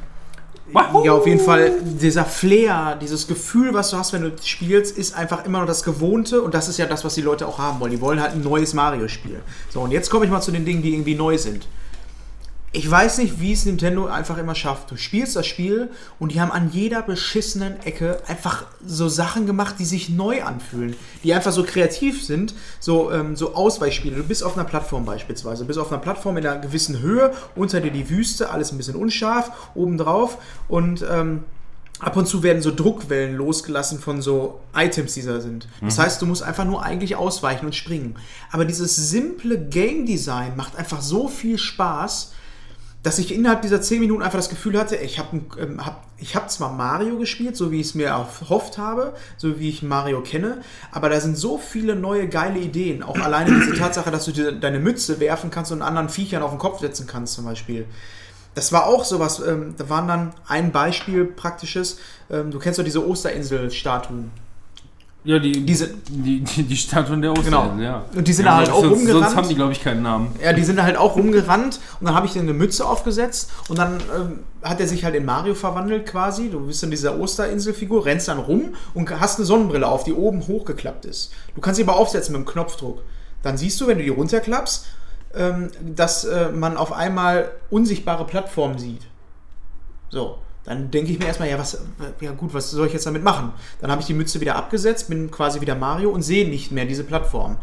Wahoo! ja, auf jeden Fall, dieser Flair, dieses Gefühl, was du hast, wenn du spielst, ist einfach immer noch das Gewohnte und das ist ja das, was die Leute auch haben wollen. Die wollen halt ein neues Mario-Spiel. So, und jetzt komme ich mal zu den Dingen, die irgendwie neu sind. Ich weiß nicht, wie es Nintendo einfach immer schafft. Du spielst das Spiel und die haben an jeder beschissenen Ecke einfach so Sachen gemacht, die sich neu anfühlen. Die einfach so kreativ sind, so, ähm, so Ausweichspiele. Du bist auf einer Plattform beispielsweise. Du bist auf einer Plattform in einer gewissen Höhe, unter dir die Wüste, alles ein bisschen unscharf, obendrauf und ähm, ab und zu werden so Druckwellen losgelassen von so Items, die da sind. Das heißt, du musst einfach nur eigentlich ausweichen und springen. Aber dieses simple Game Design macht einfach so viel Spaß, dass ich innerhalb dieser 10 Minuten einfach das Gefühl hatte, ich habe ähm, hab, ich hab zwar Mario gespielt, so wie ich es mir erhofft habe, so wie ich Mario kenne, aber da sind so viele neue geile Ideen. Auch alleine diese Tatsache, dass du dir deine Mütze werfen kannst und anderen Viechern auf den Kopf setzen kannst zum Beispiel. Das war auch sowas, ähm, da waren dann ein Beispiel praktisches, ähm, du kennst doch diese Osterinsel-Statuen. Ja, die, Diese- die, die, die Statuen der Genau. Ostern, ja. Und die sind ja, da halt auch sonst, rumgerannt. Sonst haben die, glaube ich, keinen Namen. Ja, die sind da halt auch rumgerannt und dann habe ich dir eine Mütze aufgesetzt und dann ähm, hat er sich halt in Mario verwandelt quasi. Du bist in dieser Osterinselfigur, rennst dann rum und hast eine Sonnenbrille auf, die oben hochgeklappt ist. Du kannst sie aber aufsetzen mit dem Knopfdruck. Dann siehst du, wenn du die runterklappst, ähm, dass äh, man auf einmal unsichtbare Plattformen sieht. So, dann denke ich mir erstmal, ja, was, ja gut, was soll ich jetzt damit machen? Dann habe ich die Mütze wieder abgesetzt, bin quasi wieder Mario und sehe nicht mehr diese Plattform.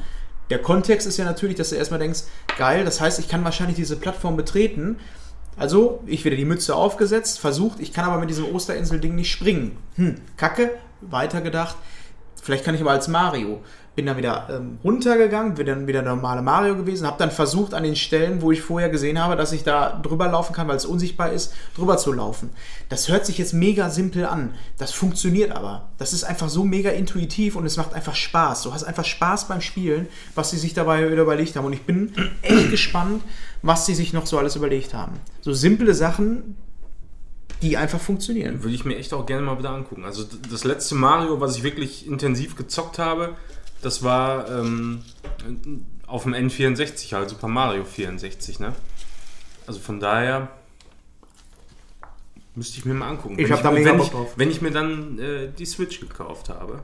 Der Kontext ist ja natürlich, dass du erstmal denkst, geil, das heißt, ich kann wahrscheinlich diese Plattform betreten. Also, ich wieder die Mütze aufgesetzt, versucht, ich kann aber mit diesem Osterinsel-Ding nicht springen. Hm, kacke, weitergedacht. Vielleicht kann ich aber als Mario. Bin dann wieder ähm, runtergegangen, bin dann wieder normale Mario gewesen, habe dann versucht an den Stellen, wo ich vorher gesehen habe, dass ich da drüber laufen kann, weil es unsichtbar ist, drüber zu laufen. Das hört sich jetzt mega simpel an. Das funktioniert aber. Das ist einfach so mega intuitiv und es macht einfach Spaß. Du hast einfach Spaß beim Spielen, was sie sich dabei wieder überlegt haben. Und ich bin echt gespannt, was sie sich noch so alles überlegt haben. So simple Sachen, die einfach funktionieren. Würde ich mir echt auch gerne mal wieder angucken. Also das letzte Mario, was ich wirklich intensiv gezockt habe, das war ähm, auf dem N64 halt, Super Mario 64, ne? Also von daher müsste ich mir mal angucken. Ich Wenn hab da mir- mega wenn Bock ich, drauf. Wenn ich mir dann äh, die Switch gekauft habe.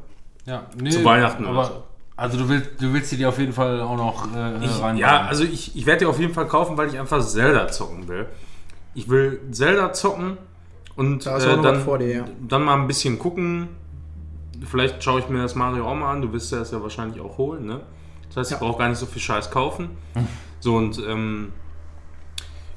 Ja, nee, Zu Weihnachten oder aber, so. Also du willst, du willst dir auf jeden Fall auch noch äh, Ich, rein. ja, also ich, ich werde die auf jeden Fall kaufen, weil ich einfach Zelda zocken will. Ich will Zelda zocken und Da äh, dann, dir, ja. dann mal ein bisschen gucken. Vielleicht schaue ich mir das Mario auch mal an. Du wirst ja das ja wahrscheinlich auch holen, ne? Das heißt, ich Ja. brauche gar nicht so viel Scheiß kaufen. So und ähm,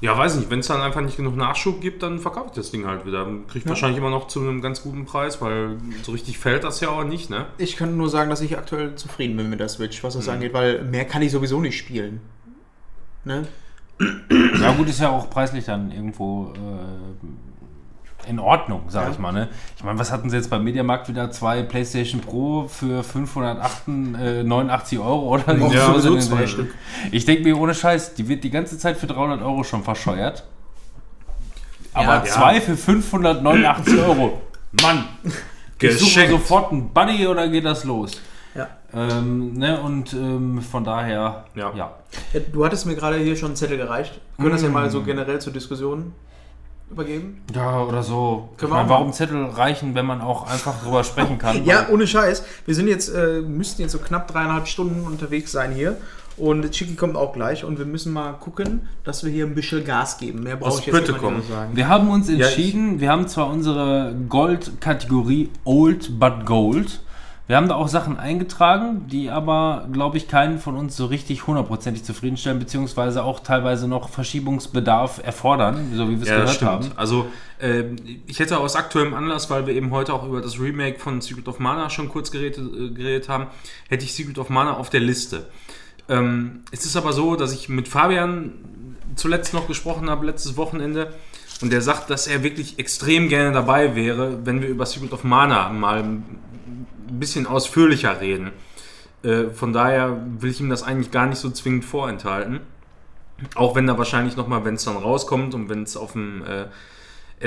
ja, weiß nicht, wenn es dann einfach nicht genug Nachschub gibt, dann verkaufe ich das Ding halt wieder. Kriege ich wahrscheinlich immer noch zu einem ganz guten Preis, weil so richtig fällt das ja auch nicht, ne? Ich kann nur sagen, dass ich aktuell zufrieden bin mit der Switch, was Mhm. das angeht, weil mehr kann ich sowieso nicht spielen. Ne? Ja gut, ist ja auch preislich dann irgendwo äh, in Ordnung, sag Ja. ich mal. Ne? Ich meine, was hatten sie jetzt beim Mediamarkt wieder? Zwei PlayStation Pro für 589 Euro oder Braucht Ja, also zwei Stück. Ich denke mir, ohne Scheiß, die wird die ganze Zeit für 300 Euro schon verscheuert. Aber Ja, ja. zwei für 589 Euro. Mann, ich suche sofort einen Buddy oder geht das los? Ja. Ähm, ne, und ähm, von daher, Ja. ja. Ja, Du hattest mir gerade hier schon einen Zettel gereicht. Wir können das ja mal so generell zur Diskussion übergeben. Ja, oder so. Ich Können wir meine, auch warum Zettel reichen, wenn man auch einfach drüber sprechen kann? Ja, ohne Scheiß. Wir sind jetzt, äh, müssten jetzt so knapp dreieinhalb Stunden unterwegs sein hier. Und Chicky kommt auch gleich und wir müssen mal gucken, dass wir hier ein bisschen Gas geben. Mehr brauche ich jetzt nicht sagen. Wir haben uns entschieden, wir haben zwar unsere Gold-Kategorie Old but Gold. Wir haben da auch Sachen eingetragen, die aber, glaube ich, keinen von uns so richtig hundertprozentig zufriedenstellen, beziehungsweise auch teilweise noch Verschiebungsbedarf erfordern, so wie wir es Ja, gehört stimmt. haben. Also, ähm, ich hätte aus aktuellem Anlass, weil wir eben heute auch über das Remake von Secret of Mana schon kurz geredet, äh, geredet haben, hätte ich Secret of Mana auf der Liste. Ähm, es ist aber so, dass ich mit Fabian zuletzt noch gesprochen habe, letztes Wochenende, und der sagt, dass er wirklich extrem gerne dabei wäre, wenn wir über Secret of Mana mal ein bisschen ausführlicher reden. Äh, von daher will ich ihm das eigentlich gar nicht so zwingend vorenthalten. Auch wenn da wahrscheinlich nochmal, wenn es dann rauskommt und wenn es auf dem äh,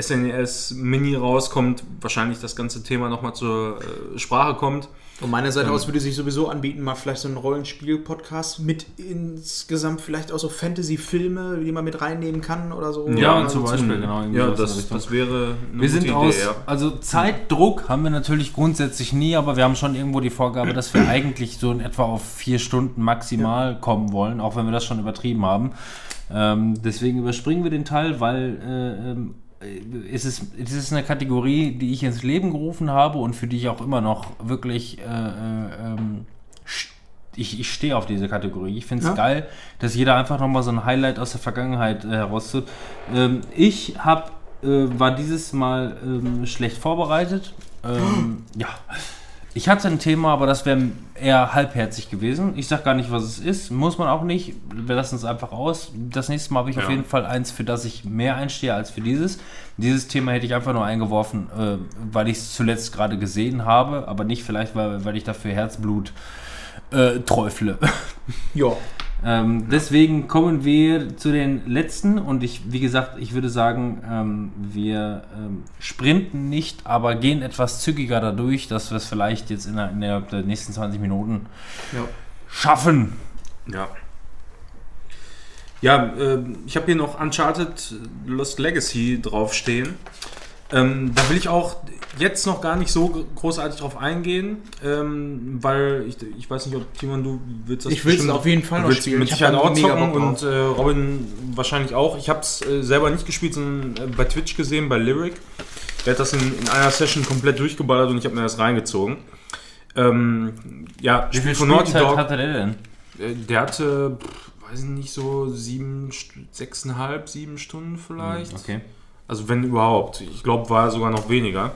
SNES Mini rauskommt, wahrscheinlich das ganze Thema nochmal zur äh, Sprache kommt. Von meiner Seite aus würde sich sowieso anbieten, mal vielleicht so einen Rollenspiel-Podcast mit insgesamt vielleicht auch so Fantasy-Filme, die man mit reinnehmen kann oder so. Ja, Also zum Beispiel, genau, irgendwie Ja, das, das wäre eine Wir sind gute aus, Idee, ja. also Zeitdruck haben wir natürlich grundsätzlich nie, aber wir haben schon irgendwo die Vorgabe, dass wir eigentlich so in etwa auf vier Stunden maximal kommen wollen, auch wenn wir das schon übertrieben haben. Ähm, deswegen überspringen wir den Teil, weil äh, ähm, äh, es, ist, es ist eine Kategorie, die ich ins Leben gerufen habe und für die ich auch immer noch wirklich äh, äh, ähm, ich, ich stehe auf diese Kategorie. Ich finde es Ja. geil, dass jeder einfach nochmal so ein Highlight aus der Vergangenheit äh, herauszieht. Ähm, ich habe äh, war dieses Mal ähm, schlecht vorbereitet. Ähm, ja, ich hatte ein Thema, aber das wäre eher halbherzig gewesen. Ich sag gar nicht, was es ist. Muss man auch nicht. Wir lassen es einfach aus. Das nächste Mal habe ich auf Ja. jeden Fall eins, für das ich mehr einstehe als für dieses. Dieses Thema hätte ich einfach nur eingeworfen, äh, weil ich es zuletzt gerade gesehen habe, aber nicht vielleicht, weil, weil ich dafür Herzblut äh, träufle. Ja. Ähm, deswegen kommen wir zu den letzten und ich, wie gesagt, ich würde sagen, ähm, wir ähm, sprinten nicht, aber gehen etwas zügiger dadurch, dass wir es vielleicht jetzt in der, innerhalb der nächsten 20 Minuten ja. schaffen. Ja. Ja, äh, ich habe hier noch Uncharted Lost Legacy draufstehen. Ähm, da will ich auch jetzt noch gar nicht so großartig drauf eingehen, ähm, weil ich, ich weiß nicht, ob Timon, du willst das Ich will's bestimmt- auf jeden Fall noch spielen. Mit Ich Sicherheit auch zocken und äh, Robin wahrscheinlich auch. Ich habe es äh, selber nicht gespielt, sondern äh, bei Twitch gesehen, bei Lyric. Der hat das in, in einer Session komplett durchgeballert und ich habe mir das reingezogen. Ähm, ja, Wie viel Spiel von Naughty Spielzeit Dog. hatte der denn? Äh, Der hatte, pff, weiß ich nicht, so sieben, sechseinhalb, sieben Stunden vielleicht. Okay. Also wenn überhaupt. Ich glaube, war sogar noch weniger.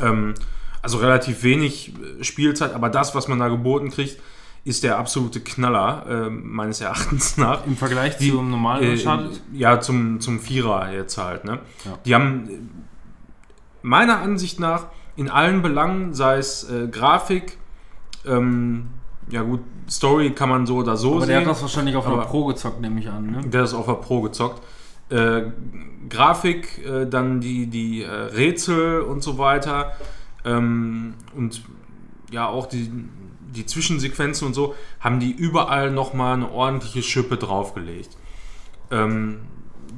Ähm, also relativ wenig äh, Spielzeit, aber das, was man da geboten kriegt, ist der absolute Knaller, äh, meines Erachtens nach. Im Vergleich zum normalen Äh, ja, zum, zum Vierer jetzt halt. Ne? Ja. Die haben äh, meiner Ansicht nach in allen Belangen, sei es äh, Grafik, ähm, ja gut, Story kann man so oder so Aber der sehen. hat das wahrscheinlich auf Aber- einer Pro gezockt, nehme ich an. Ne? Der ist auf der Pro gezockt. Äh, Grafik, äh, dann die, die äh, Rätsel und so weiter. Ähm, und ja, auch die, die Zwischensequenzen und so, haben die überall nochmal eine ordentliche Schippe draufgelegt. Ähm,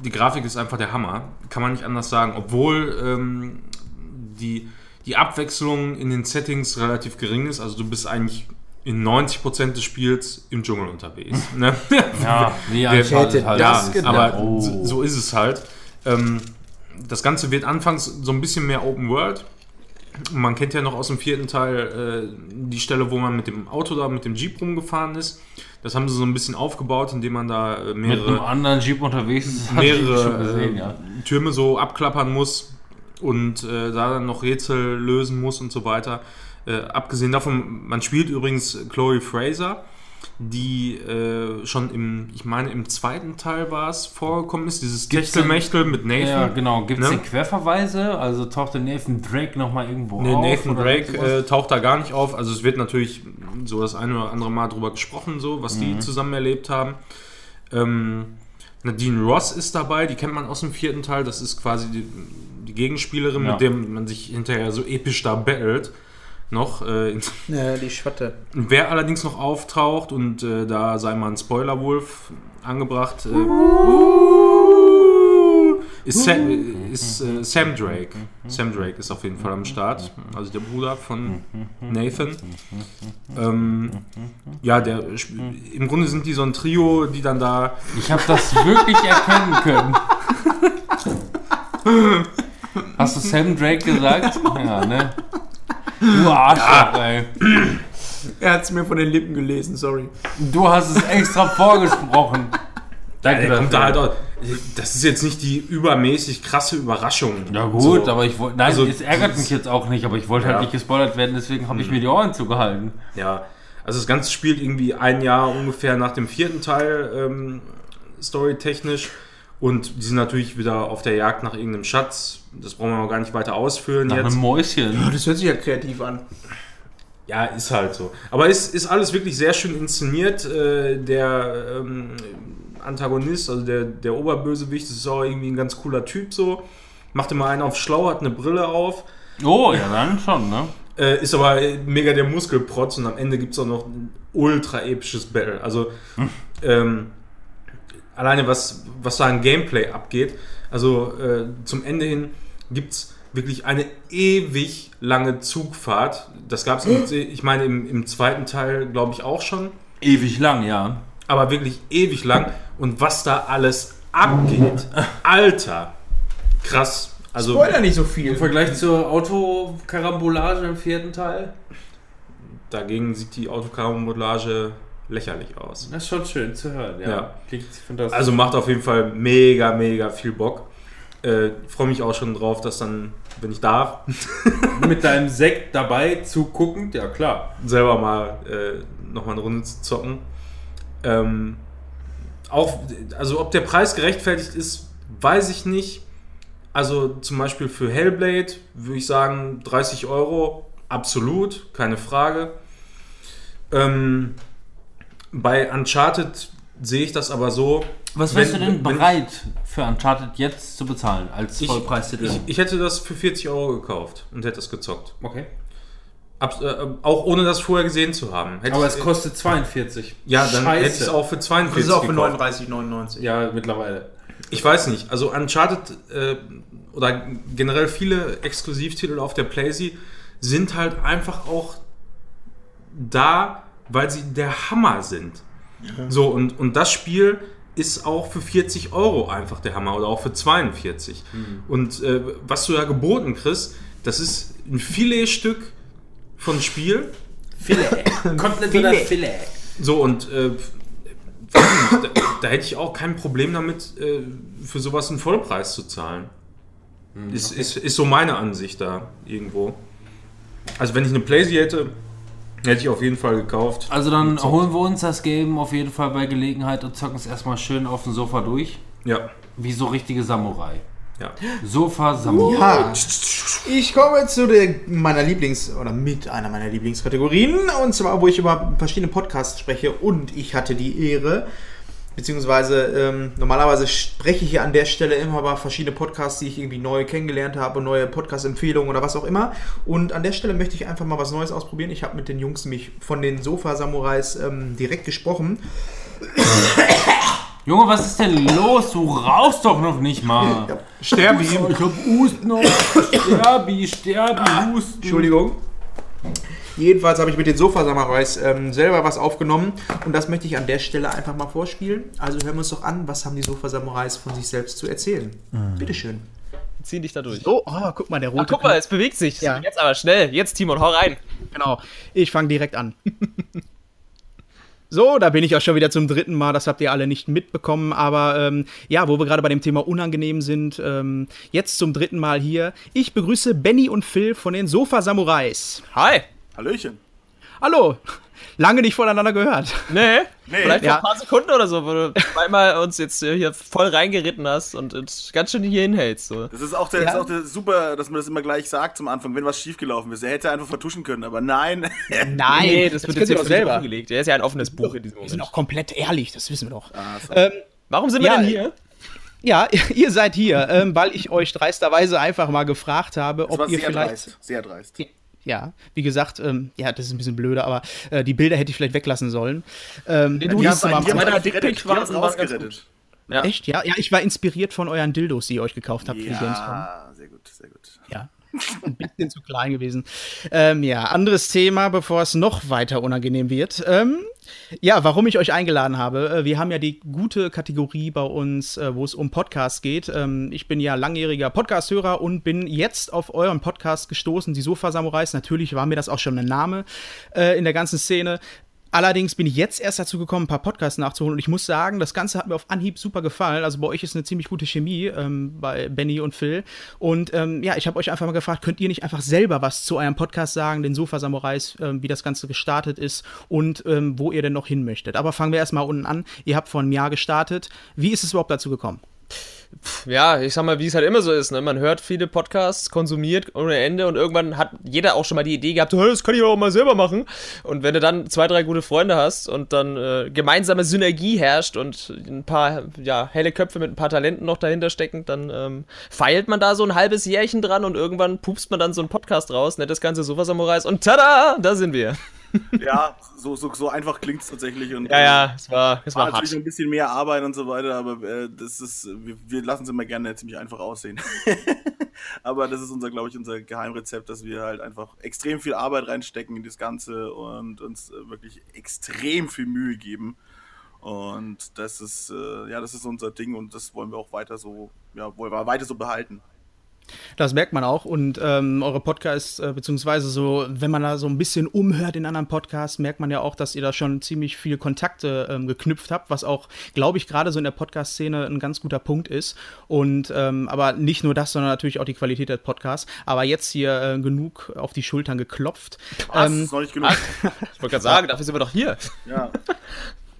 die Grafik ist einfach der Hammer, kann man nicht anders sagen. Obwohl ähm, die, die Abwechslung in den Settings relativ gering ist. Also du bist eigentlich in 90% des Spiels im Dschungel unterwegs. Ne? Ja, Uncharted hätte halt. das gedacht? aber Oh. so, so ist es halt. Ähm, das Ganze wird anfangs so ein bisschen mehr Open World. Man kennt ja noch aus dem vierten Teil äh, die Stelle, wo man mit dem Auto da, mit dem Jeep rumgefahren ist. Das haben sie so ein bisschen aufgebaut, indem man da äh, Mit einem mehrere, anderen Jeep unterwegs ist, ich mehrere gesehen, äh, ja. Türme so abklappern muss und äh, da dann noch Rätsel lösen muss und so weiter. Äh, abgesehen davon, man spielt übrigens Chloe Fraser, die äh, schon im, ich meine, im zweiten Teil war es, vorgekommen ist, dieses Techtelmechtel mit Nathan. Ja, genau. Gibt es Ne? Querverweise? Also taucht der Nathan Drake nochmal irgendwo Nee, auf? Nathan Drake äh, taucht da gar nicht auf. Also es wird natürlich so das eine oder andere Mal drüber gesprochen, so was Mhm. die zusammen erlebt haben. Ähm, Nadine Ross ist dabei, die kennt man aus dem vierten Teil. Das ist quasi die, die Gegenspielerin, Ja. mit der man sich hinterher so episch da battelt. Noch. Äh, Ja, die Schwatte. wer allerdings noch auftaucht und äh, da sei mal ein Spoilerwolf angebracht, äh, ist, Sam, ist äh, Sam Drake. Sam Drake ist auf jeden Fall am Start, also der Bruder von Nathan. Ähm, ja, der im Grunde sind die so ein Trio, die dann da Ich habe das wirklich erkennen können. Hast du Sam Drake gesagt? Ja, ne? Du Arschloch, ey. Er hat es mir von den Lippen gelesen, sorry. Du hast es extra vorgesprochen. Danke der kommt da dafür. halt auch, das ist jetzt nicht die übermäßig krasse Überraschung. Ja gut, So. aber ich wollte, nein, Also, es ärgert mich jetzt auch nicht, aber ich wollte Ja. halt nicht gespoilert werden, deswegen habe ich mir die Ohren zugehalten. Ja, also das Ganze spielt irgendwie ein Jahr ungefähr nach dem vierten Teil ähm, storytechnisch und die sind natürlich wieder auf der Jagd nach irgendeinem Schatz. Das brauchen wir auch gar nicht weiter ausführen Nach jetzt. einem Mäuschen. Das hört sich ja kreativ an. Ja, ist halt so. Aber es ist alles wirklich sehr schön inszeniert. Äh, der ähm, Antagonist, also der, der Oberbösewicht, das ist auch irgendwie ein ganz cooler Typ so. Macht immer einen auf schlau, hat eine Brille auf. Oh, ja dann schon, ne? Äh, ist aber mega der Muskelprotz und am Ende gibt es auch noch ein ultra episches Battle. Also ähm, alleine was, was da an Gameplay abgeht, also äh, zum Ende hin gibt es wirklich eine ewig lange Zugfahrt. Das gab es, ich meine, im, im zweiten Teil glaube ich auch schon, Ewig lang, ja. aber wirklich ewig lang. Und was da alles abgeht, Alter, krass. Also Spoiler nicht so viel. Im Vergleich zur Autokarambolage im vierten Teil? dagegen sieht die Autokarambolage lächerlich aus. Das ist schon schön zu hören, ja. Ja. Klingt fantastisch. Also macht auf jeden Fall mega, mega viel Bock. Äh, Freue mich auch schon drauf, dass dann, wenn ich darf, mit deinem Sekt dabei zuguckend, ja klar. selber mal äh, nochmal eine Runde zu zocken. Ähm, auch, also ob der Preis gerechtfertigt ist, weiß ich nicht. Also zum Beispiel für Hellblade würde ich sagen 30 Euro, absolut, keine Frage. Ähm, bei Uncharted sehe ich das aber so. Was wärst du denn bereit für Uncharted jetzt zu bezahlen als Ich, Vollpreistitel? ich, ich hätte das für 40 Euro gekauft und hätte es gezockt. okay. Ab, äh, auch ohne das vorher gesehen zu haben. Hätte Aber ich, es kostet 42. Ja, dann Scheiße. hätte ich es auch für 42 Das ist auch für gekauft. 39,99. Ja, mittlerweile. Ich weiß nicht. Also Uncharted äh, oder generell viele Exklusivtitel auf der PlayStation sind halt einfach auch da, weil sie der Hammer sind. So, und, und das Spiel ist auch für 40 Euro einfach der Hammer oder auch für 42. Und äh, was du da geboten kriegst, das ist ein Filetstück von Spiel. Filet. Komplett Filet. Filet. So, und äh, da, da hätte ich auch kein Problem damit, äh, für sowas einen Vollpreis zu zahlen. ist, ist, ist so meine Ansicht da irgendwo. Also wenn ich eine Playsee hätte, hätte ich auf jeden Fall gekauft. Also dann holen wir uns das Game auf jeden Fall bei Gelegenheit und zocken es erstmal schön auf dem Sofa durch. Ja. Wie so richtige Samurai. Ja. Sofa Samurai. Ja, ich komme zu der, meiner Lieblings- oder mit einer meiner Lieblingskategorien. Und zwar, wo ich über verschiedene Podcasts spreche. Und ich hatte die Ehre, beziehungsweise ähm, normalerweise spreche ich hier an der Stelle immer über verschiedene Podcasts, die ich irgendwie neu kennengelernt habe, neue Podcast-Empfehlungen oder was auch immer. Und an der Stelle möchte ich einfach mal was Neues ausprobieren. Ich habe mit den Jungs mich von den Sofa-Samurais ähm, direkt gesprochen. Junge, was ist denn los? Du rauchst doch noch nicht mal. Sterbi. Ich hab Husten noch. Sterbi, Sterbi, Husten. Entschuldigung. Jedenfalls habe ich mit den Sofa-Samurais ähm, selber was aufgenommen und das möchte ich an der Stelle einfach mal vorspielen. Also hören wir uns doch an, was haben die Sofa-Samurais von sich selbst zu erzählen. Bitteschön. Zieh dich da durch. So, oh, guck mal, der rote. Ach, guck mal, es bewegt sich. Ja. Jetzt aber schnell. Jetzt, Timon, hau rein. Genau. Ich fange direkt an. So, da bin ich auch schon wieder zum dritten Mal. Das habt ihr alle nicht mitbekommen. Aber ähm, ja, wo wir gerade bei dem Thema unangenehm sind, ähm, jetzt zum dritten Mal hier. Ich begrüße Benny und Phil von den Sofa Samurais. Hi. Hallöchen. Hallo. Lange nicht voneinander gehört. Nee. Nee. Vielleicht Ja. ein paar Sekunden oder so, wo du zweimal uns jetzt hier voll reingeritten hast und uns ganz schön hier hinhältst. So. Das ist auch, der, Ja. ist auch der super, dass man das immer gleich sagt zum Anfang, wenn was schiefgelaufen ist. Er hätte einfach vertuschen können, aber nein. Nein, Nee, das, wird könnt jetzt hier selber selber. gelegt. Er ist ja ein offenes Buch in diesem Wir sind Moment. auch komplett ehrlich, das wissen wir doch. Ah, so. Ähm, Warum sind wir Ja, denn hier? ja, ihr seid hier, ähm, weil ich euch dreisterweise einfach mal gefragt habe, das ob war ihr sehr vielleicht. dreist. Sehr dreist. Ja, wie gesagt, ähm, ja, das ist ein bisschen blöde, aber äh, die Bilder hätte ich vielleicht weglassen sollen. Ähm, du Die es aber die haben Dickpick gerettet. Die war- haben es war ganz rausgerettet. Ja. Echt? Ja, ja, ich war inspiriert von euren Dildos, die ihr euch gekauft habt für die Gamescom. Ja, sehr gut, sehr gut. Ja. Ein bisschen zu klein gewesen. Ähm, ja, anderes Thema, bevor es noch weiter unangenehm wird. Ähm, ja, warum ich euch eingeladen habe. Äh, Wir haben ja die gute Kategorie bei uns, äh, wo es um Podcasts geht. Ähm, ich bin ja langjähriger Podcast-Hörer und bin jetzt auf euren Podcast gestoßen, die Sofa-Samurais. Natürlich war mir das auch schon ein Name äh, in der ganzen Szene. Allerdings bin ich jetzt erst dazu gekommen, ein paar Podcasts nachzuholen und ich muss sagen, das Ganze hat mir auf Anhieb super gefallen. Also bei euch ist eine ziemlich gute Chemie ähm, bei Benny und Phil. Und ähm, ja, ich habe euch einfach mal gefragt, könnt ihr nicht einfach selber was zu eurem Podcast sagen, den Sofa Samurais, ähm, wie das Ganze gestartet ist und ähm, wo ihr denn noch hin möchtet? Aber fangen wir erstmal unten an. Ihr habt vor einem Jahr gestartet. Wie ist es überhaupt dazu gekommen? Ja, ich sag mal, wie es halt immer so ist, ne? Man hört viele Podcasts, konsumiert ohne Ende und irgendwann hat jeder auch schon mal die Idee gehabt, so, "Hey, das kann ich auch mal selber machen. Und wenn du dann zwei, drei gute Freunde hast und dann äh, gemeinsame Synergie herrscht und ein paar, ja, helle Köpfe mit ein paar Talenten noch dahinter stecken, dann ähm, feilt man da so ein halbes Jährchen dran und irgendwann pupst man dann so einen Podcast raus, nennt das Ganze Sofa Samurais und tada, da sind wir. Ja, so, so, so einfach klingt es tatsächlich. Und, Ja, ja, es war, es War war natürlich hart. ein bisschen mehr Arbeit und so weiter, aber äh, das ist, wir, wir lassen es immer gerne ziemlich einfach aussehen. aber das ist unser, glaube ich, unser Geheimrezept, dass wir halt einfach extrem viel Arbeit reinstecken in das Ganze und uns äh, wirklich extrem viel Mühe geben. Und das ist, äh, ja, das ist unser Ding und das wollen wir auch weiter so, ja, wollen wir weiter so behalten. Das merkt man auch. Und ähm, eure Podcasts, äh, beziehungsweise so, wenn man da so ein bisschen umhört in anderen Podcasts, merkt man ja auch, dass ihr da schon ziemlich viele Kontakte ähm, geknüpft habt, was auch, glaube ich, gerade so in der Podcast-Szene ein ganz guter Punkt ist. Und ähm, aber nicht nur das, sondern natürlich auch die Qualität des Podcasts. Aber jetzt hier äh, genug auf die Schultern geklopft. Was? Ähm, ist noch nicht genug. Ich wollte gerade sagen, dafür sind wir doch hier. Ja.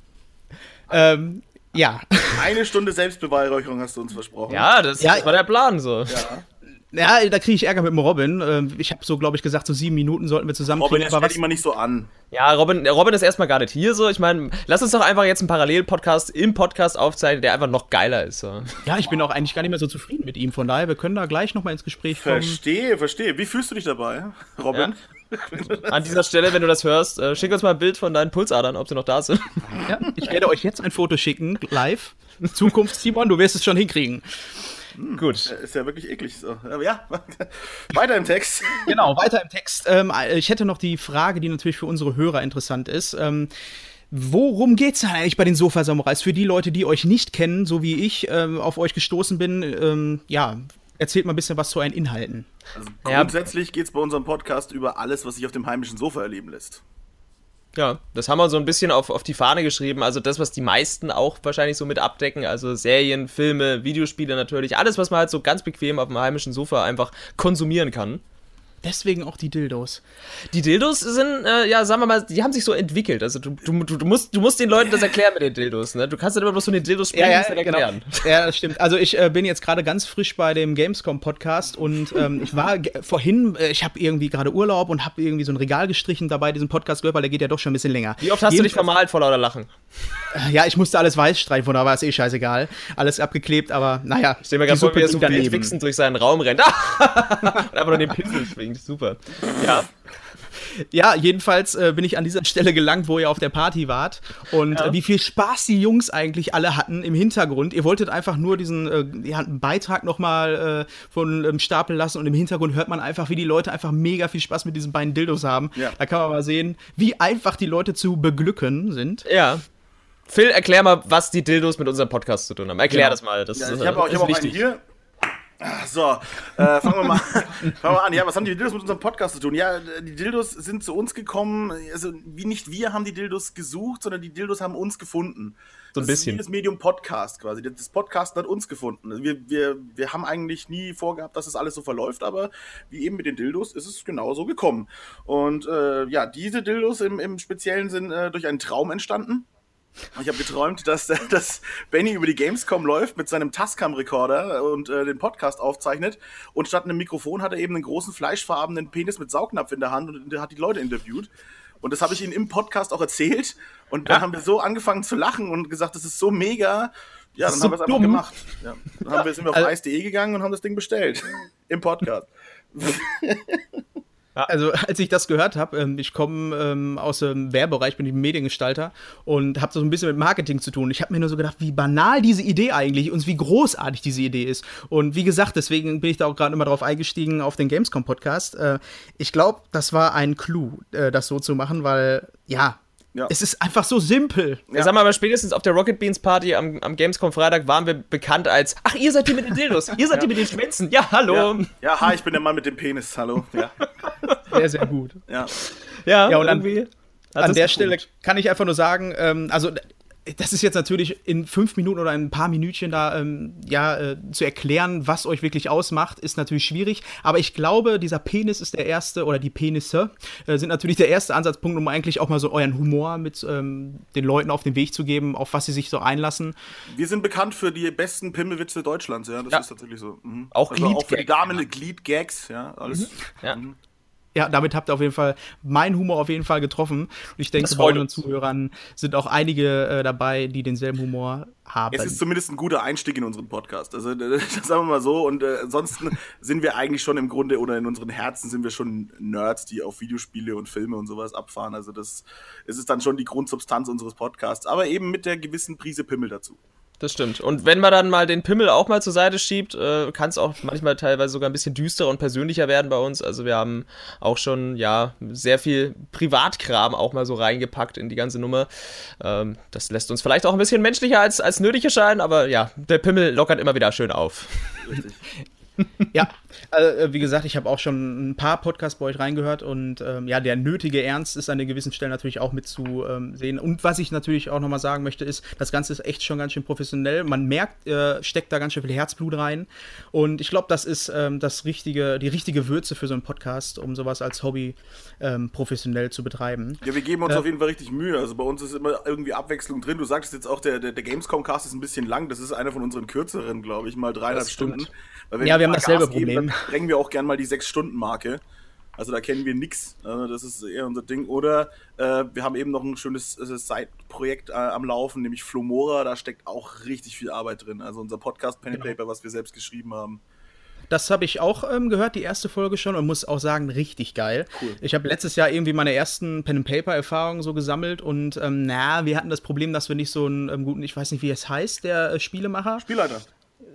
ähm, ja. Eine Stunde Selbstbeweihräucherung hast du uns versprochen. Ja, das, Ja, das war der Plan so. Ja, da kriege ich Ärger mit dem Robin. Ähm, ich habe so, glaube ich, gesagt, so sieben Minuten sollten wir zusammen Robin, jetzt was, mal nicht so an. Ja, Robin, Robin ist erstmal gar nicht hier so. Ich meine, lass uns doch einfach jetzt einen Parallel-Podcast im Podcast aufzeichnen, der einfach noch geiler ist. So. ja, ich bin auch eigentlich gar nicht mehr so zufrieden mit ihm. Von daher, wir können da gleich noch mal ins Gespräch kommen. Verstehe, verstehe. Wie fühlst du dich dabei, Robin? An dieser Stelle, wenn du das hörst, äh, schick uns mal ein Bild von deinen Pulsadern, ob sie noch da sind. Ja, ich werde euch jetzt ein Foto schicken, live. Zukunft, Simon, du wirst es schon hinkriegen. Gut. Ist ja wirklich eklig so. Aber ja, weiter im Text. Genau, weiter im Text. Ähm, ich hätte noch die Frage, die natürlich für unsere Hörer interessant ist. Ähm, worum geht's denn eigentlich bei den Sofa-Samurais? Für die Leute, die euch nicht kennen, so wie ich ähm, auf euch gestoßen bin, ähm, ja, erzählt mal ein bisschen was zu euren Inhalten. Also Ja. grundsätzlich geht es bei unserem Podcast über alles, was sich auf dem heimischen Sofa erleben lässt. Ja, das haben wir so ein bisschen auf, auf die Fahne geschrieben. Also das, was die meisten auch wahrscheinlich so mit abdecken. Also Serien, Filme, Videospiele natürlich. Alles, was man halt so ganz bequem auf dem heimischen Sofa einfach konsumieren kann. Deswegen auch die Dildos. Die Dildos sind, äh, ja, sagen wir mal, die haben sich so entwickelt. Also du, du, du, musst, du musst den Leuten das erklären mit den Dildos, ne? Du kannst nicht immer bloß von den Dildos sprechen Ja, und ja, das genau. erklären. ja, das stimmt. Also ich äh, bin jetzt gerade ganz frisch bei dem Gamescom-Podcast und ähm, ich war vorhin, äh, ich habe irgendwie gerade Urlaub und habe irgendwie so ein Regal gestrichen dabei, diesen Podcast gehört, weil der geht ja doch schon ein bisschen länger. Wie oft hast du dich Jedenfalls- vermalt vor lauter Lachen? Ja, ich musste alles weiß streichen, von da war es eh scheißegal. Alles abgeklebt, aber naja. Ich stell mir gerade vor, wie er daneben. fixend durch seinen Raum rennt. und einfach nur den Pinsel schwingt. Super. Ja. Ja, jedenfalls äh, bin ich an dieser Stelle gelangt, wo ihr auf der Party wart. Und äh, wie viel Spaß die Jungs eigentlich alle hatten im Hintergrund. Ihr wolltet einfach nur diesen äh, ja, Beitrag nochmal äh, von ähm, Stapel lassen und im Hintergrund hört man einfach, wie die Leute einfach mega viel Spaß mit diesen beiden Dildos haben. Ja. Da kann man mal sehen, wie einfach die Leute zu beglücken sind. Ja. Phil, erklär mal, was die Dildos mit unserem Podcast zu tun haben. Erklär Genau. das mal. Das Ja, ist, ich habe auch, ich hab auch einen wichtig. hier. Ah, So, äh, fangen, wir mal, fangen wir mal an. Ja, was haben die Dildos mit unserem Podcast zu tun? Ja, die Dildos sind zu uns gekommen. Also, wie nicht wir haben die Dildos gesucht, sondern die Dildos haben uns gefunden. So ein das bisschen. Das Medium Podcast quasi. Das Podcast hat uns gefunden. Also Wir, wir, wir haben eigentlich nie vorgehabt, dass das alles so verläuft, aber wie eben mit den Dildos ist es genau so gekommen. Und äh, ja, diese Dildos im, im Speziellen sind äh, durch einen Traum entstanden. Ich habe geträumt, dass, dass Benny über die Gamescom läuft mit seinem Tascam-Rekorder und äh, den Podcast aufzeichnet. Und statt einem Mikrofon hat er eben einen großen fleischfarbenen Penis mit Saugnapf in der Hand und hat die Leute interviewt. Und das habe ich ihnen im Podcast auch erzählt. Und dann haben wir so angefangen zu lachen und gesagt, das ist so mega. Ja, dann ist haben wir so es einfach gemacht. Ja. Dann haben wir, sind wir auf ice.de gegangen und haben das Ding bestellt. Im Podcast. Also, als ich das gehört habe, ähm, ich komme ähm, aus dem Werbebereich, bin ich Mediengestalter und habe so ein bisschen mit Marketing zu tun. Ich habe mir nur so gedacht, wie banal diese Idee eigentlich und wie großartig diese Idee ist. Und wie gesagt, deswegen bin ich da auch gerade immer drauf eingestiegen auf den Gamescom-Podcast. Äh, ich glaube, das war ein Clou, äh, das so zu machen, weil, ja, Ja. es ist einfach so simpel. Ja. Sag mal, aber spätestens auf der Rocket Beans Party am, am Gamescom Freitag waren wir bekannt als Ach, ihr seid die mit den Dildos, ihr seid die mit den Schwänzen. Ja, hallo. Ja. Ja, ja, hi, ich bin der Mann mit dem Penis. Hallo. Ja. Sehr, sehr gut. ja. Ja, und an- irgendwie. An der. Stelle kann ich einfach nur sagen, ähm, also das ist jetzt natürlich in fünf Minuten oder in ein paar Minütchen da ähm, ja äh, zu erklären, was euch wirklich ausmacht, ist natürlich schwierig. Aber ich glaube, dieser Penis ist der erste oder die Penisse äh, sind natürlich der erste Ansatzpunkt, um eigentlich auch mal so euren Humor mit ähm, den Leuten auf den Weg zu geben, auf was sie sich so einlassen. Wir sind bekannt für die besten Pimmelwitze Deutschlands, ja. Das Ja. ist tatsächlich so. Mhm. Auch also auch für die. Damen Gliedgags, ja. Alles. Ja. Ja, damit habt ihr auf jeden Fall meinen Humor auf jeden Fall getroffen. Und ich denke, bei unseren uns. Zuhörern sind auch einige äh, dabei, die denselben Humor haben. Es ist zumindest ein guter Einstieg in unseren Podcast. Also, das sagen wir mal so. Und äh, ansonsten sind wir eigentlich schon im Grunde oder in unseren Herzen sind wir schon Nerds, die auf Videospiele und Filme und sowas abfahren. Also, das es ist dann schon die Grundsubstanz unseres Podcasts. Aber eben mit der gewissen Prise Pimmel dazu. Das stimmt. Und wenn man dann mal den Pimmel auch mal zur Seite schiebt, äh, kann es auch manchmal teilweise sogar ein bisschen düsterer und persönlicher werden bei uns. Also wir haben auch schon, ja, sehr viel Privatkram auch mal so reingepackt in die ganze Nummer. Ähm, das lässt uns vielleicht auch ein bisschen menschlicher als, als nötig erscheinen, aber ja, der Pimmel lockert immer wieder schön auf. Ja, äh, wie gesagt, ich habe auch schon ein paar Podcasts bei euch reingehört und ähm, ja, der nötige Ernst ist an den gewissen Stellen natürlich auch mit zu ähm, sehen. Und was ich natürlich auch nochmal sagen möchte, ist, das Ganze ist echt schon ganz schön professionell. Man merkt, äh, steckt da ganz schön viel Herzblut rein. Und ich glaube, das ist ähm, das richtige, die richtige Würze für so einen Podcast, um sowas als Hobby ähm, professionell zu betreiben. Ja, wir geben uns Ja. auf jeden Fall richtig Mühe. Also bei uns ist immer irgendwie Abwechslung drin. Du sagtest jetzt auch, der, der, der Gamescom-Cast ist ein bisschen lang. Das ist einer von unseren kürzeren, glaube ich, mal dreieinhalb. Stunden. Ja, wir haben mal dasselbe Gas geben, Problem. Dann sprengen wir auch gern mal die Sechs-Stunden-Marke. Also da kennen wir nix. Also das ist eher unser Ding. Oder äh, wir haben eben noch ein schönes äh, Side-Projekt äh, am Laufen, nämlich Flomora. Da steckt auch richtig viel Arbeit drin. Also unser Podcast Pen and Genau. Paper, was wir selbst geschrieben haben. Das habe ich auch ähm, gehört, die erste Folge schon, und muss auch sagen, richtig geil. Cool. Ich habe letztes Jahr irgendwie meine ersten Pen-and-Paper-Erfahrungen so gesammelt und ähm, na, wir hatten das Problem, dass wir nicht so einen ähm, guten, ich weiß nicht, wie es heißt, der äh, Spielemacher. Spielleiter.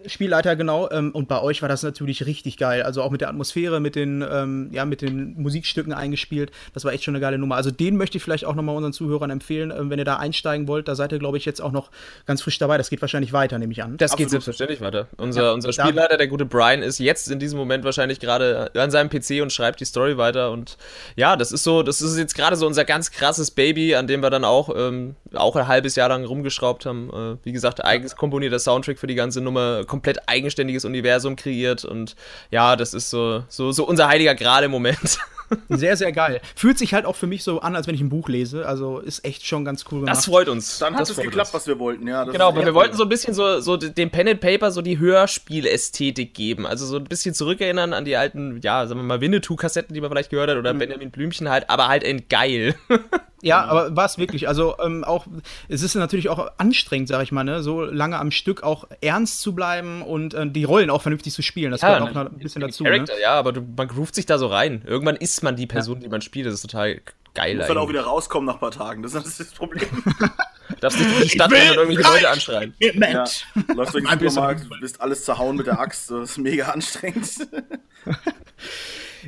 Spielleiter, genau. Ähm, und bei euch war das natürlich richtig geil. Also auch mit der Atmosphäre, mit den, ähm, ja, mit den Musikstücken eingespielt. Das war echt schon eine geile Nummer. Also den möchte ich vielleicht auch nochmal unseren Zuhörern empfehlen, ähm, wenn ihr da einsteigen wollt. Da seid ihr, glaube ich, jetzt auch noch ganz frisch dabei. Das geht wahrscheinlich weiter, nehme ich an. Das geht Absolut. selbstverständlich weiter. Unser, Ja, unser Spielleiter, der gute Brian, ist jetzt in diesem Moment wahrscheinlich gerade an seinem PC und schreibt die Story weiter. Und ja, das ist so, das ist jetzt gerade so unser ganz krasses Baby, an dem wir dann auch, ähm, auch ein halbes Jahr lang rumgeschraubt haben. Äh, wie gesagt, eigens komponierter Soundtrack für die ganze Nummer, komplett eigenständiges Universum kreiert und ja, das ist so, so, so unser heiliger Gral im Moment. Sehr, sehr geil. Fühlt sich halt auch für mich so an, als wenn ich ein Buch lese. Also ist echt schon ganz cool gemacht. Das freut uns. Dann hat das es freut geklappt, uns. was wir wollten, ja. das Genau, weil wir wollten so ein bisschen so, so dem Pen and Paper so die Hörspielästhetik geben. Also so ein bisschen zurückerinnern an die alten, ja, sagen wir mal, Winnetou-Kassetten, die man vielleicht gehört hat, oder Benjamin Blümchen halt, aber halt in geil. Ja, aber war es wirklich. Also ähm, auch, es ist natürlich auch anstrengend, sag ich mal, ne? so lange am Stück auch ernst zu bleiben und äh, die Rollen auch vernünftig zu spielen. Das gehört auch noch ein bisschen dazu. Ne? Charakter, ja, aber du, man groovt sich da so rein. Irgendwann ist man die Person, die man spielt. Das ist total geil. muss dann auch wieder rauskommen nach ein paar Tagen. Das ist das Problem. Du darfst nicht durch die Stadt rennen und irgendwelche Leute anschreien. Ja, Mensch. läufst durch den Ein bisschen. Supermarkt, du bist alles zerhauen mit der Axt. Das ist mega anstrengend.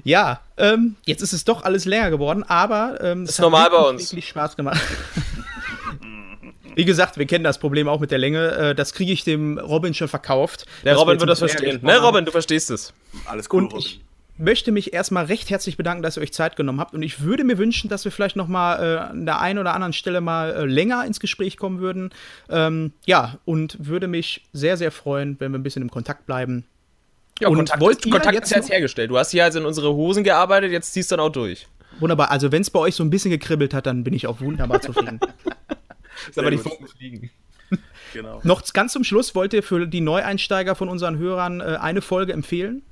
Ja, ähm, jetzt ist es doch alles länger geworden, aber ähm, es Ist normal bei wirklich, uns. wirklich Spaß gemacht. Wie gesagt, wir kennen das Problem auch mit der Länge. Äh, das kriege ich dem Robin schon verkauft. Der Robin wird das verstehen. Ne. Robin, du verstehst es. Alles cool, Robin. ich möchte mich erstmal recht herzlich bedanken, dass ihr euch Zeit genommen habt. Und ich würde mir wünschen, dass wir vielleicht noch mal äh, an der einen oder anderen Stelle mal äh, länger ins Gespräch kommen würden. Ähm, ja, und würde mich sehr, sehr freuen, wenn wir ein bisschen im Kontakt bleiben. Ja, Und Kontakt, wollt ist, ihr Kontakt jetzt ist jetzt hergestellt. Du hast hier also in unsere Hosen gearbeitet, jetzt ziehst du dann auch durch. Wunderbar. Also, wenn es bei euch so ein bisschen gekribbelt hat, dann bin ich auch wunderbar zufrieden. Sehr gut. Funken fliegen. Genau. noch ganz zum Schluss wollt ihr für die Neueinsteiger von unseren Hörern äh, eine Folge empfehlen,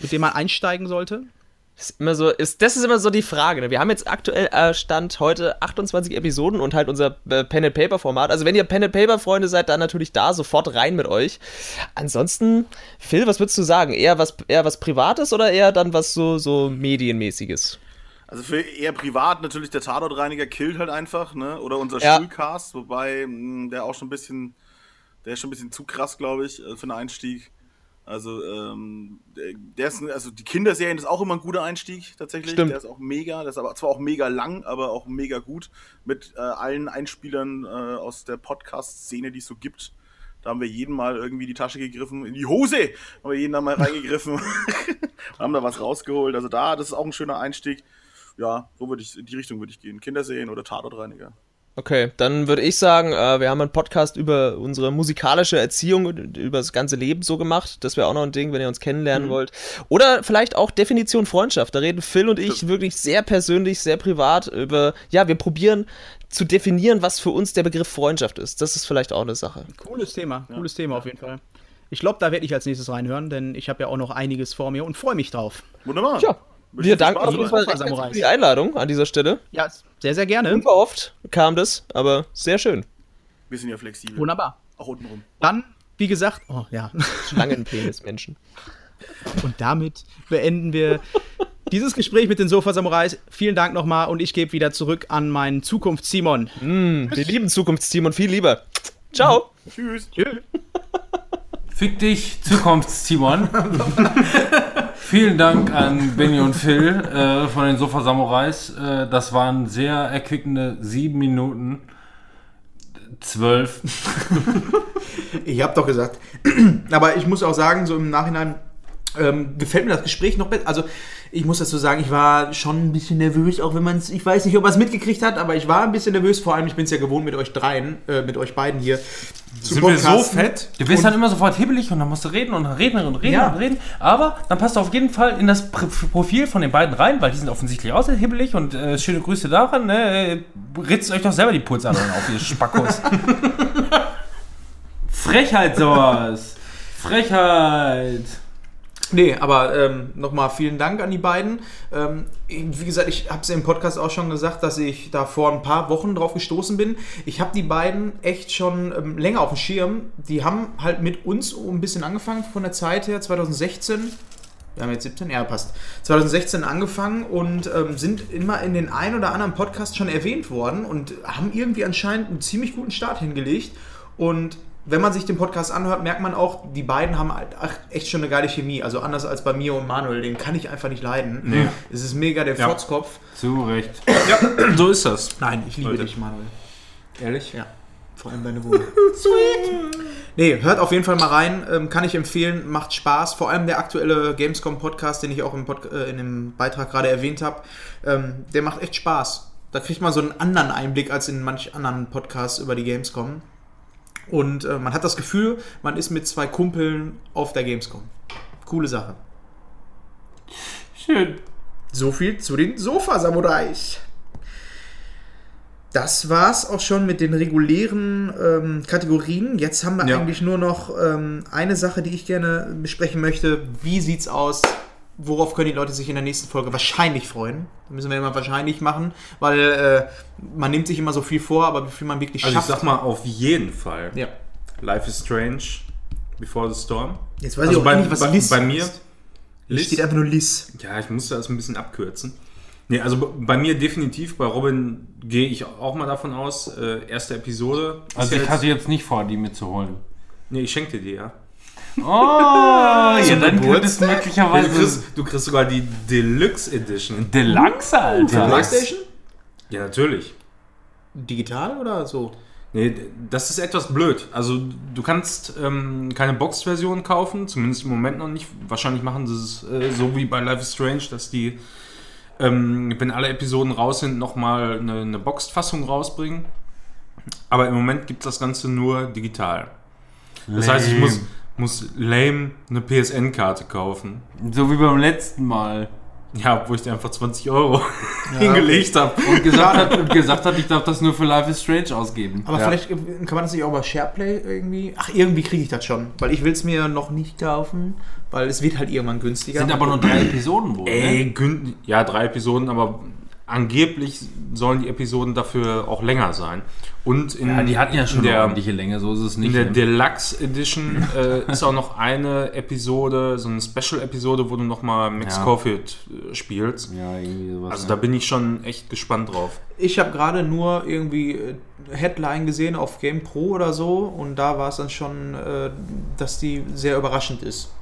mit der man einsteigen sollte? Ist immer so, ist, das ist immer so die Frage. Ne? Wir haben jetzt aktuell äh, Stand heute 28 Episoden und halt unser äh, Pen and Paper Format. Also wenn ihr Pen and Paper Freunde seid, dann natürlich da sofort rein mit euch. Ansonsten, Phil, was würdest du sagen? Eher was, eher was Privates oder eher dann was so, so Medienmäßiges? Also für eher privat natürlich der Tatortreiniger killt halt einfach, ne? Oder unser Ja. Schulcast, wobei mh, der auch schon ein bisschen, der ist schon ein bisschen zu krass, glaube ich, äh, für einen Einstieg. Also, ähm, der, ist, also die Kinderserien ist auch immer ein guter Einstieg tatsächlich. Stimmt. Der ist auch mega, der ist aber zwar auch mega lang, aber auch mega gut mit äh, allen Einspielern äh, aus der Podcast-Szene, die es so gibt. Da haben wir jeden Mal irgendwie die Tasche gegriffen, in die Hose haben wir jeden da mal reingegriffen haben da was rausgeholt. Also da, das ist auch ein schöner Einstieg. Ja, so würde ich, in die Richtung würde ich gehen. Kinderserien oder Tatortreiniger. Okay, dann würde ich sagen, äh, wir haben einen Podcast über unsere musikalische Erziehung, und über das ganze Leben so gemacht. Das wäre auch noch ein Ding, wenn ihr uns kennenlernen wollt. Oder vielleicht auch Definition Freundschaft. Da reden Phil und ich wirklich sehr persönlich, sehr privat über, ja, wir probieren zu definieren, was für uns der Begriff Freundschaft ist. Das ist vielleicht auch eine Sache. Cooles Thema, cooles Thema auf jeden Fall. Ich glaube, da werde ich als nächstes reinhören, denn ich habe ja auch noch einiges vor mir und freue mich drauf. Wunderbar. Ja, Wünsche wir danken auf jeden. Fall für die Einladung an dieser Stelle. Ja, sehr, sehr gerne. Super oft kam das, aber sehr schön. Wir sind ja flexibel. Wunderbar. Auch untenrum. Dann, wie gesagt, oh ja. Schlangenpenis, Menschen. Und damit beenden wir dieses Gespräch mit den Sofa-Samurais. Vielen Dank nochmal und ich gebe wieder zurück an meinen Zukunfts-Simon. Wir lieben Zukunftsteam und viel lieber. Ciao. Tschüss. Fick dich, Zukunfts-Timon. Vielen Dank an Benny und Phil äh, von den Sofa Samurais. Äh, das waren sehr erquickende sieben Minuten. Zwölf. Ich habe doch gesagt. Aber ich muss auch sagen, so im Nachhinein ähm, gefällt mir das Gespräch noch besser. Also ich muss dazu sagen, ich war schon ein bisschen nervös, auch wenn man es, ich weiß nicht, ob man es mitgekriegt hat, aber ich war ein bisschen nervös. Vor allem, ich bin es ja gewohnt mit euch dreien, äh, mit euch beiden hier. zu Sind wir so podcasten. fett? Du wirst dann immer sofort hibbelig und dann musst du reden und reden und reden Ja. und reden. Aber dann passt du auf jeden Fall in das Pr- Profil von den beiden rein, weil die sind offensichtlich auch sehr hibbelig und äh, schöne Grüße daran. Ne? Ritzt euch doch selber die Pulsadern auf, ihr Spackos. Frechheit sowas. Frechheit. Nee, aber ähm, nochmal vielen Dank an die beiden. Ähm, wie gesagt, ich habe es im Podcast auch schon gesagt, dass ich da vor ein paar Wochen drauf gestoßen bin. Ich habe die beiden echt schon ähm, länger auf dem Schirm. Die haben halt mit uns ein bisschen angefangen von der Zeit her, 2016. Wir haben jetzt 17, ja, passt. 2016 angefangen und ähm, sind immer in den ein oder anderen Podcast schon erwähnt worden und haben irgendwie anscheinend einen ziemlich guten Start hingelegt. Und wenn man sich den Podcast anhört, merkt man auch, die beiden haben halt echt schon eine geile Chemie. Also anders als bei mir und Manuel, den kann ich einfach nicht leiden. Nee. Es ist mega der Ja. Fotzkopf. Zu Recht. So ist das. Nein, ich liebe Leute. dich, Manuel. Ehrlich? Ja. Vor allem deine Wohnung. Sweet. Nee, hört auf jeden Fall mal rein. Ähm, kann ich empfehlen. Macht Spaß. Vor allem der aktuelle Gamescom-Podcast, den ich auch im, Pod äh, in dem Beitrag gerade erwähnt habe. Ähm, der macht echt Spaß. Da kriegt man so einen anderen Einblick als in manch anderen Podcasts über die Gamescom. Und äh, man hat das Gefühl, man ist mit zwei Kumpeln auf der Gamescom. Coole Sache. Schön. So viel zu den Sofa-Samurais. Das war's auch schon mit den regulären ähm, Kategorien. Jetzt haben wir Ja. eigentlich nur noch ähm, eine Sache, die ich gerne besprechen möchte. Wie sieht's aus? Worauf können die Leute sich in der nächsten Folge wahrscheinlich freuen? Da müssen wir immer wahrscheinlich machen, weil äh, man nimmt sich immer so viel vor, aber wie viel man wirklich Also ich schafft. sag mal auf jeden Fall. ja. Life is Strange, Before the Storm. Jetzt weiß Also ich auch bei, nicht, was bei, Liz bei mir. Hier steht einfach nur Liz. Ja, ich musste das ein bisschen abkürzen. Nee, also bei mir definitiv, bei Robin gehe ich auch mal davon aus, äh, erste Episode. Also ich jetzt- hatte jetzt nicht vor, die mitzuholen. Nee, ich schenke dir die, ja. Oh, ja, dann könnte es Ja, du, möglicherweise kriegst, du kriegst sogar die Deluxe Edition. Deluxe, Alter. Playstation? Ja, natürlich. Digital oder so? Nee, das ist etwas blöd. Also du kannst ähm, keine Boxed-Version kaufen, zumindest im Moment noch nicht. Wahrscheinlich machen sie es äh, so wie bei Life is Strange, dass die, ähm, wenn alle Episoden raus sind, nochmal eine, eine Boxed-Fassung rausbringen. Aber im Moment gibt es das Ganze nur digital. Das heißt, ich muss, muss lame eine PSN-Karte kaufen. So wie beim letzten Mal. Ja, wo ich dir einfach 20 Euro hingelegt habe. Und gesagt hat, und gesagt hat, ich darf das nur für Life is Strange ausgeben. Aber Ja. vielleicht äh, kann man das nicht auch über SharePlay irgendwie. Ach, irgendwie kriege ich das schon. Weil ich will es mir noch nicht kaufen, weil es wird halt irgendwann günstiger. sind aber nur drei Episoden wohl. Ey, Ne? ja, drei Episoden, aber angeblich sollen die Episoden dafür auch länger sein. Und in, Ja, die hatten ja schon in eine der, ordentliche Länge, so ist es in nicht. der ne? Deluxe Edition äh, ist auch noch eine Episode, so eine Special-Episode, wo du nochmal Max Ja. Caulfield äh, spielst. ja, irgendwie sowas. Also ne? da bin ich schon echt gespannt drauf. Ich habe gerade nur irgendwie äh, Headline gesehen auf Game Pro oder so und da war es dann schon, äh, dass die sehr überraschend ist.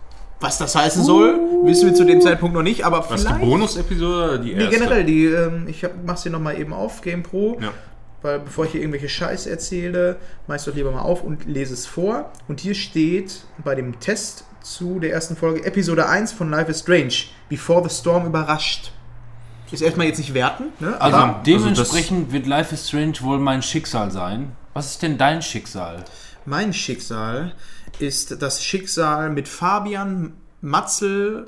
Was das heißen soll, wissen wir zu dem Zeitpunkt noch nicht, aber Was, vielleicht... die Bonus-Episode oder die Nee, erste? generell, die, ähm, ich hab, mach's hier nochmal eben auf, Game Pro. Ja. Weil bevor ich hier irgendwelche Scheiß erzähle, mach ich doch lieber mal auf und lese es vor. Und hier steht bei dem Test zu der ersten Folge Episode 1 von Life is Strange. Before the Storm überrascht. Ist erstmal jetzt nicht werten, ne? Also Aber dementsprechend wird Life is Strange wohl mein Schicksal sein. Was ist denn dein Schicksal? mein Schicksal ist das Schicksal mit Fabian Matzel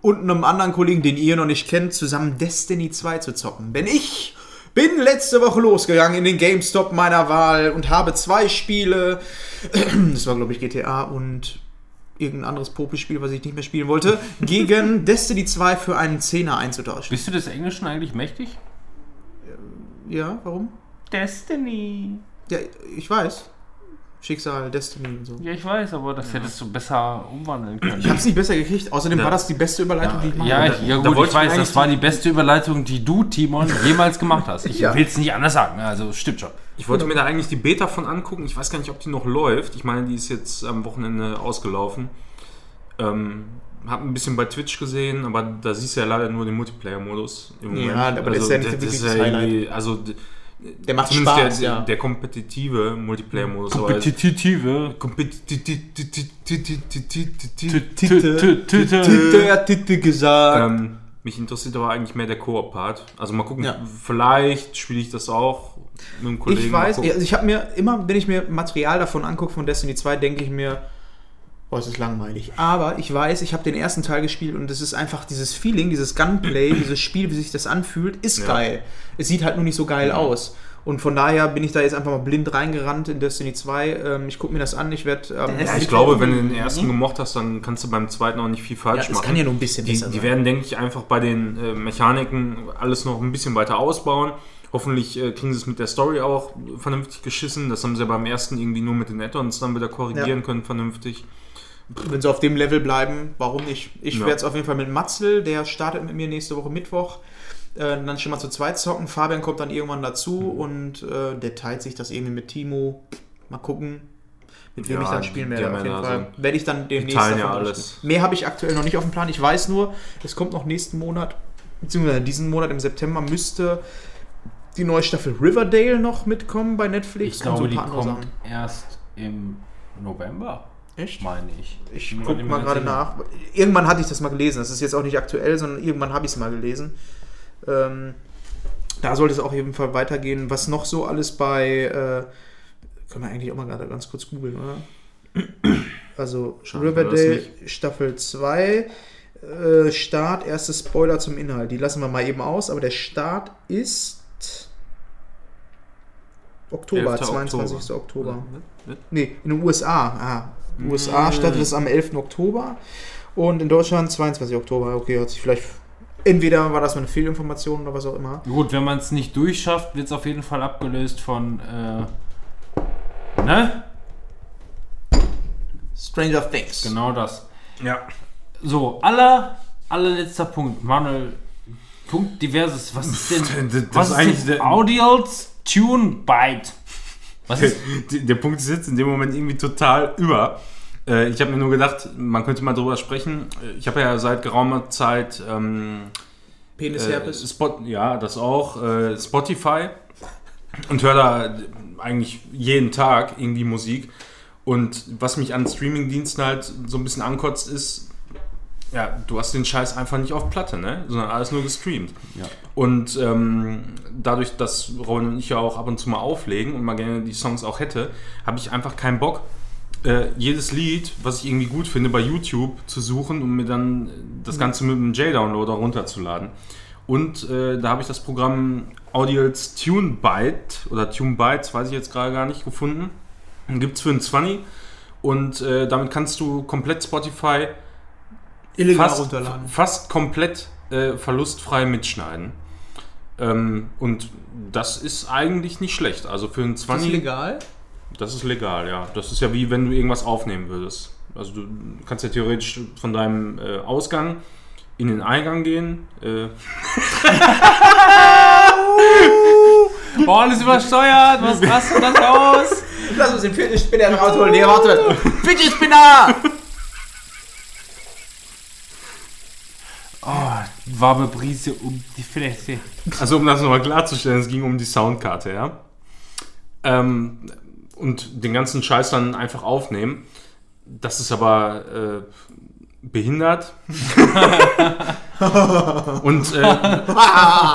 und einem anderen Kollegen, den ihr noch nicht kennt, zusammen Destiny 2 zu zocken. Denn ich bin letzte Woche losgegangen in den GameStop meiner Wahl und habe zwei Spiele, das war glaube ich GTA und irgendein anderes Popelspiel, was ich nicht mehr spielen wollte, gegen Destiny 2 für einen Zehner einzutauschen. Bist du des Englischen eigentlich mächtig? Ja, warum? Destiny. Ja, ich weiß. Schicksal, Destiny und so. Ja, ich weiß, aber das hättest du besser umwandeln können. Ich habe es nicht besser gekriegt. Außerdem Ja. war das die beste Überleitung, die ich mache. Ja, ich, ja gut, wollte ich weiß, das war die beste Überleitung, die du, Timon, jemals gemacht hast. Ich Ja. will es nicht anders sagen, also stimmt schon. Ich wollte mir da eigentlich die Beta von angucken. Ich weiß gar nicht, ob die noch läuft. Ich meine, die ist jetzt am Wochenende ausgelaufen. Ähm, hab ein bisschen bei Twitch gesehen, aber da siehst du ja leider nur den Multiplayer-Modus im Moment. Ja, aber das ist ja nicht das wirklich ist das ja Highlight. irgendwie- Also, Der macht zumindest Spaß, der, ja. der kompetitive Multiplayer-Modus. Kompetitive. Kompetitive. Titte gesagt. Ähm, mich interessiert aber eigentlich mehr der Koop-Part. Also mal gucken, Ja. vielleicht spiele ich das auch mit einem Kollegen. ich weiß, also ich habe mir immer, wenn ich mir Material davon angucke von Destiny 2, denke ich mir, boah, es ist langweilig. Aber ich weiß, ich habe den ersten Teil gespielt und es ist einfach dieses Feeling, dieses Gunplay, dieses Spiel, wie sich das anfühlt, ist Ja. geil. Es sieht halt nur nicht so geil aus. Und von daher bin ich da jetzt einfach mal blind reingerannt in Destiny 2. Ähm, ich gucke mir das an, ich werde. Ähm, Ja, ich glaube, wenn du den ersten gemocht hast, dann kannst du beim zweiten auch nicht viel ja, falsch es machen. kann ja nur ein bisschen die, besser die sein. werden, denke ich, einfach bei den äh, Mechaniken alles noch ein bisschen weiter ausbauen. Hoffentlich äh, kriegen sie es mit der Story auch vernünftig geschissen. Das haben sie ja beim ersten irgendwie nur mit den Add-ons dann wieder korrigieren Ja. können, vernünftig. Wenn sie auf dem Level bleiben, warum nicht? Ich Ja. werde es auf jeden Fall mit Matzel, der startet mit mir nächste Woche Mittwoch. Äh, dann schon mal zu zweit zocken. Fabian kommt dann irgendwann dazu Mhm. und äh, der teilt sich das irgendwie mit Timo. Mal gucken, mit wem Ja, ich dann die- spielen die werde. Auf jeden Fall werde ich dann demnächst teilen ja alles. Mehr habe ich aktuell noch nicht auf dem Plan. Ich weiß nur, es kommt noch nächsten Monat, beziehungsweise diesen Monat im September müsste die neue Staffel Riverdale noch mitkommen bei Netflix. Ich glaube, die so ein paar andere kommt erst im November, Echt? meine ich. Ich Bin mir guck nicht mal gerade nach. Irgendwann hatte ich das mal gelesen. Das ist jetzt auch nicht aktuell, sondern irgendwann habe ich es mal gelesen. Ähm, da sollte es auch auf jeden Fall weitergehen. Was noch so alles bei äh, Können wir eigentlich auch mal gerade ganz kurz googeln, oder? Also das Riverdale Staffel 2, äh, Start, erste Spoiler zum Inhalt. Die lassen wir mal eben aus, aber der Start ist Oktober, 11. 22. Oktober. Ne? Nee, in den USA. Ah, USA startet es am 11. Oktober und in Deutschland 22. Oktober. Okay, hat sich vielleicht. Entweder war das mal eine Fehlinformation oder was auch immer. Gut, wenn man es nicht durchschafft, wird es auf jeden Fall abgelöst von. Äh, ne? Stranger Things. Genau das. Ja. So, aller, allerletzter Punkt. Manuel, Punkt diverses. Was ist denn. Das- das was ist eigentlich Audials Tune Byte? Was ist. Der, der Punkt ist jetzt in dem Moment irgendwie total über. Äh, ich habe mir nur gedacht, man könnte mal drüber sprechen. Äh, Ich habe ja seit geraumer Zeit ähm, äh, Penisherpes. Spot, ja, das auch, äh, Spotify und höre da eigentlich jeden Tag irgendwie Musik. Und was mich an Streamingdiensten halt so ein bisschen ankotzt, ist, ja, du hast den Scheiß einfach nicht auf Platte, ne? Sondern alles nur gestreamt. Ja. Und ähm, dadurch, dass Robin und ich ja auch ab und zu mal auflegen und mal gerne die Songs auch hätte, habe ich einfach keinen Bock, äh, jedes Lied, was ich irgendwie gut finde, bei YouTube zu suchen und mir dann das Ganze mit einem J-Downloader runterzuladen. Und äh, da habe ich das Programm Audials Tune Byte oder Tune Bytes, weiß ich jetzt gerade gar nicht, gefunden. Gibt es für einen 20 und äh, damit kannst du komplett Spotify Illegal fast, runterladen. fast komplett äh, verlustfrei mitschneiden. Ähm, und das ist eigentlich nicht schlecht. Also für einen 20 legal? das ist legal, ja. Das ist ja wie wenn du irgendwas aufnehmen würdest. Also du kannst ja theoretisch von deinem äh, Ausgang in den Eingang gehen. Äh, Boah, alles übersteuert. Was rastet das aus? Lass uns den Fitnessspinner rausholen. Nee, warte. Fitnessspinner! Oh, warme Brise um die Fläche. also um das nochmal klarzustellen, es ging um die Soundkarte, ja. Ähm, und den ganzen Scheiß dann einfach aufnehmen. Das ist aber äh, behindert. und äh,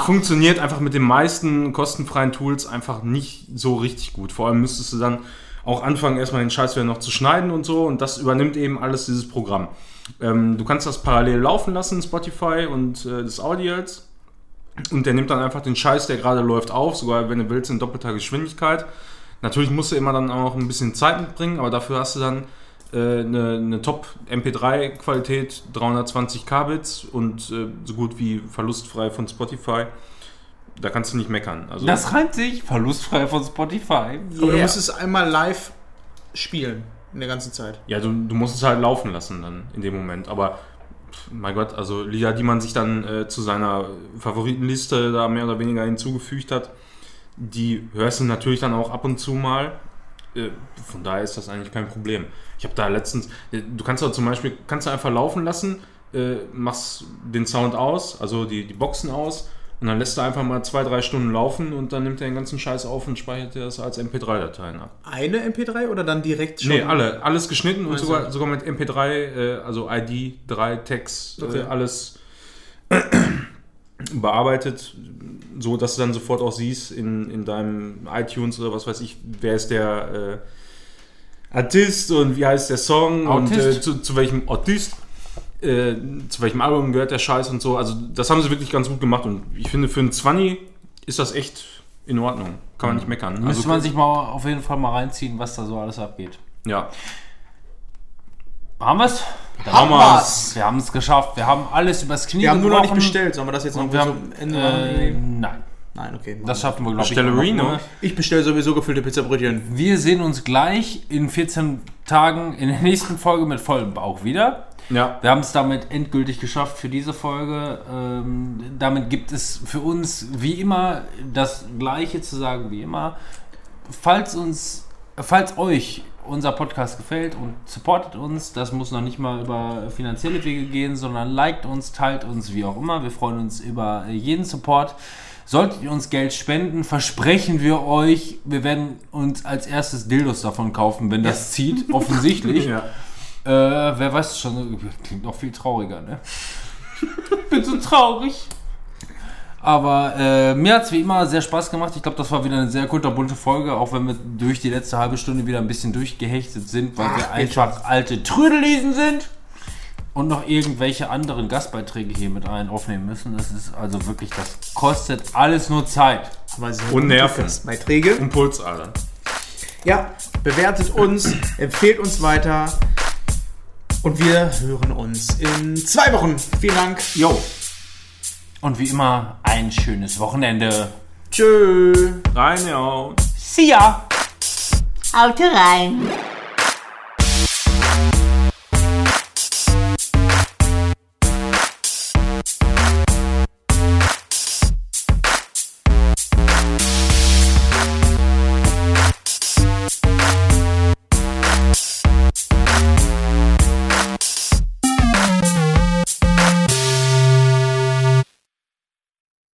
funktioniert einfach mit den meisten kostenfreien Tools einfach nicht so richtig gut. Vor allem müsstest du dann auch anfangen, erstmal den Scheiß wieder noch zu schneiden und so. Und das übernimmt eben alles dieses Programm. Ähm, du kannst das parallel laufen lassen, Spotify und äh, das Audials. Und der nimmt dann einfach den Scheiß, der gerade läuft, auf, sogar wenn du willst, in doppelter Geschwindigkeit. Natürlich musst du immer dann auch ein bisschen Zeit mitbringen, aber dafür hast du dann äh, eine, eine Top-MP3-Qualität, 320 Kbits und äh, so gut wie verlustfrei von Spotify. Da kannst du nicht meckern. Also, Das reimt sich. Verlustfrei von Spotify. Aber du musst es einmal live spielen. In der ganzen Zeit. ja, du, du musst es halt laufen lassen dann in dem Moment. Aber mein Gott, also Lieder, die man sich dann äh, zu seiner Favoritenliste da mehr oder weniger hinzugefügt hat, die hörst du natürlich dann auch ab und zu mal. Äh, Von daher ist das eigentlich kein Problem. Ich habe da letztens, äh, du kannst auch zum Beispiel, kannst du einfach laufen lassen, äh, machst den Sound aus, also die, die Boxen aus und dann lässt du einfach mal zwei, drei Stunden laufen und dann nimmt er den ganzen Scheiß auf und speichert das als MP3-Dateien ab. Eine MP3 oder dann direkt schon? Nee, alle, alles geschnitten und Also- sogar, sogar mit MP3, äh, also ID, 3 Text, Okay. äh, alles bearbeitet, so dass du dann sofort auch siehst in, in deinem iTunes oder was weiß ich, wer ist der äh, Artist und wie heißt der Song und Autist. äh, zu, zu welchem Artist, äh, zu welchem Album gehört der Scheiß und so. Also das haben sie wirklich ganz gut gemacht und ich finde für einen 20 ist das echt in Ordnung. Kann man nicht meckern. Müsste Also, man sich mal auf jeden Fall mal reinziehen, was da so alles abgeht. ja. Haben wir's? Haben wir's. Wir haben es geschafft. Wir haben alles übers Knie Wir haben nur noch nicht bestellt. Sollen wir das jetzt noch wir so haben, Ende äh, machen? nein, Nein, okay. das schaffen wir, glaube ich. Bestellerino? noch. Ich bestelle sowieso gefüllte Pizzabrötchen. Wir sehen uns gleich in 14 Tagen in der nächsten Folge mit vollem Bauch wieder. Ja. Wir haben es damit endgültig geschafft für diese Folge. Ähm, damit gibt es für uns wie immer das Gleiche zu sagen wie immer. Falls uns, falls euch unser Podcast gefällt und supportet uns, das muss noch nicht mal über finanzielle Wege gehen, sondern liked uns, teilt uns, wie auch immer. Wir freuen uns über jeden Support. Solltet ihr uns Geld spenden, versprechen wir euch, wir werden uns als erstes Dildos davon kaufen, wenn das zieht, offensichtlich. Ja. Äh, wer weiß schon, klingt noch viel trauriger, ne? Ich bin so traurig. Aber äh, mir hat es wie immer sehr Spaß gemacht. Ich glaube, das war wieder eine sehr kunterbunte Folge, auch wenn wir durch die letzte halbe Stunde wieder ein bisschen durchgehechtet sind, weil wir einfach alte Trödelisen sind und noch irgendwelche anderen Gastbeiträge hier mit ein aufnehmen müssen. Das ist also wirklich, das kostet alles nur Zeit. Und Nerven. Gastbeiträge. Und Pulsadern. Ja, bewertet uns, empfehlt uns weiter. Und wir hören uns in zwei Wochen. Vielen Dank. Jo. Und wie immer ein schönes Wochenende. Tschö. Rein, ja. See ya! Haut rein.